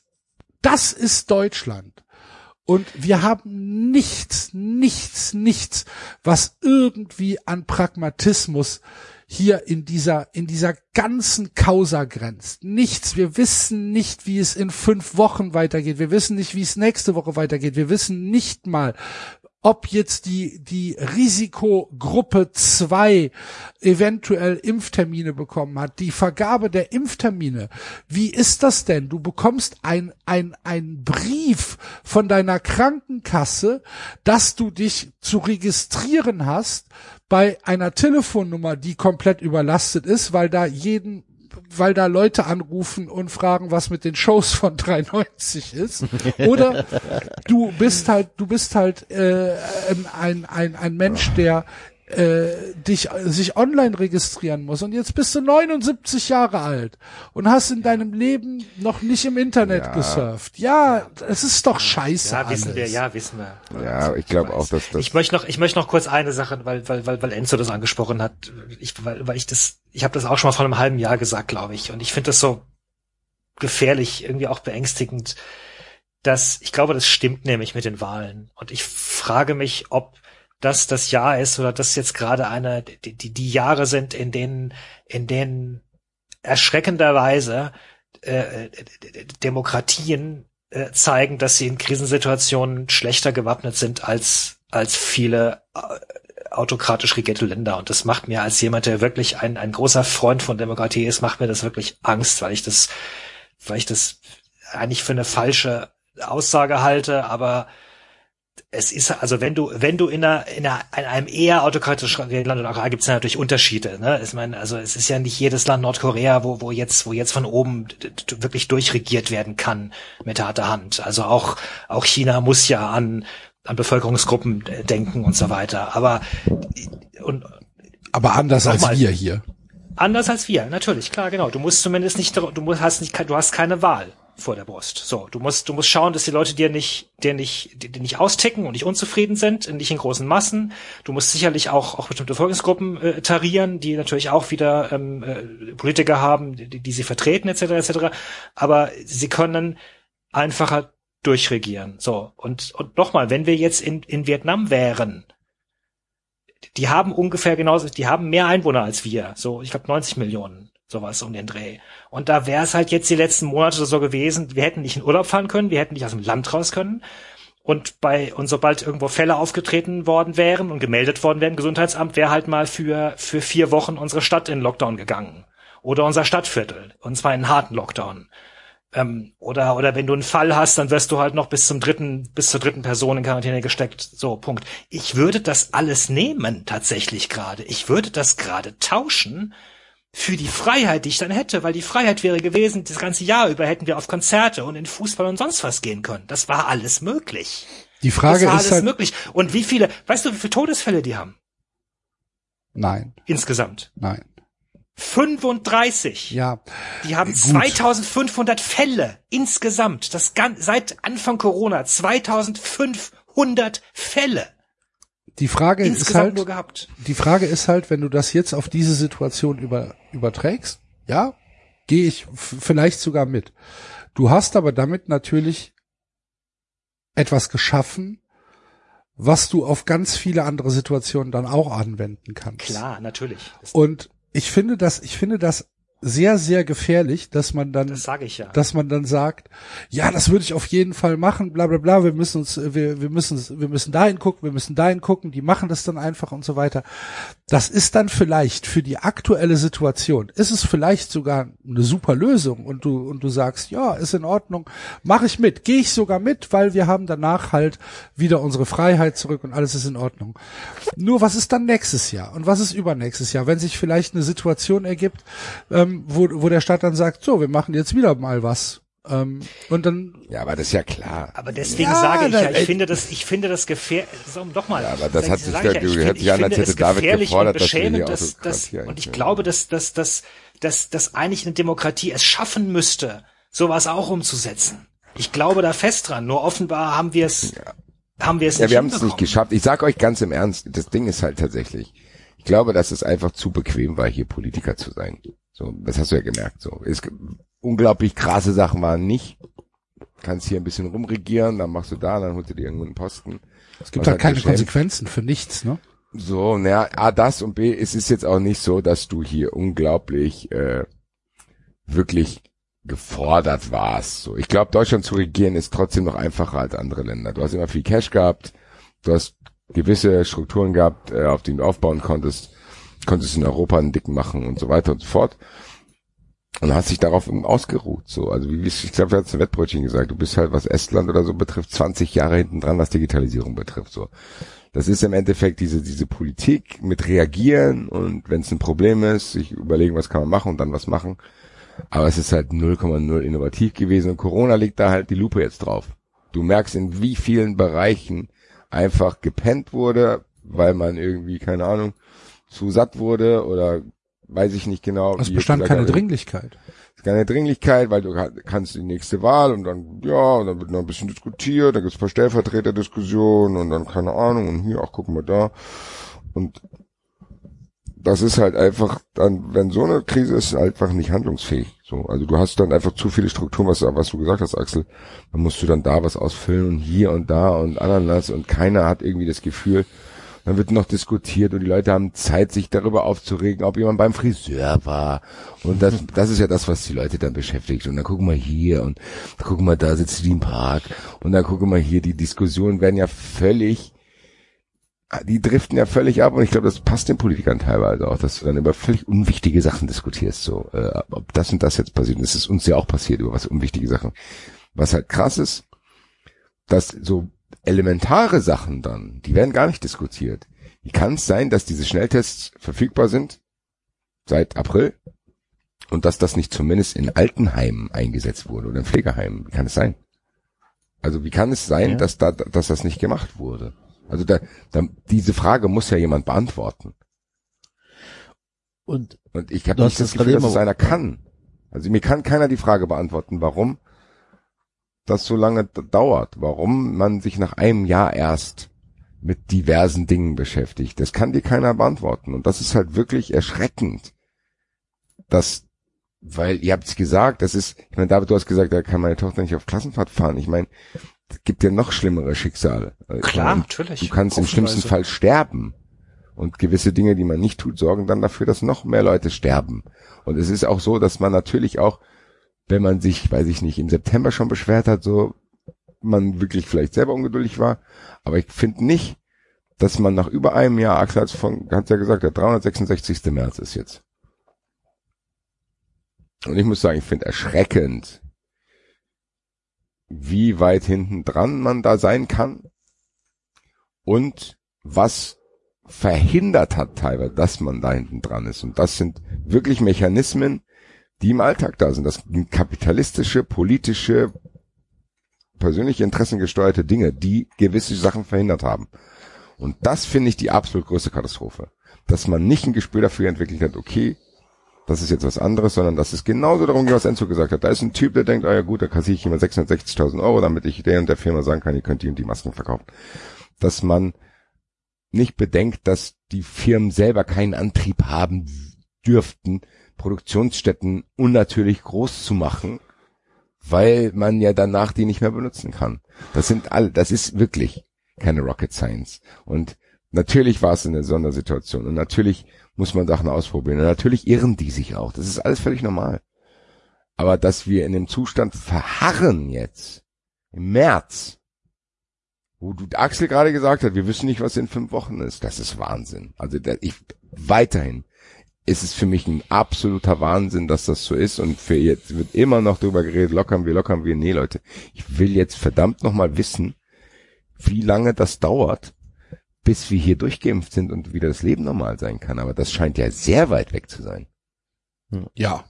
das ist Deutschland. Und wir haben nichts, nichts, nichts, was irgendwie an Pragmatismus hier in dieser, in dieser ganzen Causa grenzt. Nichts. Wir wissen nicht, wie es in fünf Wochen weitergeht. Wir wissen nicht, wie es nächste Woche weitergeht. Wir wissen nicht mal, ob jetzt die, die Risikogruppe 2 eventuell Impftermine bekommen hat, die Vergabe der Impftermine. Wie ist das denn? Du bekommst ein, ein, ein Brief von deiner Krankenkasse, dass du dich zu registrieren hast bei einer Telefonnummer, die komplett überlastet ist, weil da jeden weil da Leute anrufen und fragen, was mit den Shows von 390 ist. Oder du bist halt, du bist halt äh, ein, ein, ein Mensch, der äh, dich sich online registrieren muss und jetzt bist du 79 Jahre alt und hast in deinem Leben noch nicht im Internet Ja. gesurft. Ja, es ist doch scheiße Ja, wissen alles. wir, ja, wissen wir. Ja, ich glaube auch, dass das. Ich möchte noch, ich möchte noch kurz eine Sache, weil, weil, weil, weil Enzo das angesprochen hat. Ich, weil, weil ich das, ich habe das auch schon mal vor einem halben Jahr gesagt, glaube ich. Und ich finde das so gefährlich, irgendwie auch beängstigend, dass ich glaube, das stimmt nämlich mit den Wahlen. Und ich frage mich, ob das das Jahr ist oder das jetzt gerade eine, die, die, die Jahre sind, in denen, in denen erschreckenderweise äh, Demokratien äh, zeigen, dass sie in Krisensituationen schlechter gewappnet sind als als viele äh, autokratisch regierte Länder. Und das macht mir als jemand, der wirklich ein, ein großer Freund von Demokratie ist, macht mir das wirklich Angst, weil ich das, weil ich das eigentlich für eine falsche Aussage halte, aber es ist also wenn du wenn du in einer in, einer, in einem eher autokratischen Land und auch da gibt es natürlich Unterschiede ne ich meine also es ist ja nicht jedes Land Nordkorea wo wo jetzt wo jetzt von oben wirklich durchregiert werden kann mit harter Hand also auch auch China muss ja an an Bevölkerungsgruppen denken und so weiter aber und Aber anders als Nochmal. wir hier. Anders als wir, natürlich, klar, genau. Du musst zumindest nicht, du musst, hast nicht, du hast keine Wahl vor der Brust. So, du musst, du musst schauen, dass die Leute dir nicht, dir nicht, dir nicht austicken und nicht unzufrieden sind, nicht in großen Massen. Du musst sicherlich auch, auch bestimmte Bevölkerungsgruppen äh, tarieren, die natürlich auch wieder ähm, äh, Politiker haben, die, die sie vertreten, etc., etc. Aber sie können einfacher durchregieren. So und und nochmal, wenn wir jetzt in in Vietnam wären, die haben ungefähr genauso, die haben mehr Einwohner als wir, so ich glaube 90 Millionen, sowas um den Dreh. Und da wäre es halt jetzt die letzten Monate so gewesen, wir hätten nicht in Urlaub fahren können, wir hätten nicht aus dem Land raus können. Und bei und sobald irgendwo Fälle aufgetreten worden wären und gemeldet worden wären Gesundheitsamt, wäre halt mal für für vier Wochen unsere Stadt in Lockdown gegangen oder unser Stadtviertel und zwar in harten Lockdown. Ähm, oder oder wenn du einen Fall hast, dann wirst du halt noch bis zum dritten bis zur dritten Person in Quarantäne gesteckt. So Punkt. Ich würde das alles nehmen tatsächlich gerade. Ich würde das gerade tauschen für die Freiheit, die ich dann hätte, weil die Freiheit wäre gewesen, das ganze Jahr über hätten wir auf Konzerte und in Fußball und sonst was gehen können. Das war alles möglich. Die Frage das war ist alles halt, möglich. Und wie viele, weißt du, wie viele Todesfälle die haben? nein, Insgesamt. nein, 35. ja, Die haben Gut. 2500 Fälle insgesamt. Das seit Anfang Corona 2500 Fälle die Frage ist halt, nur gehabt. die Frage ist halt, wenn du das jetzt auf diese Situation über, überträgst, ja, gehe ich vielleicht sogar mit. Du hast aber damit natürlich etwas geschaffen, was du auf ganz viele andere Situationen dann auch anwenden kannst. Klar, natürlich. Und ich finde das, ich finde das sehr, sehr gefährlich, dass man dann, Das ja. dass man dann sagt, ja, das würde ich auf jeden Fall machen, bla bla bla, wir müssen uns, wir, wir müssen, wir müssen dahin gucken, wir müssen dahin gucken, die machen das dann einfach und so weiter. Das ist dann vielleicht für die aktuelle Situation, ist es vielleicht sogar eine super Lösung und du, und du sagst, ja, ist in Ordnung, mache ich mit, gehe ich sogar mit, weil wir haben danach halt wieder unsere Freiheit zurück und alles ist in Ordnung. Nur was ist dann nächstes Jahr und was ist übernächstes Jahr, wenn sich vielleicht eine Situation ergibt, ähm, wo, wo der Staat dann sagt, so, wir machen jetzt wieder mal was. Ähm, und dann, Ja, aber das ist ja klar. Aber deswegen Ja, sage ich ja, ich finde das, ich finde das gefährlich, so, doch mal. Ja, aber das hat sich ich ja, du ich hört sich an, ich als finde hätte es David gefährlich gefordert, und dass wir beschämend, dass, dass, und ich glaube, dass, dass, dass, dass, dass eigentlich eine Demokratie es schaffen müsste, sowas auch umzusetzen. Ich glaube da fest dran, nur offenbar haben wir es, haben wir es Ja, nicht wir haben es nicht geschafft. Ich sag euch ganz im Ernst, das Ding ist halt tatsächlich, ich glaube, dass es einfach zu bequem war, hier Politiker zu sein. So, das hast du ja gemerkt. So, es gibt unglaublich krasse Sachen waren nicht. Kannst hier ein bisschen rumregieren, dann machst du da, dann holst du dir irgendwo einen Posten. es gibt halt keine. Konsequenzen für nichts, ne? So, naja, A, das und B, es ist jetzt auch nicht so, dass du hier unglaublich äh, wirklich gefordert warst. So, ich glaube, Deutschland zu regieren ist trotzdem noch einfacher als andere Länder. Du hast immer viel Cash gehabt, du hast gewisse Strukturen gehabt, äh, auf denen du aufbauen konntest, konntest in Europa einen dicken machen und so weiter und so fort. Und hast dich darauf ausgeruht. So, also wie ich glaube, du hast ein Wettbrötchen gesagt, du bist halt, was Estland oder so betrifft, 20 Jahre hinten dran, was Digitalisierung betrifft. So, das ist im Endeffekt diese, diese Politik mit reagieren und wenn es ein Problem ist, sich überlegen, was kann man machen und dann was machen. Aber es ist halt 0,0 innovativ gewesen und Corona legt da halt die Lupe jetzt drauf. Du merkst, in wie vielen Bereichen einfach gepennt wurde, weil man irgendwie, keine Ahnung, zu satt wurde oder weiß ich nicht genau. Es bestand keine Dringlichkeit. es ist keine Dringlichkeit, weil du kann- kannst die nächste Wahl und dann, ja, und dann wird noch ein bisschen diskutiert, dann gibt's ein paar Stellvertreterdiskussionen und dann keine Ahnung und hier, ach, guck mal da. Und das ist halt einfach dann, wenn so eine Krise ist, einfach nicht handlungsfähig. So, also du hast dann einfach zu viele Strukturen, was, was du gesagt hast, Axel. Dann musst du dann da was ausfüllen und hier und da und Ananas und keiner hat irgendwie das Gefühl, dann wird noch diskutiert und die Leute haben Zeit, sich darüber aufzuregen, ob jemand beim Friseur war. Und das, das ist ja das, was die Leute dann beschäftigt. Und dann gucken wir hier und gucken wir da sitzt die im Park und dann gucken wir hier, die Diskussionen werden ja völlig, die driften ja völlig ab und ich glaube, das passt den Politikern teilweise auch, dass du dann über völlig unwichtige Sachen diskutierst, so, äh, ob das und das jetzt passiert. Und das ist uns ja auch passiert über was unwichtige Sachen. Was halt krass ist, dass so elementare Sachen dann, die werden gar nicht diskutiert. Wie kann es sein, dass diese Schnelltests verfügbar sind seit April und dass das nicht zumindest in Altenheimen eingesetzt wurde oder in Pflegeheimen? Wie kann es sein? Also wie kann es sein, Ja. dass da, dass das nicht gemacht wurde? Also da, da, diese Frage muss ja jemand beantworten. Und Und ich habe nicht das Gefühl, dass es einer kann. Also mir kann keiner die Frage beantworten, warum das so lange dauert, warum man sich nach einem Jahr erst mit diversen Dingen beschäftigt. Das kann dir keiner beantworten. Und das ist halt wirklich erschreckend. Das, weil ihr habt es gesagt, das ist, ich meine, David, du hast gesagt, da kann meine Tochter nicht auf Klassenfahrt fahren. Ich meine, es gibt ja noch schlimmere Schicksale. Klar, meine, natürlich. Du kannst im schlimmsten. Fall sterben. Und gewisse Dinge, die man nicht tut, sorgen dann dafür, dass noch mehr Leute sterben. Und es ist auch so, dass man natürlich auch, wenn man sich, weiß ich nicht, im September schon beschwert hat, so, man wirklich vielleicht selber ungeduldig war. Aber ich finde nicht, dass man nach über einem Jahr, Axel hat von, hat's ja gesagt, der 366. März ist jetzt. Und ich muss sagen, ich finde erschreckend, wie weit hinten dran man da sein kann und was verhindert hat teilweise, dass man da hinten dran ist. Und das sind wirklich Mechanismen, die im Alltag da sind. Das sind kapitalistische, politische, persönliche Interessen gesteuerte Dinge, die gewisse Sachen verhindert haben. Und das finde ich die absolut größte Katastrophe. Dass man nicht ein Gespür dafür entwickelt hat, okay, das ist jetzt was anderes, sondern dass es genauso darum geht, was Enzo gesagt hat. Da ist ein Typ, der denkt, ah ja gut, da kassiere ich immer 660.000 Euro, damit ich der und der Firma sagen kann, ihr könnt die und die Masken verkaufen. Dass man nicht bedenkt, dass die Firmen selber keinen Antrieb haben dürften, Produktionsstätten unnatürlich groß zu machen, weil man ja danach die nicht mehr benutzen kann. Das sind alle, das ist wirklich keine Rocket Science. Und Natürlich war es eine Sondersituation und natürlich muss man Sachen ausprobieren. Und natürlich irren die sich auch. Das ist alles völlig normal. Aber dass wir in dem Zustand verharren jetzt, im März, wo du Axel gerade gesagt hat, wir wissen nicht, was in fünf Wochen ist, das ist Wahnsinn. Also ich weiterhin ist es für mich ein absoluter Wahnsinn, dass das so ist und für jetzt wird immer noch drüber geredet, lockern wir, lockern wir. Nee, Leute, ich will jetzt verdammt nochmal wissen, wie lange das dauert, bis wir hier durchgeimpft sind und wieder das Leben normal sein kann. Aber das scheint ja sehr weit weg zu sein. Ja.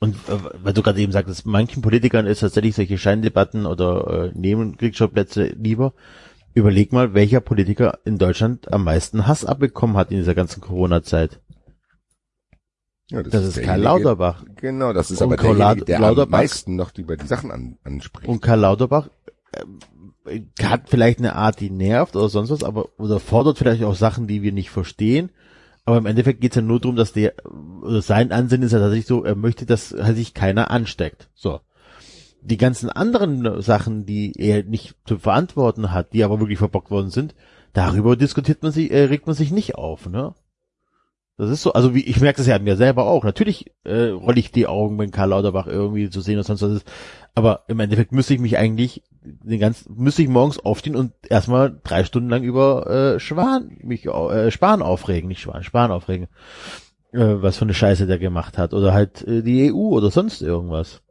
Und äh, weil du gerade eben sagtest, manchen Politikern ist tatsächlich solche Scheindebatten oder äh, Nebenkriegsschauplätze lieber. Überleg mal, welcher Politiker in Deutschland am meisten Hass abbekommen hat in dieser ganzen Corona-Zeit. Ja, Das ist Karl derjenige- Lauterbach. Genau, das ist Und aber Karl derjenige, der Lauterbach- am meisten noch über die Sachen an, anspricht. Und Karl Lauterbach äh, hat vielleicht eine Art, die nervt oder sonst was, aber oder fordert vielleicht auch Sachen, die wir nicht verstehen. Aber im Endeffekt geht es ja nur darum, dass der oder sein Ansinnen ist ja tatsächlich so, er möchte, dass halt sich keiner ansteckt. So. Die ganzen anderen Sachen, die er nicht zu verantworten hat, die aber wirklich verbockt worden sind, darüber diskutiert man sich, äh, regt man sich nicht auf, ne? Das ist so, also wie ich merke das ja an mir selber auch. Natürlich äh, rolle ich die Augen, wenn Karl Lauterbach irgendwie zu sehen oder sonst was ist. Aber im Endeffekt müsste ich mich eigentlich den ganzen, müsste ich morgens aufstehen und erstmal drei Stunden lang über äh, Schwan, mich äh, Spahn aufregen, nicht Schwan, Spahn aufregen, äh, was für eine Scheiße der gemacht hat. Oder halt äh, die EU oder sonst irgendwas.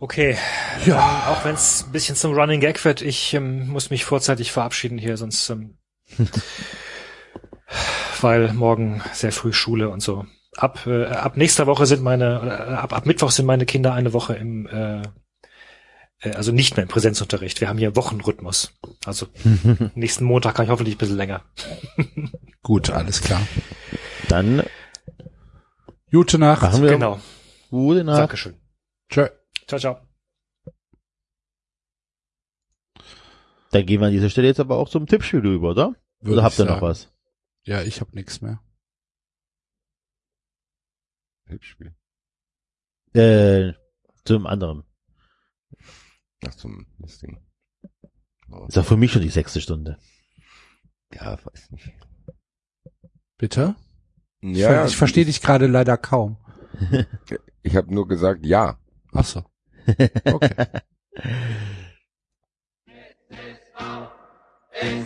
Okay. Ja. Ähm, auch wenn es ein bisschen zum Running Gag wird, ich ähm, muss mich vorzeitig verabschieden hier, sonst ähm, weil morgen sehr früh Schule und so. Ab äh, ab nächster Woche sind meine äh, ab ab Mittwoch sind meine Kinder eine Woche im äh, äh, also nicht mehr im Präsenzunterricht. Wir haben hier Wochenrhythmus. Also nächsten Montag kann ich hoffentlich ein bisschen länger. Gut, alles klar. Dann Gute Nacht. machen wir Genau. gute Nacht. Dankeschön. Tschö. Ciao, ciao. Dann gehen wir an dieser Stelle jetzt aber auch zum Tippspiel über, oder? Würde oder habt ich ihr noch was? Ja, ich habe nichts mehr. Tippspiel. Äh, zum anderen. Ach, zum Listing. Oh, Ist auch für mich schon die sechste Stunde. ja, weiß nicht. Bitte? Ich, Ja, ver- ich verstehe dich gerade leider kaum. Ich habe nur gesagt, ja. Ach so. Okay. Wir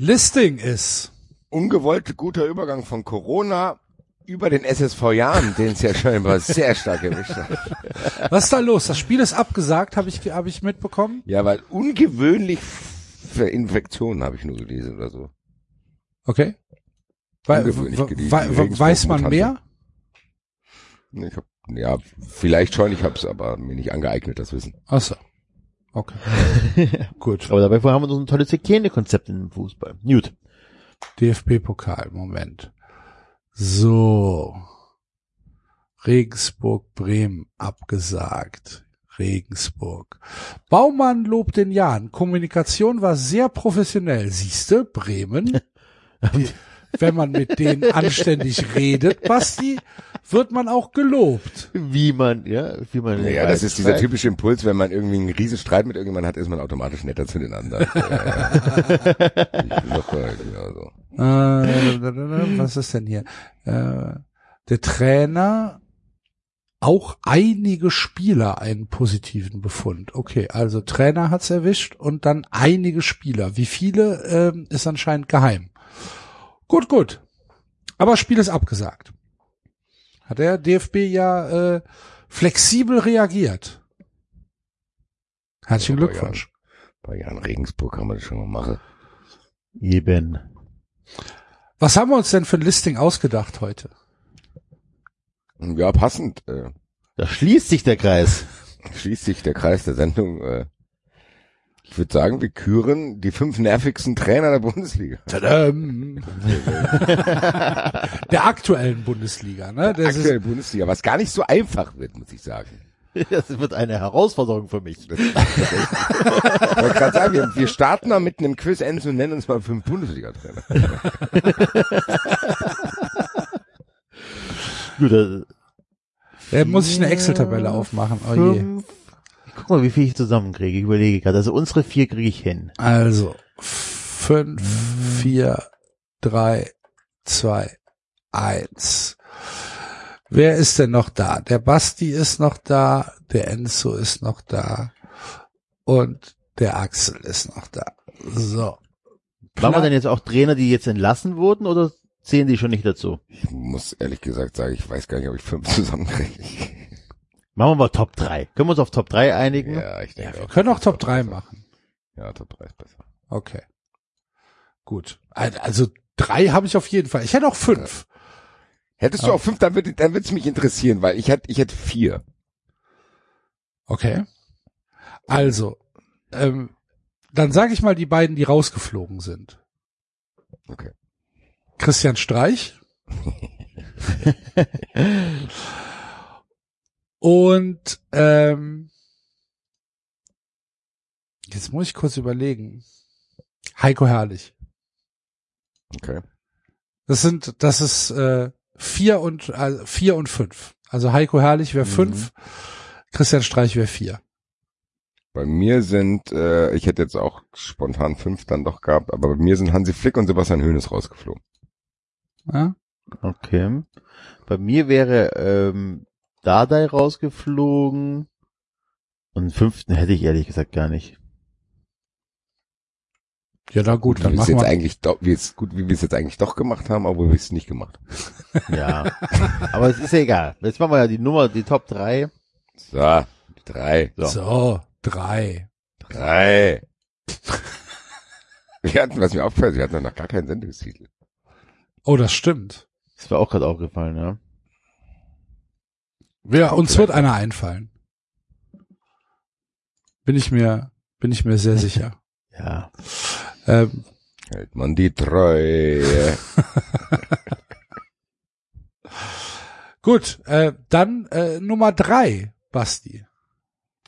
Listing ist. Ungewollt guter Übergang von Corona über den SSV Jahren, den es ja scheinbar sehr stark erwischt hat. Was ist da los? Das Spiel ist abgesagt, habe ich, hab ich mitbekommen. Ja, weil ungewöhnlich für Infektionen habe ich nur gelesen oder so. Okay. Ungewöhnlich we- gelesen. wei- we- weiß man mehr? Ich hab, ja, vielleicht schon, ich habe es aber mir nicht angeeignet, das Wissen. Ach so. Okay. Gut. Aber dabei haben wir noch ein tolles Hygienekonzept im Fußball. Gut. DFB-Pokal, Moment. So. Regensburg, Bremen, abgesagt. Regensburg. Baumann lobt den Jan. Kommunikation war sehr professionell. Siehste, Bremen. Die, wenn man mit denen anständig redet, Basti, wird man auch gelobt. Wie man, ja, wie man. Ja, das ist dieser typische Impuls, wenn man irgendwie einen riesen Streit mit irgendjemandem hat, ist man automatisch netter zu den anderen. So. Äh, was ist denn hier? Äh, der Trainer, auch einige Spieler einen positiven Befund. Okay, also Trainer hat's erwischt und dann einige Spieler. Wie viele ähm, ist anscheinend geheim. Gut, gut. Aber Spiel ist abgesagt. Hat der DFB ja äh, flexibel reagiert. Herzlichen Ja, Glückwunsch. Bei Jan Regensburg kann man das schon mal machen. Eben. Was haben wir uns denn für ein Listing ausgedacht heute? Ja, passend. Äh, Da schließt sich der Kreis. schließt sich der Kreis der Sendung. Äh, ich würde sagen, wir küren die fünf nervigsten Trainer der Bundesliga. Tadam. der aktuellen Bundesliga, ne? Das ist, Aktuelle Bundesliga, was gar nicht so einfach wird, muss ich sagen. Das wird eine Herausforderung für mich. Das, das ich wollte gerade sagen, wir, wir starten mal mit einem Quiz Enzo und nennen uns mal fünf Bundesliga-Trainer. Gut, äh, da muss ich eine Excel-Tabelle aufmachen. Oh je. Guck mal, wie viel ich zusammenkriege. Ich überlege gerade. Also unsere vier kriege ich hin. Also, fünf, vier, drei, zwei, eins. Wer ist denn noch da? Der Basti ist noch da, der Enzo ist noch da und der Axel ist noch da. So. Waren wir denn jetzt auch Trainer, die jetzt entlassen wurden oder zählen die schon nicht dazu? Ich muss ehrlich gesagt sagen, ich weiß gar nicht, ob ich fünf zusammenkriege. Machen wir mal Top 3. Können wir uns auf Top 3 einigen? Ja, ich denke Wir können auch Top 3 machen. Ja, Top 3 ist besser. Okay. Gut. Also drei habe ich auf jeden Fall. Ich hätte auch fünf. Hättest du auch fünf, dann würde dann es mich interessieren, weil ich hätte ich hätte vier. Okay. Also, ähm, dann sage ich mal die beiden, die rausgeflogen sind. Okay. Christian Streich. Und ähm, jetzt muss ich kurz überlegen. Heiko Herrlich. Okay. Das sind, das ist äh, vier und äh, vier und fünf. Also Heiko Herrlich wäre Mhm. fünf, Christian Streich wäre vier. Bei mir sind, äh, ich hätte jetzt auch spontan fünf dann doch gehabt, aber bei mir sind Hansi Flick und Sebastian Höhnes rausgeflogen. Ja? Okay. Bei mir wäre ähm, Dardai rausgeflogen. Und einen fünften hätte ich ehrlich gesagt gar nicht. Ja, na gut, dann wie wir es machen jetzt wir. eigentlich doch, wie es gut, wie wir es jetzt eigentlich doch gemacht haben, aber wir es nicht gemacht. Ja. Aber es ist ja egal. Jetzt machen wir ja die Nummer, die Top 3. So, drei, So. So, drei. drei. Wir hatten, was mir auffällt, wir hatten noch gar keinen Sendungstitel. Oh, das stimmt. Das mir auch gerade aufgefallen, ja. Wir, uns wird einer einfallen. Bin ich mir, bin ich mir sehr sicher. Ja. ähm, Hält man die Treue. gut, äh, dann äh, Nummer drei, Basti.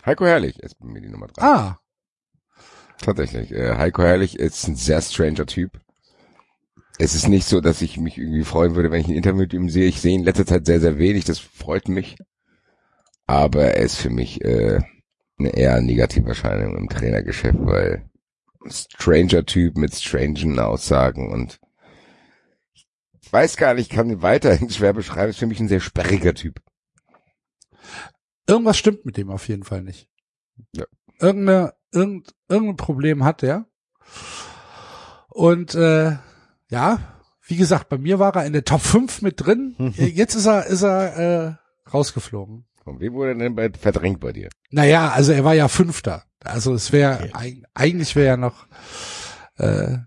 Heiko Herrlich ist bei mir die Nummer drei. Ah, Tatsächlich. Äh, Heiko Herrlich ist ein sehr stranger Typ. Es ist nicht so, dass ich mich irgendwie freuen würde, wenn ich ein Interview mit ihm sehe. Ich sehe ihn in letzter Zeit sehr, sehr wenig. Das freut mich. Aber er ist für mich äh, eine eher negative Erscheinung im Trainergeschäft, weil stranger Typ mit strangen Aussagen und ich weiß gar nicht, ich kann ihn weiterhin schwer beschreiben. Ist für mich ein sehr sperriger Typ. irgendwas stimmt mit dem auf jeden Fall nicht. Ja. Irgendeine, irgend, irgendein Problem hat er. Und äh, ja, wie gesagt, bei mir war er in der Top 5 mit drin. Jetzt ist er, ist er äh, rausgeflogen. Und wie wurde er denn bei, verdrängt bei dir? Naja, also er war ja Fünfter. Also es wäre eig eigentlich wäre ja noch äh,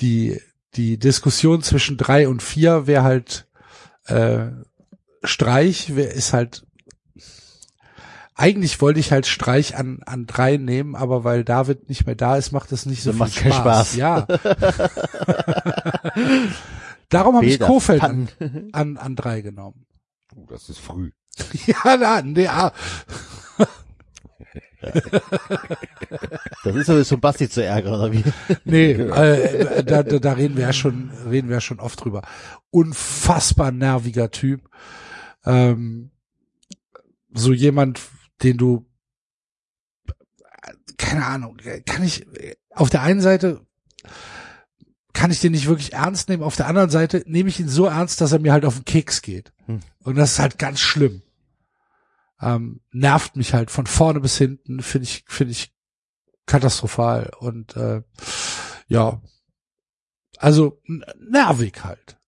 die die Diskussion zwischen drei und vier wäre halt äh, Streich wär, ist halt eigentlich wollte ich halt Streich an an drei nehmen, aber weil David nicht mehr da ist, macht das nicht so Das viel macht keinen Spaß. Spaß. Ja. Darum habe ich Kofeld an, an an drei genommen. Oh, das ist früh. Ja, na, nee, ah, Das ist aber so Basti zu ärgern, oder wie? Nee, äh, da, da, da reden wir ja schon, reden wir ja schon oft drüber. Unfassbar nerviger Typ. Ähm, so jemand, den du, keine Ahnung, kann ich, auf der einen Seite kann ich den nicht wirklich ernst nehmen, auf der anderen Seite nehme ich ihn so ernst, dass er mir halt auf den Keks geht. Hm. Und das ist halt ganz schlimm. Ähm, nervt mich halt von vorne bis hinten, finde ich, finde ich katastrophal und äh, ja, also nervig halt.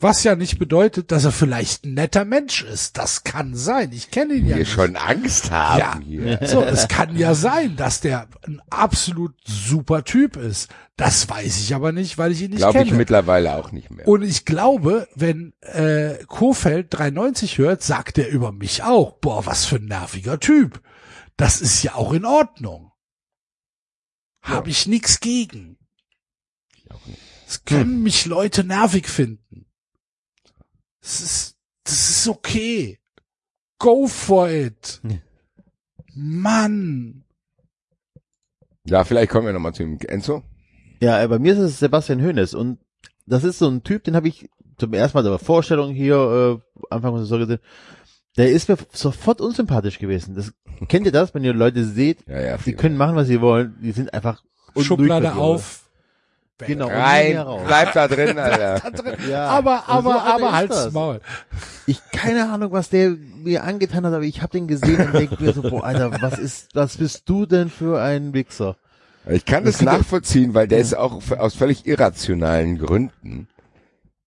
Was ja nicht bedeutet, dass er vielleicht ein netter Mensch ist. Das kann sein. Ich kenne ihn ja Wir nicht. schon Angst haben Ja. hier. So, es kann ja sein, dass der ein absolut super Typ ist. Das weiß ich aber nicht, weil ich ihn nicht Glaube ich kenne. mittlerweile auch nicht mehr. Und ich glaube, wenn äh, Kofeld 93 hört, sagt er über mich auch, boah, was für ein nerviger Typ. Das ist ja auch in Ordnung. Habe ich nix gegen. Es können mich Leute nervig finden. Das ist, das ist okay. Go for it. Mann. Ja, vielleicht kommen wir nochmal zu ihm. Enzo? Ja, äh, bei mir ist es Sebastian Hoeneß und das ist so ein Typ, den habe ich zum ersten Mal der Vorstellung hier äh, Anfang unserer Saison gesehen. Der ist mir sofort unsympathisch gewesen. Das kennt ihr das, wenn ihr Leute seht, Ja, ja. die können machen, was sie wollen, die sind einfach Schublade auf. Genau, Rein, bleib da drin, Alter. Ja, aber, aber, so aber halt's das. Maul. Ich keine Ahnung, was der mir angetan hat, aber ich habe den gesehen und denke mir so, boah, Alter, was ist, was bist du denn für ein Wichser? Ich kann das Das ja- nachvollziehen, weil der ist auch aus völlig irrationalen Gründen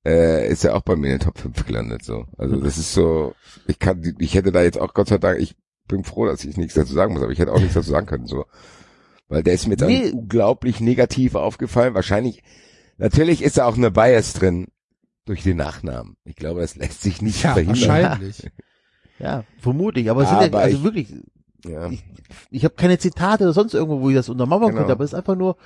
äh, ist er auch bei mir in den Top 5 gelandet so. Also das ist so, ich kann ich hätte da jetzt auch Gott sei Dank, ich bin froh, dass ich nichts dazu sagen muss, aber ich hätte auch nichts dazu sagen können so. Weil der ist mir dann Nee. unglaublich negativ aufgefallen. Wahrscheinlich natürlich ist da auch eine Bias drin durch den Nachnamen. Ich glaube, das lässt sich nicht Ja, verhindern. wahrscheinlich. Ja, vermutlich, aber es sind ja, Aber also ich- wirklich, Ja. ich, ich habe keine Zitate oder sonst irgendwo, wo ich das untermauern Genau. könnte, aber es ist einfach nur,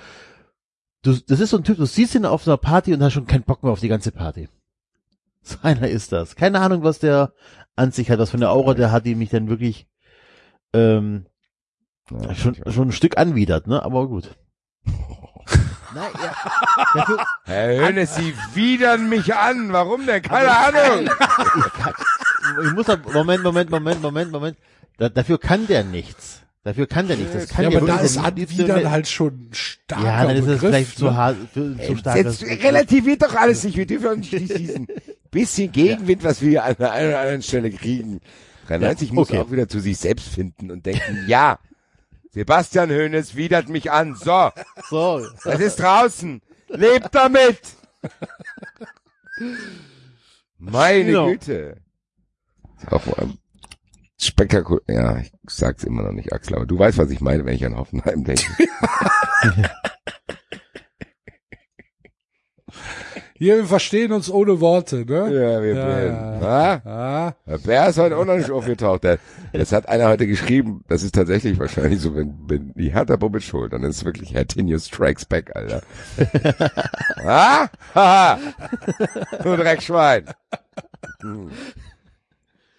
du, das ist so ein Typ, du siehst ihn auf einer Party und hast schon keinen Bock mehr auf die ganze Party. So einer ist das. Keine Ahnung, was der an sich hat, was für eine Aura der hat, die mich dann wirklich ähm, Ja, schon, schon ein Stück anwidert, ne? Aber gut. Nein, ja. Dafür, Herr Hönes, Sie widern mich an. Warum denn? Keine Ahnung. ich muss da, Moment, Moment, Moment, Moment, Moment. Da, dafür kann der nichts. Dafür kann der nichts. Das kann Ja, der aber da ist Anwidern halt schon ein starker Ja, dann ist es Begriff. vielleicht zu ne? hart, zu, zu stark. Jetzt relativiert doch alles nicht. Wir dürfen nicht diesen bisschen Gegenwind, was wir an der einen oder anderen Stelle kriegen. 93 muss okay. auch wieder zu sich selbst finden und denken, ja, Sebastian Höhnes widert mich an. So, So, es ist draußen. Lebt damit. Meine Genau. Güte. Spektakulär. Ja, ich sag's immer noch nicht, Axel, aber du weißt, was ich meine, wenn ich an Hoffenheim denke. Hier, wir verstehen uns ohne Worte, ne? Ja, wir Ja, bleiben. ja. Ah? Ah, Der Bär ist heute auch noch nicht aufgetaucht. Das hat einer heute geschrieben. Das ist tatsächlich wahrscheinlich so, wenn, wenn die Hertha Bobic schuld, dann ist es wirklich Hertinho Strikes Back, Alter. ah? Haha. Du Dreckschwein. Hm.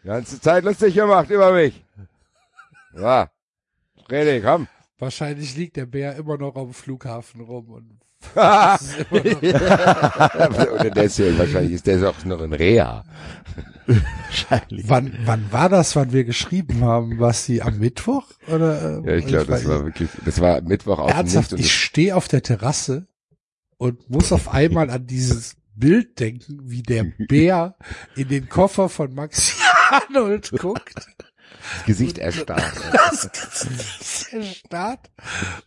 Ganze Zeit lustig gemacht über mich. Ja. Rede, komm. wahrscheinlich liegt der Bär immer noch am Flughafen rum und Oder ja, wahrscheinlich ist der auch noch in Rea. wahrscheinlich. wann, wann war das, wann wir geschrieben haben? Was sie am Mittwoch? Oder, äh, Ja, ich glaube, das war wirklich, das war Mittwoch dem Ernsthaft, ich stehe auf der Terrasse und muss auf einmal an dieses Bild denken, wie der Bär in den Koffer von Maxi Arnold guckt. Das Gesicht erstarrt. Das Gesicht erstarrt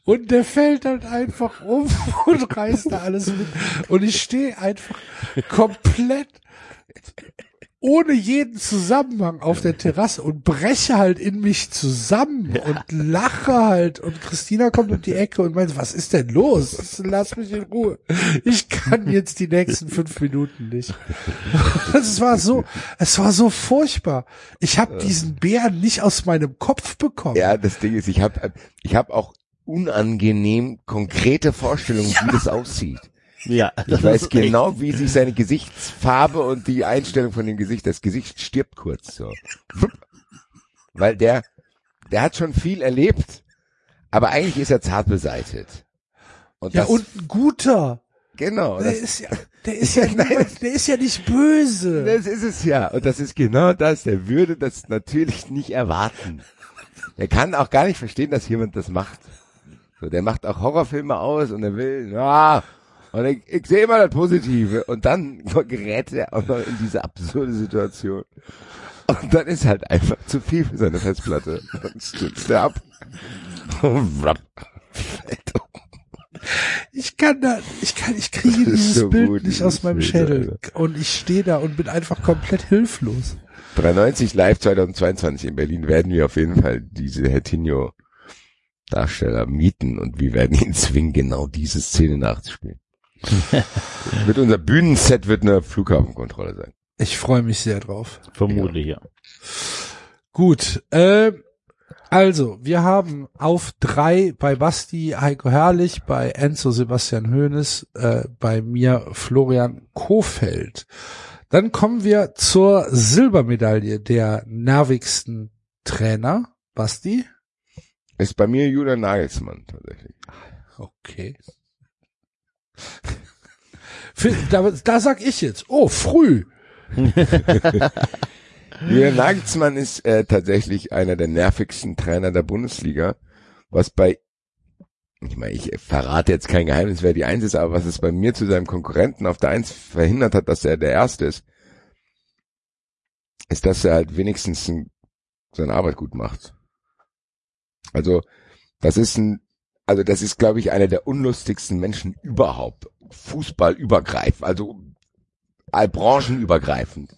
und der fällt halt einfach um und reißt da alles mit. Und ich stehe einfach komplett ohne jeden Zusammenhang auf der Terrasse und breche halt in mich zusammen und lache halt. Und Christina kommt um die Ecke und meint, was ist denn los? Lass mich in Ruhe. Ich kann jetzt die nächsten fünf Minuten nicht. Es war so, es war so furchtbar. Ich habe diesen Bären nicht aus meinem Kopf bekommen. Ja, das Ding ist, ich habe ich hab auch unangenehm konkrete Vorstellungen, wie das aussieht. Ja, Ich weiß genau, wie sich seine Gesichtsfarbe und die Einstellung von dem Gesicht, das Gesicht stirbt kurz so. Weil der, der hat schon viel erlebt, aber eigentlich ist er zart beseitet. Und Ja, das, und ein guter. genau, Der das, ist ja, der ist ja, niemand, der ist ja nicht böse. das ist es ja. Und das ist genau das. Der würde das natürlich nicht erwarten. Der kann auch gar nicht verstehen, dass jemand das macht. So, der macht auch Horrorfilme aus und er will, ja, und ich, ich sehe immer das Positive. Und dann gerät er auch noch in diese absurde Situation. Und dann ist halt einfach zu viel für seine Festplatte. Dann stürzt er ab. Und wrapp. Fällt um. Ich kann da, ich kann, ich kriege dieses so Bild gut, nicht aus meinem Bild, Schädel. Und ich stehe da und bin einfach komplett hilflos. 93 live 2022 in Berlin werden wir auf jeden Fall diese Hertinho Darsteller mieten und wir werden ihn zwingen, genau diese Szene nachzuspielen. Mit unser Bühnenset wird eine Flughafenkontrolle sein. Ich freue mich sehr drauf. Vermutlich, ja. Gut, äh, also, wir haben auf drei bei Basti Heiko Herrlich, bei Enzo Sebastian Hoeneß, äh, bei mir Florian Kofeld. Dann kommen wir zur Silbermedaille der nervigsten Trainer. Basti? Ist bei mir Julian Nagelsmann tatsächlich. Okay. Da, da sag ich jetzt, oh, früh. Julian Nagelsmann ist äh, tatsächlich einer der nervigsten Trainer der Bundesliga, was bei ich meine, ich verrate jetzt kein Geheimnis, wer die Eins ist, aber was es bei mir zu seinem Konkurrenten auf der Eins verhindert hat, dass er der Erste ist, ist, dass er halt wenigstens ein, seine Arbeit gut macht. Also, das ist ein, also das ist, glaube ich, einer der unlustigsten Menschen überhaupt. Fußball übergreifend, also all branchenübergreifend.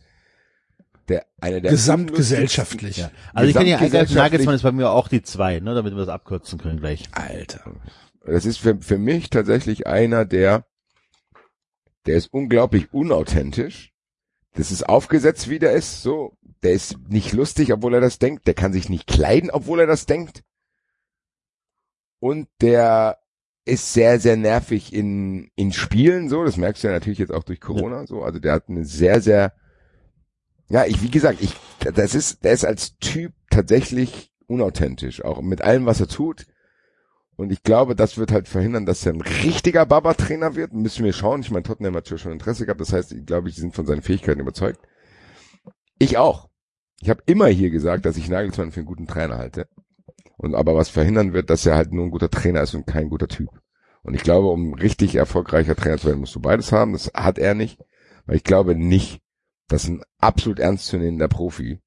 Der, einer der Gesamtgesellschaftlich. ja. Also ich kann ja Nagelsmann ist bei mir auch die zwei, ne, damit wir das abkürzen können gleich. Alter. Das ist für, für mich tatsächlich einer, der, der ist unglaublich unauthentisch. Das ist aufgesetzt, wie der ist, so. Der ist nicht lustig, obwohl er das denkt. Der kann sich nicht kleiden, obwohl er das denkt. Und der ist sehr, sehr nervig in, in Spielen, so. Das merkst du ja natürlich jetzt auch durch Corona, so. Also der hat eine sehr, sehr, ja, ich, wie gesagt, ich, das ist, der ist als Typ tatsächlich unauthentisch. Auch mit allem, was er tut. Und ich glaube, das wird halt verhindern, dass er ein richtiger Baba-Trainer wird. Müssen wir schauen. Ich meine, Tottenham hat ja schon Interesse gehabt. Das heißt, ich glaube, die sind von seinen Fähigkeiten überzeugt. Ich auch. Ich habe immer hier gesagt, dass ich Nagelsmann für einen guten Trainer halte. Und aber was verhindern wird, dass er halt nur ein guter Trainer ist und kein guter Typ. Und ich glaube, um richtig erfolgreicher Trainer zu werden, musst du beides haben. Das hat er nicht. Weil ich glaube nicht, dass ein absolut ernstzunehmender Profi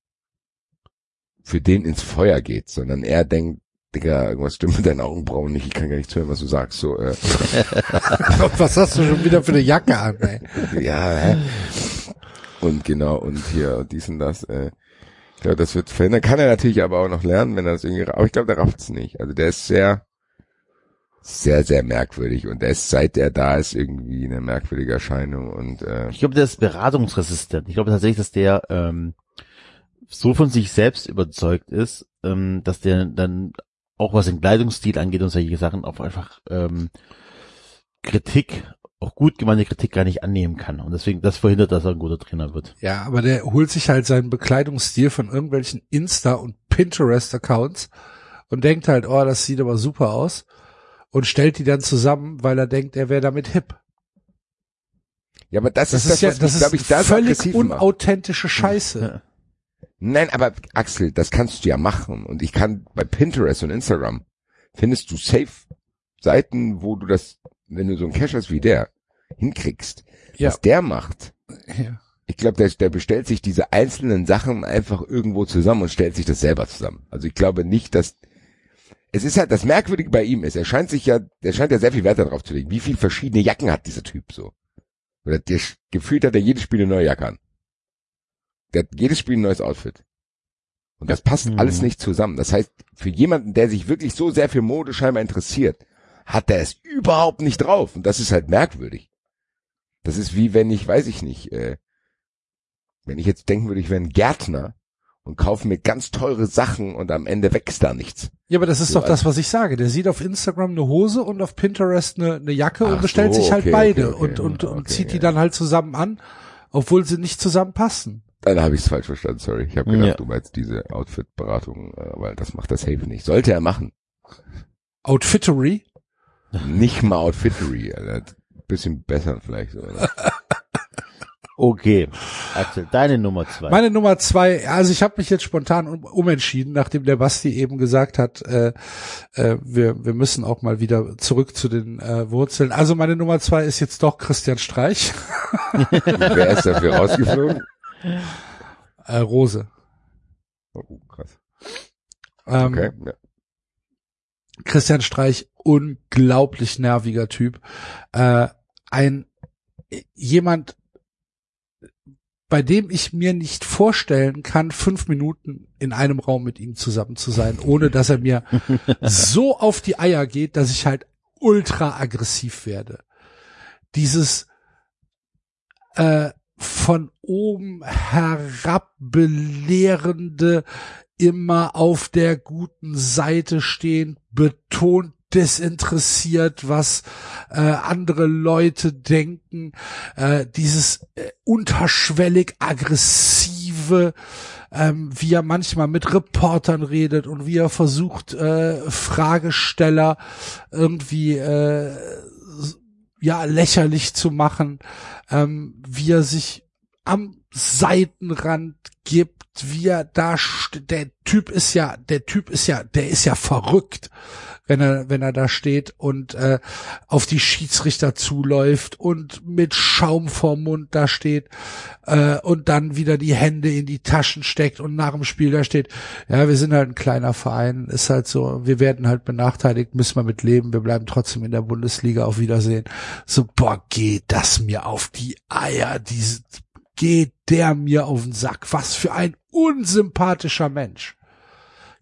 für den ins Feuer geht, sondern er denkt, Digga, irgendwas stimmt mit deinen Augenbrauen nicht, ich kann gar nicht hören, was du sagst. So, äh, Was hast du schon wieder für eine Jacke an, ey? ja, hä? Und genau, und hier dies und das, äh, glaube, das wird verändern. Kann er natürlich aber auch noch lernen, wenn er das irgendwie, aber ich glaube, der rafft's nicht. Also der ist sehr, sehr, sehr merkwürdig und der ist, seit er da ist, irgendwie eine merkwürdige Erscheinung und äh, Ich glaube, der ist beratungsresistent. Ich glaube tatsächlich, dass der ähm, so von sich selbst überzeugt ist, ähm, dass der dann auch was den Kleidungsstil angeht und solche Sachen auch einfach ähm, Kritik, auch gut gemeinte Kritik gar nicht annehmen kann. Und deswegen, das verhindert, dass er ein guter Trainer wird. Ja, aber der holt sich halt seinen Bekleidungsstil von irgendwelchen Insta- und Pinterest-Accounts und denkt halt, oh, das sieht aber super aus und stellt die dann zusammen, weil er denkt, er wäre damit hip. ja, aber das, Das ist das, ist ja, was das mich, glaube ich, ist das völlig aggressiv macht. unauthentische Scheiße. Nein, aber Axel, das kannst du ja machen. Und ich kann bei Pinterest und Instagram findest du safe Seiten, wo du das, wenn du so einen Cache hast wie der, hinkriegst. Ja. Was der macht, Ja. ich glaube, der, der bestellt sich diese einzelnen Sachen einfach irgendwo zusammen und stellt sich das selber zusammen. Also ich glaube nicht, dass es ist halt das Merkwürdige bei ihm ist, er scheint sich ja, er scheint ja sehr viel Wert darauf zu legen. Wie viel verschiedene Jacken hat dieser Typ so? Oder der gefühlt hat er jedes Spiel eine neue Jacke an. Der hat jedes Spiel ein neues Outfit. Und das passt Mhm. alles nicht zusammen. Das heißt, für jemanden, der sich wirklich so sehr für Mode scheinbar interessiert, hat er es überhaupt nicht drauf. Und das ist halt merkwürdig. Das ist wie wenn ich, weiß ich nicht, äh, wenn ich jetzt denken würde, ich wäre ein Gärtner und kaufe mir ganz teure Sachen und am Ende wächst da nichts. Ja, aber das ist So, doch das, was ich sage. Der sieht auf Instagram eine Hose und auf Pinterest eine, eine Jacke Ach und bestellt so, sich halt okay, beide okay, okay. und, und, und Okay, zieht die ja. dann halt zusammen an, obwohl sie nicht zusammenpassen. Dann habe ich es falsch verstanden, sorry. Ich habe gedacht, Ja. du meinst diese Outfit-Beratung, äh, weil das macht das Safe nicht. Sollte er machen. Outfittery? Nicht mal Outfittery. Also, bisschen besser vielleicht so. Oder? Okay, Axel, deine Nummer zwei. Meine Nummer zwei, also ich habe mich jetzt spontan um, umentschieden, nachdem der Basti eben gesagt hat, äh, äh, wir, wir müssen auch mal wieder zurück zu den äh, Wurzeln. Also meine Nummer zwei ist jetzt doch Christian Streich, Wer ist dafür rausgeflogen? äh, Rose. Oh, krass. Ähm, Okay. Ja. Christian Streich, unglaublich nerviger Typ. Äh, ein jemand, bei dem ich mir nicht vorstellen kann, fünf Minuten in einem Raum mit ihm zusammen zu sein, ohne dass er mir so auf die Eier geht, dass ich halt ultra aggressiv werde. Dieses äh, von oben herab belehrende, immer auf der guten Seite stehen, betont desinteressiert, was äh, andere Leute denken, äh, dieses äh, unterschwellig aggressive, ähm, wie er manchmal mit Reportern redet und wie er versucht, äh, Fragesteller irgendwie äh, ja lächerlich zu machen, ähm, wie er sich am Seitenrand gibt, wie er da, der Typ ist ja, der Typ ist ja, der ist ja verrückt, wenn er, wenn er da steht und äh, auf die Schiedsrichter zuläuft und mit Schaum vorm Mund da steht äh, und dann wieder die Hände in die Taschen steckt und nach dem Spiel da steht, ja, wir sind halt ein kleiner Verein, ist halt so, wir werden halt benachteiligt, müssen wir mit leben, wir bleiben trotzdem in der Bundesliga, auf Wiedersehen. So, boah, geht das mir auf die Eier, diese, geht der mir auf den Sack. Was für ein unsympathischer Mensch.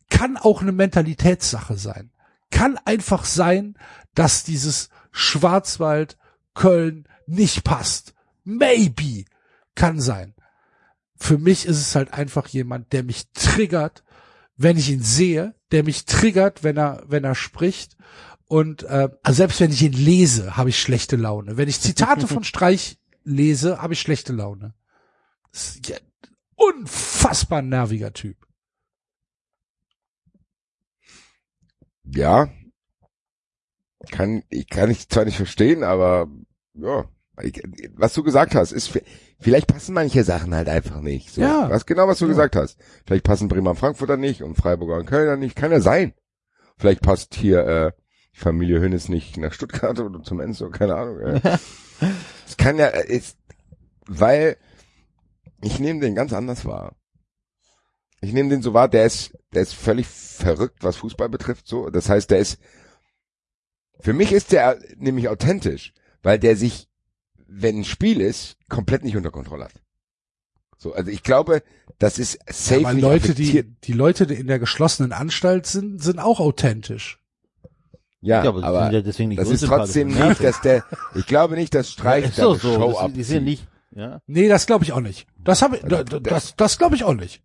Kann auch eine Mentalitätssache sein. Kann einfach sein, dass dieses Schwarzwald Köln nicht passt. Maybe. Kann sein. Für mich ist es halt einfach jemand, der mich triggert, wenn ich ihn sehe, der mich triggert, wenn er, wenn er spricht. Und äh, also selbst wenn ich ihn lese, habe ich schlechte Laune. Wenn ich Zitate von Streich lese, habe ich schlechte Laune. Das ja unfassbar nerviger Typ. Ja. Kann, ich kann ich zwar nicht verstehen, aber ja. Ich, was du gesagt hast, ist, vielleicht passen manche Sachen halt einfach nicht. So, Ja. Was genau, was du Ja. gesagt hast. Vielleicht passen Bremer und Frankfurter nicht und Freiburger und Kölner nicht. Kann ja sein. Vielleicht passt hier, äh, Familie Hönes nicht nach Stuttgart oder zum Enzo, keine Ahnung. Es kann ja, ist, weil ich nehme den ganz anders wahr. Ich nehme den so wahr, der ist, der ist völlig verrückt, was Fußball betrifft, so. Das heißt, der ist, für mich ist der nämlich authentisch, weil der sich, wenn ein Spiel ist, komplett nicht unter Kontrolle hat. So, also ich glaube, das ist safe Aber nicht Leute, die, affektiert. die Leute, die in der geschlossenen Anstalt sind, sind auch authentisch. ja, Ja, aber die aber sind ja deswegen nicht das ist trotzdem nicht, dass der, ich glaube nicht, dass Streich ist da so. Show sind, die sind nicht, ja. Nee, das glaube ich auch nicht. Das habe ich, da- da- das, das glaube ich auch nicht.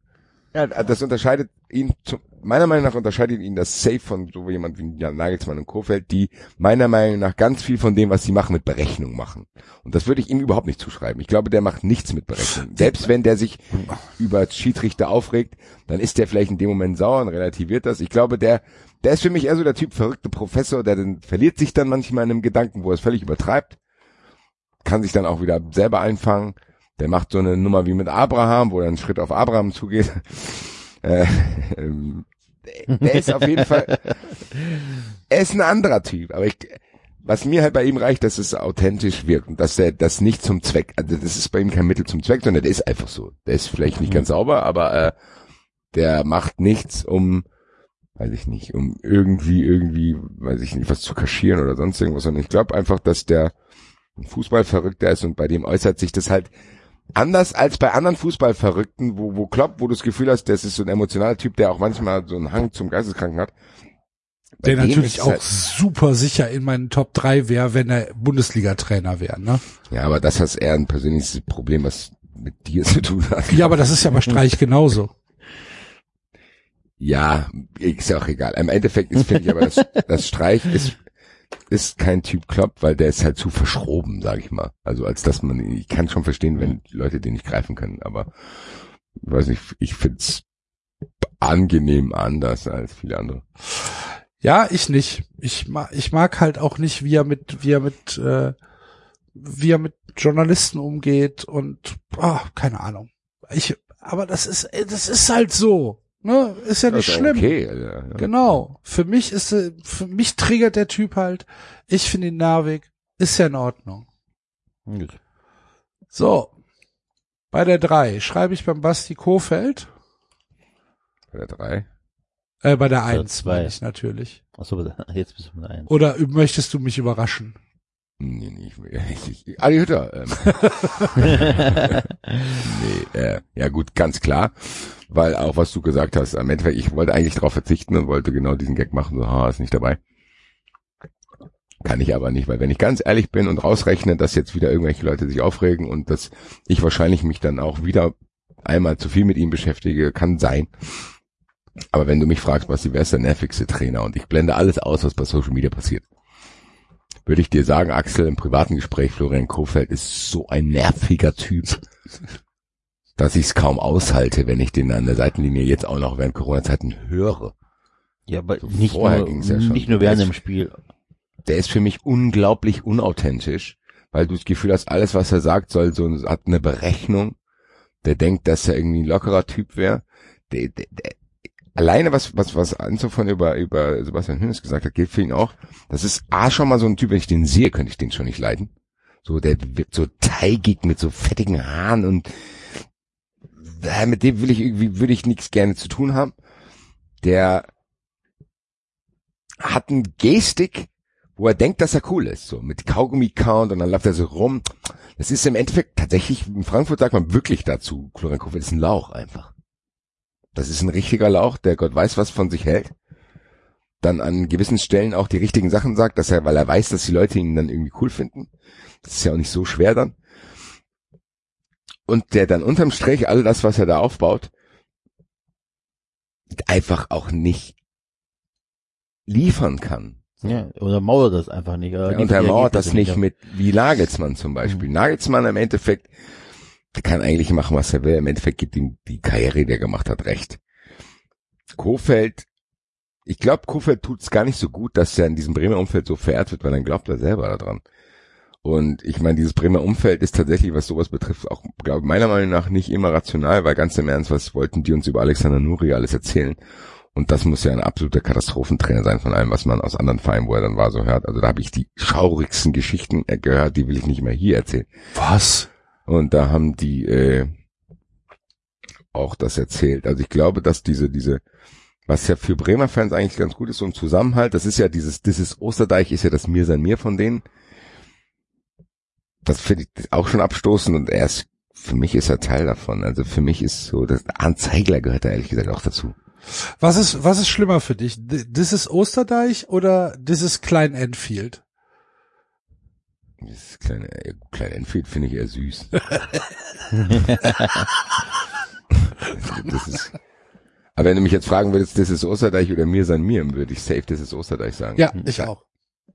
Ja, das unterscheidet ihn, zu, meiner Meinung nach unterscheidet ihn das Safe von so jemand wie Jan Nagelsmann und Kofeld, die meiner Meinung nach ganz viel von dem, was sie machen, mit Berechnung machen. Und das würde ich ihm überhaupt nicht zuschreiben. Ich glaube, der macht nichts mit Berechnung. Selbst wenn der sich über Schiedsrichter aufregt, dann ist der vielleicht in dem Moment sauer und relativiert das. Ich glaube, der, der ist für mich eher so der Typ verrückte Professor, der dann verliert sich dann manchmal in einem Gedanken, wo er es völlig übertreibt, kann sich dann auch wieder selber einfangen. Der macht so eine Nummer wie mit Abraham, wo er einen Schritt auf Abraham zugeht. Äh, ähm, der ist auf jeden Fall, er ist ein anderer Typ, aber ich, was mir halt bei ihm reicht, dass es authentisch wirkt und dass er das nicht zum Zweck, also das ist bei ihm kein Mittel zum Zweck, sondern der ist einfach so. Der ist vielleicht nicht ganz sauber, aber äh, der macht nichts, um, weiß ich nicht, um irgendwie, irgendwie, weiß ich nicht, was zu kaschieren oder sonst irgendwas, sondern ich glaube einfach, dass der ein Fußballverrückter ist und bei dem äußert sich das halt anders als bei anderen Fußballverrückten, wo, wo Klopp, wo du das Gefühl hast, das ist so ein emotionaler Typ, der auch manchmal so einen Hang zum Geisteskranken hat. Bei Der natürlich ist auch halt- super sicher in meinen Top 3 wäre, wenn er Bundesliga-Trainer wäre, ne? Ja, aber das ist eher ein persönliches Problem, was mit dir zu tun hat. Ja, aber das ist ja bei Streich genauso. Ja, ist ja auch egal. Im Endeffekt ist, finde ich aber, das, das Streich ist, ist kein Typ Klopp, weil der ist halt zu verschroben, sag ich mal. Also als dass man, ich kann schon verstehen, wenn Leute den nicht greifen können, aber weiß nicht, ich find's angenehm anders als viele andere. Ja, ich nicht. Ich mag, ich mag halt auch nicht, wie er mit, wie er mit, äh, wie er mit Journalisten umgeht und, ah, keine Ahnung. Ich, aber das ist, das ist halt so. Ne? Ist ja nicht ist schlimm. Okay, also, ja. Genau. Für mich ist, äh, für mich triggert der Typ halt. Ich finde ihn nervig. Ist ja in Ordnung. Gut. So. Bei der drei schreibe ich beim Basti Kofeld. Bei der drei. Äh, bei der Oder Eins meine ich natürlich. Achso, jetzt bist du mit eins. Oder möchtest du mich überraschen? Nee, nee, ich, ich, ich, Adi Hütter. Ähm. nee, äh, ja gut, ganz klar. Weil auch was du gesagt hast, am Endeffekt, ich wollte eigentlich darauf verzichten und wollte genau diesen Gag machen, so, ha, ist nicht dabei. Kann ich aber nicht, weil wenn ich ganz ehrlich bin und rausrechne, dass jetzt wieder irgendwelche Leute sich aufregen und dass ich wahrscheinlich mich dann auch wieder einmal zu viel mit ihm beschäftige, kann sein. Aber wenn du mich fragst, was ist der nervigste Trainer und ich blende alles aus, was bei Social Media passiert, würde ich dir sagen, Axel, im privaten Gespräch, Florian Kofeld ist so ein nerviger Typ, dass ich es kaum aushalte, wenn ich den an der Seitenlinie jetzt auch noch während Corona-Zeiten höre. Ja, aber So nicht vorher nur, ja schon. nicht nur während dem Spiel. Der ist für mich unglaublich unauthentisch, weil du das Gefühl hast, alles, was er sagt, soll so hat eine Berechnung. Der denkt, dass er irgendwie ein lockerer Typ wäre. Der, der, der, alleine was, was, was Anzo von über, über Sebastian Hönes gesagt hat, gilt für ihn auch. Das ist A schon mal so ein Typ, wenn ich den sehe, könnte ich den schon nicht leiden. So, der wird so teigig mit so fettigen Haaren und äh, mit dem will ich irgendwie, würde ich nichts gerne zu tun haben. Der hat einen Gestik, wo er denkt, dass er cool ist, so mit Kaugummi-Count und dann läuft er so rum. Das ist im Endeffekt tatsächlich, in Frankfurt sagt man wirklich dazu, Kofeld ist ein Lauch einfach. Das ist ein richtiger Lauch, der Gott weiß, was von sich hält. Dann an gewissen Stellen auch die richtigen Sachen sagt, dass er, weil er weiß, dass die Leute ihn dann irgendwie cool finden. Das ist ja auch nicht so schwer dann. Und der dann unterm Strich all das, was er da aufbaut, einfach auch nicht liefern kann. Ja, oder mauert das einfach nicht. Oder Ja, liefert die untermauert das nicht mit wie Nagelsmann zum Beispiel. Nagelsmann im Endeffekt, der kann eigentlich machen, was er will. Im Endeffekt gibt ihm die Karriere, die er gemacht hat, recht. Kofeld, ich glaube, Kofeld tut es gar nicht so gut, dass er in diesem Bremer Umfeld so verehrt wird, weil dann glaubt er selber daran. Und ich meine, dieses Bremer Umfeld ist tatsächlich, was sowas betrifft, auch, glaube meiner Meinung nach nicht immer rational, weil ganz im Ernst, was wollten die uns über Alexander Nuri alles erzählen? Und das muss ja ein absoluter Katastrophentrainer sein von allem, was man aus anderen Vereinen, wo er dann war, so hört. Also da habe ich die schaurigsten Geschichten äh, gehört, die will ich nicht mehr hier erzählen. Was? Und da haben die äh, auch das erzählt. Also ich glaube, dass diese, diese, was ja für Bremer Fans eigentlich ganz gut ist, so ein Zusammenhalt, das ist ja dieses, dieses Osterdeich ist ja das Mir sein Mir von denen. Das finde ich auch schon abstoßend und er ist, für mich ist er Teil davon. Also für mich ist so, das Arndt Zeigler gehört da ehrlich gesagt auch dazu. Was ist, was ist schlimmer für dich? Das ist Osterdeich oder das ist Klein Enfield? Das kleine, äh, kleine Enfield finde ich eher süß. das ist, aber wenn du mich jetzt fragen würdest, das ist Osterdeich oder mir sein mir, würde ich safe, das ist Osterdeich sagen. Ja, ich auch.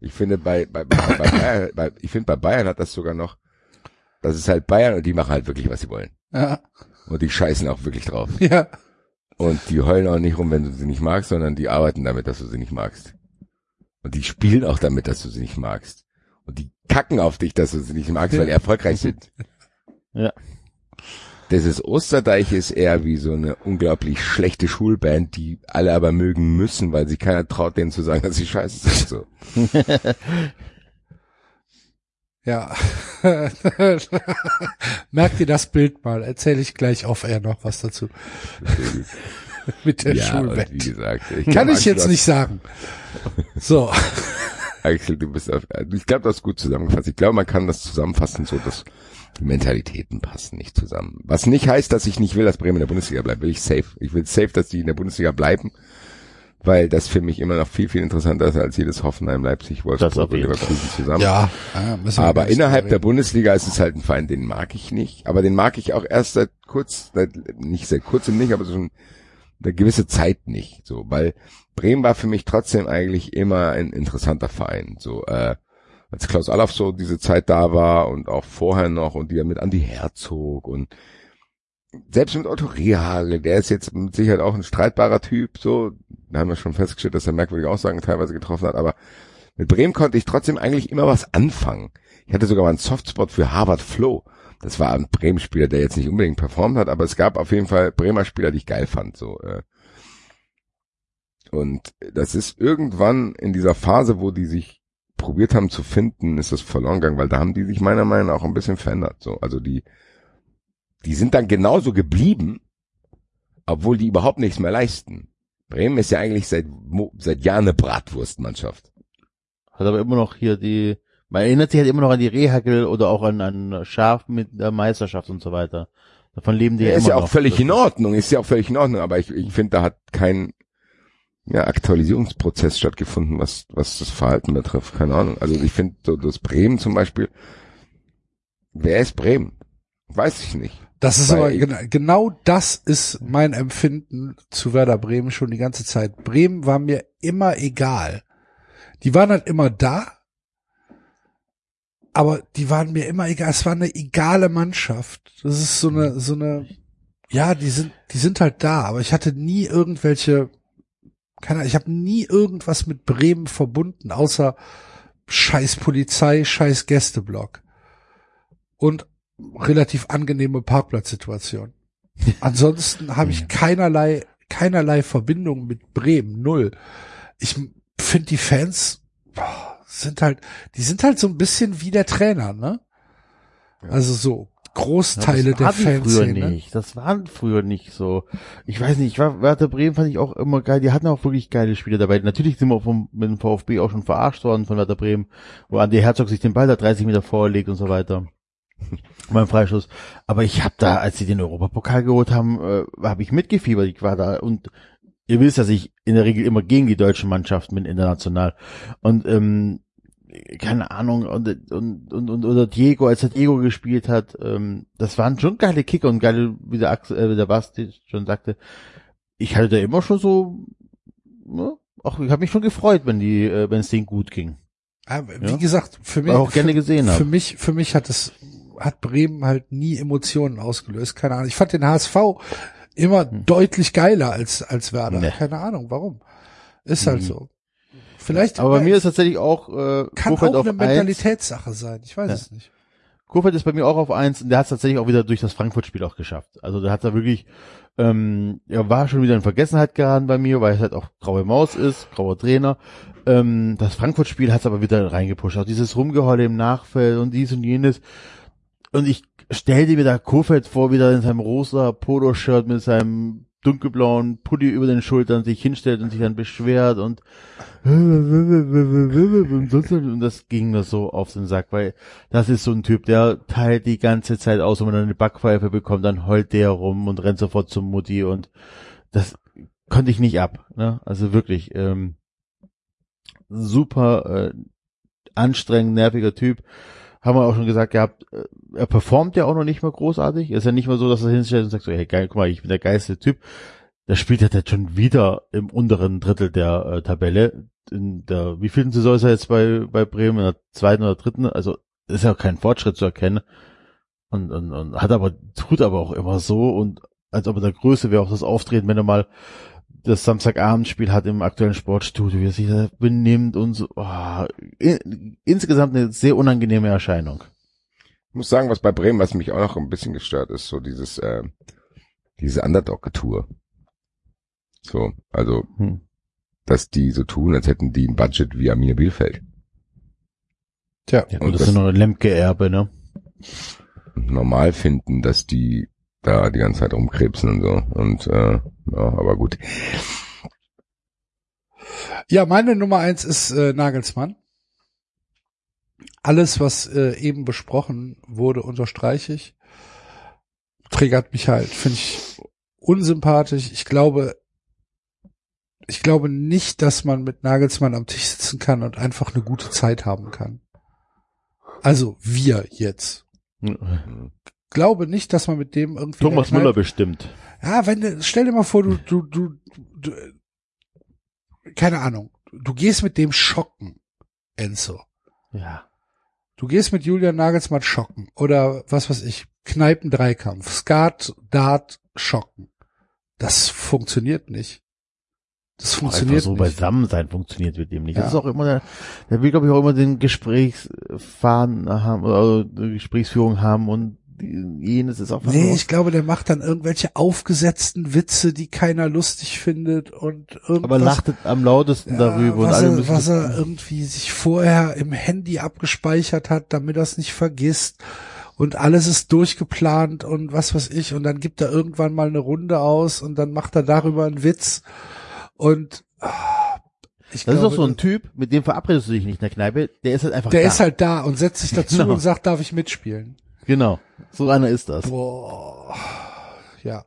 Ich finde bei, bei, bei, bei Bayern, bei, ich finde bei Bayern hat das sogar noch, das ist halt Bayern und die machen halt wirklich, was sie wollen. Ja, Und die scheißen auch wirklich drauf. ja. Und die heulen auch nicht rum, wenn du sie nicht magst, sondern die arbeiten damit, dass du sie nicht magst. Und die spielen auch damit, dass du sie nicht magst. Und die kacken auf dich, dass du sie nicht magst, weil die erfolgreich sind. Ja. Das ist Osterdeich ist eher wie so eine unglaublich schlechte Schulband, die alle aber mögen müssen, weil sich keiner traut, denen zu sagen, dass sie scheiße sind. So. Ja. Merk dir das Bild mal. Erzähle ich gleich auf Air noch was dazu. Mit der ja, Schulband. gesagt, ich Kann glaub, ich jetzt nicht sagen. So. Axel, du bist auf, ich glaube, du hast gut zusammengefasst. Ich glaube, man kann das zusammenfassen, so dass die Mentalitäten passen nicht zusammen. Was nicht heißt, dass ich nicht will, dass Bremen in der Bundesliga bleibt. Will ich safe. Ich will safe, dass die in der Bundesliga bleiben, weil das für mich immer noch viel, viel interessanter ist als jedes Hoffenheim, Leipzig, Das Wolfsburg und Leverkusen zusammen. Ja. Aber innerhalb der. Bundesliga ist es halt ein Verein, den mag ich nicht. Aber den mag ich auch erst seit kurz, seit, nicht seit kurzem nicht, aber so ein, eine gewisse Zeit nicht. So, weil Bremen war für mich trotzdem eigentlich immer ein interessanter Verein. So, äh, als Klaus Allaf so diese Zeit da war und auch vorher noch und die ja mit Andi Herzog und selbst mit Otto Rehagel, der ist jetzt mit Sicherheit auch ein streitbarer Typ, so, da haben wir schon festgestellt, dass er merkwürdige Aussagen teilweise getroffen hat, aber mit Bremen konnte ich trotzdem eigentlich immer was anfangen. Ich hatte sogar mal einen Softspot für Harvard Flo. Das war ein Bremen-Spieler, der jetzt nicht unbedingt performt hat, aber es gab auf jeden Fall Bremer Spieler, die ich geil fand. So, äh. Und das ist irgendwann in dieser Phase, wo die sich probiert haben zu finden, ist das verloren gegangen, weil da haben die sich meiner Meinung nach auch ein bisschen verändert. So, also die, die sind dann genauso geblieben, obwohl die überhaupt nichts mehr leisten. Bremen ist ja eigentlich seit, seit Jahren eine Bratwurstmannschaft. Hat aber immer noch hier die, man erinnert sich halt immer noch an die Rehagel oder auch an, an Schaf mit der Meisterschaft und so weiter. Davon leben die ja ist immer ja auch noch. völlig in Ordnung, ist ja auch völlig in Ordnung, aber ich, ich finde, da hat kein ja, Aktualisierungsprozess stattgefunden, was, was das Verhalten betrifft. Keine Ahnung. Also ich finde, so das Bremen zum Beispiel, wer ist Bremen? Weiß ich nicht. Das ist aber genau, genau das ist mein Empfinden zu Werder Bremen schon die ganze Zeit. Bremen war mir immer egal. Die waren halt immer da, aber die waren mir immer egal. Es war eine egale Mannschaft. Das ist so eine, so eine, ja, die sind, die sind halt da, aber ich hatte nie irgendwelche, keine Ahnung, ich habe nie irgendwas mit Bremen verbunden, außer scheiß Polizei, scheiß Gästeblock. Und relativ angenehme Parkplatzsituation. Ansonsten habe ich keinerlei, keinerlei Verbindung mit Bremen, null. Ich finde die Fans boah, sind halt, die sind halt so ein bisschen wie der Trainer, ne? Also so Großteile das der die früher nicht. Das waren früher nicht so. Ich weiß nicht, ich war, Werder Bremen fand ich auch immer geil. Die hatten auch wirklich geile Spiele dabei. Natürlich sind wir vom, mit dem VfB auch schon verarscht worden von Werder Bremen, wo Andi Herzog sich den Ball da 30 Meter vorlegt und so weiter. Beim Freischuss. Aber ich habe da, als sie den Europapokal geholt haben, äh, habe ich mitgefiebert. Ich war da und ihr wisst, dass ich in der Regel immer gegen die deutschen Mannschaften bin international. Und ähm, keine Ahnung, und, und, und, und oder Diego, als er Diego gespielt hat, ähm, das waren schon geile Kicker und geile, wie der Axel, äh, wie der Basti schon sagte, ich hatte da immer schon so, ne, auch ich habe mich schon gefreut, wenn die, äh, wenn es denen gut ging. Aber wie Ja. gesagt, für mich, auch gerne für, gesehen für mich, für mich hat es, hat Bremen halt nie Emotionen ausgelöst. Keine Ahnung. Ich fand den HSV immer deutlich geiler als, als Werder. Nee. Keine Ahnung, warum. Ist halt Mhm. so. Vielleicht Aber bei mir ist tatsächlich auch äh, kann Kofeld auch auf eine eins. Mentalitätssache sein. Ich weiß Ja. es nicht. Kofeld ist bei mir auch auf eins und der hat es tatsächlich auch wieder durch das Frankfurt-Spiel auch geschafft. Also der hat da wirklich, ähm, er war schon wieder in Vergessenheit geraten bei mir, weil es halt auch graue Maus ist, grauer Trainer. Ähm, das Frankfurt-Spiel hat es aber wieder reingepusht. Auch dieses Rumgeheule im Nachfeld und dies und jenes. Und ich stellte mir da Kofeld vor, wieder in seinem rosa Poloshirt mit seinem dunkelblauen Pulli über den Schultern sich hinstellt und sich dann beschwert und und und das ging mir so auf den Sack, weil das ist so ein Typ, der teilt die ganze Zeit aus, wenn man eine Backpfeife bekommt, dann heult der rum und rennt sofort zum Mutti und das konnte ich nicht ab, ne? Also wirklich, ähm, super äh, anstrengend, nerviger Typ. Haben wir auch schon gesagt gehabt, äh, er performt ja auch noch nicht mal großartig. Ist ja nicht mal so, dass er hinstellt und sagt so, hey geil, guck mal, ich bin der geilste Typ. Der spielt halt jetzt schon wieder im unteren Drittel der äh, Tabelle. In der wievielten Saison ist er jetzt bei, bei Bremen? In der zweiten oder dritten? Also ist ja auch kein Fortschritt zu erkennen. Und, und, und hat aber, tut aber auch immer so und als ob er der Größe wäre auch das Auftreten, wenn er mal das Samstagabendspiel hat im aktuellen Sportstudio, wie er sich da benimmt und so. Oh, in, insgesamt eine sehr unangenehme Erscheinung. Ich muss sagen, was bei Bremen, was mich auch noch ein bisschen gestört ist, so dieses, äh, diese Underdog-Tour. So, also, Hm. dass die so tun, als hätten die ein Budget wie Arminia Bielefeld. Tja, Ja, Und und das, das- ist noch ein Lemke-Erbe, ne? Normal finden, dass die da die ganze Zeit rumkrebsen und so. Und, äh, ja, aber gut. Ja, meine Nummer eins ist äh, Nagelsmann. Alles, was äh, eben besprochen wurde, unterstreiche ich. Triggert mich halt, finde ich unsympathisch. Ich glaube, ich glaube nicht, dass man mit Nagelsmann am Tisch sitzen kann und einfach eine gute Zeit haben kann. Also wir jetzt. Glaube nicht, dass man mit dem irgendwie. Thomas der Müller bestimmt. ja, wenn du, stell dir mal vor, du, du, du, du, keine Ahnung, du gehst mit dem schocken, Enzo. Ja. Du gehst mit Julian Nagelsmann schocken oder was weiß ich, Kneipen-Dreikampf, Skat, Dart, schocken. Das funktioniert nicht. Das Einfach funktioniert so nicht. beisammen sein funktioniert mit dem nicht. Das Ja. ist auch immer der, der will, glaube ich, auch immer den Gesprächsfaden haben, die Gesprächsführung haben und jenes ist auch was Nee, ich glaube, der macht dann irgendwelche aufgesetzten Witze, die keiner lustig findet und irgendwas. aber lachtet am lautesten darüber und was, er, was er irgendwie sich vorher im Handy abgespeichert hat, damit er es nicht vergisst. Und alles ist durchgeplant und was weiß ich. Und dann gibt er irgendwann mal eine Runde aus und dann macht er darüber einen Witz. Und ah, ich Das ist glaube, doch so ein Typ, mit dem verabredest du dich nicht in der Kneipe, der ist halt einfach der da. ist halt da und setzt sich dazu Genau. und sagt, darf ich mitspielen? Genau. So einer ist das. Boah. Ja.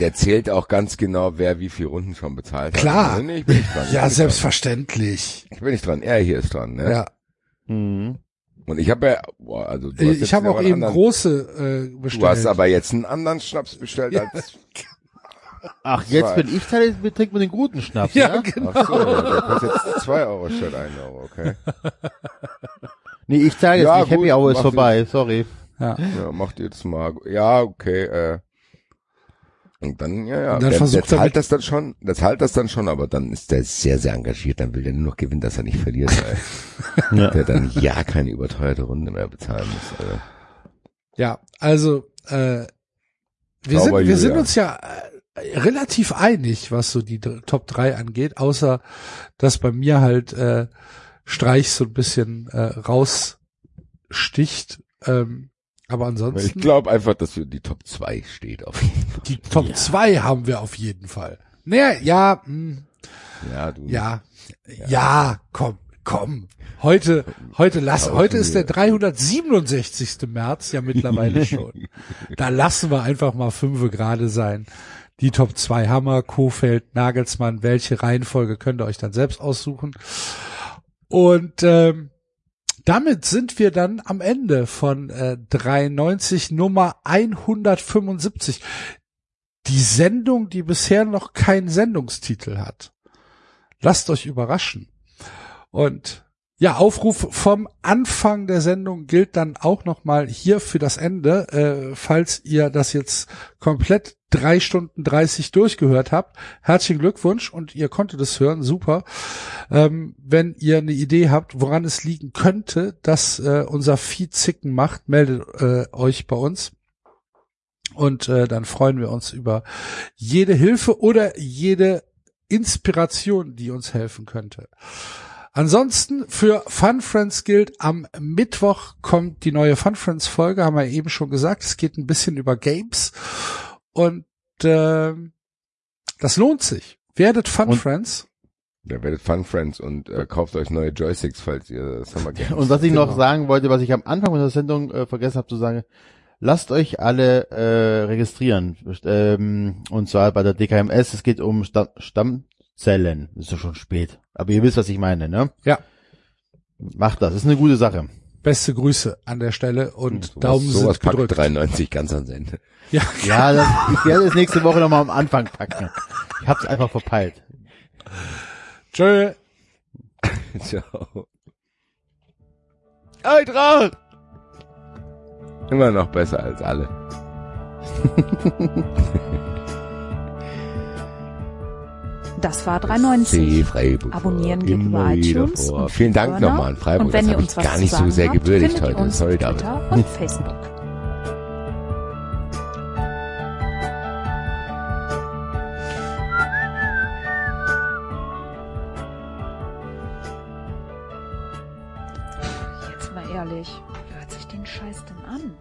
Der zählt auch ganz genau, wer wie viele Runden schon bezahlt Klar. hat. Nee, ich bin nicht dran. Ja, selbstverständlich. Dran. Ich bin nicht dran. Er hier ist dran. Ne? Ja. Mhm. Und ich habe ja, boah, also du hast Ich habe auch eben anderen, große äh, bestellt. Du hast aber jetzt einen anderen Schnaps bestellt Ja. als. Ach, jetzt Zwei. bin ich Teil, wir trinken mit den guten Schnaps, ja, ja? genau. Ach so, der kostet jetzt zwei Euro statt ein Euro, okay. Nee, ich zahle jetzt Ja, nicht. Happy gut, Hour ist vorbei, sorry. Ja. Ja, macht jetzt mal. Ja, okay. Äh. Und dann, ja, ja. Und dann der, versucht der er zahlt das dann schon, der zahlt das dann schon, aber dann ist der sehr, sehr engagiert. Dann will der nur noch gewinnen, dass er nicht verliert, weil Ja. der dann ja keine überteuerte Runde mehr bezahlen muss. Also. Ja, also äh, wir, sind, wir sind uns ja äh, relativ einig, was so die Top 3 angeht, außer dass bei mir halt äh, Streich so ein bisschen äh, raussticht. Ähm, aber Ich ansonsten, glaube einfach, dass für die Top 2 steht auf jeden Fall. die Top 2 haben wir auf jeden Fall. Naja, ja, mh, Ja, du. ja, ja, komm, komm. Heute, heute lass, heute ist der wir. 367. März ja mittlerweile schon. Da lassen wir einfach mal fünfe gerade sein. Die Top 2 Hammer, Kofeld, Nagelsmann, welche Reihenfolge könnt ihr euch dann selbst aussuchen. Und ähm, damit sind wir dann am Ende von äh, 93 Nummer 175. Die Sendung, die bisher noch keinen Sendungstitel hat. Lasst euch überraschen. Und ja, Aufruf vom Anfang der Sendung gilt dann auch nochmal hier für das Ende. Äh, falls ihr das jetzt komplett drei Stunden 30 durchgehört habt, herzlichen Glückwunsch und ihr konntet es hören, super. Ähm, wenn ihr eine Idee habt, woran es liegen könnte, dass äh, unser Feed zicken macht, meldet äh, euch bei uns. Und äh, dann freuen wir uns über jede Hilfe oder jede Inspiration, die uns helfen könnte. Ansonsten für Fun Friends gilt, am Mittwoch kommt die neue Fun Friends Folge, haben wir eben schon gesagt. Es geht ein bisschen über Games und äh, das lohnt sich. Werdet Fun Und- Friends. Der werdet Fun Friends und äh, kauft euch neue Joysticks, falls ihr Summer Games. Und was ich Genau. noch sagen wollte, was ich am Anfang unserer Sendung äh, vergessen habe zu sagen, lasst euch alle äh, registrieren. Ähm, und zwar bei der DKMS, es geht um Stamm Stammzellen. Das ist ja schon spät. Aber ihr wisst, was ich meine, ne? Ja. Macht das, das ist eine gute Sache. Beste Grüße an der Stelle und Sowas- Daumen sowas sind packt gedrückt. 93 ganz ans Ende. Ja, Ja, das, ich werde es nächste Woche nochmal am Anfang packen. Ich hab's einfach verpeilt. tschö. Ciao. Eintracht! Immer noch besser als alle. Das war 390. Freiburg. Abonnieren geht über iTunes und Vielen Dank nochmal an Freiburg. Und wenn das ihr uns was gar nicht so sehr habt, gewürdigt heute. Sorry, David. Twitter und Facebook. Jetzt mal ehrlich, wer hört sich den Scheiß denn an?